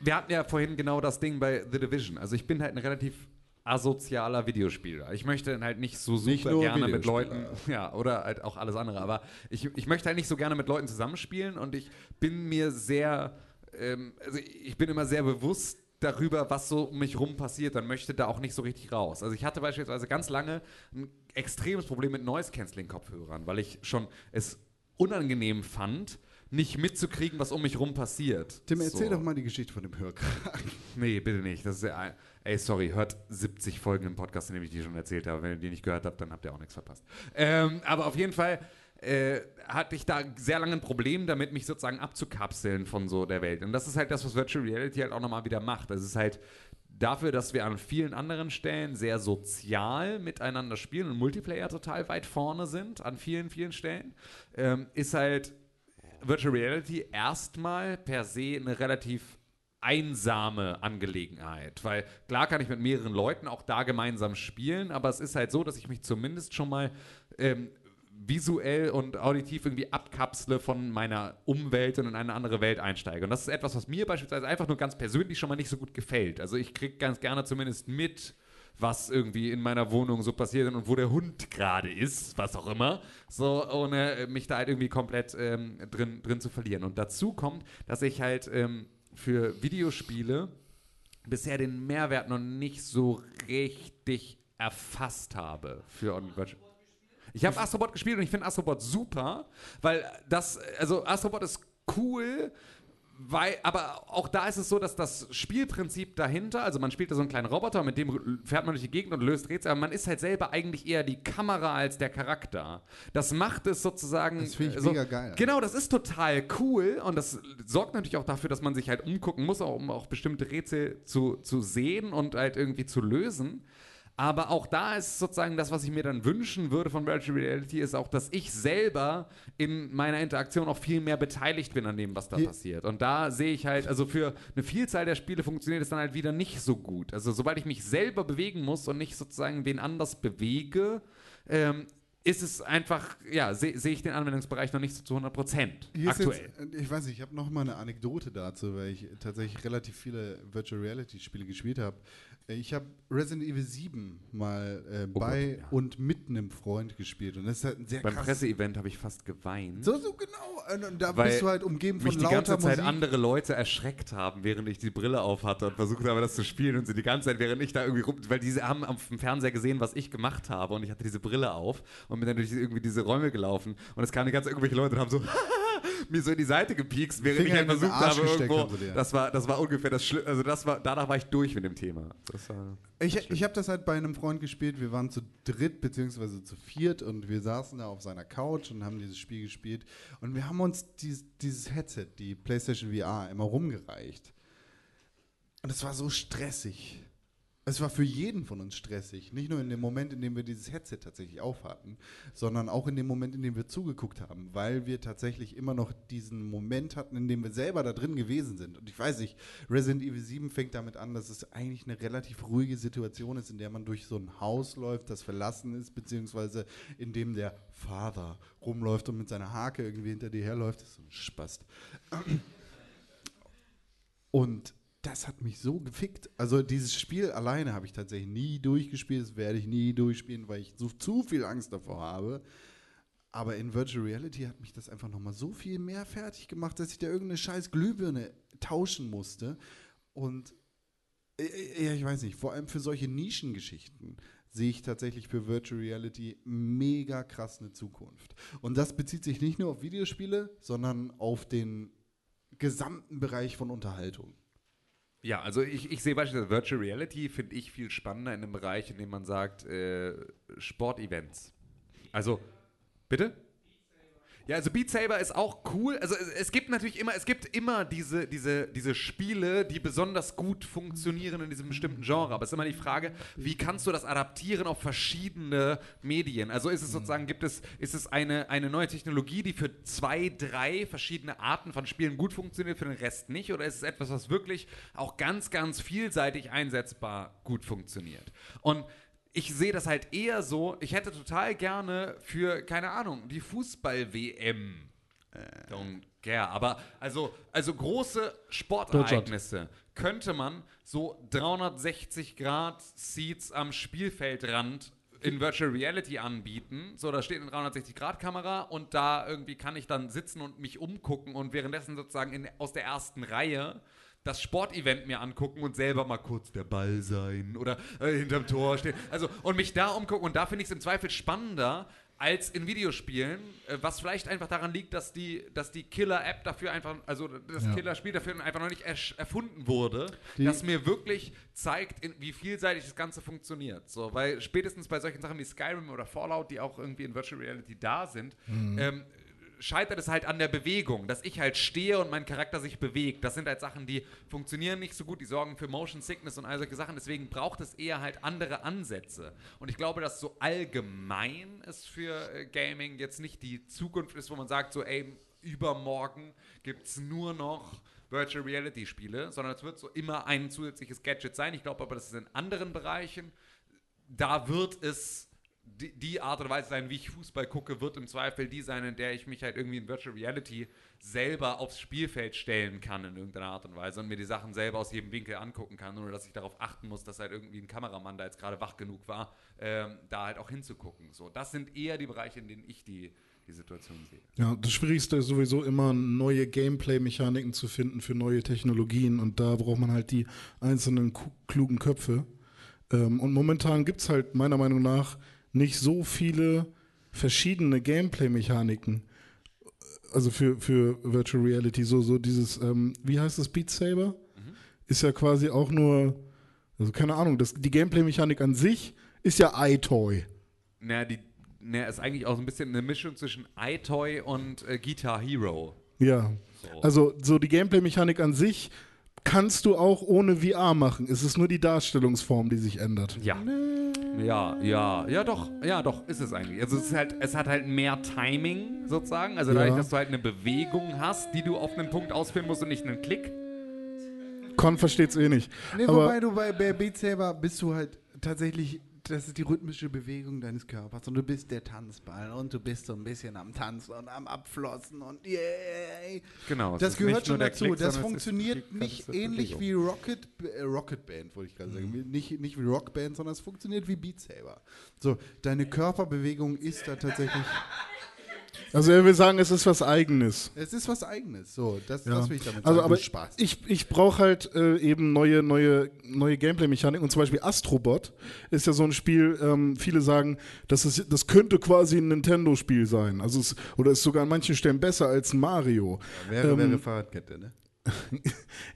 wir hatten ja vorhin genau das Ding bei The Division. Also ich bin halt ein relativ asozialer Videospieler. Ich möchte dann halt nicht so super Nicht gerne mit. Leuten, ja, oder halt auch alles andere, aber ich, ich möchte halt nicht so gerne mit Leuten zusammenspielen und ich bin mir sehr, ähm, also ich bin immer sehr bewusst darüber, was so um mich rum passiert, dann möchte da auch nicht so richtig raus. Also ich hatte beispielsweise ganz lange ein extremes Problem mit Noise-Canceling-Kopfhörern, weil ich schon es unangenehm fand, nicht mitzukriegen, was um mich rum passiert. Tim, erzähl So. doch mal die Geschichte von dem Hörkragen. Nee, bitte nicht. Das ist ja, ey, sorry, hört 70 Folgen im Podcast, in dem ich die schon erzählt habe. Wenn ihr die nicht gehört habt, dann habt ihr auch nichts verpasst. Ähm, aber auf jeden Fall, äh, hatte ich da sehr lange ein Problem damit, mich sozusagen abzukapseln von so der Welt. Und das ist halt das, was Virtual Reality halt auch nochmal wieder macht. Es ist halt dafür, dass wir an vielen anderen Stellen sehr sozial miteinander spielen und Multiplayer total weit vorne sind, an vielen, vielen Stellen, ähm, ist halt Virtual Reality erstmal per se eine relativ einsame Angelegenheit, weil klar kann ich mit mehreren Leuten auch da gemeinsam spielen, aber es ist halt so, dass ich mich zumindest schon mal ähm, visuell und auditiv irgendwie abkapsle von meiner Umwelt und in eine andere Welt einsteige. Und das ist etwas, was mir beispielsweise einfach nur ganz persönlich schon mal nicht so gut gefällt. Also ich kriege ganz gerne zumindest mit, was irgendwie in meiner Wohnung so passiert und wo der Hund gerade ist, was auch immer, so ohne mich da halt irgendwie komplett ähm, drin, drin zu verlieren. Und dazu kommt, dass ich halt ähm, für Videospiele bisher den Mehrwert noch nicht so richtig erfasst habe für Virtual. Ich habe Astrobot gespielt und ich finde Astrobot super, weil das, also Astrobot ist cool, weil, aber auch da ist es so, dass das Spielprinzip dahinter, also man spielt da so einen kleinen Roboter, mit dem fährt man durch die Gegend und löst Rätsel, aber man ist halt selber eigentlich eher die Kamera als der Charakter. Das macht es sozusagen. Das finde ich so, mega geil. Genau, das ist total cool und das sorgt natürlich auch dafür, dass man sich halt umgucken muss, um auch bestimmte Rätsel zu, zu sehen und halt irgendwie zu lösen. Aber auch da ist sozusagen das, was ich mir dann wünschen würde von Virtual Reality, ist auch, dass ich selber in meiner Interaktion auch viel mehr beteiligt bin an dem, was da Hier- passiert. Und da sehe ich halt, also für eine Vielzahl der Spiele funktioniert es dann halt wieder nicht so gut. Also sobald ich mich selber bewegen muss und nicht sozusagen wen anders bewege, ähm, ist es einfach, ja, sehe seh ich den Anwendungsbereich noch nicht so zu 100 Prozent aktuell. Jetzt, ich weiß nicht, ich habe noch mal eine Anekdote dazu, weil ich tatsächlich relativ viele Virtual Reality Spiele gespielt habe. Ich habe Resident Evil 7 mal äh, Oh bei Gott, ja. und mit einem Freund gespielt und das ist halt ein sehr Beim krass. Presseevent habe ich fast geweint. So, so genau. Und, da bist du halt umgeben von mich die lauter ganze Zeit Musik. andere Leute erschreckt haben, während ich die Brille auf hatte und versucht habe, das zu spielen und sie die ganze Zeit, während ich da irgendwie rum, weil diese haben auf dem Fernseher gesehen, was ich gemacht habe und ich hatte diese Brille auf und bin dann durch irgendwie diese Räume gelaufen und es kamen die ganze Zeit irgendwelche Leute und haben so mir so in die Seite gepiekst, während Finger ich halt versucht habe irgendwo, das war, das war ungefähr das Schlimme, also das war, danach war ich durch mit dem Thema. Das war Ich, ich habe das halt bei einem Freund gespielt. Wir waren zu dritt beziehungsweise zu viert und wir saßen da auf seiner Couch und haben dieses Spiel gespielt. Und wir haben uns dies, dieses Headset, die PlayStation VR, immer rumgereicht. Und es war so stressig. Es war für jeden von uns stressig. Nicht nur in dem Moment, in dem wir dieses Headset tatsächlich aufhatten, sondern auch in dem Moment, in dem wir zugeguckt haben, weil wir tatsächlich immer noch diesen Moment hatten, in dem wir selber da drin gewesen sind. Und ich weiß nicht, Resident Evil 7 fängt damit an, dass es eigentlich eine relativ ruhige Situation ist, in der man durch so ein Haus läuft, das verlassen ist, beziehungsweise in dem der Vater rumläuft und mit seiner Hake irgendwie hinter dir herläuft. Das ist so ein Spast. Und das hat mich so gefickt. Also dieses Spiel alleine habe ich tatsächlich nie durchgespielt. Das werde ich nie durchspielen, weil ich so zu viel Angst davor habe. Aber in Virtual Reality hat mich das einfach nochmal so viel mehr fertig gemacht, dass ich da irgendeine scheiß Glühbirne tauschen musste. Und äh, äh, ja, ich weiß nicht, vor allem für solche Nischengeschichten sehe ich tatsächlich für Virtual Reality mega krass eine Zukunft. Und das bezieht sich nicht nur auf Videospiele, sondern auf den gesamten Bereich von Unterhaltung. Ja, also ich, ich sehe beispielsweise Virtual Reality, finde ich viel spannender in dem Bereich, in dem man sagt, äh, Sportevents. Also, bitte? Ja, also Beat Saber ist auch cool. Also es, es gibt natürlich immer, es gibt immer diese, diese, diese Spiele, die besonders gut funktionieren in diesem bestimmten Genre. Aber es ist immer die Frage, wie kannst du das adaptieren auf verschiedene Medien? Also ist es sozusagen, gibt es, ist es eine, eine neue Technologie, die für zwei, drei verschiedene Arten von Spielen gut funktioniert, für den Rest nicht? Oder ist es etwas, was wirklich auch ganz, ganz vielseitig einsetzbar gut funktioniert? Und ich sehe das halt eher so, ich hätte total gerne für, keine Ahnung, die Fußball-WM. Äh, Don't care. Aber also, also große Sportereignisse könnte man so 360 Grad Seats am Spielfeldrand in Virtual Reality anbieten. So, da steht eine 360 Grad Kamera und da irgendwie kann ich dann sitzen und mich umgucken und währenddessen sozusagen in, aus der ersten Reihe das Sportevent mir angucken und selber mal kurz der Ball sein oder äh, hinterm Tor stehen. Also und mich da umgucken und da finde ich es im Zweifel spannender als in Videospielen, äh, was vielleicht einfach daran liegt, dass die, dass die Killer-App dafür einfach, also das Ja. Killer-Spiel dafür einfach noch nicht erfunden wurde, Die- das mir wirklich zeigt, in, wie vielseitig das Ganze funktioniert. So, weil spätestens bei solchen Sachen wie Skyrim oder Fallout, die auch irgendwie in Virtual Reality da sind, Mhm. ähm, scheitert es halt an der Bewegung, dass ich halt stehe und mein Charakter sich bewegt. Das sind halt Sachen, die funktionieren nicht so gut, die sorgen für Motion Sickness und all solche Sachen. Deswegen braucht es eher halt andere Ansätze. Und ich glaube, dass so allgemein es für äh, Gaming jetzt nicht die Zukunft ist, wo man sagt, so, ey, übermorgen gibt es nur noch Virtual Reality Spiele, sondern es wird so immer ein zusätzliches Gadget sein. Ich glaube aber, dass es in anderen Bereichen, da wird es die, die Art und Weise sein, wie ich Fußball gucke, wird im Zweifel die sein, in der ich mich halt irgendwie in Virtual Reality selber aufs Spielfeld stellen kann in irgendeiner Art und Weise und mir die Sachen selber aus jedem Winkel angucken kann, ohne dass ich darauf achten muss, dass halt irgendwie ein Kameramann, der jetzt gerade wach genug war, ähm, da halt auch hinzugucken. So, das sind eher die Bereiche, in denen ich die, die Situation sehe. Ja, das Schwierigste ist sowieso immer, neue Gameplay-Mechaniken zu finden für neue Technologien und da braucht man halt die einzelnen klugen Köpfe. Ähm, und momentan gibt es halt meiner Meinung nach nicht so viele verschiedene Gameplay-Mechaniken. Also für, für Virtual Reality, so, so dieses, ähm, wie heißt das, Beat Saber? Ist ja quasi auch nur, also keine Ahnung, das, die Gameplay-Mechanik an sich ist ja iToy. Naja, die naja, ist eigentlich auch so ein bisschen eine Mischung zwischen iToy und äh, Guitar Hero. Ja. So. Also so die Gameplay-Mechanik an sich kannst du auch ohne VR machen. Es ist nur die Darstellungsform, die sich ändert. Ja. Ja, ja, ja, doch, ja, doch, ist es eigentlich. Also es ist halt, es hat halt mehr Timing sozusagen. Also dadurch, Ja. dass du halt eine Bewegung hast, die du auf einen Punkt ausführen musst und nicht einen Klick. Con versteht's eh nicht. Nee, Aber wobei du bei, bei Beat Saber bist du halt tatsächlich, das ist die rhythmische Bewegung deines Körpers und du bist der Tanzball und du bist so ein bisschen am Tanzen und am Abflossen und yay. Genau, Das ist gehört schon dazu. Klick, das funktioniert nicht ähnlich Bewegung. wie Rocket, äh, Rocket Band, wollte ich gerade sagen. Wie- Nicht, nicht wie Rockband, sondern es funktioniert wie Beat Saber. So, deine Körperbewegung ist da tatsächlich. also er will sagen, es ist was Eigenes. Es ist was Eigenes. So, das, Ja. das will ich damit sagen. also, aber Spaß. ich, ich brauche halt äh, eben neue, neue, neue Gameplay-Mechanik. Und zum Beispiel Astrobot ist ja so ein Spiel, ähm, viele sagen, das, ist, das könnte quasi ein Nintendo-Spiel sein. Also es, oder ist sogar an manchen Stellen besser als Mario. Wäre, Ähm, wäre Fahrradkette, ne?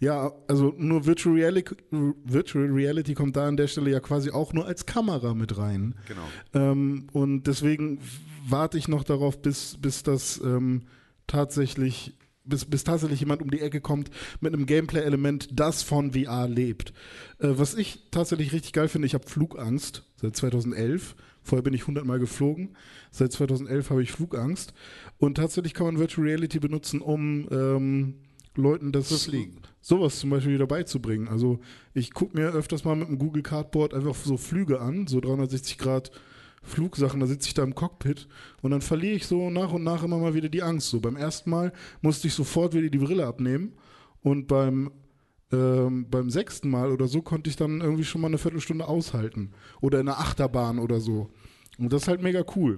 Ja, also nur Virtual Reality, Virtual Reality kommt da an der Stelle ja quasi auch nur als Kamera mit rein. Genau. Ähm, und deswegen warte ich noch darauf, bis, bis das ähm, tatsächlich, bis, bis tatsächlich jemand um die Ecke kommt mit einem Gameplay-Element, das von VR lebt. Äh, was ich tatsächlich richtig geil finde, ich habe Flugangst seit 2011. Vorher bin ich 100 Mal geflogen. Seit 2011 habe ich Flugangst. Und tatsächlich kann man Virtual Reality benutzen, um ähm, Leuten das fliegen. sowas zum Beispiel wieder beizubringen. Also ich gucke mir öfters mal mit dem Google Cardboard einfach so Flüge an, so 360 Grad Flugsachen, da sitze ich da im Cockpit und dann verliere ich so nach und nach immer mal wieder die Angst. So beim ersten Mal musste ich sofort wieder die Brille abnehmen und beim ähm, beim sechsten Mal oder so konnte ich dann irgendwie schon mal eine Viertelstunde aushalten. Oder in einer Achterbahn oder so. Und das ist halt mega cool.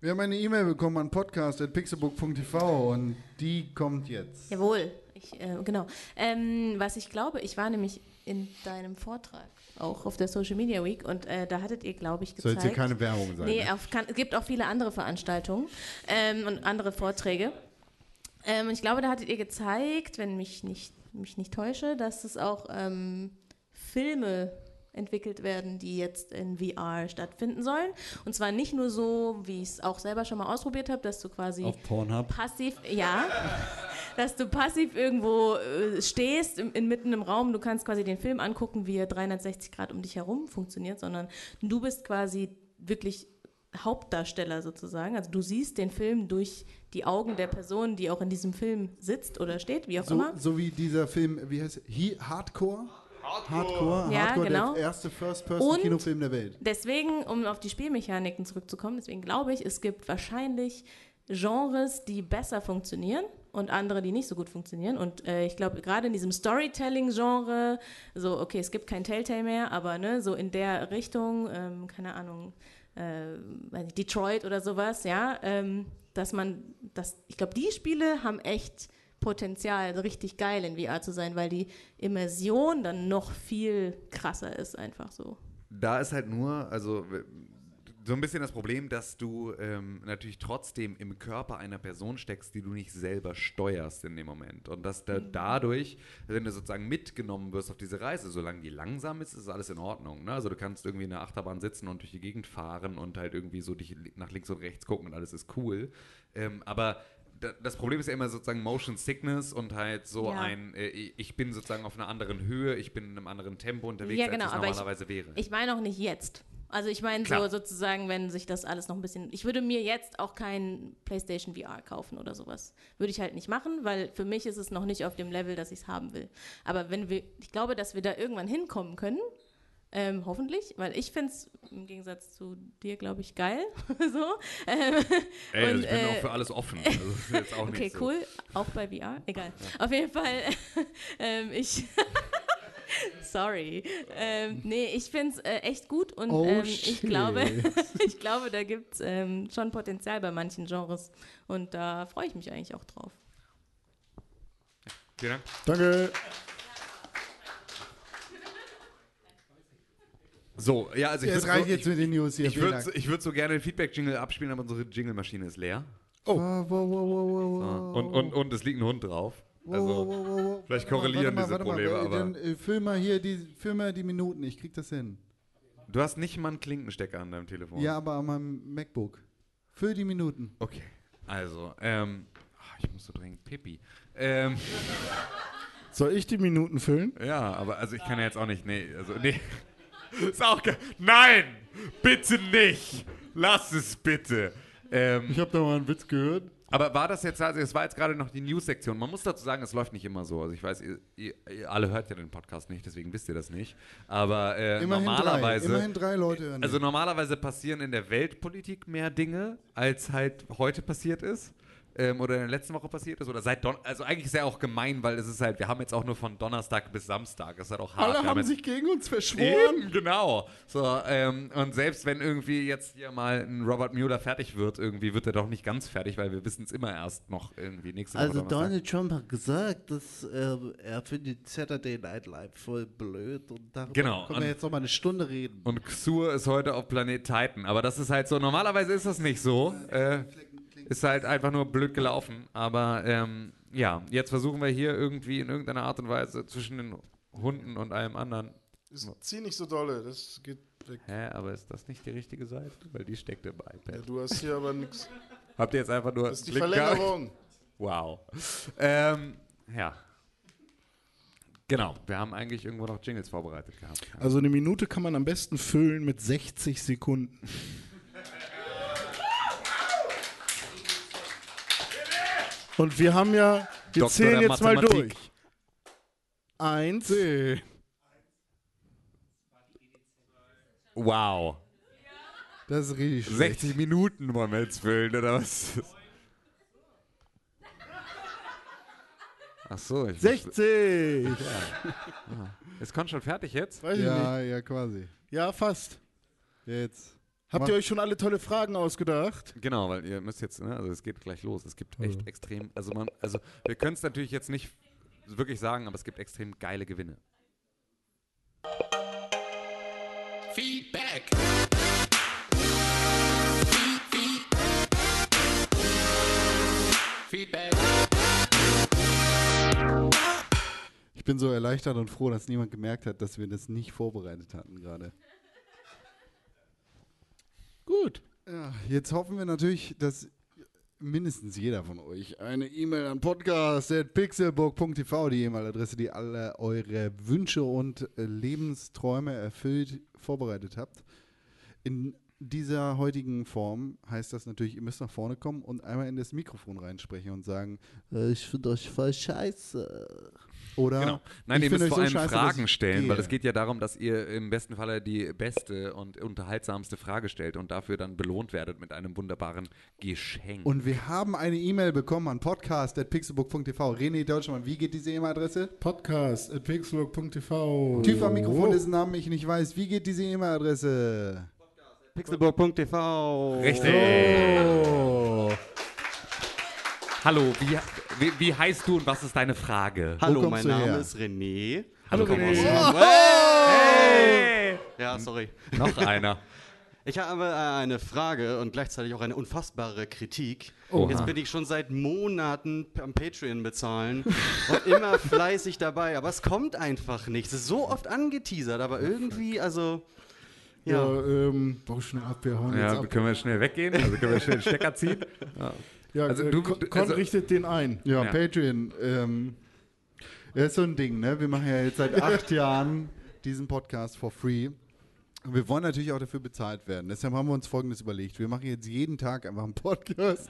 Wir haben eine E-Mail bekommen an podcast.pixelbook.tv und die kommt jetzt. Jawohl, ich, äh, genau. Ähm, was ich glaube, ich war nämlich in deinem Vortrag auch auf der Social Media Week und äh, da hattet ihr, glaube ich, Soll gezeigt. jetzt hier keine Werbung sein, Nee, ne? auf, kann, es gibt auch viele andere Veranstaltungen ähm, und andere Vorträge. Ähm, und ich glaube, da hattet ihr gezeigt, wenn mich nicht, mich nicht täusche, dass es auch ähm, Filme entwickelt werden, die jetzt in VR stattfinden sollen. Und zwar nicht nur so, wie ich es auch selber schon mal ausprobiert habe, dass du quasi Auf Pornhub? passiv, ja, dass du passiv irgendwo äh, stehst, im, inmitten im Raum, du kannst quasi den Film angucken, wie er 360 Grad um dich herum funktioniert, sondern du bist quasi wirklich Hauptdarsteller sozusagen. Also du siehst den Film durch die Augen der Person, die auch in diesem Film sitzt oder steht, wie auch So, immer. so wie dieser Film, wie heißt er? He Hardcore? Hardcore, Ja, Hardcore genau. der erste First-Person-Kinofilm der Welt. Deswegen, um auf die Spielmechaniken zurückzukommen, deswegen glaube ich, es gibt wahrscheinlich Genres, die besser funktionieren und andere, die nicht so gut funktionieren. Und äh, ich glaube, gerade in diesem Storytelling-Genre, so, okay, es gibt kein Telltale mehr, aber ne, so in der Richtung, ähm, keine Ahnung, äh, weiß nicht, Detroit oder sowas, ja, ähm, dass man, das, ich glaube, die Spiele haben echt Potenzial, richtig geil in VR zu sein, weil die Immersion dann noch viel krasser ist, einfach so. Da ist halt nur, also so ein bisschen das Problem, dass du ähm, natürlich trotzdem im Körper einer Person steckst, die du nicht selber steuerst in dem Moment. Und dass da dadurch, wenn du sozusagen mitgenommen wirst auf diese Reise, solange die langsam ist, ist alles in Ordnung. Ne? Also du kannst irgendwie in der Achterbahn sitzen und durch die Gegend fahren und halt irgendwie so dich nach links und rechts gucken und alles ist cool. Ähm, aber das Problem ist ja immer sozusagen Motion Sickness und halt so Ja. ein, äh, ich bin sozusagen auf einer anderen Höhe, ich bin in einem anderen Tempo unterwegs, ja, genau, als es normalerweise ich, wäre. ich meine auch nicht jetzt. Also ich meine so sozusagen, wenn sich das alles noch ein bisschen. Ich würde mir jetzt auch kein PlayStation VR kaufen oder sowas. Würde ich halt nicht machen, weil für mich ist es noch nicht auf dem Level, dass ich es haben will. Aber wenn wir, ich glaube, dass wir da irgendwann hinkommen können. Ähm, hoffentlich, weil ich finde es im Gegensatz zu dir, glaube ich, geil. so. Ähm, Ey, also und, ich bin äh, auch für alles offen. Also okay, nicht so. cool. Auch bei VR? Egal. Auf jeden Fall, ähm, ich. Sorry. Ähm, nee, ich finde es äh, echt gut und Oh, ähm, ich, glaube, ich glaube, da gibt es ähm, schon Potenzial bei manchen Genres und da freue ich mich eigentlich auch drauf. Vielen Dank. Danke. So, ja, also ich Ja, es würd reicht so, jetzt ich, mit den News hier, Ich würde ich würd so gerne den Feedback-Jingle abspielen, aber unsere Jingle-Maschine ist leer. Oh. Wow, wow, wow, wow, wow, So. Und, und, und es liegt ein Hund drauf. Also, Wow, wow, wow, wow. vielleicht Warte mal, korrelieren warte diese mal, Probleme, mal. aber Dann äh, füll mal hier die, füll mal die Minuten, ich krieg das hin. du hast nicht mal einen Klinkenstecker an deinem Telefon. Ja, aber an meinem MacBook. Füll die Minuten. Okay, also, ähm, ah, ich muss so dringend pipi. Ähm, Soll ich die Minuten füllen? ja, aber also ich kann ja jetzt auch nicht, nee, also, nee. Ist auch ge Nein! Bitte nicht! Lass es bitte! Ähm, Ich habe da mal einen Witz gehört. Aber war das jetzt, also es war jetzt gerade noch die News-Sektion. Man muss dazu sagen, es läuft nicht immer so. Also ich weiß, ihr, ihr, ihr alle hört ja den Podcast nicht, deswegen wisst ihr das nicht. Aber äh, Immerhin normalerweise. drei. Immerhin drei Leute hören Also normalerweise passieren in der Weltpolitik mehr Dinge, als halt heute passiert ist. Ähm, oder in der letzten Woche passiert ist. Oder seit Don Also eigentlich ist ja auch gemein, weil es ist halt, wir haben jetzt auch nur von Donnerstag bis Samstag. Das ist halt auch hart. Alle Wir haben jetzt- sich gegen uns verschworen. Eben, genau. So, ähm, und selbst wenn irgendwie jetzt hier mal ein Robert Mueller fertig wird, irgendwie wird er doch nicht ganz fertig, weil wir wissen es immer erst noch irgendwie nächste Woche. Also Donnerstag. Donald Trump hat gesagt, dass er, er findet Saturday Night Live voll blöd und darüber Genau, können und- wir jetzt noch mal eine Stunde reden. Und Xur ist heute auf Planet Titan. Aber das ist halt so, normalerweise ist das nicht so. Äh, ist halt einfach nur blöd gelaufen. Aber ähm, ja, jetzt versuchen wir hier irgendwie in irgendeiner Art und Weise zwischen den Hunden und allem anderen. Ist, zieh nicht so dolle, das geht weg. Hä, aber ist das nicht die richtige Seite? Weil die steckt im iPad. Ja, du hast hier aber nichts. Habt ihr jetzt einfach nur. Das ist die gehabt? Verlängerung. Wow. Ähm, ja. Genau, wir haben eigentlich irgendwo noch Jingles vorbereitet gehabt. Also eine Minute kann man am besten füllen mit 60 Sekunden. Und wir haben ja, wir Doktor zählen jetzt mal durch. Eins, Wow. Das ist richtig schlecht. 60 Minuten wollen wir jetzt füllen, oder was? Ach so. Ich 60! Ja. Ah. Ist Con schon fertig jetzt? Weiß ich Ja, nicht. ja, quasi. Ja, fast. Jetzt. Habt ihr euch schon alle tolle Fragen ausgedacht? Genau, weil ihr müsst jetzt, ne, also es geht gleich los. Es gibt echt extrem, also man, also wir können es natürlich jetzt nicht wirklich sagen, aber es gibt extrem geile Gewinne. Feedback. Feedback. Ich bin so erleichtert und froh, dass niemand gemerkt hat, dass wir das nicht vorbereitet hatten gerade. Gut. Ja, jetzt hoffen wir natürlich, dass mindestens jeder von euch eine E-Mail an podcast.pixelburg.tv, die E-Mail-Adresse, die alle eure Wünsche und äh, Lebensträume erfüllt vorbereitet habt. In dieser heutigen Form heißt das natürlich, ihr müsst nach vorne kommen und einmal in das Mikrofon reinsprechen und sagen, Äh, Ich finde euch voll scheiße. Oder Genau. Nein, ich ihr müsst vor so allem scheiße, Fragen stellen, weil es geht ja darum, dass ihr im besten Falle die beste und unterhaltsamste Frage stellt und dafür dann belohnt werdet mit einem wunderbaren Geschenk. Und wir haben eine E-Mail bekommen an podcast.pixelbook.tv. René Deutschmann, wie geht diese E-Mail-Adresse? Podcast.pixelburg.tv. Typ am Mikrofon, dessen Namen ich nicht weiß. Wie geht diese E-Mail-Adresse? Pixelburg.tv. Richtig. Oh. Hallo, wie, wie, wie heißt du und was ist deine Frage? Hallo, mein Name her? ist René. Hallo, komme René. aus- Oh! Hey! Ja, sorry. Noch einer. Ich habe äh, eine Frage und gleichzeitig auch eine unfassbare Kritik. Oha. Jetzt bin ich schon seit Monaten am Patreon bezahlen und immer fleißig dabei, aber es kommt einfach nichts. Es ist so oft angeteasert, aber irgendwie, also. Ja, Ja. ähm, bau schnell ab, wir hauen jetzt Ja, ab. können wir schnell weggehen? Also können wir schnell den Stecker ziehen? Ja. Ja, Also äh, du- Con, du- Con also- richtet den ein. Ja, Ja. Patreon. Ähm, ja, ist so ein Ding, ne? Wir machen ja jetzt seit acht Jahren diesen Podcast for free. Und wir wollen natürlich auch dafür bezahlt werden. Deshalb haben wir uns Folgendes überlegt. Wir machen jetzt jeden Tag einfach einen Podcast.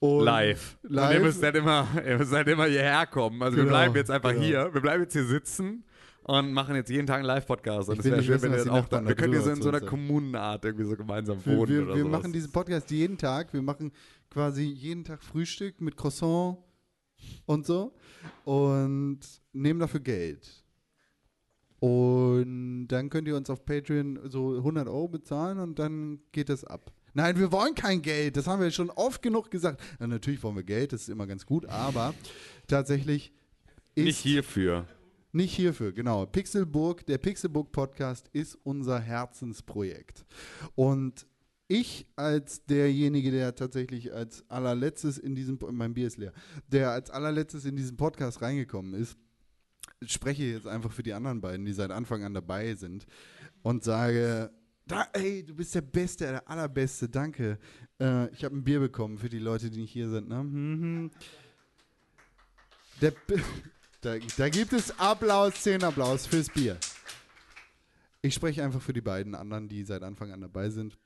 Und live. Live. Und ihr müsst halt immer, ihr müsst immer hierher kommen. Also wir Genau, bleiben jetzt einfach genau. hier. Wir bleiben jetzt hier sitzen und machen jetzt jeden Tag einen Live-Podcast. Und es wäre schön, wissen, wenn ihr auch da, Nachbarn wir können hier so in so einer Kommunenart irgendwie so gemeinsam Wir, wohnen wir, oder wir machen diesen Podcast jeden Tag. Wir machen quasi jeden Tag Frühstück mit Croissant und so und nehmen dafür Geld. Und dann könnt ihr uns auf Patreon so 100 Euro bezahlen und dann geht das ab. Nein, wir wollen kein Geld. Das haben wir schon oft genug gesagt. Na, natürlich wollen wir Geld, das ist immer ganz gut, aber tatsächlich ist Nicht hierfür. Nicht hierfür, genau. Pixelburg, der Pixelburg Podcast ist unser Herzensprojekt. Und ich als derjenige, der tatsächlich als allerletztes in diesem, mein Bier ist leer, der als allerletztes in diesen Podcast reingekommen ist, spreche jetzt einfach für die anderen beiden, die seit Anfang an dabei sind und sage, da, ey, du bist der Beste, der Allerbeste, danke. Äh, ich habe ein Bier bekommen für die Leute, die nicht hier sind. Ne? Mhm. Der, da, da gibt es Applaus, 10 Applaus fürs Bier. Ich spreche einfach für die beiden anderen, die seit Anfang an dabei sind.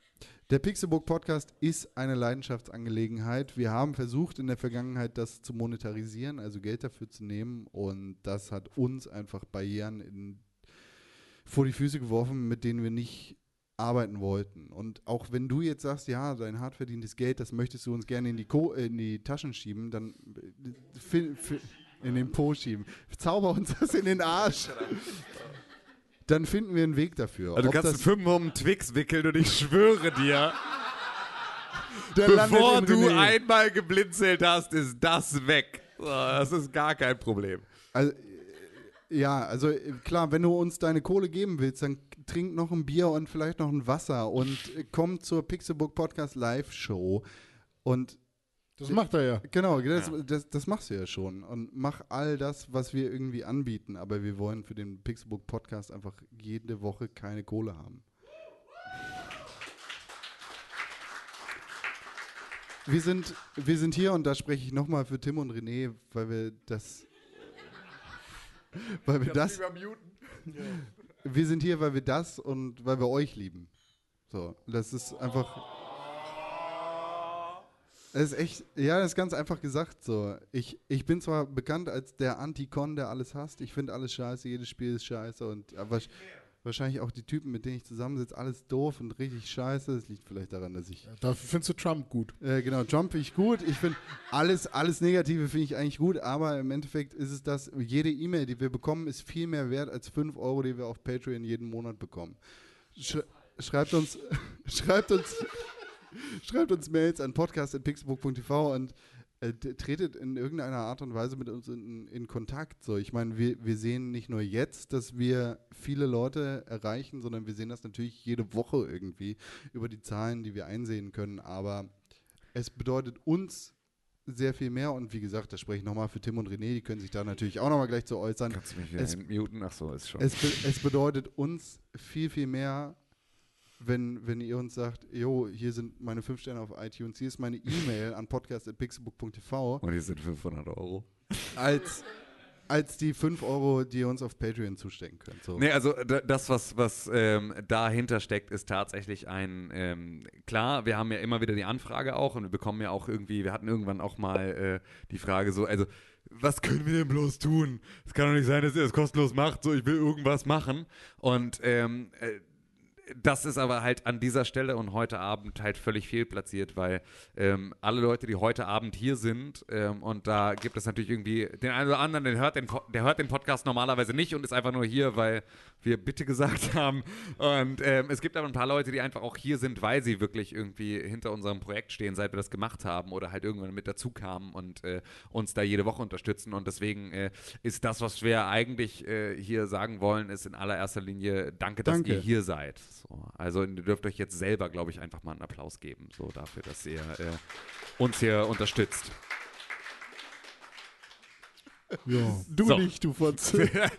Der Pixelbook Podcast ist eine Leidenschaftsangelegenheit. Wir haben versucht in der Vergangenheit das zu monetarisieren, also Geld dafür zu nehmen und das hat uns einfach Barrieren in, vor die Füße geworfen, mit denen wir nicht arbeiten wollten. Und auch wenn du jetzt sagst, ja, dein hart verdientes Geld, das möchtest du uns gerne in die, Ko in die Taschen schieben, dann äh, in den Po schieben. Zauber uns das in den Arsch. Dann finden wir einen Weg dafür. Also du kannst das- fünf um einen Twix wickeln und ich schwöre dir, Der bevor du René. einmal geblinzelt hast, ist das weg. Das ist gar kein Problem. Also, ja, also klar, wenn du uns deine Kohle geben willst, dann trink noch ein Bier und vielleicht noch ein Wasser und äh, komm zur Pixelbook Podcast Live Show und Das macht er ja. Genau, das, Ja. Das, das machst du ja schon und mach all das, was wir irgendwie anbieten, aber wir wollen für den Pixelbook Podcast einfach jede Woche keine Kohle haben. Wir sind, wir sind hier und da spreche ich nochmal für Tim und René, weil wir das, weil wir das, wir sind hier, weil wir das und weil wir euch lieben. So, das ist einfach. Es ist echt, ja, das ist ganz einfach gesagt so. Ich, ich bin zwar bekannt als der Anti-Con, der alles hasst. Ich finde alles scheiße, jedes Spiel ist scheiße und aber wahrscheinlich auch die Typen, mit denen ich zusammensitze, alles doof und richtig scheiße. Das liegt vielleicht daran, dass ich. Dafür findest du Trump gut. Äh, genau, Trump finde ich gut. Ich finde alles, alles Negative finde ich eigentlich gut, aber im Endeffekt ist es das, jede E-Mail, die wir bekommen, ist viel mehr wert als 5 Euro, die wir auf Patreon jeden Monat bekommen. Sch schreibt uns, schreibt uns, schreibt uns Mails an podcast.pixelbook.tv und äh, tretet in irgendeiner Art und Weise mit uns in, in Kontakt. So, ich meine, wir, wir sehen nicht nur jetzt, dass wir viele Leute erreichen, sondern wir sehen das natürlich jede Woche irgendwie über die Zahlen, die wir einsehen können. Aber es bedeutet uns sehr viel mehr und wie gesagt, da spreche ich nochmal für Tim und René, die können sich da natürlich auch nochmal gleich zu äußern. Kannst du mich wieder es, entmuten? Ach so, ist schon. Es, be es bedeutet uns viel, viel mehr, wenn, wenn ihr uns sagt, jo, hier sind meine fünf Sterne auf iTunes, hier ist meine E-Mail an podcast.pixelbook.tv. Und hier sind 500 Euro. Als, als die 5 Euro, die ihr uns auf Patreon zustecken könnt. So. Nee, also da- das, was, was ähm, dahinter steckt, ist tatsächlich ein, ähm, klar, wir haben ja immer wieder die Anfrage auch und wir bekommen ja auch irgendwie, wir hatten irgendwann auch mal äh, die Frage so, also was können wir denn bloß tun? Es kann doch nicht sein, dass ihr das kostenlos macht, so ich will irgendwas machen. Und ähm, äh, das ist aber halt an dieser Stelle und heute Abend halt völlig fehlplatziert, weil ähm, alle Leute, die heute Abend hier sind, ähm, und da gibt es natürlich irgendwie den einen oder anderen, der hört den, der hört den Podcast normalerweise nicht und ist einfach nur hier, weil wir bitte gesagt haben. Und ähm, es gibt aber ein paar Leute, die einfach auch hier sind, weil sie wirklich irgendwie hinter unserem Projekt stehen, seit wir das gemacht haben oder halt irgendwann mit dazu kamen und äh, uns da jede Woche unterstützen. Und deswegen äh, ist das, was wir eigentlich äh, hier sagen wollen, ist in allererster Linie danke, dass Danke. ihr hier seid. So, also ihr dürft euch jetzt selber, glaube ich, einfach mal einen Applaus geben, so dafür, dass ihr äh, uns hier unterstützt. Ja. Du So. nicht, du Fotze.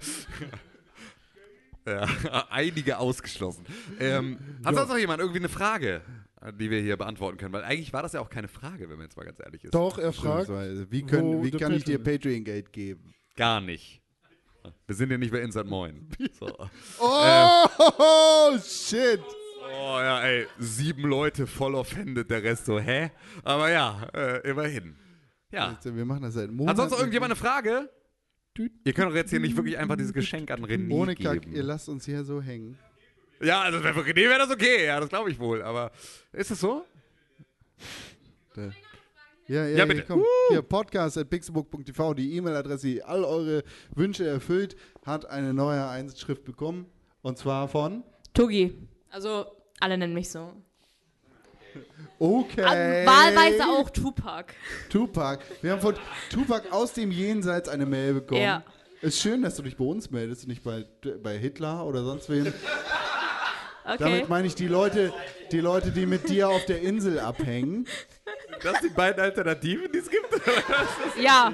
ja, einige ausgeschlossen. Ähm, hat Ja. sonst noch jemand irgendwie eine Frage, die wir hier beantworten können? Weil eigentlich war das ja auch keine Frage, wenn man jetzt mal ganz ehrlich ist. Doch, er fragt, Wie, können, wie kann ich dir Patreon Patreon-Geld geben? Gar nicht. Wir sind ja nicht bei Insert Moin. So. Oh, shit! Oh ja, ey, sieben Leute voll offended, der Rest so, hä? Aber ja, äh, immerhin. Ja. Wir machen das seit Monaten. Hat sonst noch irgendjemand eine Frage? Ihr könnt doch jetzt hier nicht wirklich einfach dieses Geschenk an René Ohne geben. Ihr lasst uns hier so hängen. Ja, also für René wäre das okay, ja, das glaube ich wohl. Aber ist es so? Da. Ja, ja, Ja, hier, bitte. komm. Hier, podcast at pixelbook.tv, die E-Mail-Adresse, die all eure Wünsche erfüllt, hat eine neue Einschrift bekommen. Und zwar von Togi. Also, alle nennen mich so. Okay. Also, wahlweise auch Tupac. Tupac. Wir haben von Tupac aus dem Jenseits eine Mail bekommen. Ja. Ist schön, dass du dich bei uns meldest und nicht bei, bei Hitler oder sonst wen. Okay. Damit meine ich die Leute, die Leute, die mit dir auf der Insel abhängen. Das sind die beiden Alternativen, die es gibt? Ja.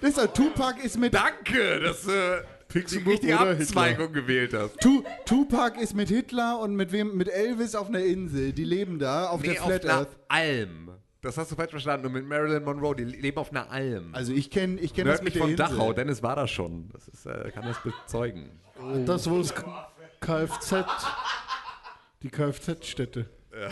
Das ist, Tupac ist mit. Danke, dass äh, du die richtige Abzweigung gewählt hast. Tu, Tupac ist mit Hitler und mit wem? Mit Elvis auf einer Insel. Die leben da auf Nee, der auf Flat einer Earth. Alm. Das hast du falsch verstanden. Und mit Marilyn Monroe, die leben auf einer Alm. Also ich kenne ich kenn das Nördlich mit der von Insel. Dachau. Dennis war da schon. Das ist, äh, kann das bezeugen. Das wo das K- Kfz, die Kfz-Stätte. Ja.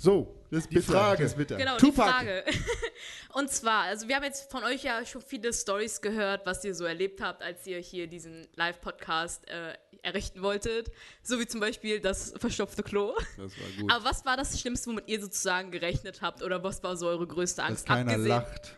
So, das ist die bitter, Frage. ist bitter. Genau, Tupac. die Frage. Und zwar, also wir haben jetzt von euch ja schon viele Stories gehört, was ihr so erlebt habt, als ihr hier diesen Live-Podcast äh, errichten wolltet. So wie zum Beispiel das verstopfte Klo. Das war gut. Aber was war das Schlimmste, womit ihr sozusagen gerechnet habt? Oder was war so eure größte Dass Angst? keiner Abgesehen- lacht.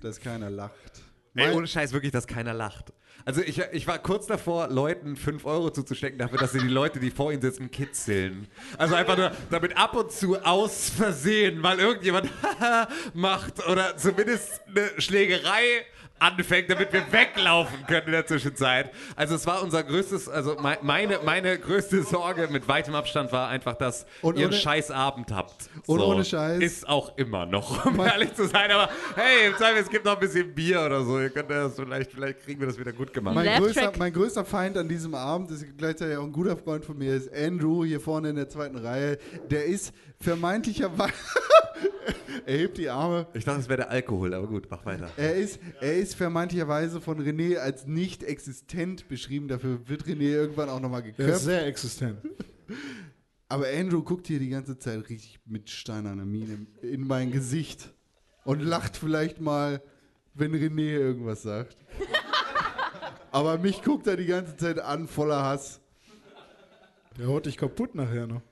Dass keiner lacht. Ey, ohne Scheiß wirklich, dass keiner lacht. Also ich, ich war kurz davor, Leuten 5 Euro zuzustecken dafür, dass sie die Leute, die vor ihnen sitzen, kitzeln. Also einfach nur, damit ab und zu aus Versehen mal irgendjemand macht oder zumindest eine Schlägerei anfängt, damit wir weglaufen können in der Zwischenzeit. Also es war unser größtes, also mei- meine, meine größte Sorge mit weitem Abstand war einfach, dass Und ihr einen scheiß Abend habt. Und ohne Scheiß. Ist auch immer noch, um ehrlich zu sein. Aber hey, im Zweifel, es gibt noch ein bisschen Bier oder so. Ihr könnt das vielleicht, vielleicht kriegen wir das wieder gut gemacht. Mein größter, mein größter Feind an diesem Abend ist gleichzeitig auch ein guter Freund von mir, ist Andrew hier vorne in der zweiten Reihe. Der ist vermeintlicherweise. er hebt die Arme. Ich dachte, es wäre der Alkohol, aber gut, mach weiter. Er ist, er ist vermeintlicherweise von René als nicht existent beschrieben. Dafür wird René irgendwann auch nochmal geköpft. Er ist sehr existent. Aber Andrew guckt hier die ganze Zeit richtig mit steinerner Miene in mein Gesicht und lacht vielleicht mal, wenn René irgendwas sagt. Aber mich guckt er die ganze Zeit an, voller Hass. Der haut dich kaputt nachher noch.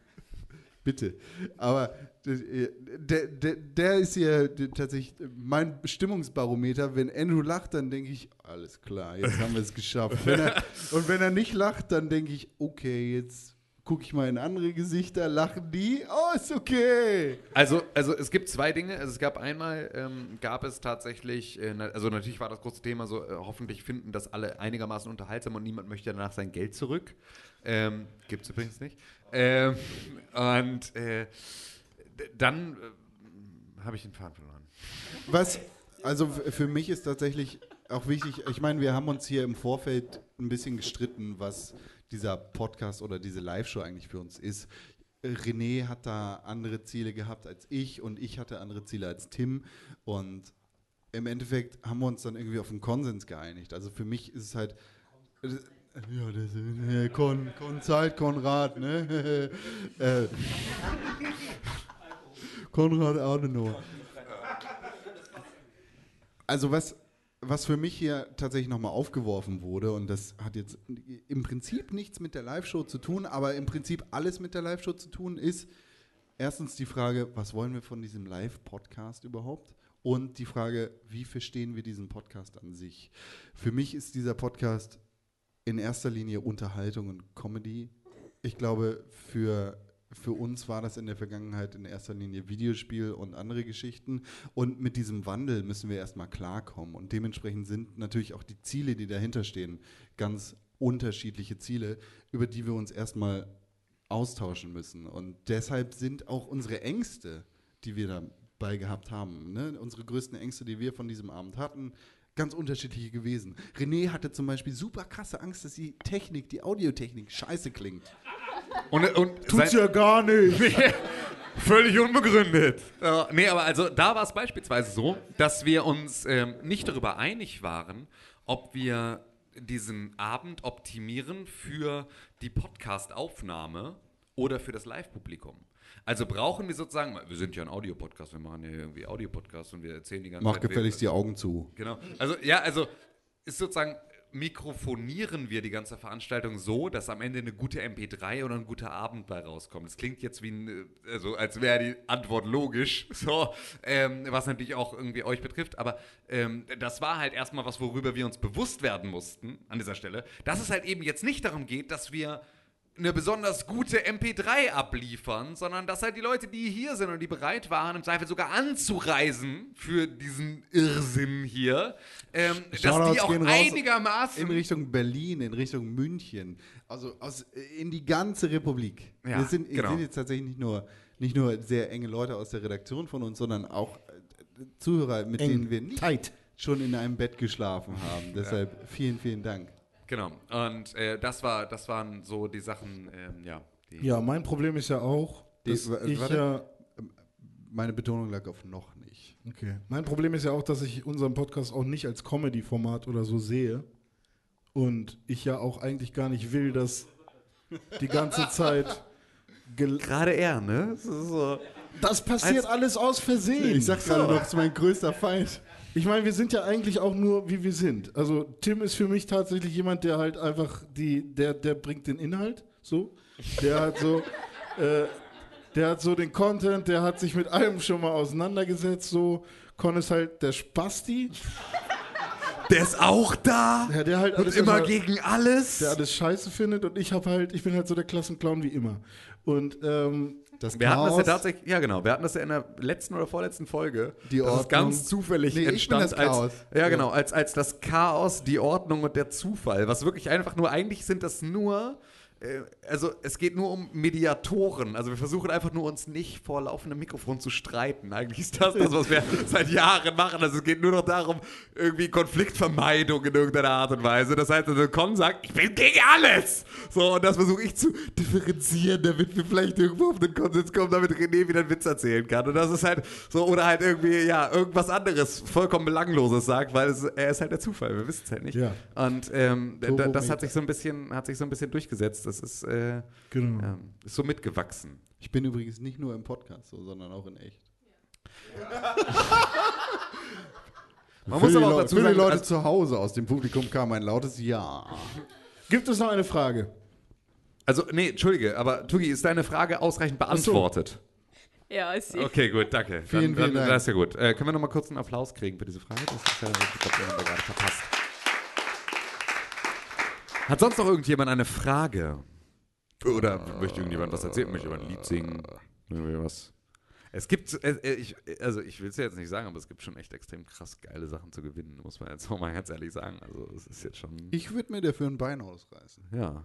Bitte. Aber der, der, der ist hier tatsächlich mein Stimmungsbarometer. Wenn Andrew lacht, dann denke ich, alles klar, jetzt haben wir es geschafft. Wenn er, und wenn er nicht lacht, dann denke ich, okay, jetzt gucke ich mal in andere Gesichter, lachen die, oh, ist okay. Also, also es gibt zwei Dinge. Also es gab einmal, ähm, gab es tatsächlich, äh, also natürlich war das große Thema so, äh, hoffentlich finden das alle einigermaßen unterhaltsam und niemand möchte danach sein Geld zurück. Ähm, Gibt es übrigens nicht. Ähm, und äh, dann äh, habe ich den Faden verloren. Was, also für mich ist tatsächlich auch wichtig, ich meine, wir haben uns hier im Vorfeld ein bisschen gestritten, was dieser Podcast oder diese Live-Show eigentlich für uns ist. René hat da andere Ziele gehabt als ich und ich hatte andere Ziele als Tim und im Endeffekt haben wir uns dann irgendwie auf einen Konsens geeinigt. Also für mich ist es halt, ja, das ist, äh, Kon, Kon Zeit, Konrad, ne? äh, Konrad Adenauer. Also was, was für mich hier tatsächlich nochmal aufgeworfen wurde, und das hat jetzt im Prinzip nichts mit der Live-Show zu tun, aber im Prinzip alles mit der Live-Show zu tun, ist erstens die Frage, was wollen wir von diesem Live-Podcast überhaupt? Und die Frage, wie verstehen wir diesen Podcast an sich? Für mich ist dieser Podcast in erster Linie Unterhaltung und Comedy. Ich glaube, für, für uns war das in der Vergangenheit in erster Linie Videospiel und andere Geschichten. Und mit diesem Wandel müssen wir erstmal klarkommen. Und dementsprechend sind natürlich auch die Ziele, die dahinter stehen, ganz unterschiedliche Ziele, über die wir uns erstmal austauschen müssen. Und deshalb sind auch unsere Ängste, die wir dabei gehabt haben, ne, unsere größten Ängste, die wir von diesem Abend hatten, ganz unterschiedliche gewesen. René hatte zum Beispiel super krasse Angst, dass die Technik, die Audiotechnik scheiße klingt. Und, und Tut's ja gar nicht. Nee, völlig unbegründet. Ja, nee, aber also da war es beispielsweise so, dass wir uns ähm, nicht darüber einig waren, ob wir diesen Abend optimieren für die Podcast-Aufnahme oder für das Live-Publikum. Also brauchen wir sozusagen, wir sind ja ein Audiopodcast, wir machen ja irgendwie Audiopodcast und wir erzählen die ganze Mach Zeit. gefälligst die Augen zu. Genau. Also, ja, also ist sozusagen, mikrofonieren wir die ganze Veranstaltung so, dass am Ende eine gute MP3 oder ein guter Abend bei rauskommt. Das klingt jetzt wie ein, äh, also als wäre die Antwort logisch, so, ähm, was natürlich auch irgendwie euch betrifft, aber ähm, das war halt erstmal was, worüber wir uns bewusst werden mussten an dieser Stelle, dass es halt eben jetzt nicht darum geht, dass wir eine besonders gute MP3 abliefern, sondern dass halt die Leute, die hier sind und die bereit waren, im Zweifel sogar anzureisen für diesen Irrsinn hier, ähm, dass die auch einigermaßen in Richtung Berlin, in Richtung München, also aus, in die ganze Republik. Ja, wir sind, genau. sind jetzt tatsächlich nicht nur, nicht nur sehr enge Leute aus der Redaktion von uns, sondern auch äh, Zuhörer, mit Eng, denen wir nicht schon in einem Bett geschlafen haben. Deshalb vielen, vielen Dank. Genau. Und äh, das war, das waren so die Sachen, ähm, ja. Die Ja, mein Problem ist ja auch, Die- dass wa- ich warte. ja Meine Betonung lag auf noch nicht. Okay. Mein Problem ist ja auch, dass ich unseren Podcast auch nicht als Comedy-Format oder so sehe. Und ich ja auch eigentlich gar nicht will, dass die ganze Zeit. Gerade er, ne? Das, ist so das passiert Als- alles aus Versehen. Ich sag gerade noch, das ist mein größter Feind. Ich meine, wir sind ja eigentlich auch nur, wie wir sind. Also Tim ist für mich tatsächlich jemand, der halt einfach die, der, der bringt den Inhalt, so. Der hat so, äh, der hat so den Content, der hat sich mit allem schon mal auseinandergesetzt, so. Con ist halt der Spasti. Der ist auch da. Ja, der halt Und alles immer erstmal- gegen alles. Der alles scheiße findet und ich habe halt, ich bin halt so der Klassenclown wie immer. Und ähm, das Wir hatten das ja tatsächlich, ja genau, wir hatten das ja in der letzten oder vorletzten Folge. Die dass es Ordnung. ganz zufällig Nee, entstand das Chaos. als ja Ja. genau, als, als das Chaos, die Ordnung und der Zufall. Was wirklich einfach nur, eigentlich sind das nur, also es geht nur um Mediatoren. Also wir versuchen einfach nur uns nicht vor laufendem Mikrofon zu streiten. Eigentlich ist das das, was wir seit Jahren machen. Also es geht nur noch darum, irgendwie Konfliktvermeidung in irgendeiner Art und Weise. Das heißt, also Con sagt, ich bin gegen alles. So, und das versuche ich zu differenzieren, damit wir vielleicht irgendwo auf den Konsens kommen, damit René wieder einen Witz erzählen kann. Und das ist halt so, oder halt irgendwie, ja, irgendwas anderes, vollkommen Belangloses sagt, weil es, er ist halt der Zufall, wir wissen es halt nicht. Ja. Und ähm, das hat sich so ein bisschen, hat sich so ein bisschen durchgesetzt. Das ist, äh, Genau. ähm, ist so mitgewachsen. Ich bin übrigens nicht nur im Podcast so, sondern auch in echt. Man für muss die aber auch dazu für die sagen, Leute also- zu Hause aus dem Publikum kam ein lautes Ja. Gibt es noch eine Frage? Also, nee, entschuldige, aber Tugi, ist deine Frage ausreichend beantwortet? Ja, ist sie. Okay, gut, danke. Vielen, dann, vielen dann, Dank. Das ist ja gut. Äh, können wir noch mal kurz einen Applaus kriegen für diese Frage? Das ist ja, ich glaube, wir haben gerade verpasst. Hat sonst noch irgendjemand eine Frage? Oder möchte irgendjemand was erzählen? Möchte jemand ein Lied singen? Irgendwie was? Es gibt, äh, äh, ich, also ich will es ja jetzt nicht sagen, aber es gibt schon echt extrem krass geile Sachen zu gewinnen, muss man jetzt auch mal ganz ehrlich sagen. Also es ist jetzt schon. Ich würde mir dafür ein Bein ausreißen. Ja.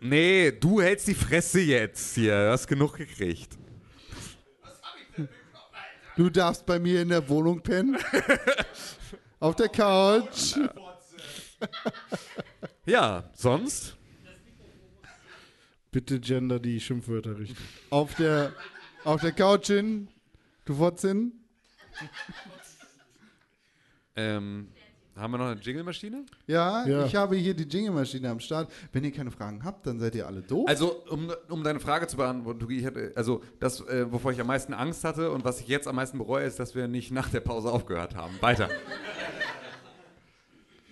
Nee, du hältst die Fresse jetzt hier. Du hast genug gekriegt. Du darfst bei mir in der Wohnung pennen. Auf der Couch. Ja, sonst? Bitte gender die Schimpfwörter richtig. Auf der, auf der Couch hin. Du Fotzin. Ähm, haben wir noch eine Jingle-Maschine? Ja, Ja. ich habe hier die Jingle-Maschine am Start. Wenn ihr keine Fragen habt, dann seid ihr alle doof. Also, um, um deine Frage zu beantworten, ich hatte, also das, äh, wovor ich am meisten Angst hatte und was ich jetzt am meisten bereue, ist, dass wir nicht nach der Pause aufgehört haben. Weiter.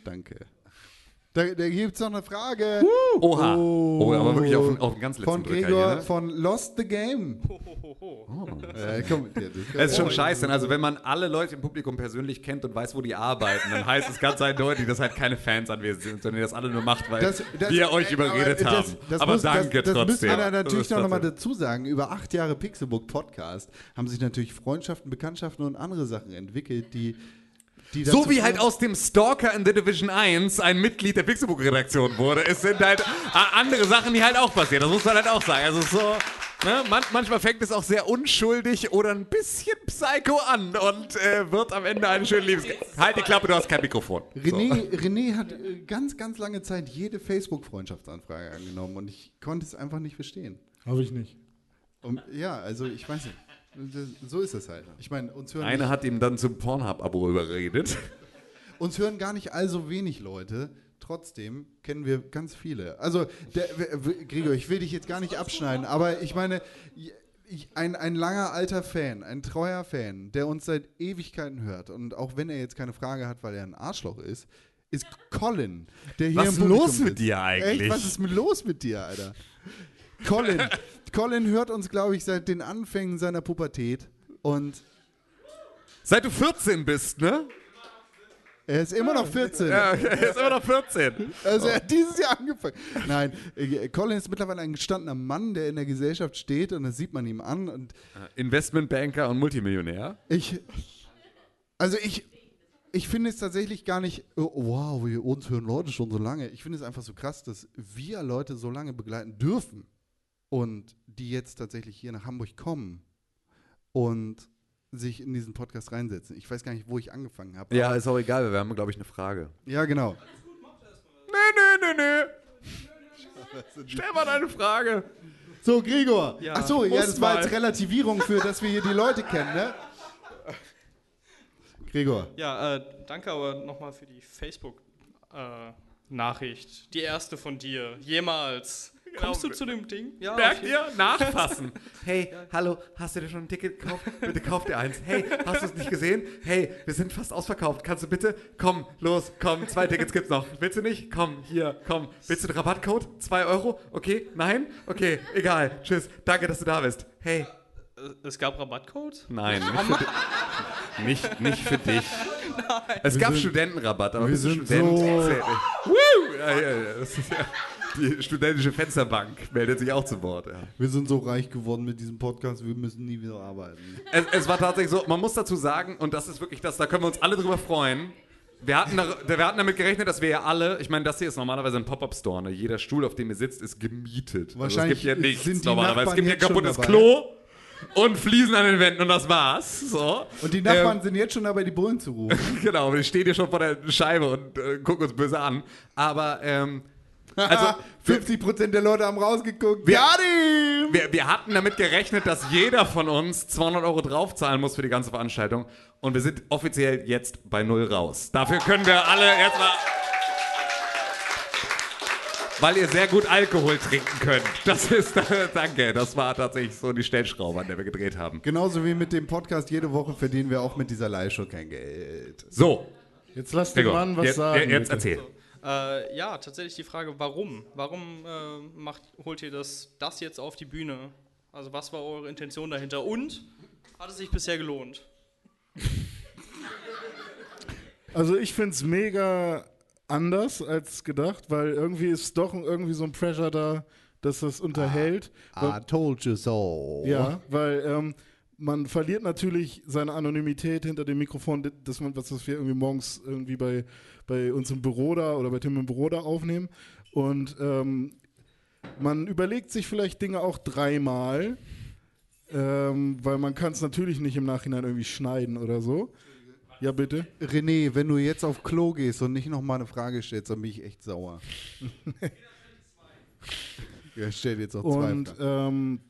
Danke. Da, da gibt es noch eine Frage. Oha. Oh, aber wirklich auf, den- auf den ganz letzten Von Drücker Gregor hier, ne? von Lost the Game. Äh, komm, ja, das- Es ist schon scheiße. Also, wenn man alle Leute im Publikum persönlich kennt und weiß, wo die arbeiten, dann heißt es ganz eindeutig, dass halt keine Fans anwesend sind, sondern ihr das alle nur macht, weil Das- das- wir euch äh, überredet aber haben. das- das aber muss- danke das, das trotzdem. müssen wir Das natürlich noch mal trotzdem- dazu sagen. Über acht Jahre Pixelbook Podcast haben sich natürlich Freundschaften, Bekanntschaften und andere Sachen entwickelt, die So wie halt aus dem Stalker in The Division 1 ein Mitglied der Pixelbook-Redaktion wurde. Es sind halt a- andere Sachen, die halt auch passieren. Das muss man halt auch sagen. Also so, ne? Man, manchmal fängt es auch sehr unschuldig oder ein bisschen psycho an und äh, wird am Ende eine schöne Liebes... Halt die Klappe, du hast kein Mikrofon. René, René hat äh, ganz, ganz lange Zeit jede Facebook-Freundschaftsanfrage angenommen und ich konnte es einfach nicht verstehen. Habe ich nicht. Und, ja, also ich weiß nicht. So ist es halt. Ich meine, uns hören, Einer hat ihm dann zum Pornhub-Abo überredet. uns hören gar nicht allso wenig Leute. Trotzdem kennen wir ganz viele. Also, der, Gregor, ich will dich jetzt gar nicht abschneiden, aber ich meine, ich, ein, ein langer alter Fan, ein treuer Fan, der uns seit Ewigkeiten hört und auch wenn er jetzt keine Frage hat, weil er ein Arschloch ist, ist Colin, der hier Was im ist Publikum los mit dir eigentlich? Echt, was ist mit los mit dir, Alter? Colin, Colin hört uns, glaube ich, seit den Anfängen seiner Pubertät und Seit du 14 bist, ne? er ist immer noch 14. Ja, er ist immer noch 14. Also er hat dieses Jahr angefangen. Nein, äh, Colin ist mittlerweile ein gestandener Mann, der in der Gesellschaft steht und das sieht man ihm an. Und Investmentbanker und Multimillionär. ich, also ich, ich finde es tatsächlich gar nicht, oh, wow, wir uns hören Leute schon so lange. Ich finde es einfach so krass, dass wir Leute so lange begleiten dürfen und die jetzt tatsächlich hier nach Hamburg kommen und sich in diesen Podcast reinsetzen. Ich weiß gar nicht, wo ich angefangen habe. Ja, ist auch egal, wir haben, glaube ich, eine Frage. ja, genau. Nee, nee, nee, nee. Stell mal deine Frage. So, Gregor. Ja, Ach so, ja, das war mal. als Relativierung für, dass wir hier die Leute kennen, ne? Gregor. Ja, äh, danke aber nochmal für die Facebook-Nachricht. die erste von dir. Jemals. Kommst du zu dem Ding? Ja, jeden- ihr? Nachfassen. Hey, hallo, hast du dir schon ein Ticket gekauft? Bitte kauf dir eins. Hey, hast du es nicht gesehen? Hey, wir sind fast ausverkauft. Kannst du bitte? Komm, los, komm, zwei Tickets gibt's noch. Willst du nicht? Komm, hier, komm. Willst du einen Rabattcode? Zwei Euro? Okay, nein? Okay, egal. Tschüss. Danke, dass du da bist. Hey. Äh, Es gab Rabattcode? Nein, nicht für, di- nicht, nicht für dich. Es Wir gab sind- Studentenrabatt, aber wir sind Student? so-. Woo! Ja, ja, ja, das ist ja, die studentische Fensterbank meldet sich auch zu Wort. Ja. Wir sind so reich geworden mit diesem Podcast, wir müssen nie wieder arbeiten. Es, es war tatsächlich so, man muss dazu sagen, und das ist wirklich das, da können wir uns alle drüber freuen. Wir hatten, da, wir hatten damit gerechnet, dass wir ja alle, ich meine, das hier ist normalerweise ein Pop-Up-Store, ne? jeder Stuhl, auf dem ihr sitzt, ist gemietet. Wahrscheinlich also es gibt ja nichts sind die normalerweise. Es gibt ja kaputtes. Klo und Fliesen an den Wänden und das war's. So. Und die Nachbarn Ähm, sind jetzt schon dabei, die Bullen zu rufen. genau, wir stehen hier schon vor der Scheibe und äh, gucken uns böse an. Aber, ähm, also, 50% der Leute haben rausgeguckt. Wir, wir, wir hatten damit gerechnet, dass jeder von uns 200 Euro draufzahlen muss für die ganze Veranstaltung. Und wir sind offiziell jetzt bei Null raus. Dafür können wir alle jetzt mal. Weil ihr sehr gut Alkohol trinken könnt. Das ist, danke, das war tatsächlich so die Stellschraube, an der wir gedreht haben. Genauso wie mit dem Podcast, jede Woche verdienen wir auch mit dieser Live-Show kein Geld. So. Jetzt lass den Mann was sagen. jetzt bitte. erzähl. Äh, ja, tatsächlich die Frage, warum? Warum äh, macht, holt ihr das, das jetzt auf die Bühne? Also was war eure Intention dahinter? Und hat es sich bisher gelohnt? Also ich finde es mega anders als gedacht, weil irgendwie ist doch irgendwie so ein Pressure da, dass das unterhält. I Weil- told you so. Ja, weil ähm, man verliert natürlich seine Anonymität hinter dem Mikrofon, dass man, was das wir irgendwie morgens irgendwie bei, bei uns im Büro da oder bei Tim im Büro da aufnehmen. Und ähm, man überlegt sich vielleicht Dinge auch dreimal, ähm, weil man kann es natürlich nicht im Nachhinein irgendwie schneiden oder so. Ja, bitte. René, wenn du jetzt auf Klo gehst und nicht nochmal eine Frage stellst, dann bin ich echt sauer. ja, stell jetzt auch zwei Und ähm,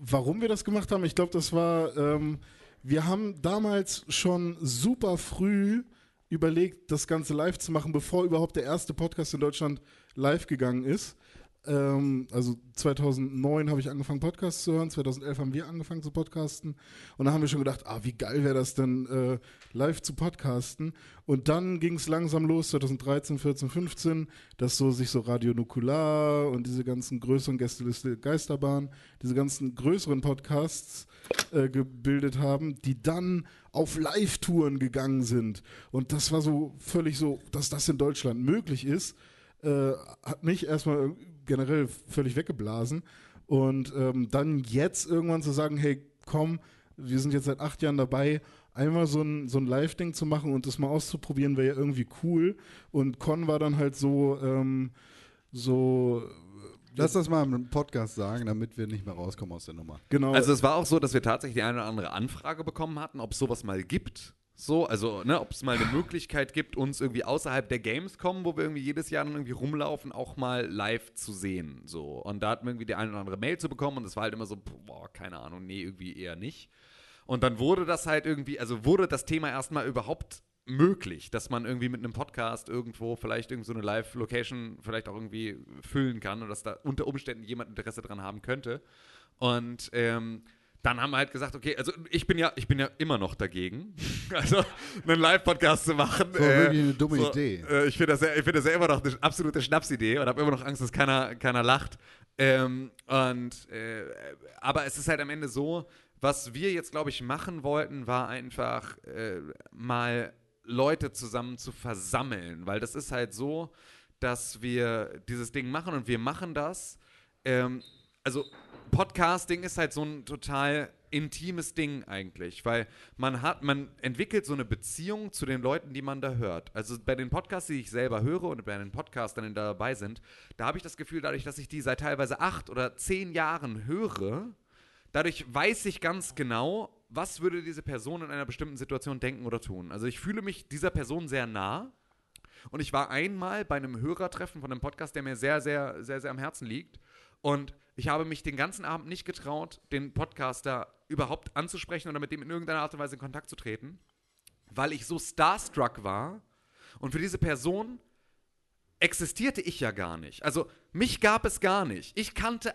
warum wir das gemacht haben, ich glaube, das war, ähm, wir haben damals schon super früh überlegt, das Ganze live zu machen, bevor überhaupt der erste Podcast in Deutschland live gegangen ist. Ähm, also 2009 habe ich angefangen, Podcasts zu hören, 2011 haben wir angefangen zu podcasten und da haben wir schon gedacht, ah, wie geil wäre das denn, äh, live zu podcasten. Und dann ging es langsam los, 2013, 14, 15, dass so sich so Radio Nukular und diese ganzen größeren Gästeliste Geisterbahn, diese ganzen größeren Podcasts äh, gebildet haben, die dann auf Live-Touren gegangen sind. Und das war so völlig so, dass das in Deutschland möglich ist, äh, hat mich erstmal generell völlig weggeblasen. Und ähm, dann jetzt irgendwann zu sagen, hey, komm, wir sind jetzt seit acht Jahren dabei, einmal so ein, so ein Live-Ding zu machen und das mal auszuprobieren, wäre ja irgendwie cool. Und Con war dann halt so, ähm, so. Lass das mal im Podcast sagen, damit wir nicht mehr rauskommen aus der Nummer. Genau. Also es war auch so, dass wir tatsächlich die eine oder andere Anfrage bekommen hatten, ob es sowas mal gibt. So, also, ne, ob es mal eine Möglichkeit gibt, uns irgendwie außerhalb der Gamescom, wo wir irgendwie jedes Jahr dann irgendwie rumlaufen, auch mal live zu sehen. So. Und da hatten wir irgendwie die eine oder andere Mail zu bekommen und es war halt immer so, boah, keine Ahnung, nee, irgendwie eher nicht. Und dann wurde das halt irgendwie, also wurde das Thema erstmal überhaupt möglich, dass man irgendwie mit einem Podcast irgendwo vielleicht irgend so eine Live-Location vielleicht auch irgendwie füllen kann und dass da unter Umständen jemand Interesse dran haben könnte. Und ähm, dann haben wir halt gesagt, okay, also ich bin ja, ich bin ja immer noch dagegen, also einen Live-Podcast zu machen. So wirklich eine dumme Idee. Äh, ich finde das, ja, ich finde das ja immer noch eine absolute Schnapsidee und habe immer noch Angst, dass keiner, keiner lacht. Ähm, und äh, aber es ist halt am Ende so, was wir jetzt, glaube ich, machen wollten, war einfach äh, mal Leute zusammen zu versammeln, weil das ist halt so, dass wir dieses Ding machen und wir machen das. Ähm, also Podcasting ist halt so ein total intimes Ding eigentlich, weil man hat, man entwickelt so eine Beziehung zu den Leuten, die man da hört. Also bei den Podcasts, die ich selber höre und bei den Podcastern, die da dabei sind, da habe ich das Gefühl, dadurch, dass ich die seit teilweise acht oder zehn Jahren höre, dadurch weiß ich ganz genau, was würde diese Person in einer bestimmten Situation denken oder tun. Also ich fühle mich dieser Person sehr nah. Und ich war einmal bei einem Hörertreffen von einem Podcast, der mir sehr, sehr, sehr, sehr am Herzen liegt. Und ich habe mich den ganzen Abend nicht getraut, den Podcaster überhaupt anzusprechen oder mit dem in irgendeiner Art und Weise in Kontakt zu treten, weil ich so starstruck war. Und für diese Person existierte ich ja gar nicht. Also mich gab es gar nicht. Ich kannte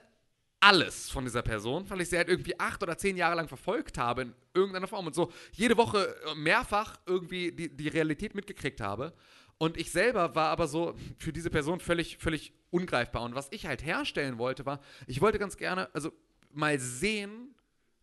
alles von dieser Person, weil ich sie halt irgendwie acht oder zehn Jahre lang verfolgt habe in irgendeiner Form und so jede Woche mehrfach irgendwie die, die Realität mitgekriegt habe. Und ich selber war aber so für diese Person völlig, völlig ungreifbar. Und was ich halt herstellen wollte, war, ich wollte ganz gerne, also mal sehen,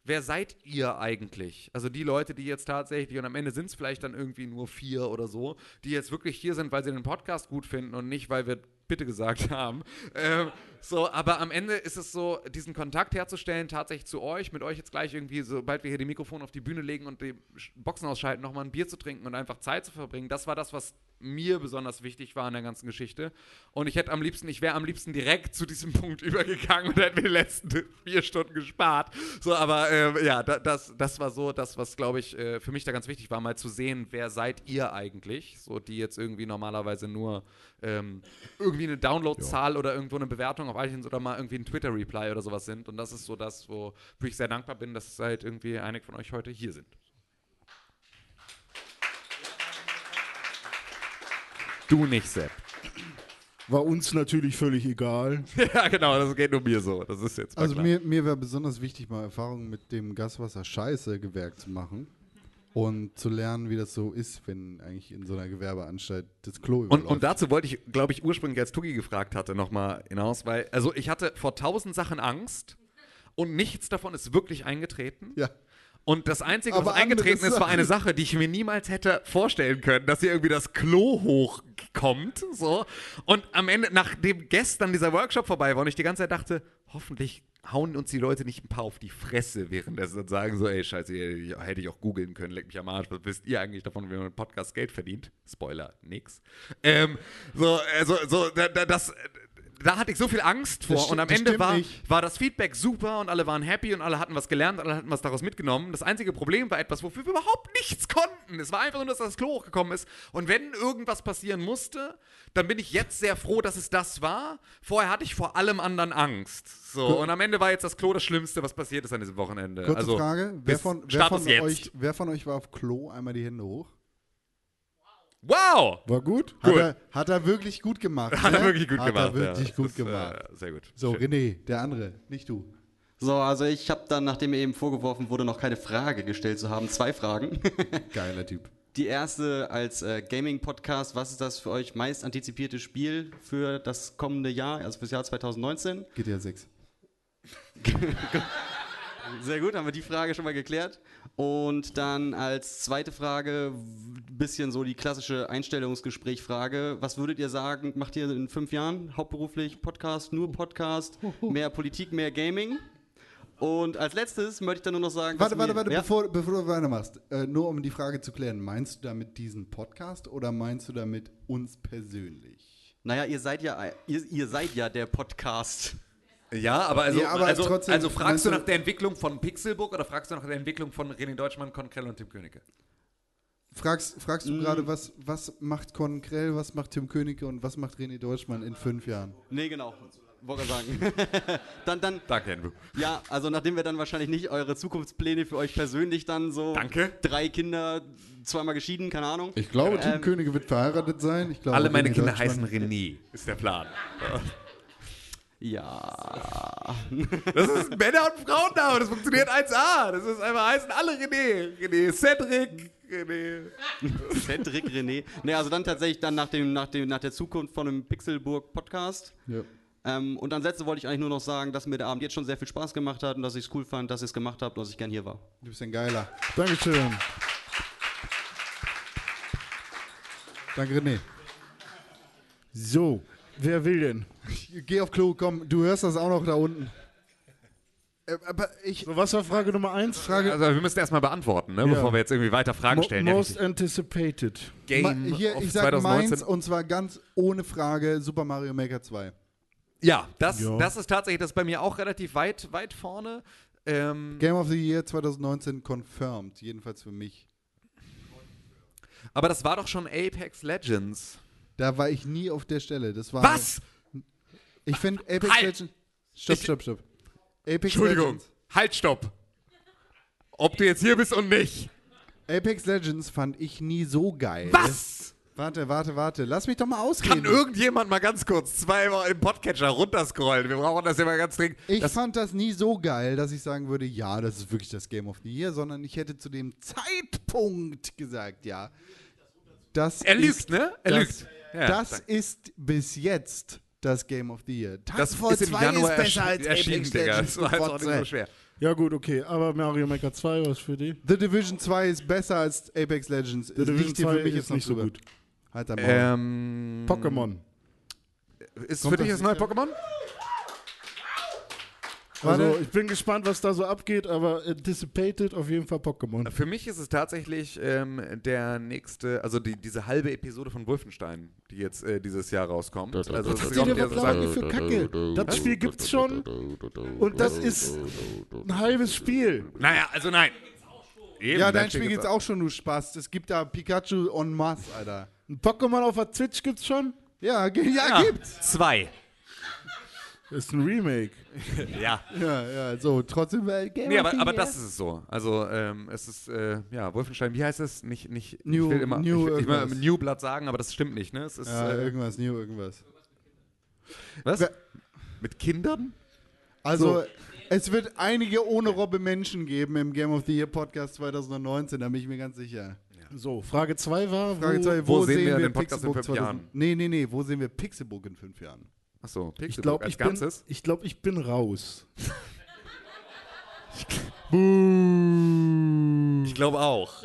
wer seid ihr eigentlich? Also die Leute, die jetzt tatsächlich, und am Ende sind es vielleicht dann irgendwie nur vier oder so, die jetzt wirklich hier sind, weil sie den Podcast gut finden und nicht, weil wir bitte gesagt haben. Ähm, so, aber am Ende ist es so, diesen Kontakt herzustellen, tatsächlich zu euch, mit euch jetzt gleich irgendwie, sobald wir hier die Mikrofone auf die Bühne legen und die Boxen ausschalten, nochmal ein Bier zu trinken und einfach Zeit zu verbringen. Das war das, was mir besonders wichtig war in der ganzen Geschichte. Und ich hätte am liebsten, ich wäre am liebsten direkt zu diesem Punkt übergegangen und hätte mir die letzten vier Stunden gespart. So, aber äh, ja, da, das, das war so das, was, glaube ich, äh, für mich da ganz wichtig war, mal zu sehen, wer seid ihr eigentlich? So, die jetzt irgendwie normalerweise nur ähm, irgendwie eine Downloadzahl oder irgendwo eine Bewertung auf iTunes oder mal irgendwie ein Twitter-Reply oder sowas sind. Und das ist so das, wofür ich sehr dankbar bin, dass halt irgendwie einige von euch heute hier sind. Du nicht, Sepp. War uns natürlich völlig egal. ja, genau, das geht nur mir so. Das ist jetzt Also klar. mir, mir wäre besonders wichtig, mal Erfahrungen mit dem Gaswasser-Scheiße-Gewerk zu machen und zu lernen, wie das so ist, wenn eigentlich in so einer Gewerbeanstalt das Klo Und, überläuft. und dazu wollte ich, glaube ich, ursprünglich, als Tugi gefragt hatte, nochmal hinaus, weil, also ich hatte vor tausend Sachen Angst und nichts davon ist wirklich eingetreten. Ja. Und das Einzige, was Aber eingetreten andere ist, war eine. Sache, die ich mir niemals hätte vorstellen können, dass hier irgendwie das Klo hochkommt. So. Und am Ende, nachdem gestern dieser Workshop vorbei war und ich die ganze Zeit dachte, hoffentlich hauen uns die Leute nicht ein paar auf die Fresse währenddessen und sagen so, ey, scheiße, hätte ich auch googeln können, leck mich am Arsch, was wisst ihr eigentlich davon, wie man mit Podcast Geld verdient? Spoiler, nix. Ähm, so, also, so, da, da, das, da hatte ich so viel Angst vor und am Ende war, nicht. war das Feedback super und alle waren happy und alle hatten was gelernt, alle hatten was daraus mitgenommen. Das einzige Problem war etwas, wofür wir überhaupt nichts konnten. Es war einfach nur, dass das Klo hochgekommen ist. Und wenn irgendwas passieren musste, dann bin ich jetzt sehr froh, dass es das war. Vorher hatte ich vor allem anderen Angst. So, und am Ende war jetzt das Klo das Schlimmste, was passiert ist an diesem Wochenende. Kurze also, Frage, wer von, wer, von euch, wer von euch war auf Klo? Einmal die Hände hoch. Wow! War gut? Gut. Hat, er, hat er wirklich gut gemacht. Hat er ne? wirklich gut hat gemacht, Hat er wirklich ja. gut ist, gemacht. äh, sehr gut. So, Schön. René, der andere, nicht du. So, also ich habe dann, nachdem mir eben vorgeworfen wurde, noch keine Frage gestellt zu haben, zwei Fragen. Geiler Typ. Die erste als äh, Gaming-Podcast, was ist das für euch meist antizipierte Spiel für das kommende Jahr, also fürs Jahr 2019? GTA 6. Sehr gut, haben wir die Frage schon mal geklärt. Und dann als zweite Frage, ein bisschen so die klassische Einstellungsgespräch-Frage. Was würdet ihr sagen, macht ihr in fünf Jahren hauptberuflich Podcast, nur Podcast, mehr Politik, mehr Gaming? Und als letztes möchte ich dann nur noch sagen. Warte, warte, warte, ja? bevor, bevor du weitermachst. Äh, nur um die Frage zu klären. Meinst du damit diesen Podcast oder meinst du damit uns persönlich? Naja, ihr seid ja, ihr, ihr seid ja der Podcast. Ja, aber also, Ja, aber also, trotzdem, also fragst du nach der Entwicklung von Pixelbook oder fragst du nach der Entwicklung von René Deutschmann, Konkrell und Tim Königke? Fragst, fragst du Mm. gerade, was, was macht Con Krell, was macht Tim Königke und was macht René Deutschmann in fünf Jahren? Nee, genau. Wollte sagen. dann, dann, Danke, Andrew. ja, also nachdem wir dann wahrscheinlich nicht eure Zukunftspläne für euch persönlich dann so. Danke. Drei Kinder, zweimal geschieden, keine Ahnung. Ich glaube, Tim Ähm, Königke wird verheiratet sein. Ich glaube, Alle meine René Kinder heißen René, ist der Plan. Ja. Das ist Männer- und Frauenname, das funktioniert 1A. Das ist einfach, heißen alle René. René Cedric, René. Cedric René. Ne, also dann tatsächlich dann nach, dem, nach, dem, nach der Zukunft von dem Pixelburg Podcast. Ja. Ähm, und an Sätze wollte ich eigentlich nur noch sagen, dass mir der Abend jetzt schon sehr viel Spaß gemacht hat und dass ich es cool fand, dass ihr es gemacht habt und dass ich gern hier war. Du bist ein Geiler. Dankeschön. Danke, René. So, wer will denn? Geh auf Klo, komm, du hörst das auch noch da unten. Äh, aber ich. So, was war Frage Nummer eins? Frage Also wir müssen erstmal beantworten, ne, Ja. bevor wir jetzt irgendwie weiter Fragen Mo- stellen. Ja, Most anticipated. Ma Game hier, of ich sag 2019. meins und zwar ganz ohne Frage Super Mario Maker 2. Ja, das, Ja. das ist tatsächlich, das ist bei mir auch relativ weit, weit vorne. Ähm, Game of the Year 2019 confirmed, jedenfalls für mich. aber das war doch schon Apex Legends. Da war ich nie auf der Stelle. Das war Was? Ich finde Apex Halt! Legends. Stopp, stopp, stopp. Apex Entschuldigung, Legends. halt, stopp. Ob du jetzt hier bist und nicht. Apex Legends fand ich nie so geil. Was? Warte, warte, warte. Lass mich doch mal ausreden. Kann irgendjemand mal ganz kurz zweimal im Podcatcher runterscrollen? Wir brauchen das ja mal ganz dringend. Ich Das- fand das nie so geil, dass ich sagen würde, ja, das ist wirklich das Game of the Year, sondern ich hätte zu dem Zeitpunkt gesagt, ja. Das Er lügt, ne? Er lügt. Ja, das danke. ist bis jetzt das Game of the Year. Das Titanfall ist im 2 Januar ist besser als erschienen, Apex Digga. Legends. Das war jetzt auch nicht so schwer. Ja gut, okay, aber Mario Maker 2, was für die? The Division 2 ist besser als Apex Legends. The Division Liegt hier 2 für mich ist nicht so gut. Halt Maul. Ähm, Pokémon. Ist Kommt für dich das das neue? Pokémon? Also Warte. ich bin gespannt, was da so abgeht, aber anticipated auf jeden Fall Pokémon. Für mich ist es tatsächlich ähm, der nächste, also die, diese halbe Episode von Wolfenstein, die jetzt äh, dieses Jahr rauskommt. Also ihr ja denn sozusagen- für Kacke? Das Spiel gibt's schon und das ist ein halbes Spiel. Naja, also nein. Eben, ja, dein Spiel gibt's auch schon, du Spaß. Es gibt da Pikachu en masse, Alter. Ein Pokémon auf der Switch gibt's schon? Ja, ja, Ja, gibt's. Zwei. Ist ein Remake. ja. Ja, ja, so, trotzdem äh, Game Nee, of aber, aber das ist es so. Also, ähm, es ist, äh, ja, Wolfenstein, wie heißt es? Nicht, nicht, New- ich will immer, New ich will, ich will. New Blood sagen, aber das stimmt nicht, ne? Es ist, Ja, äh, irgendwas, new, irgendwas. was? Wer- Mit Kindern? Also, So. es wird einige ohne Robbe Menschen geben im Game of the Year Podcast 2019, da bin ich mir ganz sicher. So, Frage 2 war, Frage wo, zwei, wo sehen wir den Podcast in Pixelbook fünf Jahren? Nee, nee, nee, wo sehen wir Pixelbook in fünf Jahren? Achso, ich Pixelbook glaube, als ich, bin- Ganzes. ich, glaub, ich bin raus. Ich glaube auch.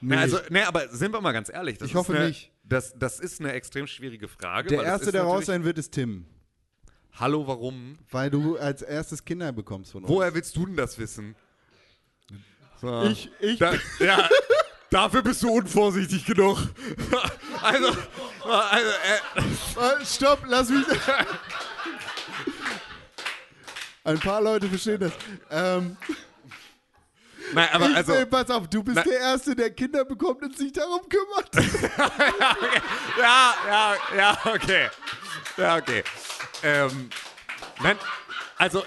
Nee. Na, also, ne, aber sind wir mal ganz ehrlich. Das Ich ist hoffe eine, nicht. Das, das ist eine extrem schwierige Frage. Der Erste, der raus sein wird, ist Tim. Hallo, warum? Weil du als erstes Kinder bekommst von uns. Woher willst du denn das wissen? So. Ich- ich- Da, ja, dafür bist du unvorsichtig genug. also, also äh, Äh, Stopp, lass mich. Ein paar Leute verstehen das. Ähm, nein, aber ich also. will, pass auf, du bist Nein. der Erste, der Kinder bekommt und sich darum kümmert. ja, ja, ja, okay. Ja, okay. Ähm, nein, also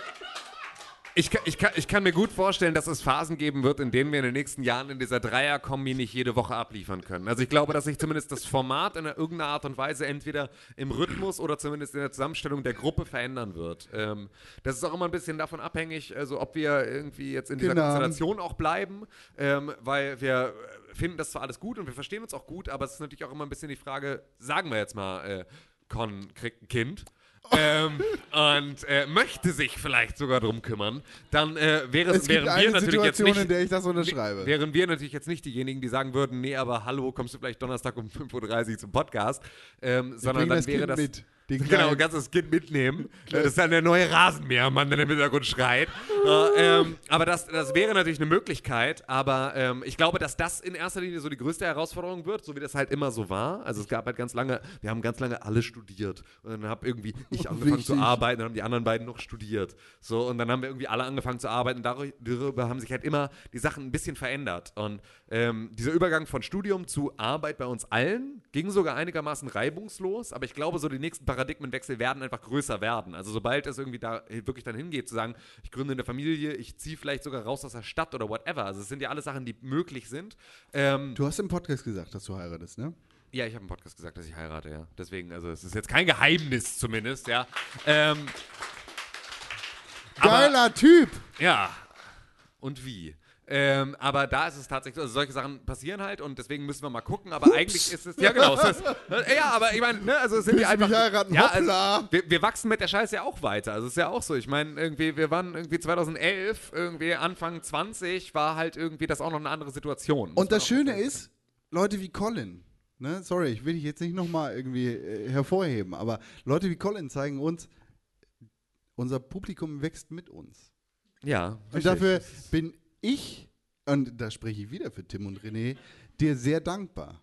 ich, kann- ich, kann, ich kann mir gut vorstellen, dass es Phasen geben wird, in denen wir in den nächsten Jahren in dieser Dreier-Kombi nicht jede Woche abliefern können. Also ich glaube, dass sich zumindest das Format in irgendeiner Art und Weise entweder im Rhythmus oder zumindest in der Zusammenstellung der Gruppe verändern wird. Ähm, das ist auch immer ein bisschen davon abhängig, also ob wir irgendwie jetzt in dieser Genau. Konstellation auch bleiben, ähm, weil wir finden das zwar alles gut und wir verstehen uns auch gut, aber es ist natürlich auch immer ein bisschen die Frage, sagen wir jetzt mal, äh, Con kriegt ein Kind. Ähm, und äh, möchte sich vielleicht sogar drum kümmern, dann äh, wäre Es wären eine wir natürlich jetzt Situation, nicht, in der ich das unterschreibe. wären wir natürlich jetzt nicht diejenigen, die sagen würden, nee, aber hallo, kommst du vielleicht Donnerstag um 5.30 Uhr zum Podcast, ähm, sondern dann das wäre Kind das, mit. Den genau, ein ganzes Kind mitnehmen. Das ist dann der neue Rasenmähermann, der im Hintergrund schreit. äh, ähm, aber das, das wäre natürlich eine Möglichkeit, aber ähm, ich glaube, dass das in erster Linie so die größte Herausforderung wird, so wie das halt immer so war. Also es gab halt ganz lange, wir haben ganz lange alle studiert. Und dann habe irgendwie ich angefangen zu Wichtig. arbeiten, dann haben die anderen beiden noch studiert. So, und dann haben wir irgendwie alle angefangen zu arbeiten. Darüber haben sich halt immer die Sachen ein bisschen verändert. Und ähm, dieser Übergang von Studium zu Arbeit bei uns allen ging sogar einigermaßen reibungslos, aber ich glaube, so die nächsten Paradigmenwechsel werden einfach größer werden. Also sobald es irgendwie da wirklich dann hingeht, zu sagen, ich gründe eine Familie, ich ziehe vielleicht sogar raus aus der Stadt oder whatever. Also es sind ja alles Sachen, die möglich sind. Ähm, Du hast im Podcast gesagt, dass du heiratest, ne? ja, ich habe im Podcast gesagt, dass ich heirate, ja. Deswegen, also es ist jetzt kein Geheimnis zumindest, ja. Ähm, Geiler Typ! ja. Und wie? Ähm, aber da ist es tatsächlich, also solche Sachen passieren halt und deswegen müssen wir mal gucken. Aber eigentlich ist es, ja genau, es ist, ja, aber ich meine, ne, also es sind du einfach, heiraten? ja, also, wir, wir wachsen mit der Scheiße ja auch weiter. Also es ist ja auch so. Ich meine, irgendwie, wir waren irgendwie 2011, irgendwie Anfang 20 war halt irgendwie das auch noch eine andere Situation. Und das Schöne sagen. ist, Leute wie Colin, ne, sorry, ich will dich jetzt nicht nochmal irgendwie äh, hervorheben, aber Leute wie Colin zeigen uns, unser Publikum wächst mit uns. Ja, Und richtig. dafür bin ich, und da spreche ich wieder für Tim und René, dir sehr dankbar.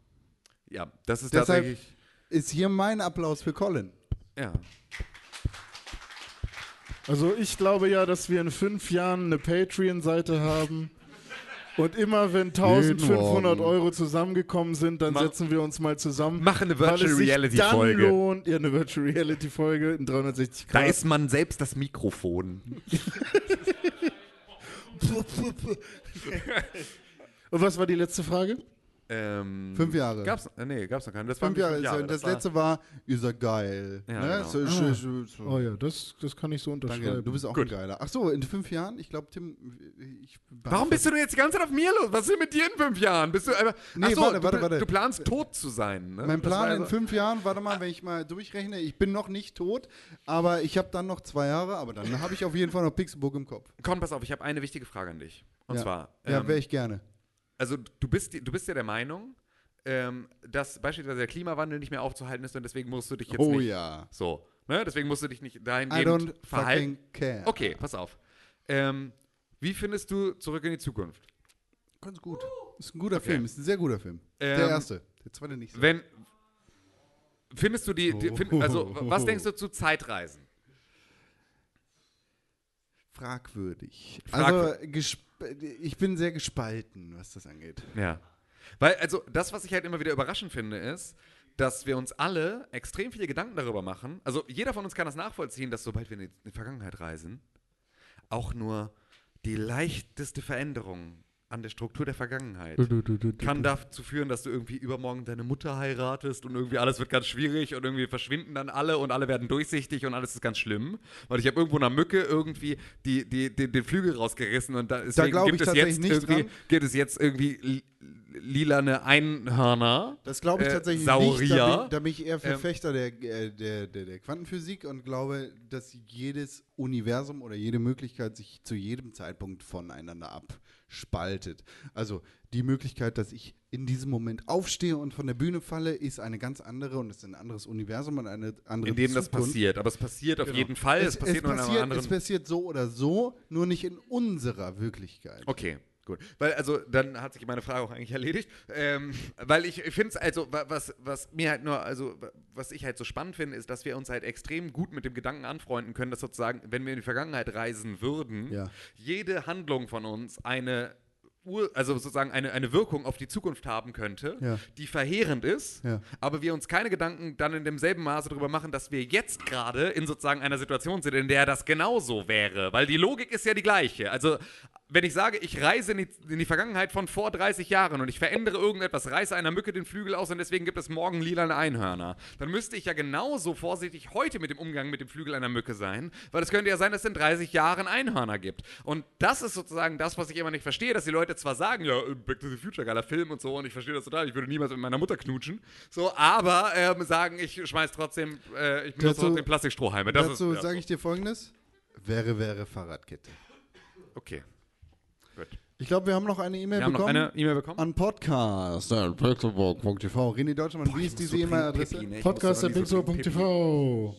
Ja, das ist Deshalb tatsächlich, ist hier mein Applaus für Colin. ja. Also ich glaube ja, dass wir in fünf Jahren eine Patreon-Seite haben. Und immer wenn 1500 Morgen. Euro zusammengekommen sind, dann Mach- setzen wir uns mal zusammen. Mach eine weil es Virtual sich Reality dann Folge. lohnt, ja, eine Virtual Reality Folge in 360 Da Grad. ist man selbst das Mikrofon. Und was war die letzte Frage? Ähm, Fünf Jahre. Gab's, äh, nee, gab's noch keine. Das Fünf Jahre. fünf Jahre. Das, war- letzte war, ihr seid geil. Ja, ne? genau. so, Ah. so, so. Oh ja, das, das kann ich so unterschreiben. Danke, du bist auch Gut. ein geiler. Ach so, in fünf Jahren, ich glaube, Tim, ich Warum bist du denn jetzt die ganze Zeit auf mir los? Was ist denn mit dir in fünf Jahren? Bist du einfach. Nee, Ach so, warte, du, warte, warte. du planst tot zu sein. Ne? Mein Das Plan in fünf Jahren, warte mal, wenn ich mal durchrechne, ich bin noch nicht tot, aber ich habe dann noch zwei Jahre, aber dann habe ich auf jeden Fall noch Pixelbook im Kopf. Komm, pass auf, ich habe eine wichtige Frage an dich. Und ja. zwar. Ja, ähm, wäre ich gerne. Also, du bist, du bist ja der Meinung, ähm, dass beispielsweise der Klimawandel nicht mehr aufzuhalten ist und deswegen musst du dich jetzt Oh nicht. ja. So. Ne? Deswegen musst du dich nicht I don't dahingehend verhalten. fucking care. Okay, pass auf. Ähm, wie findest du zurück in die Zukunft? Ganz gut. Ist ein guter Okay. Film, ist ein sehr guter Film. der Ähm, erste. Der zweite nicht so. Wenn. Findest du die. die find, also, Oh. was denkst du zu Zeitreisen? Fragwürdig. Fragwür- Also, ich bin sehr gespalten, was das angeht. Ja. Weil, also, das, was ich halt immer wieder überraschend finde, ist, dass wir uns alle extrem viele Gedanken darüber machen. Also, jeder von uns kann das nachvollziehen, dass sobald wir in die, Vergangenheit reisen, auch nur die leichteste Veränderung an der Struktur der Vergangenheit Du, du, du, kann dazu führen, dass du irgendwie übermorgen deine Mutter heiratest und irgendwie alles wird ganz schwierig und irgendwie verschwinden dann alle und alle werden durchsichtig und alles ist ganz schlimm. Weil ich habe irgendwo einer Mücke irgendwie die, die, die, den Flügel rausgerissen und da, deswegen glaub gibt, ich es jetzt irgendwie, dran. gibt es jetzt irgendwie li- lilane Einhörner. Das glaube ich äh, tatsächlich Saurier. nicht. Da bin, da bin ich eher Ähm, Verfechter der, äh, der, der, der Quantenphysik und glaube, dass jedes Universum oder jede Möglichkeit sich zu jedem Zeitpunkt voneinander abspaltet. Also die Möglichkeit, dass ich in diesem Moment aufstehe und von der Bühne falle, ist eine ganz andere und ist ein anderes Universum und eine andere in dem das Zukunft. passiert. Aber es passiert auf Genau. jeden Fall. Es, passiert nur in passiert, einer anderen. es passiert so oder so, nur nicht in unserer Wirklichkeit. Okay, gut. Weil, also, dann hat sich meine Frage auch eigentlich erledigt. Ähm, weil ich, finde es, also, wa- was, was mir halt nur, also, wa- was ich halt so spannend finde, ist, dass wir uns halt extrem gut mit dem Gedanken anfreunden können, dass sozusagen, wenn wir in die Vergangenheit reisen würden, Ja. jede Handlung von uns eine. Also sozusagen eine, eine Wirkung auf die Zukunft haben könnte, Ja. die verheerend ist, Ja. aber wir uns keine Gedanken dann in demselben Maße darüber machen, dass wir jetzt gerade in sozusagen einer Situation sind, in der das genauso wäre. Weil die Logik ist ja die gleiche. Also, wenn ich sage, ich reise in die, in die Vergangenheit von vor 30 Jahren und ich verändere irgendetwas, reiße einer Mücke den Flügel aus und deswegen gibt es morgen lilane Einhörner, dann müsste ich ja genauso vorsichtig heute mit dem Umgang mit dem Flügel einer Mücke sein, weil es könnte ja sein, dass es in 30 Jahren Einhörner gibt. Und das ist sozusagen das, was ich immer nicht verstehe, dass die Leute zwar sagen, ja, Back to the Future, geiler Film und so, und ich verstehe das total, ich würde niemals mit meiner Mutter knutschen, so, aber ähm, sagen, ich schmeiß trotzdem, äh, ich benutze Dazu- trotzdem Plastikstrohhalme. Das Dazu ja, sage ich dir folgendes: Wäre, wäre Fahrradkette. Okay. Ich glaube, wir haben noch eine E-Mail Wir haben noch bekommen. eine E-Mail bekommen. An podcast.pixelburg.tv. René Deutschmann, wie ist diese E-Mail-Adresse? Podcast.pixelburg.tv.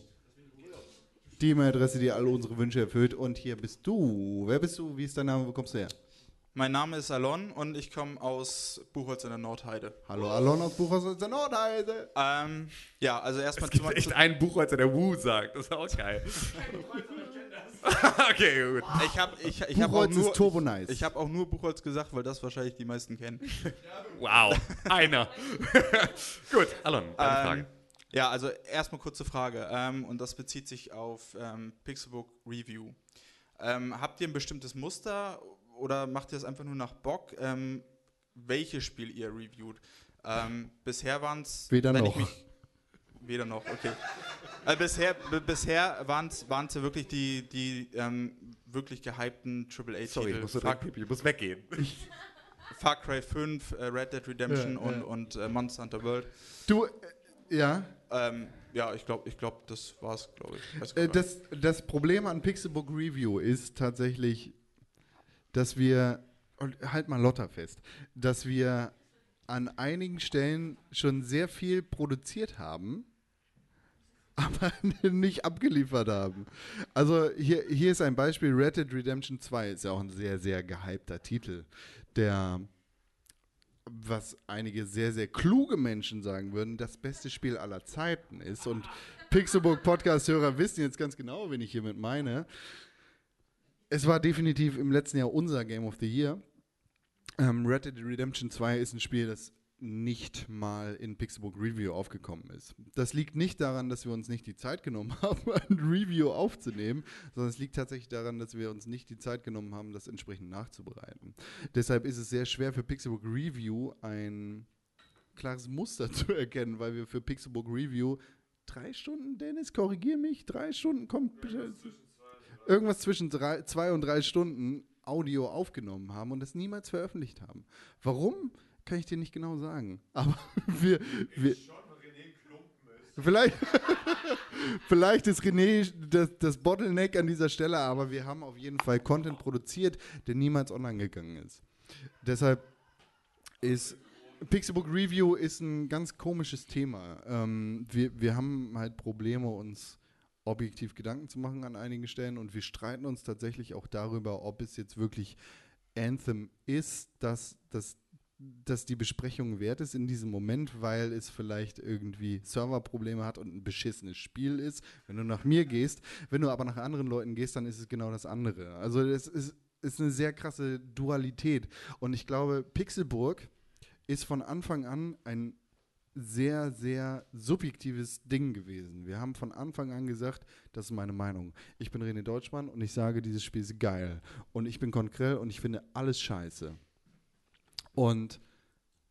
Die E-Mail-Adresse, die all unsere Wünsche erfüllt. Und hier bist du. Wer bist du? Wie ist dein Name? Wo kommst du her? Mein Name ist Alon und ich komme aus Buchholz in der Nordheide. Hallo Alon aus Buchholz in der Nordheide. Ähm, ja, also erstmal Es gibt echt einen Buchholzer, der Wu sagt. Das ist auch geil. okay, gut. Ich habe ich, ich hab auch Buchholz nur, ist turbo nice. Ich habe auch nur Buchholz gesagt, weil das wahrscheinlich die meisten kennen. Wow, einer. Gut, Alon, deine Ähm, Frage. Ja, also erstmal kurze Frage ähm, und das bezieht sich auf ähm, Pixelbook Review. Ähm, habt ihr ein bestimmtes Muster oder macht ihr es einfach nur nach Bock, ähm, welches Spiel ihr reviewt? Ähm, bisher waren es... Weder noch. Weder noch, okay. Also bisher bisher waren es ja wirklich die, die ähm, wirklich gehypten AAA-Titel. Sorry, ich muss pipi, ich muss weggehen. Far Cry 5, äh, Red Dead Redemption Ja, und, ja. und äh, Monster Hunter World. Du, äh, ja. Ähm, ja, ich glaube, ich glaub, das war's, glaube ich. Äh, das, das Problem an Pixelbook Review ist tatsächlich, dass wir, und halt mal Lotta fest, dass wir an einigen Stellen schon sehr viel produziert haben, aber nicht abgeliefert haben. Also hier, hier ist ein Beispiel, Red Dead Redemption 2 ist ja auch ein sehr, sehr gehypter Titel, der was einige sehr, sehr kluge Menschen sagen würden, das beste Spiel aller Zeiten ist. Und Pixelbook Podcast-Hörer wissen jetzt ganz genau, wen ich hiermit meine. Es war definitiv im letzten Jahr unser Game of the Year. Ähm, Red Dead Redemption 2 ist ein Spiel, das nicht mal in Pixelbook Review aufgekommen ist. Das liegt nicht daran, dass wir uns nicht die Zeit genommen haben, ein Review aufzunehmen, sondern es liegt tatsächlich daran, dass wir uns nicht die Zeit genommen haben, das entsprechend nachzubereiten. Deshalb ist es sehr schwer für Pixelbook Review ein klares Muster zu erkennen, weil wir für Pixelbook Review drei Stunden, Dennis, korrigier mich, drei Stunden kommt irgendwas zwischen drei, zwei und drei Stunden Audio aufgenommen haben und das niemals veröffentlicht haben. Warum? Kann ich dir nicht genau sagen. Aber wir. wir vielleicht, vielleicht ist René das, das Bottleneck an dieser Stelle, aber wir haben auf jeden Fall Content produziert, der niemals online gegangen ist. Deshalb ist Pixelbook Review ist ein ganz komisches Thema. Ähm, wir, wir haben halt Probleme, uns objektiv Gedanken zu machen an einigen Stellen und wir streiten uns tatsächlich auch darüber, ob es jetzt wirklich Anthem ist, dass, dass, dass die Besprechung wert ist in diesem Moment, weil es vielleicht irgendwie Serverprobleme hat und ein beschissenes Spiel ist. Wenn du nach mir gehst, wenn du aber nach anderen Leuten gehst, dann ist es genau das andere. Also es ist, ist eine sehr krasse Dualität. Und ich glaube, Pixelburg ist von Anfang an ein sehr, sehr subjektives Ding gewesen. Wir haben von Anfang an gesagt, das ist meine Meinung. Ich bin René Deutschmann und ich sage, dieses Spiel ist geil. Und ich bin Konkrell und ich finde alles scheiße. Und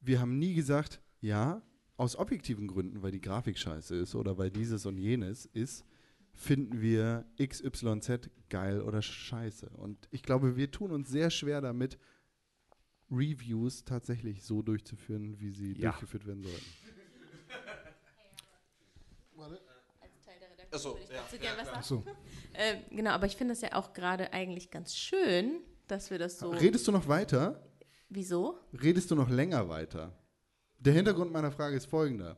wir haben nie gesagt, ja, aus objektiven Gründen, weil die Grafik scheiße ist oder weil dieses und jenes ist, finden wir XYZ geil oder scheiße. Und ich glaube, wir tun uns sehr schwer damit, Reviews tatsächlich so durchzuführen, wie sie Ja. durchgeführt werden sollten. Achso, Würde ich ja, ja, gerne was klar. sagen. Ähm, genau, aber ich finde es ja auch gerade eigentlich ganz schön, dass wir das so. Redest du noch weiter? Wieso? Redest du noch länger weiter? Der Hintergrund meiner Frage ist folgender.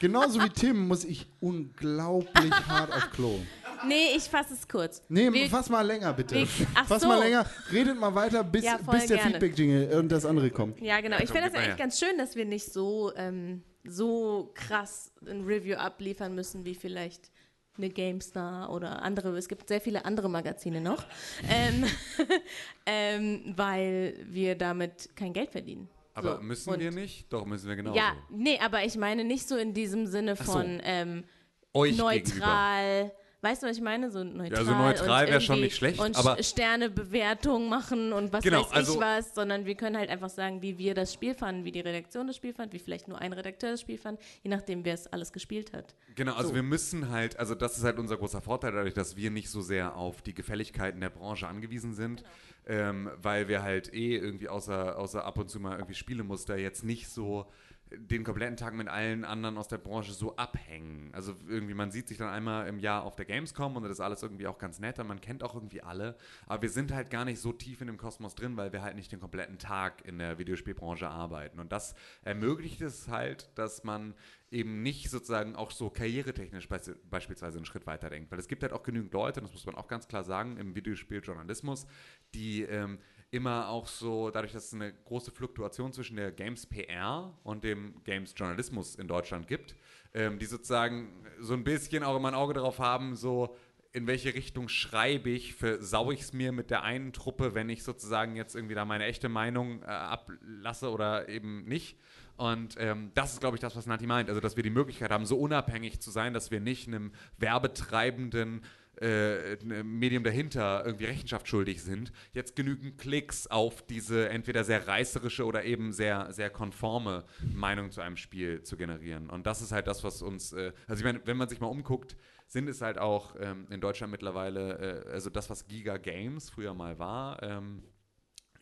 Genauso wie Tim muss ich unglaublich hart auf Klo. Nee, ich fasse es kurz. Nee, Wir- fass mal länger bitte. wir- ach fass so. mal länger, redet mal weiter, bis, Ja, bis der. Feedback-Jingle und das andere kommt. Ja, genau. Ich finde das eigentlich ganz schön, dass wir nicht so, ähm, so krass ein Review abliefern müssen, wie vielleicht eine GameStar oder andere. Es gibt sehr viele andere Magazine noch, ähm, ähm, weil wir damit kein Geld verdienen. Aber So. müssen Und- wir nicht? Doch, müssen wir genauso. Ja, nee, aber ich meine nicht so in diesem Sinne Ach so. von ähm, Euch neutral. Weißt du, was ich meine? So neutral. so neutral und wär schon nicht schlecht, Und aber- Sternebewertung machen und was Genau, weiß ich also- was, sondern wir können halt einfach sagen, wie wir das Spiel fanden, wie die Redaktion das Spiel fand, wie vielleicht nur ein Redakteur das Spiel fand, je nachdem, wer es alles gespielt hat. Genau, also So. wir müssen halt, also das ist halt unser großer Vorteil, dadurch, dass wir nicht so sehr auf die Gefälligkeiten der Branche angewiesen sind, ähm, weil wir halt eh irgendwie außer, außer ab und zu mal irgendwie Spielemuster jetzt nicht so den kompletten Tag mit allen anderen aus der Branche so abhängen. Also irgendwie, man sieht sich dann einmal im Jahr auf der Gamescom und das ist alles irgendwie auch ganz nett und man kennt auch irgendwie alle. Aber wir sind halt gar nicht so tief in dem Kosmos drin, weil wir halt nicht den kompletten Tag in der Videospielbranche arbeiten. Und das ermöglicht es halt, dass man eben nicht sozusagen auch so karrieretechnisch beis- beispielsweise einen Schritt weiter denkt. Weil es gibt halt auch genügend Leute, das muss man auch ganz klar sagen, im Videospieljournalismus, die ähm, immer auch so, dadurch, dass es eine große Fluktuation zwischen der Games PR und dem Games Journalismus in Deutschland gibt, ähm, die sozusagen so ein bisschen auch immer ein Auge darauf haben, so in welche Richtung schreibe ich, versau ich es mir mit der einen Truppe, wenn ich sozusagen jetzt irgendwie da meine echte Meinung äh, ablasse oder eben nicht. Und ähm, das ist, glaube ich, das, was Nati meint. Also, dass wir die Möglichkeit haben, so unabhängig zu sein, dass wir nicht einem werbetreibenden äh, Medium dahinter irgendwie Rechenschaft schuldig sind, jetzt genügend Klicks auf diese entweder sehr reißerische oder eben sehr, sehr konforme Meinung zu einem Spiel zu generieren. Und das ist halt das, was uns, äh, also ich meine, wenn man sich mal umguckt, sind es halt auch ähm, in Deutschland mittlerweile, äh, also das, was Giga Games früher mal war, ähm,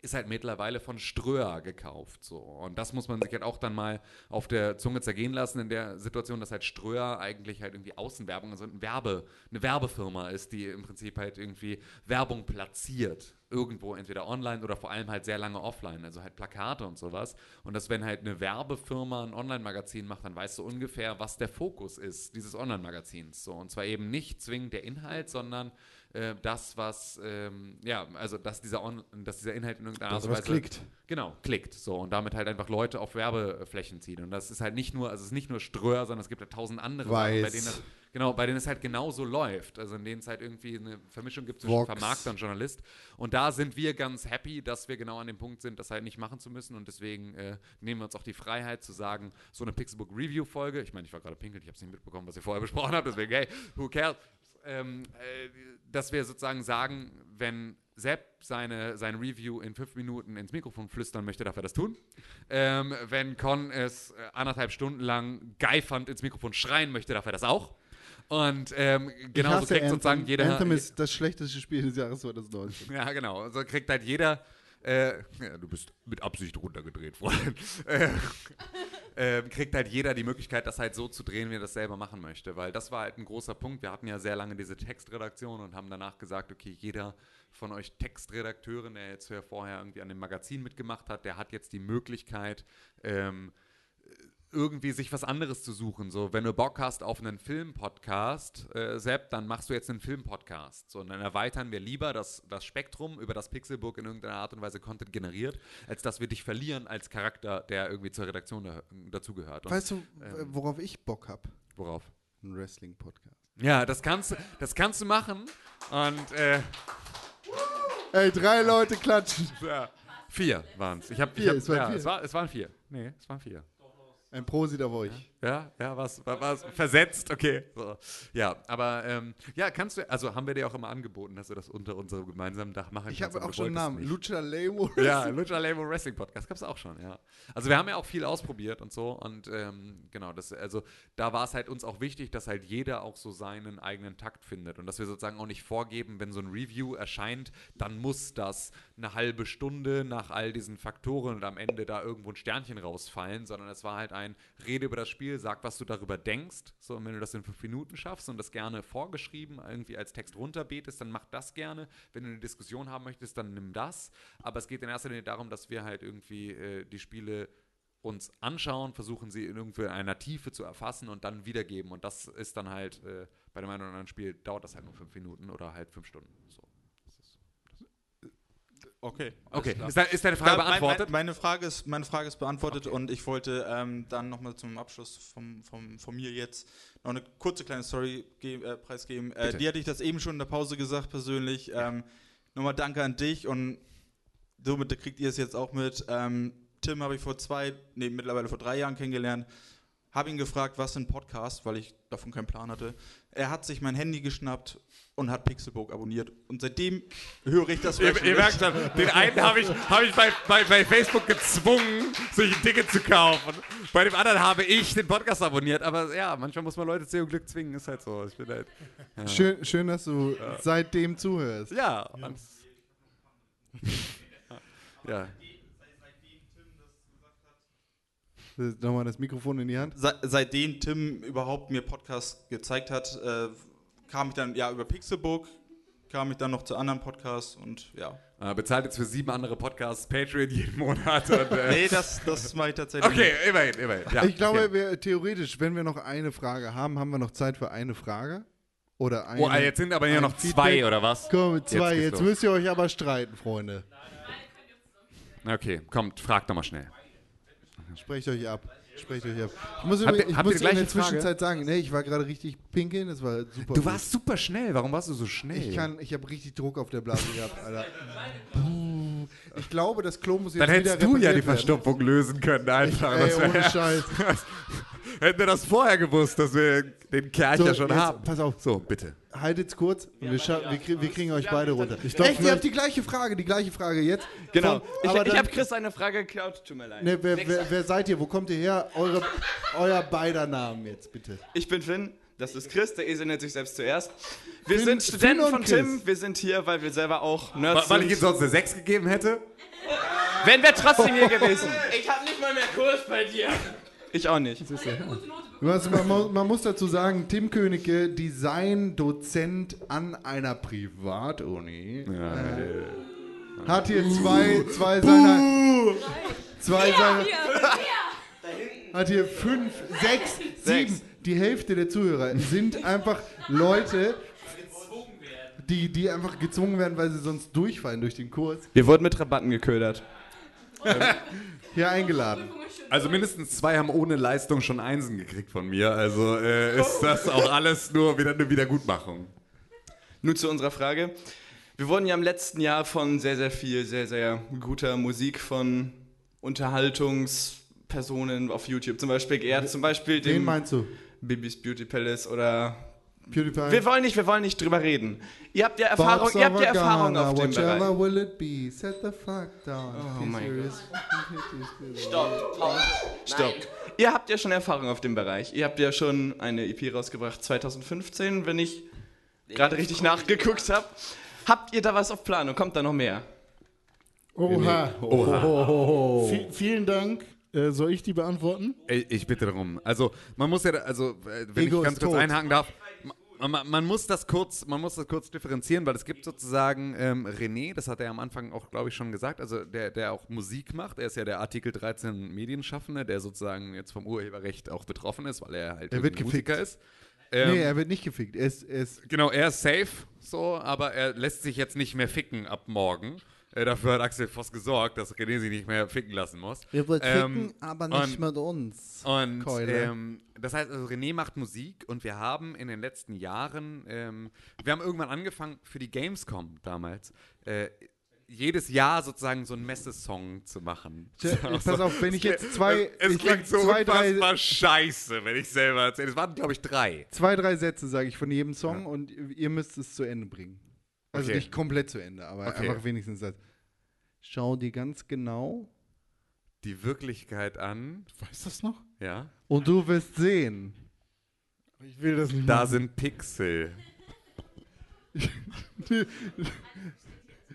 ist halt mittlerweile von Ströer gekauft. So. Und das muss man sich halt auch dann mal auf der Zunge zergehen lassen in der Situation, dass halt Ströer eigentlich halt irgendwie Außenwerbung, also ein Werbe, eine Werbefirma ist, die im Prinzip halt irgendwie Werbung platziert. Irgendwo, entweder online oder vor allem halt sehr lange offline, also halt Plakate und sowas. Und dass, wenn halt eine Werbefirma ein Online-Magazin macht, dann weißt du ungefähr, was der Fokus ist dieses Online-Magazins. So. Und zwar eben nicht zwingend der Inhalt, sondern äh, das, was, ähm, ja, also dass dieser, On dass dieser Inhalt in irgendeiner Art und Weise. klickt. Genau, klickt. So und damit halt einfach Leute auf Werbeflächen zieht. Und das ist halt nicht nur, also es ist nicht nur Ströer, sondern es gibt ja tausend andere Sachen, bei denen das, genau, bei denen es halt genauso läuft. Also in denen es halt irgendwie eine Vermischung gibt zwischen Vox. Vermarkter und Journalist. Und da sind wir ganz happy, dass wir genau an dem Punkt sind, das halt nicht machen zu müssen. Und deswegen äh, nehmen wir uns auch die Freiheit zu sagen, so eine Pixelbook Review Folge, ich meine, ich war gerade pinkelt, ich habe es nicht mitbekommen, was ihr vorher besprochen habt, deswegen, hey, who cares? Ähm, äh, dass wir sozusagen sagen, wenn Sepp seine, sein Review in fünf Minuten ins Mikrofon flüstern möchte, darf er das tun. Ähm, wenn Con es äh, anderthalb Stunden lang geifernd ins Mikrofon schreien möchte, darf er das auch. Und ähm, genauso hasse kriegt sozusagen Anthem. jeder. Anthem ist das schlechteste Spiel des Jahres 2019. Ja, genau. So kriegt halt jeder. Äh, ja, du bist mit Absicht runtergedreht, Freund. äh, äh, kriegt halt jeder die Möglichkeit, das halt so zu drehen, wie er das selber machen möchte. Weil das war halt ein großer Punkt. Wir hatten ja sehr lange diese Textredaktion und haben danach gesagt, okay, jeder von euch Textredakteuren, der jetzt vorher irgendwie an dem Magazin mitgemacht hat, der hat jetzt die Möglichkeit, ähm, irgendwie sich was anderes zu suchen. So, wenn du Bock hast auf einen Film-Podcast, äh, Sepp, dann machst du jetzt einen Film-Podcast. So, und dann erweitern wir lieber das, das Spektrum, über das Pixelburg in irgendeiner Art und Weise Content generiert, als dass wir dich verlieren als Charakter, der irgendwie zur Redaktion da, dazugehört. Weißt du, ähm, worauf ich Bock habe? Worauf? Ein Wrestling-Podcast. Ja, das kannst, du- das kannst du machen. Und äh, Ey, drei Leute klatschen. ja, vier waren es. Ich hab, ich Vier, hab, es waren ja, vier. Es, war, es waren vier. Nee, es waren vier. Ein Prosit auf euch. Ja, ja, was, was, was versetzt, okay. So. Ja, aber ähm, ja, kannst du, also haben wir dir auch immer angeboten, dass du das unter unserem gemeinsamen Dach machen Ich kannst. habe aber auch schon einen Namen. Lucha Lemo. Ja, Lucha Lemo Wrestling Podcast gab es auch schon, ja. Also wir haben ja auch viel ausprobiert und so und ähm, genau, das, also da war es halt uns auch wichtig, dass halt jeder auch so seinen eigenen Takt findet und dass wir sozusagen auch nicht vorgeben, wenn so ein Review erscheint, dann muss das eine halbe Stunde nach all diesen Faktoren und am Ende da irgendwo ein Sternchen rausfallen, sondern es war halt ein Rede über das Spiel, sag, was du darüber denkst. So, und wenn du das in fünf Minuten schaffst und das gerne vorgeschrieben irgendwie als Text runterbetest, dann mach das gerne. Wenn du eine Diskussion haben möchtest, dann nimm das. Aber es geht in erster Linie darum, dass wir halt irgendwie äh, die Spiele uns anschauen, versuchen sie in irgendwie einer Tiefe zu erfassen und dann wiedergeben. Und das ist dann halt äh, bei dem einen oder anderen Spiel dauert das halt nur fünf Minuten oder halt fünf Stunden. So. Okay. Okay. Ist de- ist deine Frage Da- mein- beantwortet? Mein, meine, Frage ist, meine Frage ist beantwortet und ich wollte ähm, dann nochmal zum Abschluss vom, vom, von mir jetzt noch eine kurze kleine Story äh, preisgeben. Äh, die hatte ich das eben schon in der Pause gesagt persönlich. Ähm, nochmal danke an dich und somit kriegt ihr es jetzt auch mit. Ähm, Tim habe ich vor zwei, nee, mittlerweile vor drei Jahren kennengelernt. Habe ihn gefragt, was ein Podcast, weil ich davon keinen Plan hatte. Er hat sich mein Handy geschnappt und hat Pixelbook abonniert. Und seitdem höre ich das Ihr, ihr merkt schon, den einen habe ich, hab ich bei, bei, bei Facebook gezwungen, sich ein Ticket zu kaufen. Bei dem anderen habe ich den Podcast abonniert. Aber ja, manchmal muss man Leute zu ihrem Glück zwingen, ist halt so. Ich bin halt, ja. Schön, schön, dass du Ja. seitdem zuhörst. Ja. und- ja. Nochmal das Mikrofon in die Hand. Se seitdem Tim überhaupt mir Podcasts gezeigt hat, äh, kam ich dann ja über Pixelbook, kam ich dann noch zu anderen Podcasts und ja. Äh, bezahlt jetzt für sieben andere Podcasts Patreon jeden Monat. Und, äh Nee, das- das mache ich tatsächlich Okay, nicht. immerhin, immerhin. Ja, ich glaube, okay. wir, theoretisch, wenn wir noch eine Frage haben, haben wir noch Zeit für eine Frage. Oder eine, Oh, ah, jetzt sind aber hier noch zwei, oder was? Komm, Jetzt zwei. Jetzt, los. müsst ihr euch aber streiten, Freunde. Okay, kommt, fragt doch mal schnell. Sprecht euch ab. Sprecht euch ab. Ich muss, Habt ich habt muss in der gleiche Frage? Zwischenzeit sagen, nee, ich war gerade richtig pinkeln, das war super. Du gut. warst super schnell. Warum warst du so schnell? Ich kann, ich habe richtig Druck auf der Blase gehabt, Alter. Puh. Ich glaube, das Klo muss jetzt Dann hättest du ja die repariert werden. Verstopfung lösen können, einfach. Ey, ohne Scheiß. Hätten wir das vorher gewusst, dass wir den Kercher So, schon jetzt, haben. Pass auf. So, bitte. Haltet's kurz. Wir, scha- wir, krie- wir kriegen euch beide runter. Ich glaub, Echt, ihr vielleicht- habt die gleiche Frage, die gleiche Frage jetzt. Genau. Von- Ich, ich habe Chris eine Frage geklaut, tut mir leid. Ne, wer, wer, wer seid ihr? Wo kommt ihr her? Eure, euer beider Namen jetzt, bitte. Ich bin Finn, das ist Chris, der Esel nennt sich selbst zuerst. Wir Finn- sind Studenten von Chris. Tim, wir sind hier, weil wir selber auch Nerds Weil sind. ich ihm sonst eine 6 gegeben hätte? Wären wir trotzdem hier gewesen. Ich hab nicht mal mehr Kurs bei dir. Ich auch nicht. Was, man, mu- man muss dazu sagen, Tim Königke, Design-Dozent an einer Privatuni, äh, hat hier zwei, zwei seiner, zwei seiner, hat hier fünf, sechs, sieben, die Hälfte der Zuhörer sind einfach Leute, die, die einfach gezwungen werden, weil sie sonst durchfallen durch den Kurs, Wir wurden mit Rabatten geködert. hier eingeladen. Also mindestens zwei haben ohne Leistung schon Einsen gekriegt von mir. Also äh, ist das auch alles nur wieder eine Wiedergutmachung. Nun zu unserer Frage. Wir wurden ja im letzten Jahr von sehr, sehr viel, sehr, sehr guter Musik von Unterhaltungspersonen auf YouTube zum Beispiel geehrt. Zum Beispiel Wen den meinst du? Bibis Beauty Palace oder PewDiePie? Wir wollen nicht, wir wollen nicht drüber reden. Ihr habt ja Erfahrung, ihr habt ja Erfahrung auf dem Bereich. will it be? Set the fuck down. Oh mein serious. Stopp, Pause. Stopp. Ihr habt ja schon Erfahrung auf dem Bereich. Ihr habt ja schon eine EP rausgebracht 2015, wenn ich gerade richtig nachgeguckt habe. Habt ihr da was auf Plan und kommt da noch mehr? Oha. Oha. Vi- vielen Dank. Äh, soll ich die beantworten? Ich, bitte darum. Also man muss ja, also äh, wenn Ego ich ganz kurz tot. einhaken darf, man, man, muss das kurz, man muss das kurz differenzieren, weil es gibt sozusagen ähm, René, das hat er am Anfang auch, glaube ich, schon gesagt, also der, der auch Musik macht. Er ist ja der Artikel 13 Medienschaffende, der sozusagen jetzt vom Urheberrecht auch betroffen ist, weil er halt Er wird Musiker gefickt. ist. Ähm, nee, er wird nicht gefickt. Er ist, er ist Genau, er ist safe, so, aber er lässt sich jetzt nicht mehr ficken ab morgen. Äh, dafür hat Axel Voss gesorgt, dass René sich nicht mehr ficken lassen muss. Er wird Ähm, ficken, aber nicht und- mit uns. Und ähm, das heißt, also René macht Musik und wir haben in den letzten Jahren, ähm, wir haben irgendwann angefangen für die Gamescom damals, äh, jedes Jahr sozusagen so einen Messesong zu machen. Tja, pass auf, wenn ich jetzt zwei- Es, es klingt so zwei, drei- unfassbar scheiße, wenn ich selber erzähle. Es waren, glaube ich, drei. zwei, drei Sätze, sage ich, von jedem Song und ihr müsst es zu Ende bringen. Also Okay. nicht komplett zu Ende, aber Okay. einfach wenigstens das. Schau dir ganz genau. Die Wirklichkeit an. Weißt du das noch? Ja. Und du wirst sehen. Ich will das nicht Da machen. sind Pixel.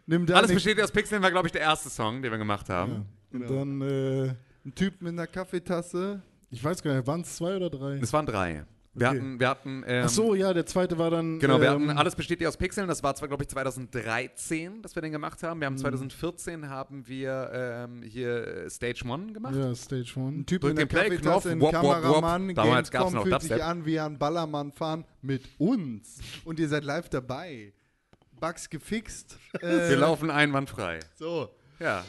Nimm da Alles besteht aus Pixeln war, glaube ich, der erste Song, den wir gemacht haben. Und dann, äh, Ein Typ mit einer Kaffeetasse. ich weiß gar nicht, waren es zwei oder drei? Es waren drei. Wir Okay. hatten, wir hatten ähm, Ach so, ja, der zweite war dann. Genau, wir ähm, hatten Alles besteht ja aus Pixeln. Das war zwar, glaube ich, 2013, dass wir den gemacht haben. Mhm. Wir haben 2014 haben wir ähm, hier äh, Stage One gemacht. Ja, Stage One. Ein Typ Drück den Play-Knopf, Kaffeetasse, ein wop, wop, wop. Kameramann. Damals gab's Gamescom noch fühlt sich an wie ein Ballermann fahren mit uns. Und ihr seid live dabei. Bugs gefixt. Äh, Wir laufen einwandfrei. So. Ja.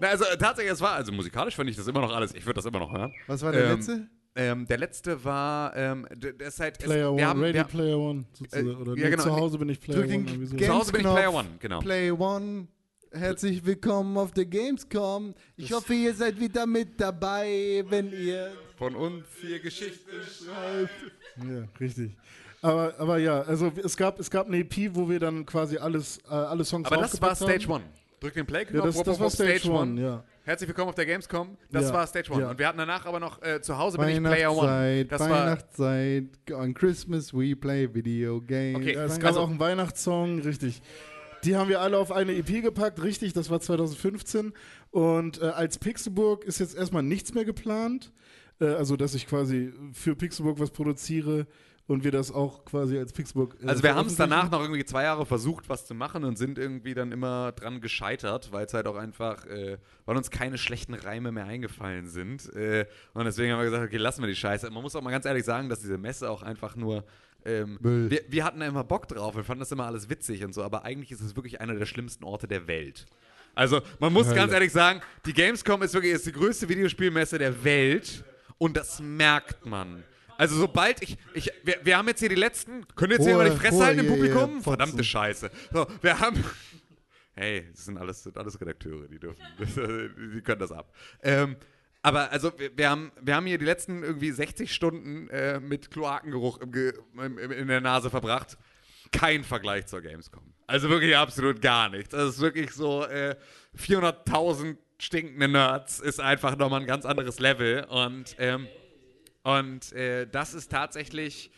Na, also äh, tatsächlich, es war, also musikalisch fand ich das immer noch alles, ich würde das immer noch hören. Was war der ähm, letzte? Ähm, der letzte war, ähm, d- das ist halt, es- Player wir One, haben, Ready wir, Player One. Sozusagen. Äh, oder ja, genau. zu Hause bin ich Player Drück One. so. Zu Hause bin ich. Player One, genau. Play One. Herzlich willkommen auf der Gamescom. Ich hoffe, ihr seid wieder mit dabei, wenn ihr von uns hier Geschichte schreibt. Ja, richtig. Aber, aber ja, also es gab, es gab eine EP, wo wir dann quasi alles, äh, alle Songs Aber das war Stage haben. One. Drück den Play-Knopf. Ja, das, das war wop, Stage, One, ja. Herzlich willkommen auf der Gamescom. Das Ja, war Stage One. ja. Und wir hatten danach aber noch äh, zu Hause bin ich Player One. Weihnachtszeit, Das war Weihnachtszeit, on Christmas we play video games. Okay, Ja, es Also- gab auch einen Weihnachtssong, richtig. Die haben wir alle auf eine EP gepackt, richtig, das war 2015. Und äh, als Pixelburg ist jetzt erstmal nichts mehr geplant. Äh, also, dass ich quasi für Pixelburg was produziere und wir das auch quasi als Pixelburg. Äh, Also wir haben es danach noch irgendwie zwei Jahre versucht, was zu machen und sind irgendwie dann immer dran gescheitert, weil es halt auch einfach, äh, weil uns keine schlechten Reime mehr eingefallen sind. Äh, und deswegen haben wir gesagt, okay, lassen wir die Scheiße. Man muss auch mal ganz ehrlich sagen, dass diese Messe auch einfach nur ähm, wir, wir hatten da immer Bock drauf, wir fanden das immer alles witzig und so, aber eigentlich ist es wirklich einer der schlimmsten Orte der Welt. Also man muss Hölle. ganz ehrlich sagen, die Gamescom ist wirklich ist die größte Videospielmesse der Welt und das merkt man. Also sobald ich, ich wir, wir haben jetzt hier die letzten, können jetzt hier mal die Fresse Ruhe halten im Publikum? Fotzen. Verdammte Scheiße. So, wir haben, hey, das sind alles, sind alles Redakteure, die dürfen, die können das ab. Ähm, aber also wir, wir, haben, wir haben hier die letzten irgendwie 60 Stunden äh, mit Kloakengeruch im, Ge- im, im, in der Nase verbracht. Kein Vergleich zur Gamescom. Also wirklich absolut gar nichts. Also es ist wirklich so äh, 400.000 stinkende Nerds ist einfach nochmal ein ganz anderes Level. Und, ähm, und äh, das ist tatsächlich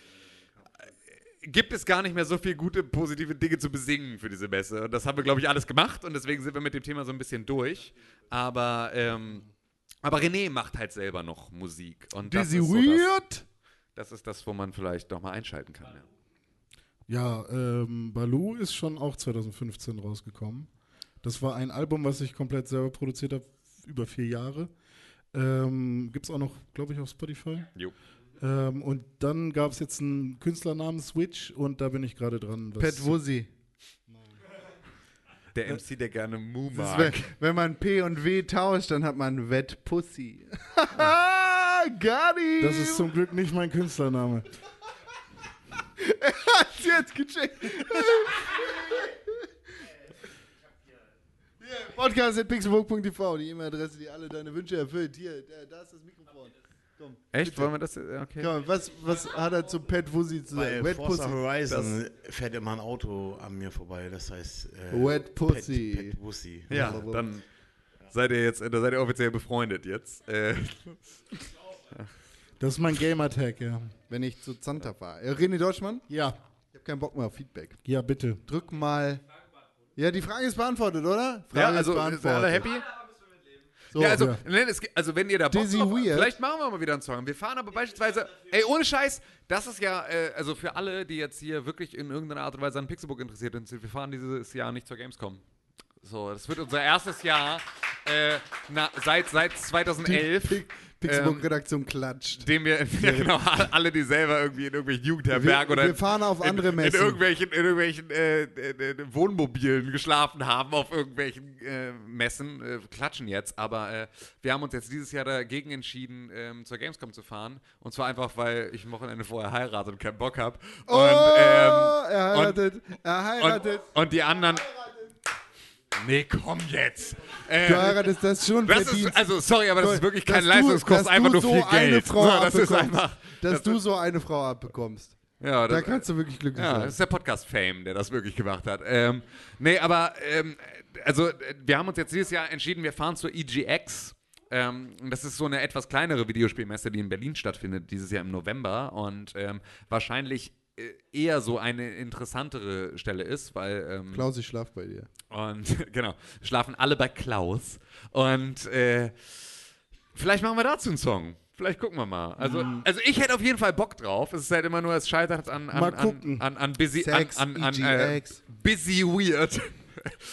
gibt es gar nicht mehr so viel gute, positive Dinge zu besingen für diese Messe. Und das haben wir, glaube ich, alles gemacht und deswegen sind wir mit dem Thema so ein bisschen durch. Aber, ähm, aber René macht halt selber noch Musik. Und das ist so das, das ist das, wo man vielleicht nochmal einschalten kann. Ja. Ja, ähm, Baloo ist schon auch 2015 rausgekommen. Das war ein Album, was ich komplett selber produziert habe, über vier Jahre. Ähm, Gibt es auch noch, glaube ich, auf Spotify. Jo. Ähm, und dann gab es jetzt einen Künstler namens Switch und da bin ich gerade dran. was Pat Wuzzy. Der MC, der gerne ist, mag. wenn, wenn man P und W tauscht, dann hat man Wet Pussy. Him! Das ist zum Glück nicht mein Künstlername. er hat's jetzt gecheckt. Hier, Podcast at pixelburg.tv, die E-Mail-Adresse, die alle deine Wünsche erfüllt. Hier, da, da ist das Mikrofon. Komm, Echt? bitte. Wollen wir das? Okay. Komm, was, was hat er zu Pat Wuzzy zu sagen? Bei Wet Forza Pussy. Horizon fährt immer ein Auto an mir vorbei, das heißt äh, Wet Pussy. Pet, Pet Pussy. Ja, dann seid ihr jetzt, da seid ihr offiziell befreundet jetzt. Äh, Das ist mein Gamertag, ja. Wenn ich zu Zanta fahre. Äh, René Deutschmann? Ja. Ich habe keinen Bock mehr auf Feedback. Ja, bitte. Drück mal. Ja, die Frage ist beantwortet, oder? Frage ja, also ist sind beantwortet. alle happy? So, ja, also, ja. nein, es, also wenn ihr da Bock drauf vielleicht machen wir mal wieder einen Song. Wir fahren aber beispielsweise, ey, ohne Scheiß, das ist ja, äh, also für alle, die jetzt hier wirklich in irgendeiner Art und Weise an Pixelbook interessiert sind, wir fahren dieses Jahr nicht zur Gamescom. So, das wird unser erstes Jahr äh, na, seit, seit 2011. Die Pixelbook ähm, Redaktion klatscht. dem wir, ja, genau, alle, die selber irgendwie in irgendwelchen Jugendherbergen oder wir fahren auf in, andere Messen. In irgendwelchen, in irgendwelchen äh, äh, äh, Wohnmobilen geschlafen haben, auf irgendwelchen äh, Messen, äh, klatschen jetzt. Aber äh, wir haben uns jetzt dieses Jahr dagegen entschieden, ähm, zur Gamescom zu fahren. Und zwar einfach, weil ich ein Wochenende vorher heirate und keinen Bock habe. Oh, er heiratet, er heiratet. Und, und die anderen. Nee, komm jetzt. Äh, Du heiratest das schon das ist, Also, sorry, aber das ist wirklich kein Leistungskurs, einfach nur so viel eine Geld. Frau So, das ist einfach. Dass das du so eine Frau abbekommst. Ja, da das- kannst du wirklich glücklich ja, sein. das ist der Podcast-Fame, der das wirklich gemacht hat. Ähm, nee, aber ähm, also wir haben uns jetzt dieses Jahr entschieden, wir fahren zur EGX. Ähm, das ist so eine etwas kleinere Videospielmesse, die in Berlin stattfindet, dieses Jahr im November. Und ähm, wahrscheinlich eher so eine interessantere Stelle ist, weil. Ähm, Klaus, ich schlaf bei dir. Und genau, schlafen alle bei Klaus. Und äh, vielleicht machen wir dazu einen Song. Vielleicht gucken wir mal. Also, Mhm. also ich hätte auf jeden Fall Bock drauf. Es ist halt immer nur, es scheitert an, an, Mal an, gucken. an, an busy, Sex, an, an, an äh, EGX. busy weird.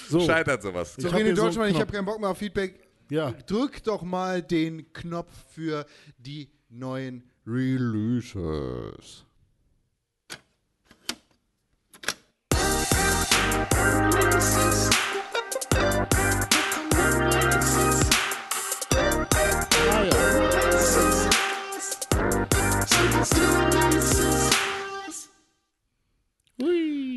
So. Scheitert sowas. So, René hier so Deutschmann, ich habe keinen Bock mehr auf Feedback. Ja. Drück doch mal den Knopf für die neuen Releases.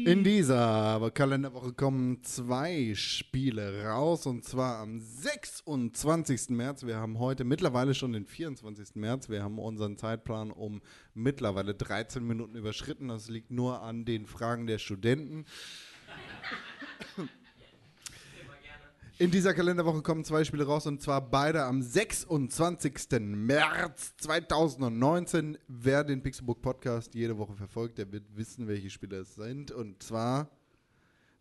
In dieser Kalenderwoche kommen zwei Spiele raus und zwar am 26. März. Wir haben heute mittlerweile schon den 24. März. Wir haben unseren Zeitplan um mittlerweile 13 Minuten überschritten. Das liegt nur an den Fragen der Studenten. In dieser Kalenderwoche kommen zwei Spiele raus und zwar beide am 26. März 2019. Wer den Pixelbook Podcast jede Woche verfolgt, der wird wissen, welche Spiele es sind. Und zwar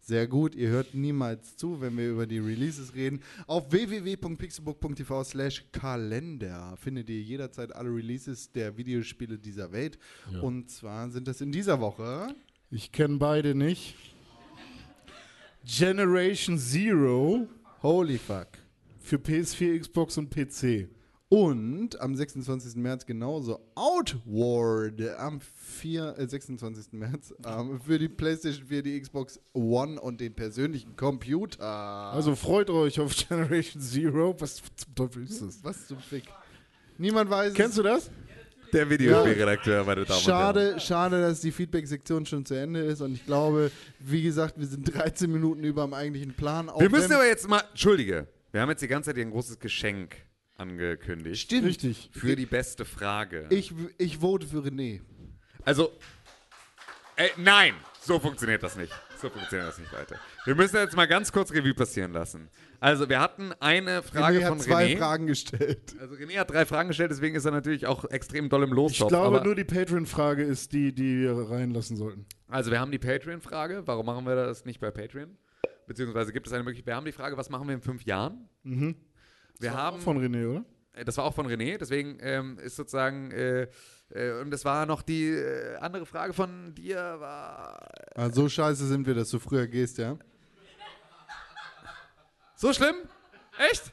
Sehr gut, ihr hört niemals zu, wenn wir über die Releases reden. Auf www.pixelbook.tv slash Kalender findet ihr jederzeit alle Releases der Videospiele dieser Welt. Ja. Und zwar sind das in dieser Woche. Ich kenne beide nicht. Generation Zero. Holy fuck. Für PS4, Xbox und PC. Und am 26. März genauso Outward am 4, äh, 26. März ähm, für die PlayStation 4, die Xbox One und den persönlichen Computer. Also freut euch auf Generation Zero. Was zum Teufel ist das? Was zum Fick? Niemand weiß. Kennst du das? Der Videospielredakteur, meine Damen und Herren. Schade, schade, dass die Feedback-Sektion schon zu Ende ist und ich glaube, wie gesagt, wir sind 13 Minuten über am eigentlichen Plan. Auch Wir müssen aber jetzt mal, entschuldige, wir haben jetzt die ganze Zeit hier ein großes Geschenk angekündigt. Stimmt. Richtig. Für die beste Frage. ich, ich vote für René. Also, äh, nein, so funktioniert das nicht. So funktioniert das nicht, Leute. Wir müssen jetzt mal ganz kurz Revue passieren lassen. Also, wir hatten eine Frage René hat von zwei René. Fragen gestellt. Also, René hat drei Fragen gestellt, deswegen ist er natürlich auch extrem doll im Lostopf. Ich glaube, nur die Patreon-Frage ist die, die wir reinlassen sollten. Also wir haben die Patreon-Frage. Warum machen wir das nicht bei Patreon? Beziehungsweise gibt es eine Möglichkeit. Wir haben die Frage, was machen wir in fünf Jahren? Mhm. Wir haben von René, oder? Äh, Das war auch von René. Deswegen ähm, ist sozusagen äh, äh, und es war noch die äh, andere Frage von dir war Ah, so scheiße sind wir, dass du früher gehst, ja? so schlimm? Echt?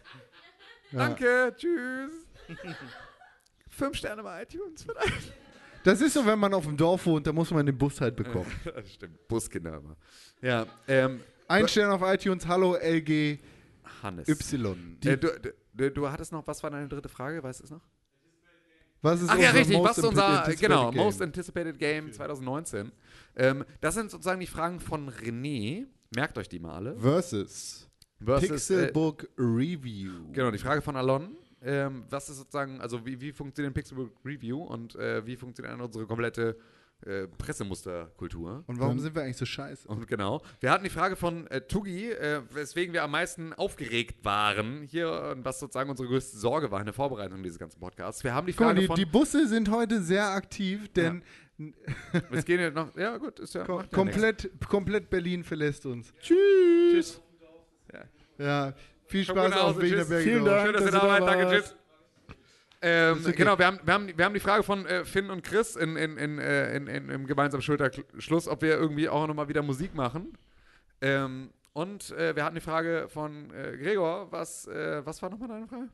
Ja. Danke. Tschüss. Fünf Sterne bei iTunes vielleicht. Das ist so, wenn man auf dem Dorf wohnt, da muss man den Bus halt bekommen. das stimmt. Buskinder immer. Ja. Ähm, Ein Stern auf iTunes, hallo LG Hannes. Y. Äh, du, du, du hattest noch, was war deine dritte Frage? Weißt du es noch? Was ist Ach ja, unser richtig, most was ist unser, anticipated genau, game? Most Anticipated Game 2019. Ähm, das sind sozusagen die Fragen von René. Merkt euch die mal alle. Versus. Versus, Pixelbook Review. Genau, die Frage von Alon. Ähm, was ist sozusagen, also wie, wie funktioniert Pixelbook Review und äh, wie funktioniert unsere komplette äh, Pressemusterkultur? Und warum sind wir eigentlich so scheiße? Und genau. Wir hatten die Frage von äh, Tugi, äh, weswegen wir am meisten aufgeregt waren hier und was sozusagen unsere größte Sorge war in der Vorbereitung dieses ganzen Podcasts. Wir haben die Guck Frage die, von... die Busse sind heute sehr aktiv, denn Es gehen ja noch... Ja gut, ist ja... Kom macht ja komplett, komplett Berlin verlässt uns. Tschüss. Ja, viel Komm Spaß auf Hause, Wiener tschüss. Berge. Vielen Dank, Schön, dass ihr da wart. Danke, tschüss. Ähm, okay. Genau, wir haben, wir, haben, wir haben die Frage von äh, Finn und Chris in, in, in, äh, in, in, im gemeinsamen Schulterschluss, ob wir irgendwie auch nochmal wieder Musik machen. Ähm, und äh, wir hatten die Frage von äh, Gregor, was, äh, was war nochmal deine Frage?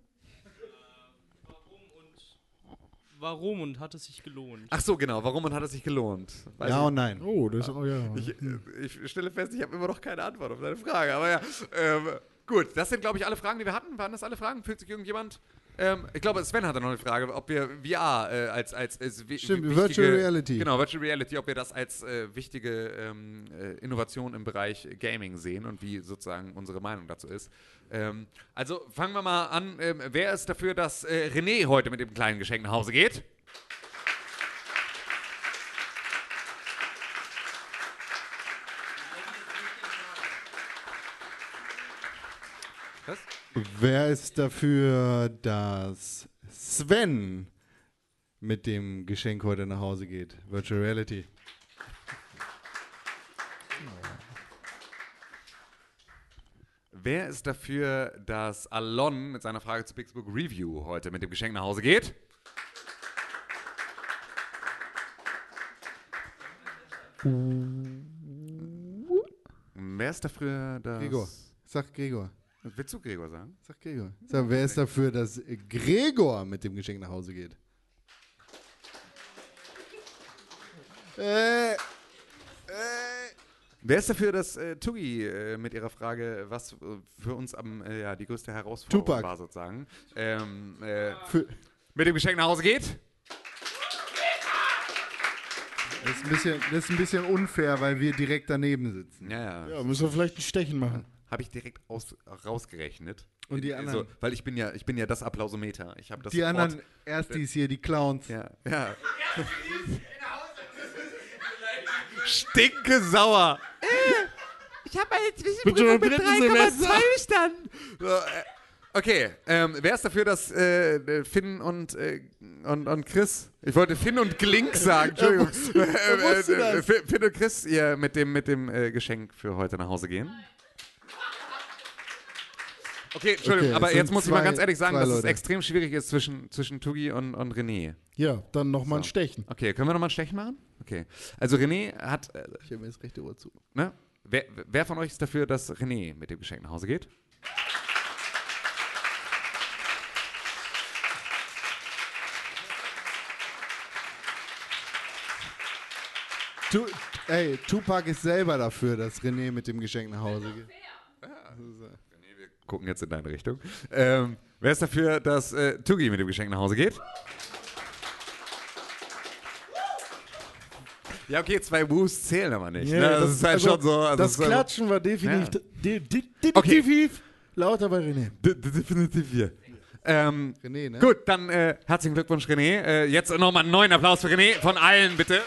Warum und hat es sich gelohnt? Ach so, genau, warum und hat es sich gelohnt? Weiß Ja ich- und nein. Oh, das ist auch ja. Ich, äh, ich stelle fest, ich habe immer noch keine Antwort auf deine Frage. Aber ja, ähm, gut, das sind, glaube ich, alle Fragen, die wir hatten. Waren das alle Fragen? Fühlt sich irgendjemand? Ähm, ich glaube, Sven hatte noch eine Frage, ob wir VR äh, als, als, als wi- Stimmt, wichtige, Virtual Reality. Genau, Virtual Reality, ob wir das als äh, wichtige ähm, äh, Innovation im Bereich Gaming sehen und wie sozusagen unsere Meinung dazu ist. Ähm, also fangen wir mal an. Ähm, wer ist dafür, dass äh, René heute mit dem kleinen Geschenk nach Hause geht? Wer ist dafür, dass Sven mit dem Geschenk heute nach Hause geht? Virtual Reality. Wer ist dafür, dass Alon mit seiner Frage zu Pixelbook Review heute mit dem Geschenk nach Hause geht? Wer ist dafür, dass. Gregor. Sag Gregor. Willst du Gregor sagen? Sag Gregor. Sag, wer ist dafür, dass Gregor mit dem Geschenk nach Hause geht? Äh, Wer ist dafür, dass äh, Tugi äh, mit ihrer Frage, was äh, für uns am, äh, ja, die größte Herausforderung Tupac. war, sozusagen, ähm, äh, Für- mit dem Geschenk nach Hause geht? Das ist, ein bisschen, das ist ein bisschen unfair, weil wir direkt daneben sitzen. Ja, Ja, müssen wir vielleicht ein Stechen machen. Habe ich direkt aus, rausgerechnet. Und die anderen? So, weil ich bin ja, ich bin ja das Applausometer. Ich habe das Die sofort- anderen Erstis hier, die Clowns. Ja, ja. Stinke sauer. Ich habe schon im dritten Semester. bestanden. So, äh, Okay, ähm, wer ist dafür, dass äh, Finn und, äh, und, und Chris, ich wollte Finn und Glink sagen, Entschuldigung, Äh, äh, das. Finn und Chris ihr mit dem, mit dem äh, Geschenk für heute nach Hause gehen? Okay, Entschuldigung, Okay, aber es jetzt muss ich mal zwei- ganz ehrlich sagen, zwei dass es Leute. extrem schwierig ist zwischen, zwischen Tugi und, und René. Ja, dann nochmal ein Stechen. Okay, können wir nochmal ein Stechen machen? Okay. Also René hat. Äh, ich höre mir das rechte Ohr zu. Ne? Wer, wer von euch ist dafür, dass René mit dem Geschenk nach Hause geht? Tu, ey, Tupac ist selber dafür, dass René mit dem Geschenk nach Hause geht. Gucken jetzt in deine Richtung. Ähm, wer ist dafür, dass äh, Tugi mit dem Geschenk nach Hause geht? Ja, okay, zwei Woos zählen aber nicht. Ja, ne? das, das- ist halt also, schon so. Also das Klatschen war definitiv, Ja. de, de, de, Okay. definitiv lauter bei René. De, de, definitiv hier. Ähm, René, ne? Gut, dann äh, herzlichen Glückwunsch, René. Äh, jetzt nochmal einen neuen Applaus für René. Von allen, bitte.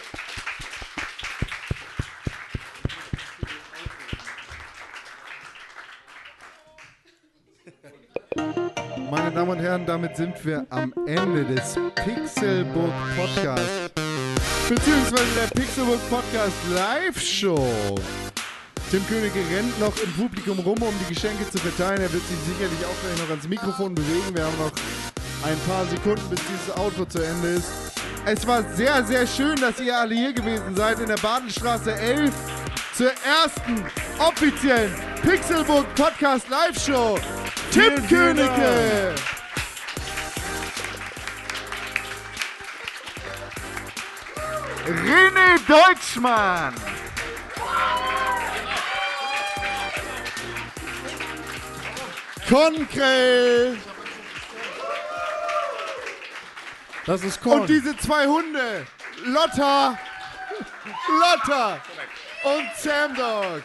Damen und Herren, damit sind wir am Ende des Pixelbook Podcast. Beziehungsweise der Pixelbook Podcast Live Show. Tim Königke rennt noch im Publikum rum, um die Geschenke zu verteilen. Er wird sich sicherlich auch gleich noch ans Mikrofon bewegen. Wir haben noch ein paar Sekunden, bis dieses Outro zu Ende ist. Es war sehr, sehr schön, dass ihr alle hier gewesen seid in der Badenstraße 11 zur ersten offiziellen Pixelbook Podcast Live Show. Tim Königke! René Deutschmann! Konkrell! Das ist Korn. Und diese zwei Hunde, Lotta, Lotta und Sam Dog.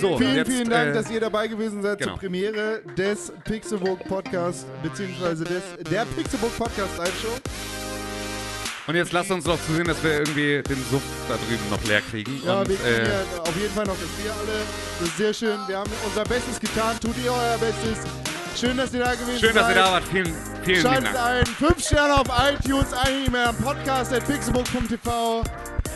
So, vielen, jetzt, vielen Dank, äh, dass ihr dabei gewesen seid genau. zur Premiere des Pixelbook Podcast, beziehungsweise des, der Pixelbook Podcast Live Show. Und jetzt lasst uns doch zusehen, dass wir irgendwie den Suff da drüben noch leer kriegen. Ja, Und, wir kriegen äh, ja auf jeden Fall noch das Bier alle. Das ist sehr schön. Wir haben unser Bestes getan. Tut ihr euer Bestes. Schön, dass ihr da gewesen schön, seid. dass ihr da wart. Vielen, vielen, vielen Schaltet Dank. ein. Fünf Sterne auf iTunes, eine E-Mail am Podcast at pixelbook.tv.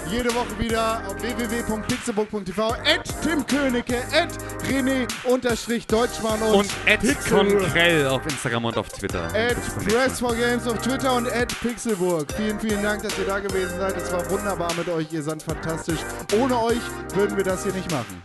Jede Woche wieder auf www.pixelbook.tv. At Tim Königke, at René unterstrich Deutschmann und, Und Pixel- Konkrell auf Instagram und auf Twitter. At. Press for Games auf Twitter und at Pixelburg. Vielen, vielen Dank, dass ihr da gewesen seid. Es war wunderbar mit euch. Ihr seid fantastisch. Ohne euch würden wir das hier nicht machen.